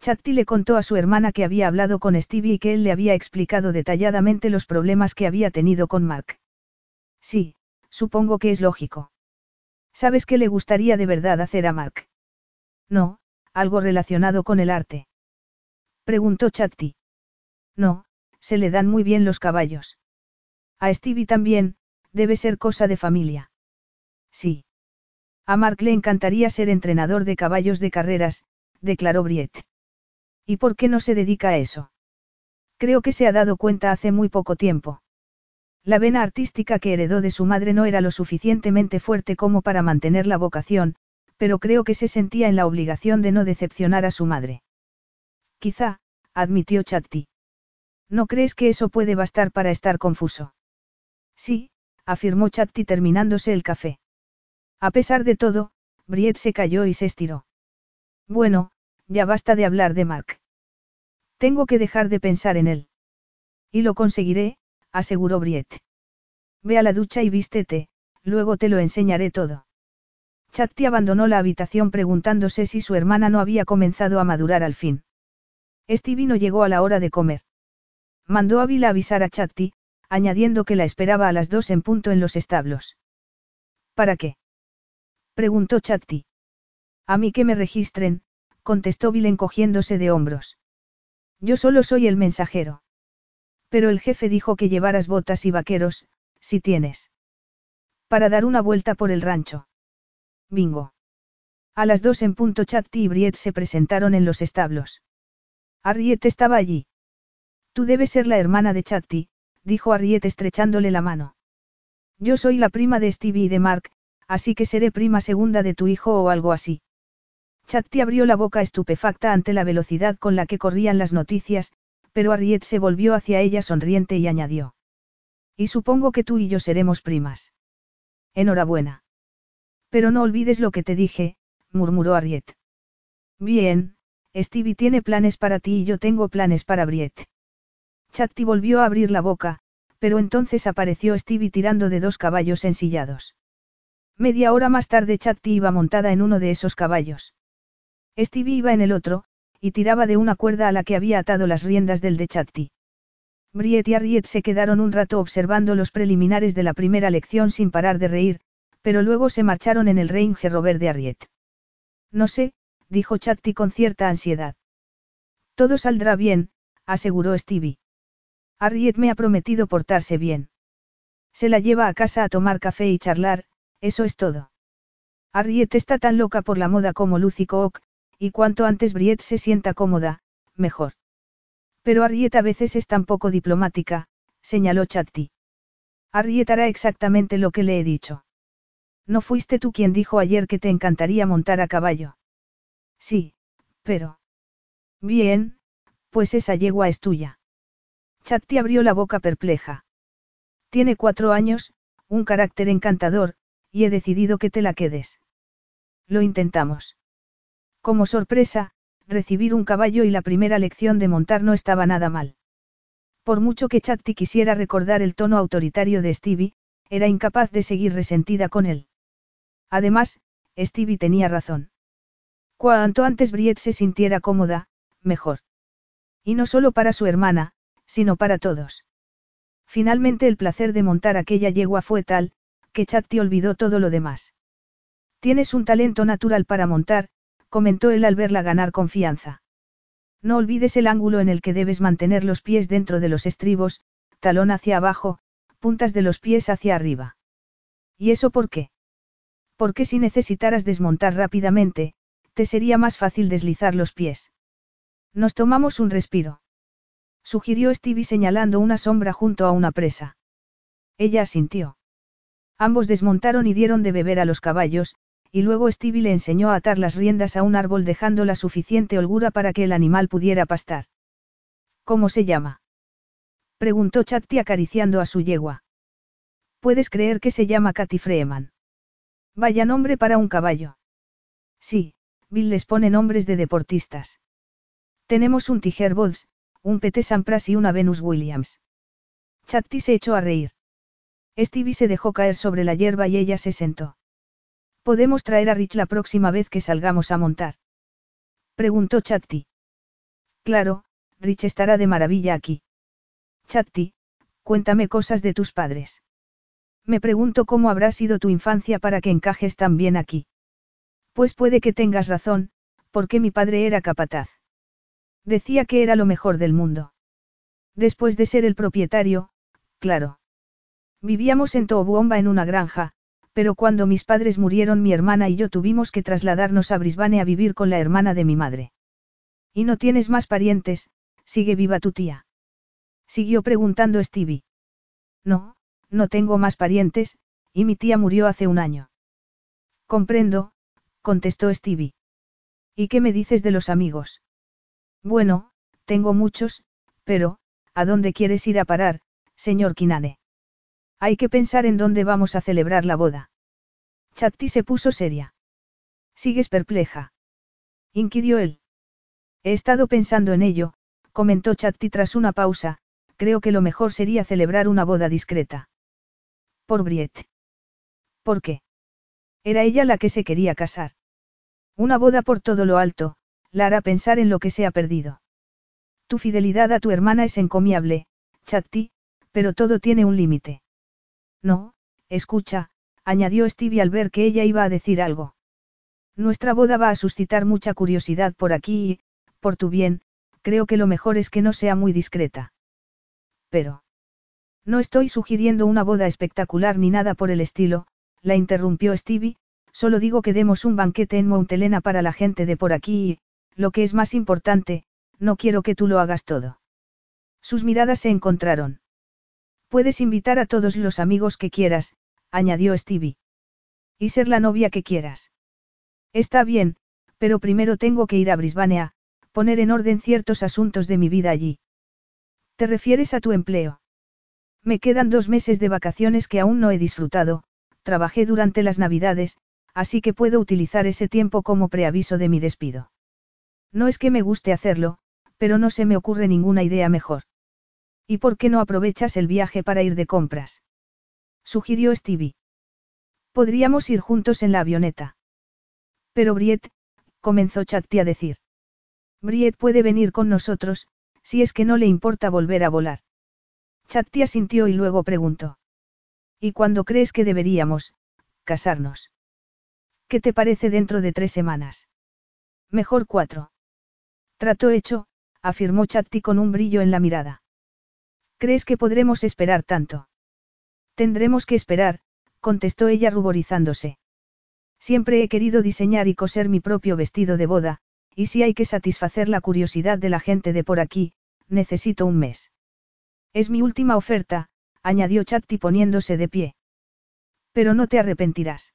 Chatti le contó a su hermana que había hablado con Stevie y que él le había explicado detalladamente los problemas que había tenido con Mark. Sí, supongo que es lógico. ¿Sabes qué le gustaría de verdad hacer a Mark? No, algo relacionado con el arte. Preguntó Chatti. No, se le dan muy bien los caballos. A Stevie también, debe ser cosa de familia. Sí. A Mark le encantaría ser entrenador de caballos de carreras, declaró Briet. ¿Y por qué no se dedica a eso? Creo que se ha dado cuenta hace muy poco tiempo. La vena artística que heredó de su madre no era lo suficientemente fuerte como para mantener la vocación, pero creo que se sentía en la obligación de no decepcionar a su madre. Quizá, admitió Chatti. ¿No crees que eso puede bastar para estar confuso? Sí, afirmó Chatti terminándose el café. A pesar de todo, Briet se cayó y se estiró. Bueno, ya basta de hablar de Mark. Tengo que dejar de pensar en él. Y lo conseguiré, aseguró Briet. Ve a la ducha y vístete, luego te lo enseñaré todo. Chatti abandonó la habitación preguntándose si su hermana no había comenzado a madurar al fin. Stevie no llegó a la hora de comer. Mandó a Vila avisar a Chatti, añadiendo que la esperaba a las dos en punto en los establos. ¿Para qué? preguntó Chatti. A mí que me registren, contestó Bill encogiéndose de hombros. Yo solo soy el mensajero. Pero el jefe dijo que llevaras botas y vaqueros, si tienes. Para dar una vuelta por el rancho. Bingo. A las dos en punto Chatti y Briet se presentaron en los establos. Arriet estaba allí. Tú debes ser la hermana de Chatti, dijo Arriet estrechándole la mano. Yo soy la prima de Stevie y de Mark, así que seré prima segunda de tu hijo o algo así. Chatti abrió la boca estupefacta ante la velocidad con la que corrían las noticias, pero Arriet se volvió hacia ella sonriente y añadió. Y supongo que tú y yo seremos primas. Enhorabuena. Pero no olvides lo que te dije, murmuró Arriet. Bien, Stevie tiene planes para ti y yo tengo planes para Briet. Chatti volvió a abrir la boca, pero entonces apareció Stevie tirando de dos caballos ensillados. Media hora más tarde Chatti iba montada en uno de esos caballos. Stevie iba en el otro, y tiraba de una cuerda a la que había atado las riendas del de Chatti. Briet y Arriet se quedaron un rato observando los preliminares de la primera lección sin parar de reír, pero luego se marcharon en el Range Rover de Arriet. No sé, dijo Chatti con cierta ansiedad. Todo saldrá bien, aseguró Stevie. Arriet me ha prometido portarse bien. Se la lleva a casa a tomar café y charlar, eso es todo. Arriet está tan loca por la moda como Lucy Cook, y cuanto antes Briet se sienta cómoda, mejor. Pero Arriet a veces es tan poco diplomática, señaló Chatti. Arriet hará exactamente lo que le he dicho. ¿No fuiste tú quien dijo ayer que te encantaría montar a caballo? Sí, pero... Bien, pues esa yegua es tuya. Chatti abrió la boca perpleja. Tiene cuatro años, un carácter encantador, y he decidido que te la quedes. Lo intentamos. Como sorpresa, recibir un caballo y la primera lección de montar no estaba nada mal. Por mucho que Chatti quisiera recordar el tono autoritario de Stevie, era incapaz de seguir resentida con él. Además, Stevie tenía razón. Cuanto antes Briet se sintiera cómoda, mejor. Y no solo para su hermana, sino para todos. Finalmente el placer de montar aquella yegua fue tal, que Chatti olvidó todo lo demás. Tienes un talento natural para montar, comentó él al verla ganar confianza. No olvides el ángulo en el que debes mantener los pies dentro de los estribos, talón hacia abajo, puntas de los pies hacia arriba. ¿Y eso por qué? Porque si necesitaras desmontar rápidamente, te sería más fácil deslizar los pies. Nos tomamos un respiro. Sugirió Stevie señalando una sombra junto a una presa. Ella asintió. Ambos desmontaron y dieron de beber a los caballos, y luego Stevie le enseñó a atar las riendas a un árbol dejando la suficiente holgura para que el animal pudiera pastar. ¿Cómo se llama? preguntó Chatti acariciando a su yegua. ¿Puedes creer que se llama Katy Freeman? Vaya nombre para un caballo. Sí, Bill les pone nombres de deportistas. Tenemos un Tiger Woods, un Pete Sampras y una Venus Williams. Chatti se echó a reír. Stevie se dejó caer sobre la hierba y ella se sentó. ¿Podemos traer a Rich la próxima vez que salgamos a montar? Preguntó Chatti. Claro, Rich estará de maravilla aquí. Chatti, cuéntame cosas de tus padres. Me pregunto cómo habrá sido tu infancia para que encajes tan bien aquí. Pues puede que tengas razón, porque mi padre era capataz. Decía que era lo mejor del mundo. Después de ser el propietario, claro. Vivíamos en Toobomba en una granja, pero cuando mis padres murieron mi hermana y yo tuvimos que trasladarnos a Brisbane a vivir con la hermana de mi madre. ¿Y no tienes más parientes? ¿Sigue viva tu tía? Siguió preguntando Stevie. No, no tengo más parientes, y mi tía murió hace un año. Comprendo, contestó Stevie. ¿Y qué me dices de los amigos? Bueno, tengo muchos, pero, ¿a dónde quieres ir a parar, señor Kinane? Hay que pensar en dónde vamos a celebrar la boda. Chatti se puso seria. ¿Sigues perpleja? inquirió él. He estado pensando en ello, comentó Chatti tras una pausa, creo que lo mejor sería celebrar una boda discreta. Por Briette. ¿Por qué? Era ella la que se quería casar. Una boda por todo lo alto, la hará pensar en lo que se ha perdido. Tu fidelidad a tu hermana es encomiable, Chatti, pero todo tiene un límite. No, escucha, añadió Stevie al ver que ella iba a decir algo. Nuestra boda va a suscitar mucha curiosidad por aquí y, por tu bien, creo que lo mejor es que no sea muy discreta. Pero. No estoy sugiriendo una boda espectacular ni nada por el estilo, la interrumpió Stevie, solo digo que demos un banquete en Montelena para la gente de por aquí y, lo que es más importante, no quiero que tú lo hagas todo. Sus miradas se encontraron. Puedes invitar a todos los amigos que quieras, añadió Stevie. Y ser la novia que quieras. Está bien, pero primero tengo que ir a Brisbane a, poner en orden ciertos asuntos de mi vida allí. ¿Te refieres a tu empleo? Me quedan dos meses de vacaciones que aún no he disfrutado, trabajé durante las Navidades, así que puedo utilizar ese tiempo como preaviso de mi despido. No es que me guste hacerlo, pero no se me ocurre ninguna idea mejor. ¿Y por qué no aprovechas el viaje para ir de compras? Sugirió Stevie. Podríamos ir juntos en la avioneta. Pero Briet, comenzó Chatti a decir. Briet puede venir con nosotros, si es que no le importa volver a volar. Chatti asintió y luego preguntó. ¿Y cuándo crees que deberíamos, casarnos? ¿Qué te parece dentro de tres semanas? Mejor cuatro. Trato hecho, afirmó Chatti con un brillo en la mirada. ¿Crees que podremos esperar tanto? Tendremos que esperar, contestó ella ruborizándose. Siempre he querido diseñar y coser mi propio vestido de boda, y si hay que satisfacer la curiosidad de la gente de por aquí, necesito un mes. Es mi última oferta, añadió Chatti poniéndose de pie. Pero no te arrepentirás.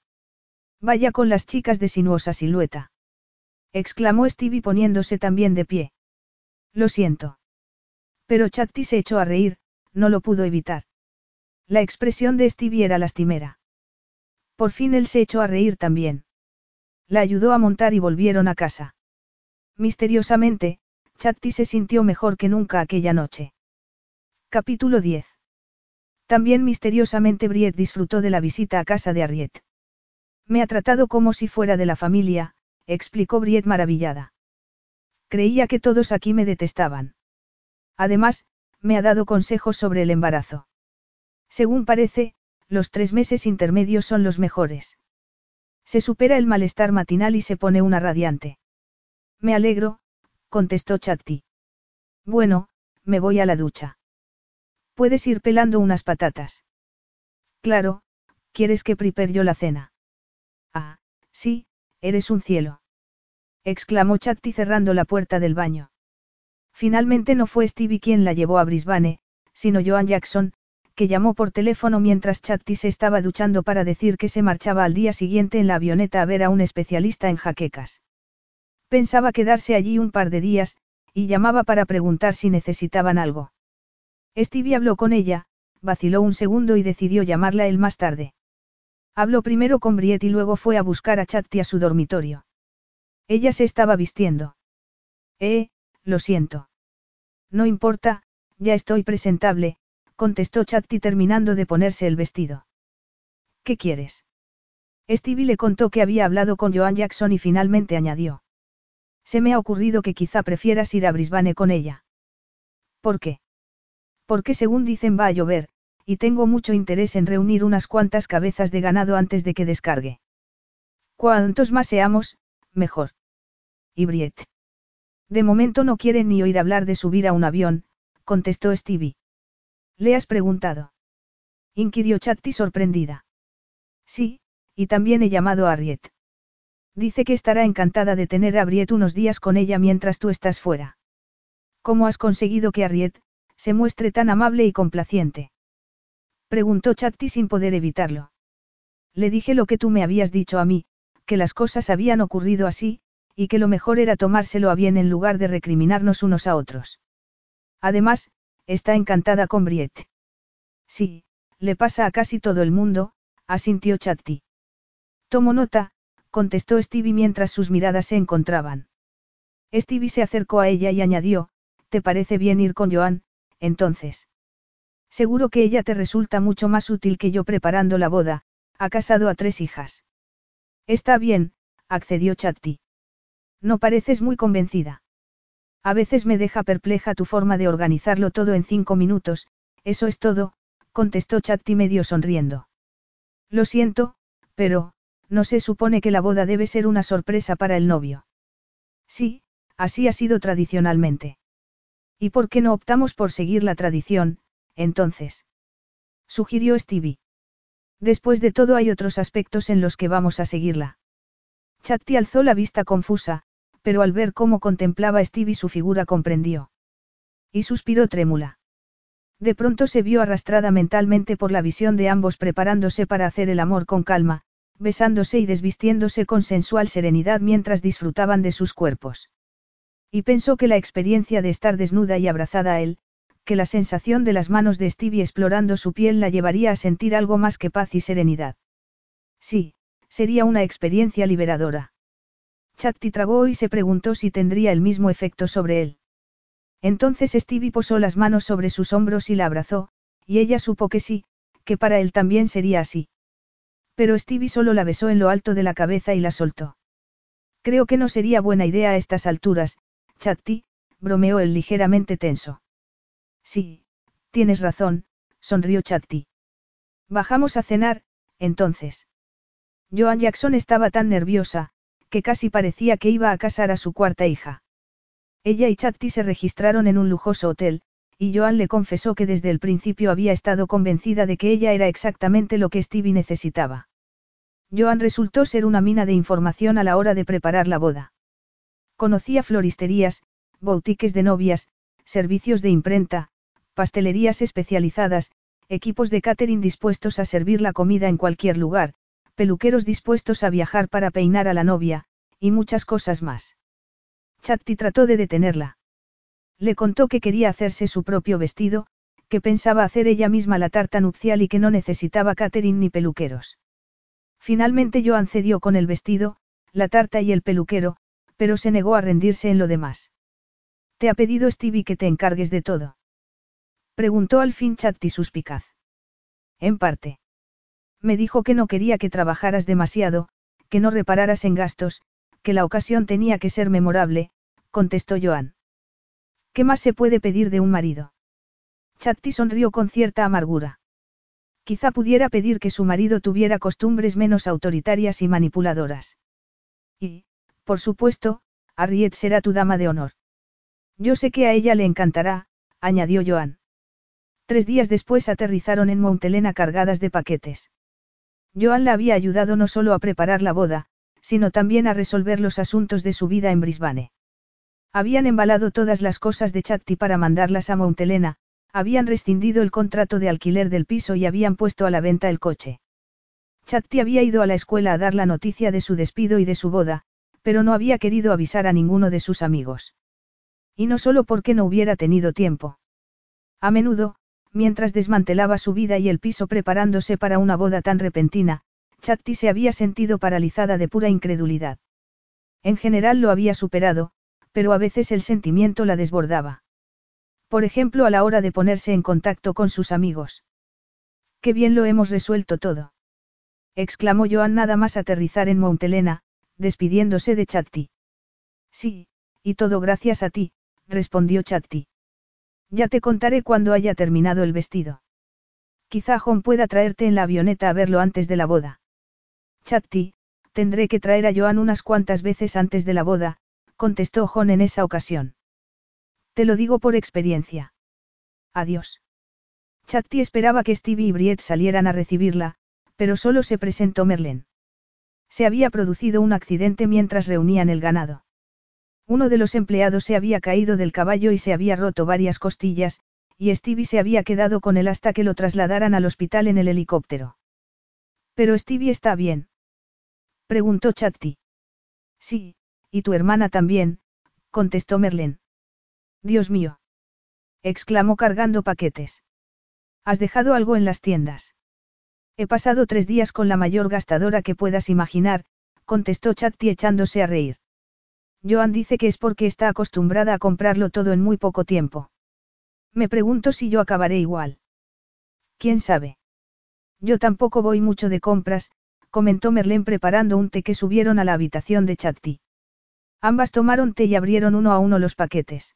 Vaya con las chicas de sinuosa silueta. Exclamó Stevie poniéndose también de pie. Lo siento. Pero Chatti se echó a reír, no lo pudo evitar. La expresión de Stevie era lastimera. Por fin él se echó a reír también. La ayudó a montar y volvieron a casa. Misteriosamente, Chatti se sintió mejor que nunca aquella noche. Capítulo 10. También misteriosamente Briet disfrutó de la visita a casa de Arriet. Me ha tratado como si fuera de la familia, explicó Briet maravillada. Creía que todos aquí me detestaban. Además, me ha dado consejos sobre el embarazo. Según parece, los tres meses intermedios son los mejores. Se supera el malestar matinal y se pone una radiante. Me alegro, contestó Chatti. Bueno, me voy a la ducha. Puedes ir pelando unas patatas. Claro, ¿quieres que prepare yo la cena? Ah, sí, eres un cielo. exclamó Chatti cerrando la puerta del baño. Finalmente no fue Stevie quien la llevó a Brisbane, sino Joan Jackson, que llamó por teléfono mientras Chatti se estaba duchando para decir que se marchaba al día siguiente en la avioneta a ver a un especialista en jaquecas. Pensaba quedarse allí un par de días, y llamaba para preguntar si necesitaban algo. Stevie habló con ella, vaciló un segundo y decidió llamarla él más tarde. Habló primero con Briet y luego fue a buscar a Chatti a su dormitorio. Ella se estaba vistiendo. Eh, lo siento. No importa, ya estoy presentable, contestó Chatti terminando de ponerse el vestido. ¿Qué quieres? Stevie le contó que había hablado con Joan Jackson y finalmente añadió. Se me ha ocurrido que quizá prefieras ir a Brisbane con ella. ¿Por qué? Porque según dicen va a llover, y tengo mucho interés en reunir unas cuantas cabezas de ganado antes de que descargue. Cuantos más seamos, mejor. Y Briet. De momento no quiere ni oír hablar de subir a un avión, contestó Stevie. ¿Le has preguntado? inquirió Chatti sorprendida. Sí, y también he llamado a Harriet. Dice que estará encantada de tener a Briet unos días con ella mientras tú estás fuera. ¿Cómo has conseguido que Harriet se muestre tan amable y complaciente? Preguntó Chatti sin poder evitarlo. Le dije lo que tú me habías dicho a mí, que las cosas habían ocurrido así, y que lo mejor era tomárselo a bien en lugar de recriminarnos unos a otros. Además, está encantada con Briet. Sí, le pasa a casi todo el mundo, asintió Chatti. Tomo nota, contestó Stevie mientras sus miradas se encontraban. Stevie se acercó a ella y añadió, ¿te parece bien ir con Joan, entonces? Seguro que ella te resulta mucho más útil que yo preparando la boda, ha casado a tres hijas. Está bien, accedió Chatti. No pareces muy convencida. A veces me deja perpleja tu forma de organizarlo todo en cinco minutos, eso es todo, contestó Chatti medio sonriendo. Lo siento, pero, no se supone que la boda debe ser una sorpresa para el novio. Sí, así ha sido tradicionalmente. ¿Y por qué no optamos por seguir la tradición, entonces. Sugirió Stevie. Después de todo hay otros aspectos en los que vamos a seguirla. Chatti alzó la vista confusa, pero al ver cómo contemplaba Stevie su figura comprendió. Y suspiró trémula. De pronto se vio arrastrada mentalmente por la visión de ambos preparándose para hacer el amor con calma, besándose y desvistiéndose con sensual serenidad mientras disfrutaban de sus cuerpos. Y pensó que la experiencia de estar desnuda y abrazada a él, que la sensación de las manos de Stevie explorando su piel la llevaría a sentir algo más que paz y serenidad. Sí, sería una experiencia liberadora. Chatti tragó y se preguntó si tendría el mismo efecto sobre él. Entonces Stevie posó las manos sobre sus hombros y la abrazó, y ella supo que sí, que para él también sería así. Pero Stevie solo la besó en lo alto de la cabeza y la soltó. Creo que no sería buena idea a estas alturas, Chatti, bromeó él ligeramente tenso. Sí, tienes razón, sonrió Chatti. Bajamos a cenar, entonces. Joan Jackson estaba tan nerviosa, que casi parecía que iba a casar a su cuarta hija. Ella y Chatti se registraron en un lujoso hotel, y Joan le confesó que desde el principio había estado convencida de que ella era exactamente lo que Stevie necesitaba. Joan resultó ser una mina de información a la hora de preparar la boda. Conocía floristerías, boutiques de novias, servicios de imprenta, pastelerías especializadas, equipos de catering dispuestos a servir la comida en cualquier lugar, peluqueros dispuestos a viajar para peinar a la novia, y muchas cosas más. Chatti trató de detenerla. Le contó que quería hacerse su propio vestido, que pensaba hacer ella misma la tarta nupcial y que no necesitaba catering ni peluqueros. Finalmente Joan cedió con el vestido, la tarta y el peluquero, pero se negó a rendirse en lo demás. ¿Te ha pedido Stevie que te encargues de todo? Preguntó al fin Chatti suspicaz. En parte. Me dijo que no quería que trabajaras demasiado, que no repararas en gastos, que la ocasión tenía que ser memorable, contestó Joan. ¿Qué más se puede pedir de un marido? Chatti sonrió con cierta amargura. Quizá pudiera pedir que su marido tuviera costumbres menos autoritarias y manipuladoras. Y, por supuesto, Harriet será tu dama de honor. Yo sé que a ella le encantará, añadió Joan. Tres días después aterrizaron en Montelena cargadas de paquetes. Joan la había ayudado no solo a preparar la boda, sino también a resolver los asuntos de su vida en Brisbane. Habían embalado todas las cosas de Chatti para mandarlas a Montelena, habían rescindido el contrato de alquiler del piso y habían puesto a la venta el coche. Chatti había ido a la escuela a dar la noticia de su despido y de su boda, pero no había querido avisar a ninguno de sus amigos. Y no solo porque no hubiera tenido tiempo. A menudo, mientras desmantelaba su vida y el piso preparándose para una boda tan repentina, Chatti se había sentido paralizada de pura incredulidad. En general lo había superado, pero a veces el sentimiento la desbordaba. Por ejemplo, a la hora de ponerse en contacto con sus amigos. Qué bien lo hemos resuelto todo. exclamó Joan nada más aterrizar en Montelena, despidiéndose de Chatti. Sí, y todo gracias a ti, respondió Chatti. Ya te contaré cuando haya terminado el vestido. Quizá John pueda traerte en la avioneta a verlo antes de la boda. Chatti, tendré que traer a Joan unas cuantas veces antes de la boda, contestó John en esa ocasión. Te lo digo por experiencia. Adiós. Chatti esperaba que Stevie y Briette salieran a recibirla, pero solo se presentó Merlin. Se había producido un accidente mientras reunían el ganado. Uno de los empleados se había caído del caballo y se había roto varias costillas, y Stevie se había quedado con él hasta que lo trasladaran al hospital en el helicóptero. Pero Stevie está bien. Preguntó Chatti. Sí, y tu hermana también, contestó Merlin. Dios mío. exclamó cargando paquetes. ¿Has dejado algo en las tiendas? He pasado tres días con la mayor gastadora que puedas imaginar, contestó Chatti echándose a reír. Joan dice que es porque está acostumbrada a comprarlo todo en muy poco tiempo. Me pregunto si yo acabaré igual. ¿Quién sabe? Yo tampoco voy mucho de compras, comentó Merlén preparando un té que subieron a la habitación de Chatti. Ambas tomaron té y abrieron uno a uno los paquetes.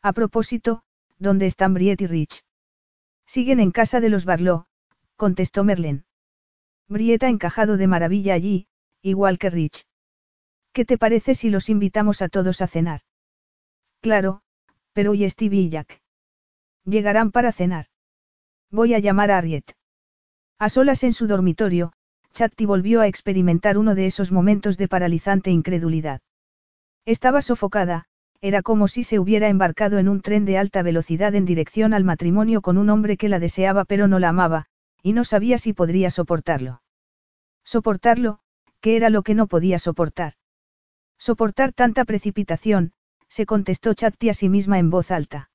A propósito, ¿dónde están Briet y Rich? Siguen en casa de los Barlow, contestó Merlin. Brieta encajado de maravilla allí, igual que Rich. ¿Qué te parece si los invitamos a todos a cenar? Claro, pero ¿y Stevie y Jack? Llegarán para cenar. Voy a llamar a Ariet. A solas en su dormitorio, Chatti volvió a experimentar uno de esos momentos de paralizante incredulidad. Estaba sofocada, era como si se hubiera embarcado en un tren de alta velocidad en dirección al matrimonio con un hombre que la deseaba pero no la amaba, y no sabía si podría soportarlo. Soportarlo, ¿qué era lo que no podía soportar? Soportar tanta precipitación, se contestó Chatti a sí misma en voz alta.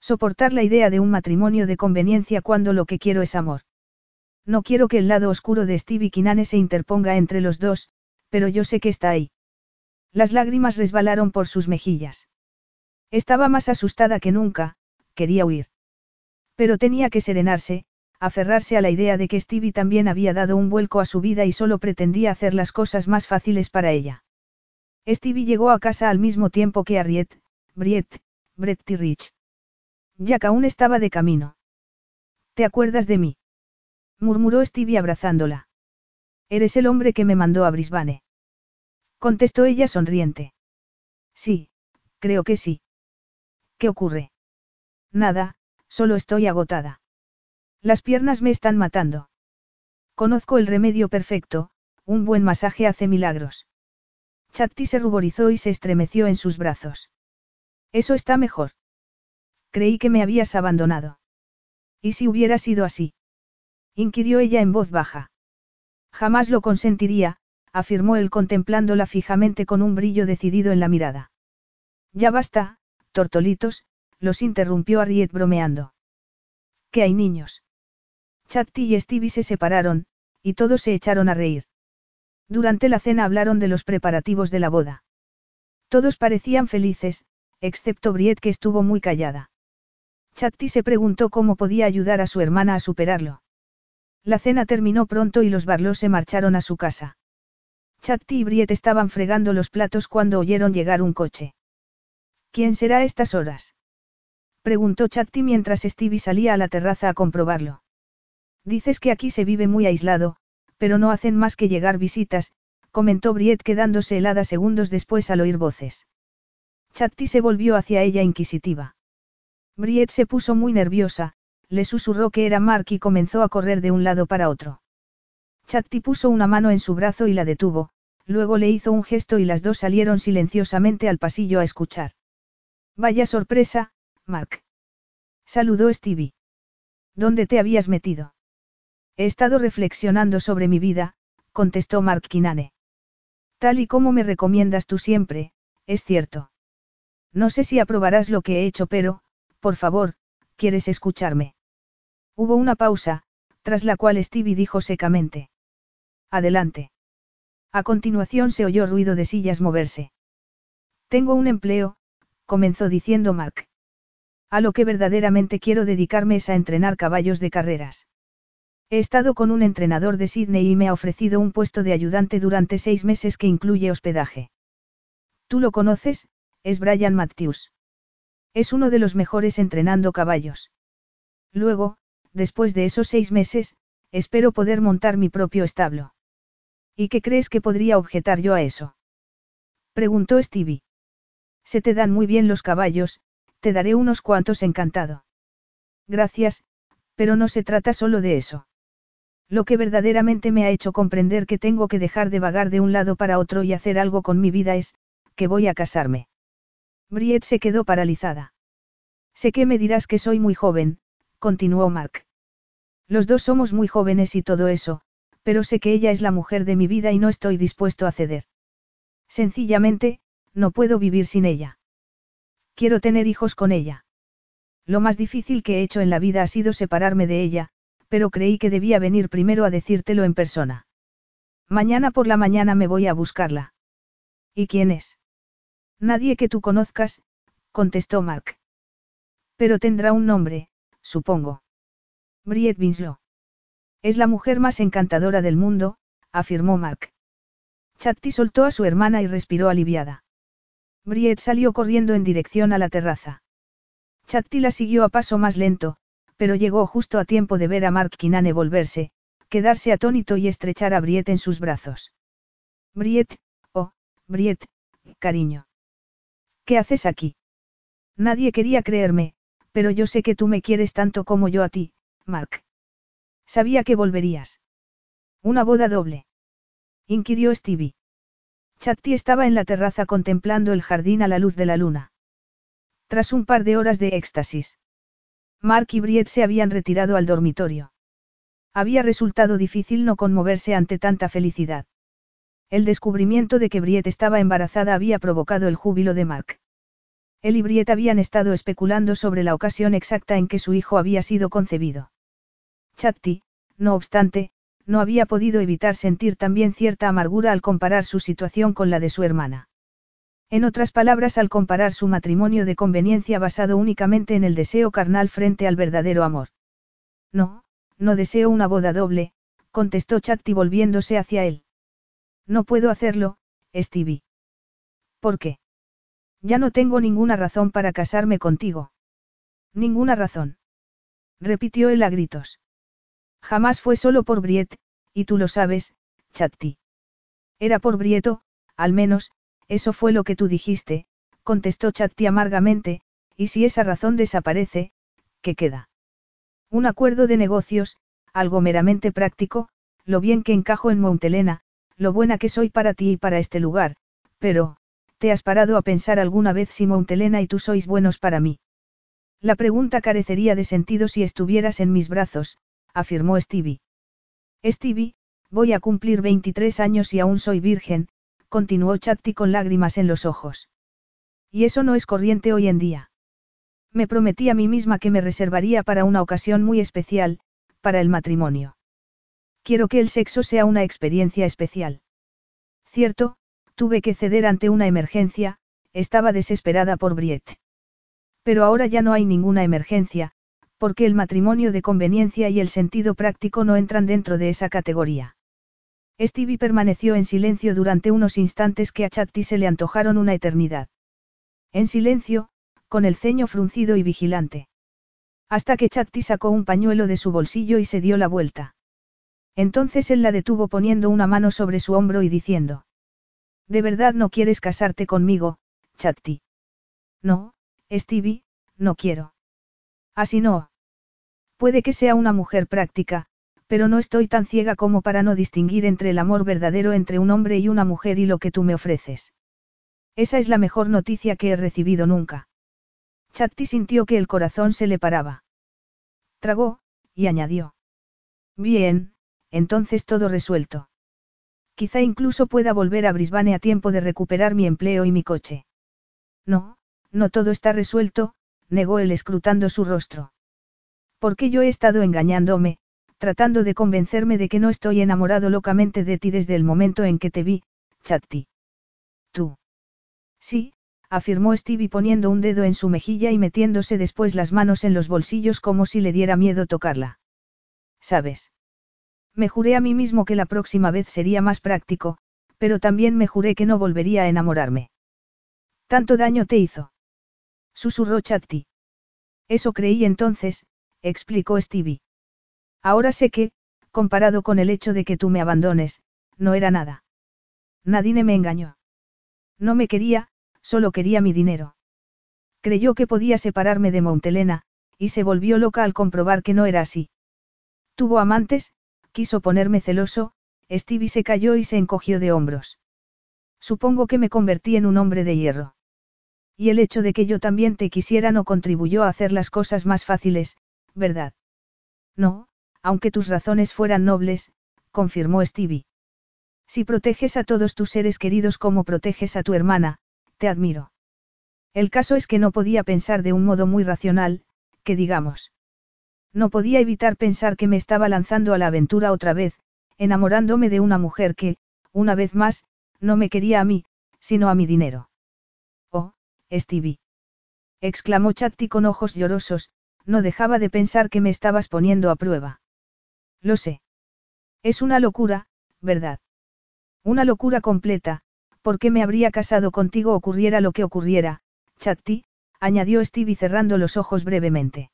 Soportar la idea de un matrimonio de conveniencia cuando lo que quiero es amor. No quiero que el lado oscuro de Stevie Kinane se interponga entre los dos, pero yo sé que está ahí. Las lágrimas resbalaron por sus mejillas. Estaba más asustada que nunca, quería huir. Pero tenía que serenarse, aferrarse a la idea de que Stevie también había dado un vuelco a su vida y solo pretendía hacer las cosas más fáciles para ella. Stevie llegó a casa al mismo tiempo que Harriet, Briet, Brett y Rich. Jack aún estaba de camino. ¿Te acuerdas de mí? murmuró Stevie abrazándola. Eres el hombre que me mandó a Brisbane. Contestó ella sonriente. Sí, creo que sí. ¿Qué ocurre? Nada, solo estoy agotada. Las piernas me están matando. Conozco el remedio perfecto, un buen masaje hace milagros. Chatti se ruborizó y se estremeció en sus brazos. Eso está mejor. Creí que me habías abandonado. ¿Y si hubiera sido así? inquirió ella en voz baja. Jamás lo consentiría, afirmó él contemplándola fijamente con un brillo decidido en la mirada. Ya basta, tortolitos, los interrumpió Ariet bromeando. ¿Qué hay niños? Chatti y Stevie se separaron, y todos se echaron a reír. Durante la cena hablaron de los preparativos de la boda. Todos parecían felices, excepto Briet que estuvo muy callada. Chatti se preguntó cómo podía ayudar a su hermana a superarlo. La cena terminó pronto y los Barlow se marcharon a su casa. Chatti y Briet estaban fregando los platos cuando oyeron llegar un coche. ¿Quién será a estas horas? Preguntó Chatti mientras Stevie salía a la terraza a comprobarlo. Dices que aquí se vive muy aislado, pero no hacen más que llegar visitas, comentó Briet quedándose helada segundos después al oír voces. Chatti se volvió hacia ella inquisitiva. Briet se puso muy nerviosa, le susurró que era Mark y comenzó a correr de un lado para otro. Chatti puso una mano en su brazo y la detuvo, luego le hizo un gesto y las dos salieron silenciosamente al pasillo a escuchar. Vaya sorpresa, Mark. Saludó Stevie. ¿Dónde te habías metido? He estado reflexionando sobre mi vida, contestó Mark Kinane. Tal y como me recomiendas tú siempre, es cierto. No sé si aprobarás lo que he hecho, pero, por favor, ¿quieres escucharme? Hubo una pausa, tras la cual Stevie dijo secamente. Adelante. A continuación se oyó ruido de sillas moverse. Tengo un empleo, comenzó diciendo Mark. A lo que verdaderamente quiero dedicarme es a entrenar caballos de carreras. He estado con un entrenador de Sydney y me ha ofrecido un puesto de ayudante durante seis meses que incluye hospedaje. ¿Tú lo conoces? es Brian Matthews. Es uno de los mejores entrenando caballos. Luego, después de esos seis meses, espero poder montar mi propio establo. ¿Y qué crees que podría objetar yo a eso? Preguntó Stevie. Se te dan muy bien los caballos, te daré unos cuantos encantado. Gracias, pero no se trata solo de eso. Lo que verdaderamente me ha hecho comprender que tengo que dejar de vagar de un lado para otro y hacer algo con mi vida es, que voy a casarme. Briette se quedó paralizada. Sé que me dirás que soy muy joven, continuó Mark. Los dos somos muy jóvenes y todo eso, pero sé que ella es la mujer de mi vida y no estoy dispuesto a ceder. Sencillamente, no puedo vivir sin ella. Quiero tener hijos con ella. Lo más difícil que he hecho en la vida ha sido separarme de ella, pero creí que debía venir primero a decírtelo en persona. Mañana por la mañana me voy a buscarla. ¿Y quién es? Nadie que tú conozcas, contestó Mark. Pero tendrá un nombre, supongo. Briette Winslow. Es la mujer más encantadora del mundo, afirmó Mark. Chatti soltó a su hermana y respiró aliviada. Briette salió corriendo en dirección a la terraza. Chatti la siguió a paso más lento, pero llegó justo a tiempo de ver a Mark Kinane volverse, quedarse atónito y estrechar a Briette en sus brazos. Briette, oh, Briette, cariño. ¿Qué haces aquí? Nadie quería creerme, pero yo sé que tú me quieres tanto como yo a ti, Mark. Sabía que volverías. Una boda doble. Inquirió Stevie. Chatti estaba en la terraza contemplando el jardín a la luz de la luna. Tras un par de horas de éxtasis. Mark y Briette se habían retirado al dormitorio. Había resultado difícil no conmoverse ante tanta felicidad. El descubrimiento de que Briette estaba embarazada había provocado el júbilo de Mark. Él y Briette habían estado especulando sobre la ocasión exacta en que su hijo había sido concebido. Chatti, no obstante, no había podido evitar sentir también cierta amargura al comparar su situación con la de su hermana. En otras palabras, al comparar su matrimonio de conveniencia basado únicamente en el deseo carnal frente al verdadero amor. No, no deseo una boda doble, contestó Chatti volviéndose hacia él. No puedo hacerlo, Stevie. ¿Por qué? Ya no tengo ninguna razón para casarme contigo. Ninguna razón. Repitió él a gritos. Jamás fue solo por Briet, y tú lo sabes, Chatti. Era por Brieto, al menos, eso fue lo que tú dijiste, contestó Chatti amargamente, y si esa razón desaparece, ¿qué queda? Un acuerdo de negocios, algo meramente práctico, lo bien que encajo en Montelena, lo buena que soy para ti y para este lugar, pero, ¿te has parado a pensar alguna vez si Montelena y tú sois buenos para mí? La pregunta carecería de sentido si estuvieras en mis brazos, afirmó Stevie. Stevie, voy a cumplir 23 años y aún soy virgen, continuó Chatti con lágrimas en los ojos. Y eso no es corriente hoy en día. Me prometí a mí misma que me reservaría para una ocasión muy especial, para el matrimonio. Quiero que el sexo sea una experiencia especial. Cierto, tuve que ceder ante una emergencia, estaba desesperada por Briette. Pero ahora ya no hay ninguna emergencia, porque el matrimonio de conveniencia y el sentido práctico no entran dentro de esa categoría. Stevie permaneció en silencio durante unos instantes que a Chatti se le antojaron una eternidad. En silencio, con el ceño fruncido y vigilante. Hasta que Chatti sacó un pañuelo de su bolsillo y se dio la vuelta. Entonces él la detuvo poniendo una mano sobre su hombro y diciendo. ¿De verdad no quieres casarte conmigo, Chatti? No, Stevie, no quiero. Así no. Puede que sea una mujer práctica, pero no estoy tan ciega como para no distinguir entre el amor verdadero entre un hombre y una mujer y lo que tú me ofreces. Esa es la mejor noticia que he recibido nunca. Chatti sintió que el corazón se le paraba. Tragó, y añadió. Bien, entonces todo resuelto. Quizá incluso pueda volver a Brisbane a tiempo de recuperar mi empleo y mi coche. No, no todo está resuelto, negó él escrutando su rostro. Porque yo he estado engañándome, tratando de convencerme de que no estoy enamorado locamente de ti desde el momento en que te vi, Chatti. ¿Tú? Sí, afirmó Stevie poniendo un dedo en su mejilla y metiéndose después las manos en los bolsillos como si le diera miedo tocarla. ¿Sabes? Me juré a mí mismo que la próxima vez sería más práctico, pero también me juré que no volvería a enamorarme. ¿Tanto daño te hizo? Susurró Chatti. Eso creí entonces, explicó Stevie. Ahora sé que, comparado con el hecho de que tú me abandones, no era nada. Nadine me engañó. No me quería, solo quería mi dinero. Creyó que podía separarme de Montelena, y se volvió loca al comprobar que no era así. Tuvo amantes, quiso ponerme celoso, Stevie se cayó y se encogió de hombros. Supongo que me convertí en un hombre de hierro. Y el hecho de que yo también te quisiera no contribuyó a hacer las cosas más fáciles, ¿verdad? No, aunque tus razones fueran nobles, confirmó Stevie. Si proteges a todos tus seres queridos como proteges a tu hermana, te admiro. El caso es que no podía pensar de un modo muy racional, que digamos. No podía evitar pensar que me estaba lanzando a la aventura otra vez, enamorándome de una mujer que, una vez más, no me quería a mí, sino a mi dinero. Oh, Stevie. exclamó Chatti con ojos llorosos, no dejaba de pensar que me estabas poniendo a prueba. Lo sé. Es una locura, ¿verdad? Una locura completa, porque me habría casado contigo ocurriera lo que ocurriera, Chatti, añadió Stevie cerrando los ojos brevemente.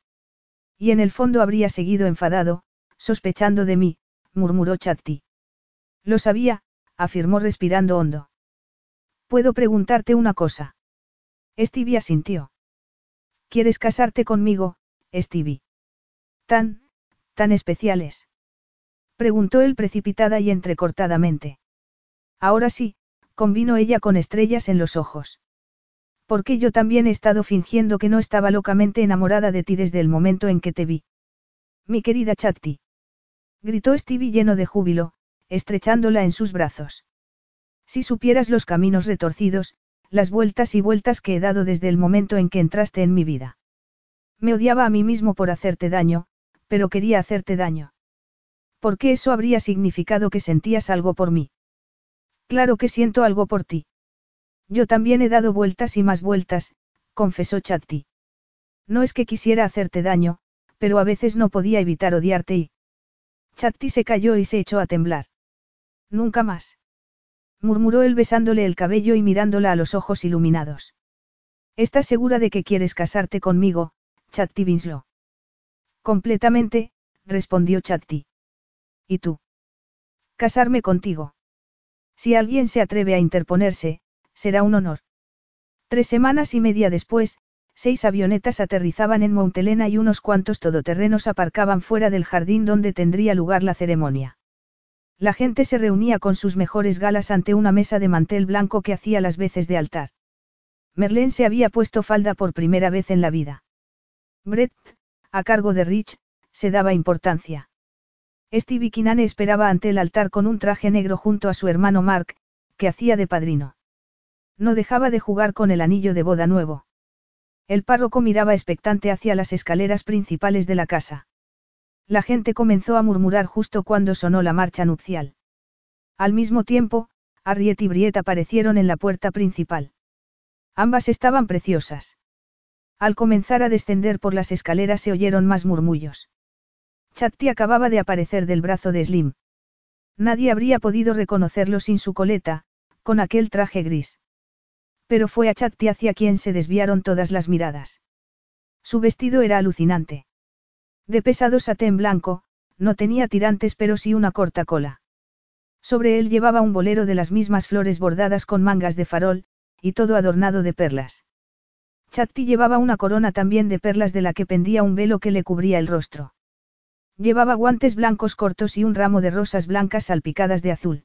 Y en el fondo habría seguido enfadado, sospechando de mí, murmuró Chatti. Lo sabía, afirmó respirando hondo. ¿Puedo preguntarte una cosa? Stevie asintió. ¿Quieres casarte conmigo, Stevie? Tan, tan especiales. Preguntó él precipitada y entrecortadamente. Ahora sí, convino ella con estrellas en los ojos. Porque yo también he estado fingiendo que no estaba locamente enamorada de ti desde el momento en que te vi. Mi querida Chatti. Gritó Stevie lleno de júbilo, estrechándola en sus brazos. Si supieras los caminos retorcidos, las vueltas y vueltas que he dado desde el momento en que entraste en mi vida. Me odiaba a mí mismo por hacerte daño, pero quería hacerte daño. ¿Por qué eso habría significado que sentías algo por mí? Claro que siento algo por ti. Yo también he dado vueltas y más vueltas, confesó Chatti. No es que quisiera hacerte daño, pero a veces no podía evitar odiarte y... Chatti se cayó y se echó a temblar. Nunca más. Murmuró él besándole el cabello y mirándola a los ojos iluminados. ¿Estás segura de que quieres casarte conmigo, Chatti Winslow? Completamente, respondió Chatti. ¿Y tú? Casarme contigo. Si alguien se atreve a interponerse, será un honor. Tres semanas y media después, seis avionetas aterrizaban en Montelena y unos cuantos todoterrenos aparcaban fuera del jardín donde tendría lugar la ceremonia. La gente se reunía con sus mejores galas ante una mesa de mantel blanco que hacía las veces de altar. Merlén se había puesto falda por primera vez en la vida. Brett, a cargo de Rich, se daba importancia. Stevie Kinane esperaba ante el altar con un traje negro junto a su hermano Mark, que hacía de padrino. No dejaba de jugar con el anillo de boda nuevo. El párroco miraba expectante hacia las escaleras principales de la casa. La gente comenzó a murmurar justo cuando sonó la marcha nupcial. Al mismo tiempo, Harriet y Briet aparecieron en la puerta principal. Ambas estaban preciosas. Al comenzar a descender por las escaleras se oyeron más murmullos. Chatti acababa de aparecer del brazo de Slim. Nadie habría podido reconocerlo sin su coleta, con aquel traje gris. Pero fue a Chatti hacia quien se desviaron todas las miradas. Su vestido era alucinante. De pesado satén blanco, no tenía tirantes pero sí una corta cola. Sobre él llevaba un bolero de las mismas flores bordadas con mangas de farol, y todo adornado de perlas. Chatti llevaba una corona también de perlas de la que pendía un velo que le cubría el rostro. Llevaba guantes blancos cortos y un ramo de rosas blancas salpicadas de azul.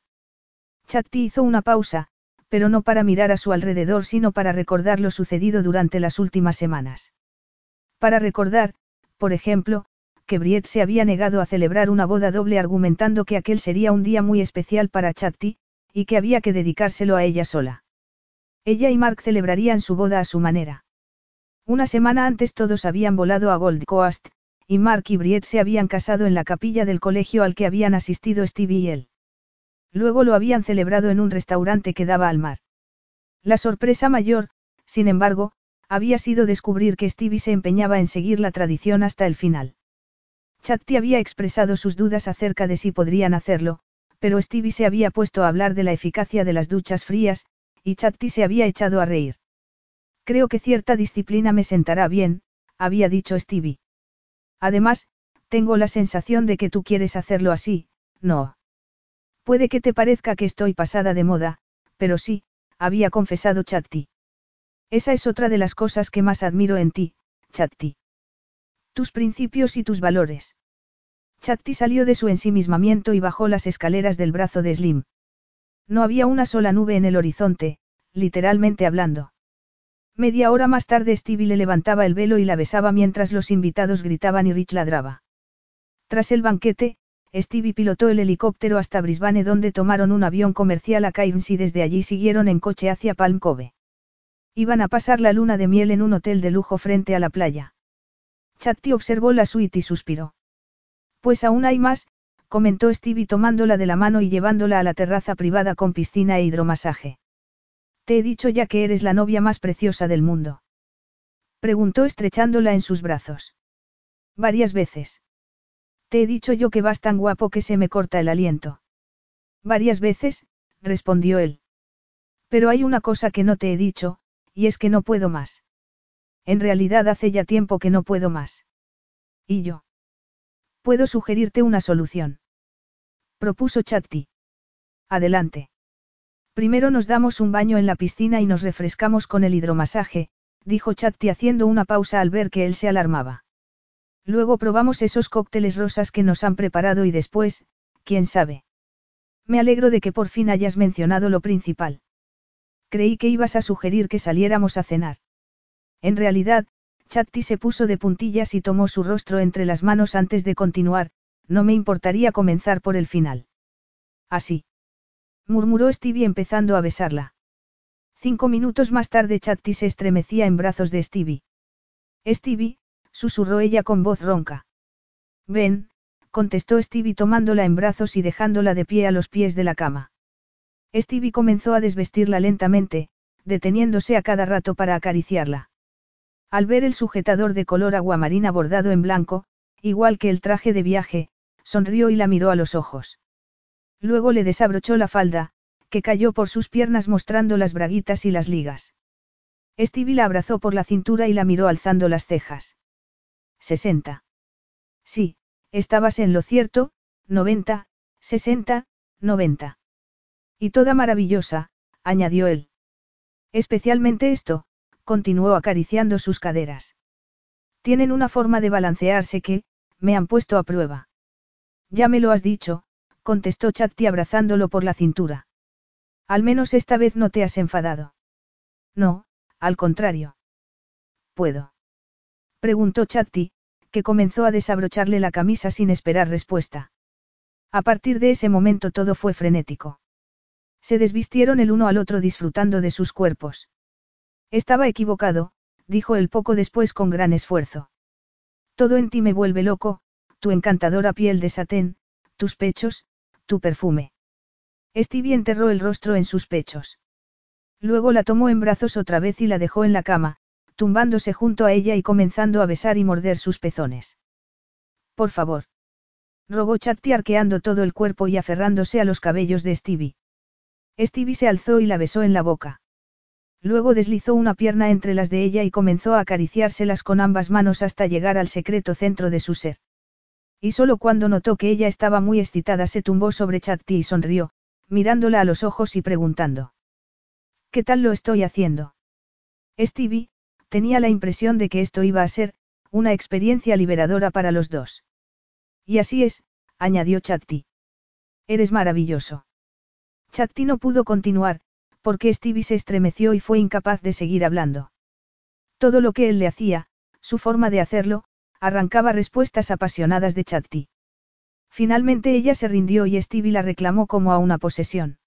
Chatti hizo una pausa, pero no para mirar a su alrededor sino para recordar lo sucedido durante las últimas semanas. Para recordar, por ejemplo, que Briet se había negado a celebrar una boda doble argumentando que aquel sería un día muy especial para Chatti, y que había que dedicárselo a ella sola. Ella y Mark celebrarían su boda a su manera. Una semana antes todos habían volado a Gold Coast, y Mark y Briet se habían casado en la capilla del colegio al que habían asistido Stevie y él. Luego lo habían celebrado en un restaurante que daba al mar. La sorpresa mayor, sin embargo, había sido descubrir que Stevie se empeñaba en seguir la tradición hasta el final. Chatti había expresado sus dudas acerca de si podrían hacerlo, pero Stevie se había puesto a hablar de la eficacia de las duchas frías, y Chatti se había echado a reír. Creo que cierta disciplina me sentará bien, había dicho Stevie. Además, tengo la sensación de que tú quieres hacerlo así, no. Puede que te parezca que estoy pasada de moda, pero sí, había confesado Chatti. Esa es otra de las cosas que más admiro en ti, Chatti. Tus principios y tus valores. Chatti salió de su ensimismamiento y bajó las escaleras del brazo de Slim. No había una sola nube en el horizonte, literalmente hablando. Media hora más tarde Stevie le levantaba el velo y la besaba mientras los invitados gritaban y Rich ladraba. Tras el banquete, Stevie pilotó el helicóptero hasta Brisbane donde tomaron un avión comercial a Cairns y desde allí siguieron en coche hacia Palm Cove. Iban a pasar la luna de miel en un hotel de lujo frente a la playa. Chatti observó la suite y suspiró. Pues aún hay más, comentó Stevie tomándola de la mano y llevándola a la terraza privada con piscina e hidromasaje. Te he dicho ya que eres la novia más preciosa del mundo. Preguntó estrechándola en sus brazos. Varias veces. Te he dicho yo que vas tan guapo que se me corta el aliento. Varias veces, respondió él. Pero hay una cosa que no te he dicho, y es que no puedo más. En realidad hace ya tiempo que no puedo más. ¿Y yo? Puedo sugerirte una solución. Propuso Chatti. Adelante. Primero nos damos un baño en la piscina y nos refrescamos con el hidromasaje, dijo Chatti haciendo una pausa al ver que él se alarmaba. Luego probamos esos cócteles rosas que nos han preparado y después, quién sabe. Me alegro de que por fin hayas mencionado lo principal. Creí que ibas a sugerir que saliéramos a cenar. En realidad, Chatti se puso de puntillas y tomó su rostro entre las manos antes de continuar, no me importaría comenzar por el final. Así. Murmuró Stevie empezando a besarla. Cinco minutos más tarde Chatti se estremecía en brazos de Stevie. Stevie, susurró ella con voz ronca. Ven, contestó Stevie tomándola en brazos y dejándola de pie a los pies de la cama. Stevie comenzó a desvestirla lentamente, deteniéndose a cada rato para acariciarla. Al ver el sujetador de color aguamarina bordado en blanco, igual que el traje de viaje, sonrió y la miró a los ojos. Luego le desabrochó la falda, que cayó por sus piernas mostrando las braguitas y las ligas. Stevie la abrazó por la cintura y la miró alzando las cejas. 60. Sí, estabas en lo cierto, 90, 60, 90. Y toda maravillosa, añadió él. Especialmente esto, continuó acariciando sus caderas. Tienen una forma de balancearse que, me han puesto a prueba. Ya me lo has dicho, contestó Chatti abrazándolo por la cintura. Al menos esta vez no te has enfadado. No, al contrario. ¿Puedo? Preguntó Chatti, que comenzó a desabrocharle la camisa sin esperar respuesta. A partir de ese momento todo fue frenético. Se desvistieron el uno al otro disfrutando de sus cuerpos. Estaba equivocado, dijo él poco después con gran esfuerzo. Todo en ti me vuelve loco, tu encantadora piel de satén, tus pechos, tu perfume. Stevie enterró el rostro en sus pechos. Luego la tomó en brazos otra vez y la dejó en la cama, tumbándose junto a ella y comenzando a besar y morder sus pezones. Por favor. Rogó Chatti arqueando todo el cuerpo y aferrándose a los cabellos de Stevie. Stevie se alzó y la besó en la boca. Luego deslizó una pierna entre las de ella y comenzó a acariciárselas con ambas manos hasta llegar al secreto centro de su ser. Y solo cuando notó que ella estaba muy excitada se tumbó sobre Chatti y sonrió, mirándola a los ojos y preguntando. ¿Qué tal lo estoy haciendo? Stevie, tenía la impresión de que esto iba a ser, una experiencia liberadora para los dos. Y así es, añadió Chatti. Eres maravilloso. Chatti no pudo continuar, porque Stevie se estremeció y fue incapaz de seguir hablando. Todo lo que él le hacía, su forma de hacerlo, arrancaba respuestas apasionadas de Chatti. Finalmente ella se rindió y Stevie la reclamó como a una posesión.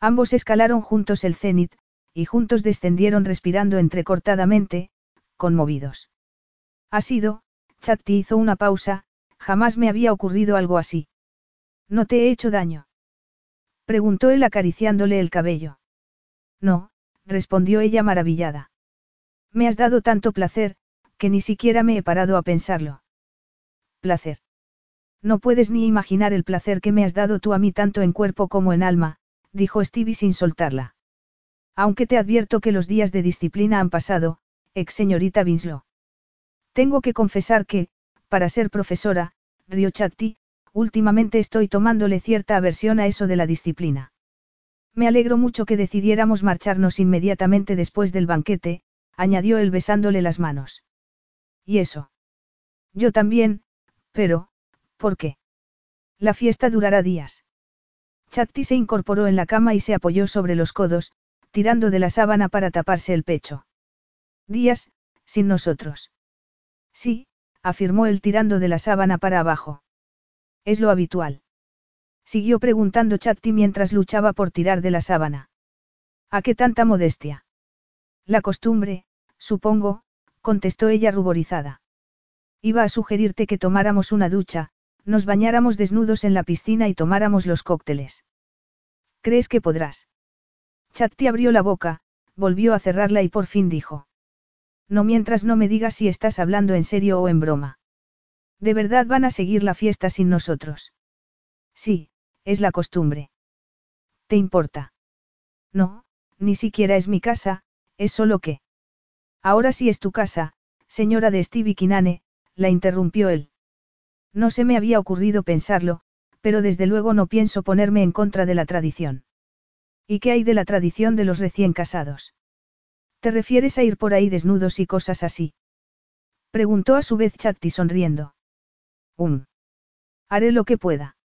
Ambos escalaron juntos el cenit, y juntos descendieron respirando entrecortadamente, conmovidos. Ha sido, Chatti hizo una pausa, jamás me había ocurrido algo así. ¿No te he hecho daño? Preguntó él acariciándole el cabello. No, respondió ella maravillada. Me has dado tanto placer, que ni siquiera me he parado a pensarlo. Placer. No puedes ni imaginar el placer que me has dado tú a mí tanto en cuerpo como en alma, dijo Stevie sin soltarla. Aunque te advierto que los días de disciplina han pasado, ex señorita Winslow. Tengo que confesar que, para ser profesora, Rio Chatti, últimamente estoy tomándole cierta aversión a eso de la disciplina. Me alegro mucho que decidiéramos marcharnos inmediatamente después del banquete, añadió él besándole las manos. ¿Y eso? Yo también, pero, ¿por qué? La fiesta durará días. Chatti se incorporó en la cama y se apoyó sobre los codos, tirando de la sábana para taparse el pecho. Días, sin nosotros. Sí, afirmó él tirando de la sábana para abajo. Es lo habitual. Siguió preguntando Chatti mientras luchaba por tirar de la sábana. ¿A qué tanta modestia? La costumbre, supongo, contestó ella ruborizada. Iba a sugerirte que tomáramos una ducha, nos bañáramos desnudos en la piscina y tomáramos los cócteles. ¿Crees que podrás? Chatti abrió la boca, volvió a cerrarla y por fin dijo. No mientras no me digas si estás hablando en serio o en broma. ¿De verdad van a seguir la fiesta sin nosotros? Sí, es la costumbre. ¿Te importa? No, ni siquiera es mi casa, es solo que. Ahora sí es tu casa, señora de Stevie Kinane, la interrumpió él. No se me había ocurrido pensarlo, pero desde luego no pienso ponerme en contra de la tradición. ¿Y qué hay de la tradición de los recién casados? ¿Te refieres a ir por ahí desnudos y cosas así? Preguntó a su vez Chatti sonriendo. Um. Haré lo que pueda.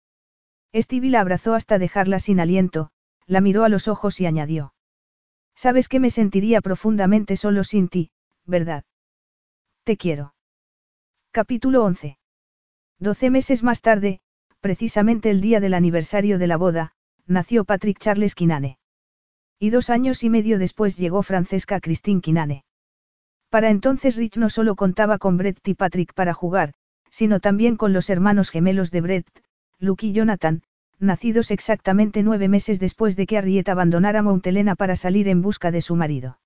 Stevie la abrazó hasta dejarla sin aliento, la miró a los ojos y añadió. Sabes que me sentiría profundamente solo sin ti, ¿verdad? Te quiero. Capítulo 11. Doce meses más tarde, precisamente el día del aniversario de la boda, nació Patrick Charles Kinane. Y dos años y medio después llegó Francesca Christine Kinane. Para entonces Rich no solo contaba con Brett y Patrick para jugar, sino también con los hermanos gemelos de Brett, Luke y Jonathan, nacidos exactamente nueve meses después de que Harriet abandonara Mount Helena para salir en busca de su marido.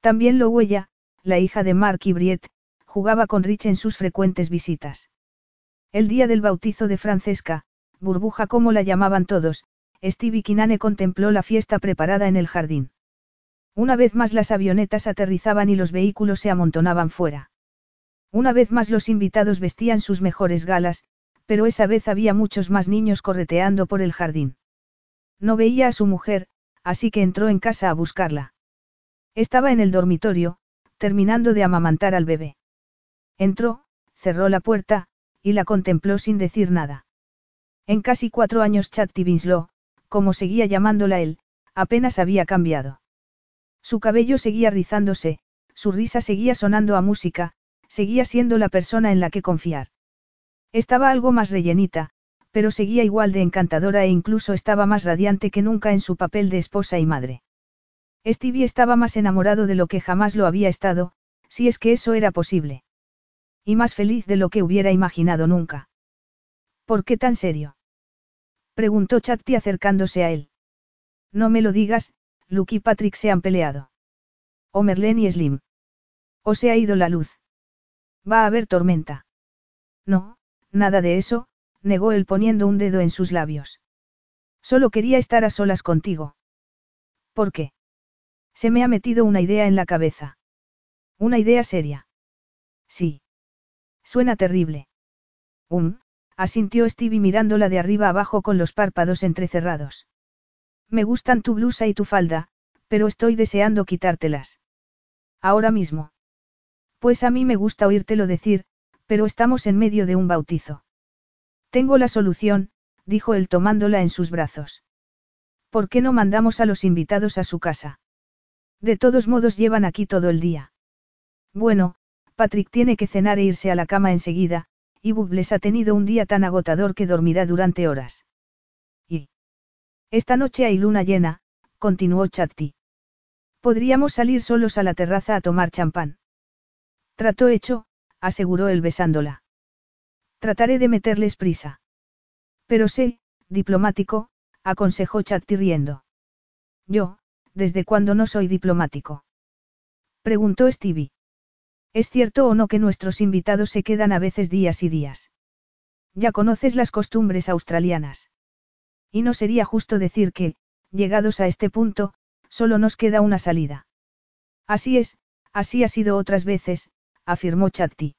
También lo huella, la hija de Mark y Briette, jugaba con Rich en sus frecuentes visitas. El día del bautizo de Francesca, burbuja como la llamaban todos, Stevie Kinane contempló la fiesta preparada en el jardín. Una vez más las avionetas aterrizaban y los vehículos se amontonaban fuera. Una vez más los invitados vestían sus mejores galas, pero esa vez había muchos más niños correteando por el jardín. No veía a su mujer, así que entró en casa a buscarla. Estaba en el dormitorio, terminando de amamantar al bebé. Entró, cerró la puerta, y la contempló sin decir nada. En casi cuatro años Chatti Winslow, como seguía llamándola él, apenas había cambiado. Su cabello seguía rizándose, su risa seguía sonando a música, seguía siendo la persona en la que confiar. Estaba algo más rellenita, pero seguía igual de encantadora e incluso estaba más radiante que nunca en su papel de esposa y madre. Stevie estaba más enamorado de lo que jamás lo había estado, si es que eso era posible. Y más feliz de lo que hubiera imaginado nunca. ¿Por qué tan serio? Preguntó Chatti acercándose a él. No me lo digas, Luke y Patrick se han peleado. O Merlene y Slim. O se ha ido la luz. Va a haber tormenta. No, Nada de eso, negó él poniendo un dedo en sus labios. Solo quería estar a solas contigo. ¿Por qué? Se me ha metido una idea en la cabeza. Una idea seria. Sí. Suena terrible. Um, asintió Stevie mirándola de arriba abajo con los párpados entrecerrados. Me gustan tu blusa y tu falda, pero estoy deseando quitártelas. Ahora mismo. Pues a mí me gusta oírtelo decir, pero estamos en medio de un bautizo. Tengo la solución, dijo él tomándola en sus brazos. ¿Por qué no mandamos a los invitados a su casa? De todos modos llevan aquí todo el día. Bueno, Patrick tiene que cenar e irse a la cama enseguida, y Bubbles ha tenido un día tan agotador que dormirá durante horas. Y. Esta noche hay luna llena, continuó Chatti. Podríamos salir solos a la terraza a tomar champán. Trato hecho, aseguró él besándola. Trataré de meterles prisa. Pero sé, diplomático, aconsejó Chatti riendo. Yo, ¿desde cuándo no soy diplomático? Preguntó Stevie. ¿Es cierto o no que nuestros invitados se quedan a veces días y días? Ya conoces las costumbres australianas. Y no sería justo decir que, llegados a este punto, Solo nos queda una salida. Así es, así ha sido otras veces, afirmó Chatti.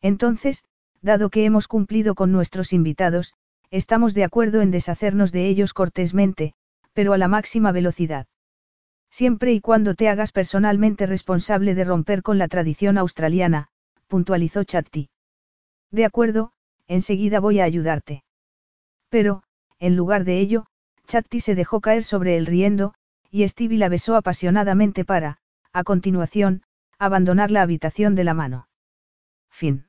Entonces, dado que hemos cumplido con nuestros invitados, estamos de acuerdo en deshacernos de ellos cortésmente, pero a la máxima velocidad. Siempre y cuando te hagas personalmente responsable de romper con la tradición australiana, puntualizó Chatti. De acuerdo, enseguida voy a ayudarte. Pero, en lugar de ello, Chatti se dejó caer sobre él riendo, y Stevie la besó apasionadamente para, a continuación, abandonar la habitación de la mano. Fin.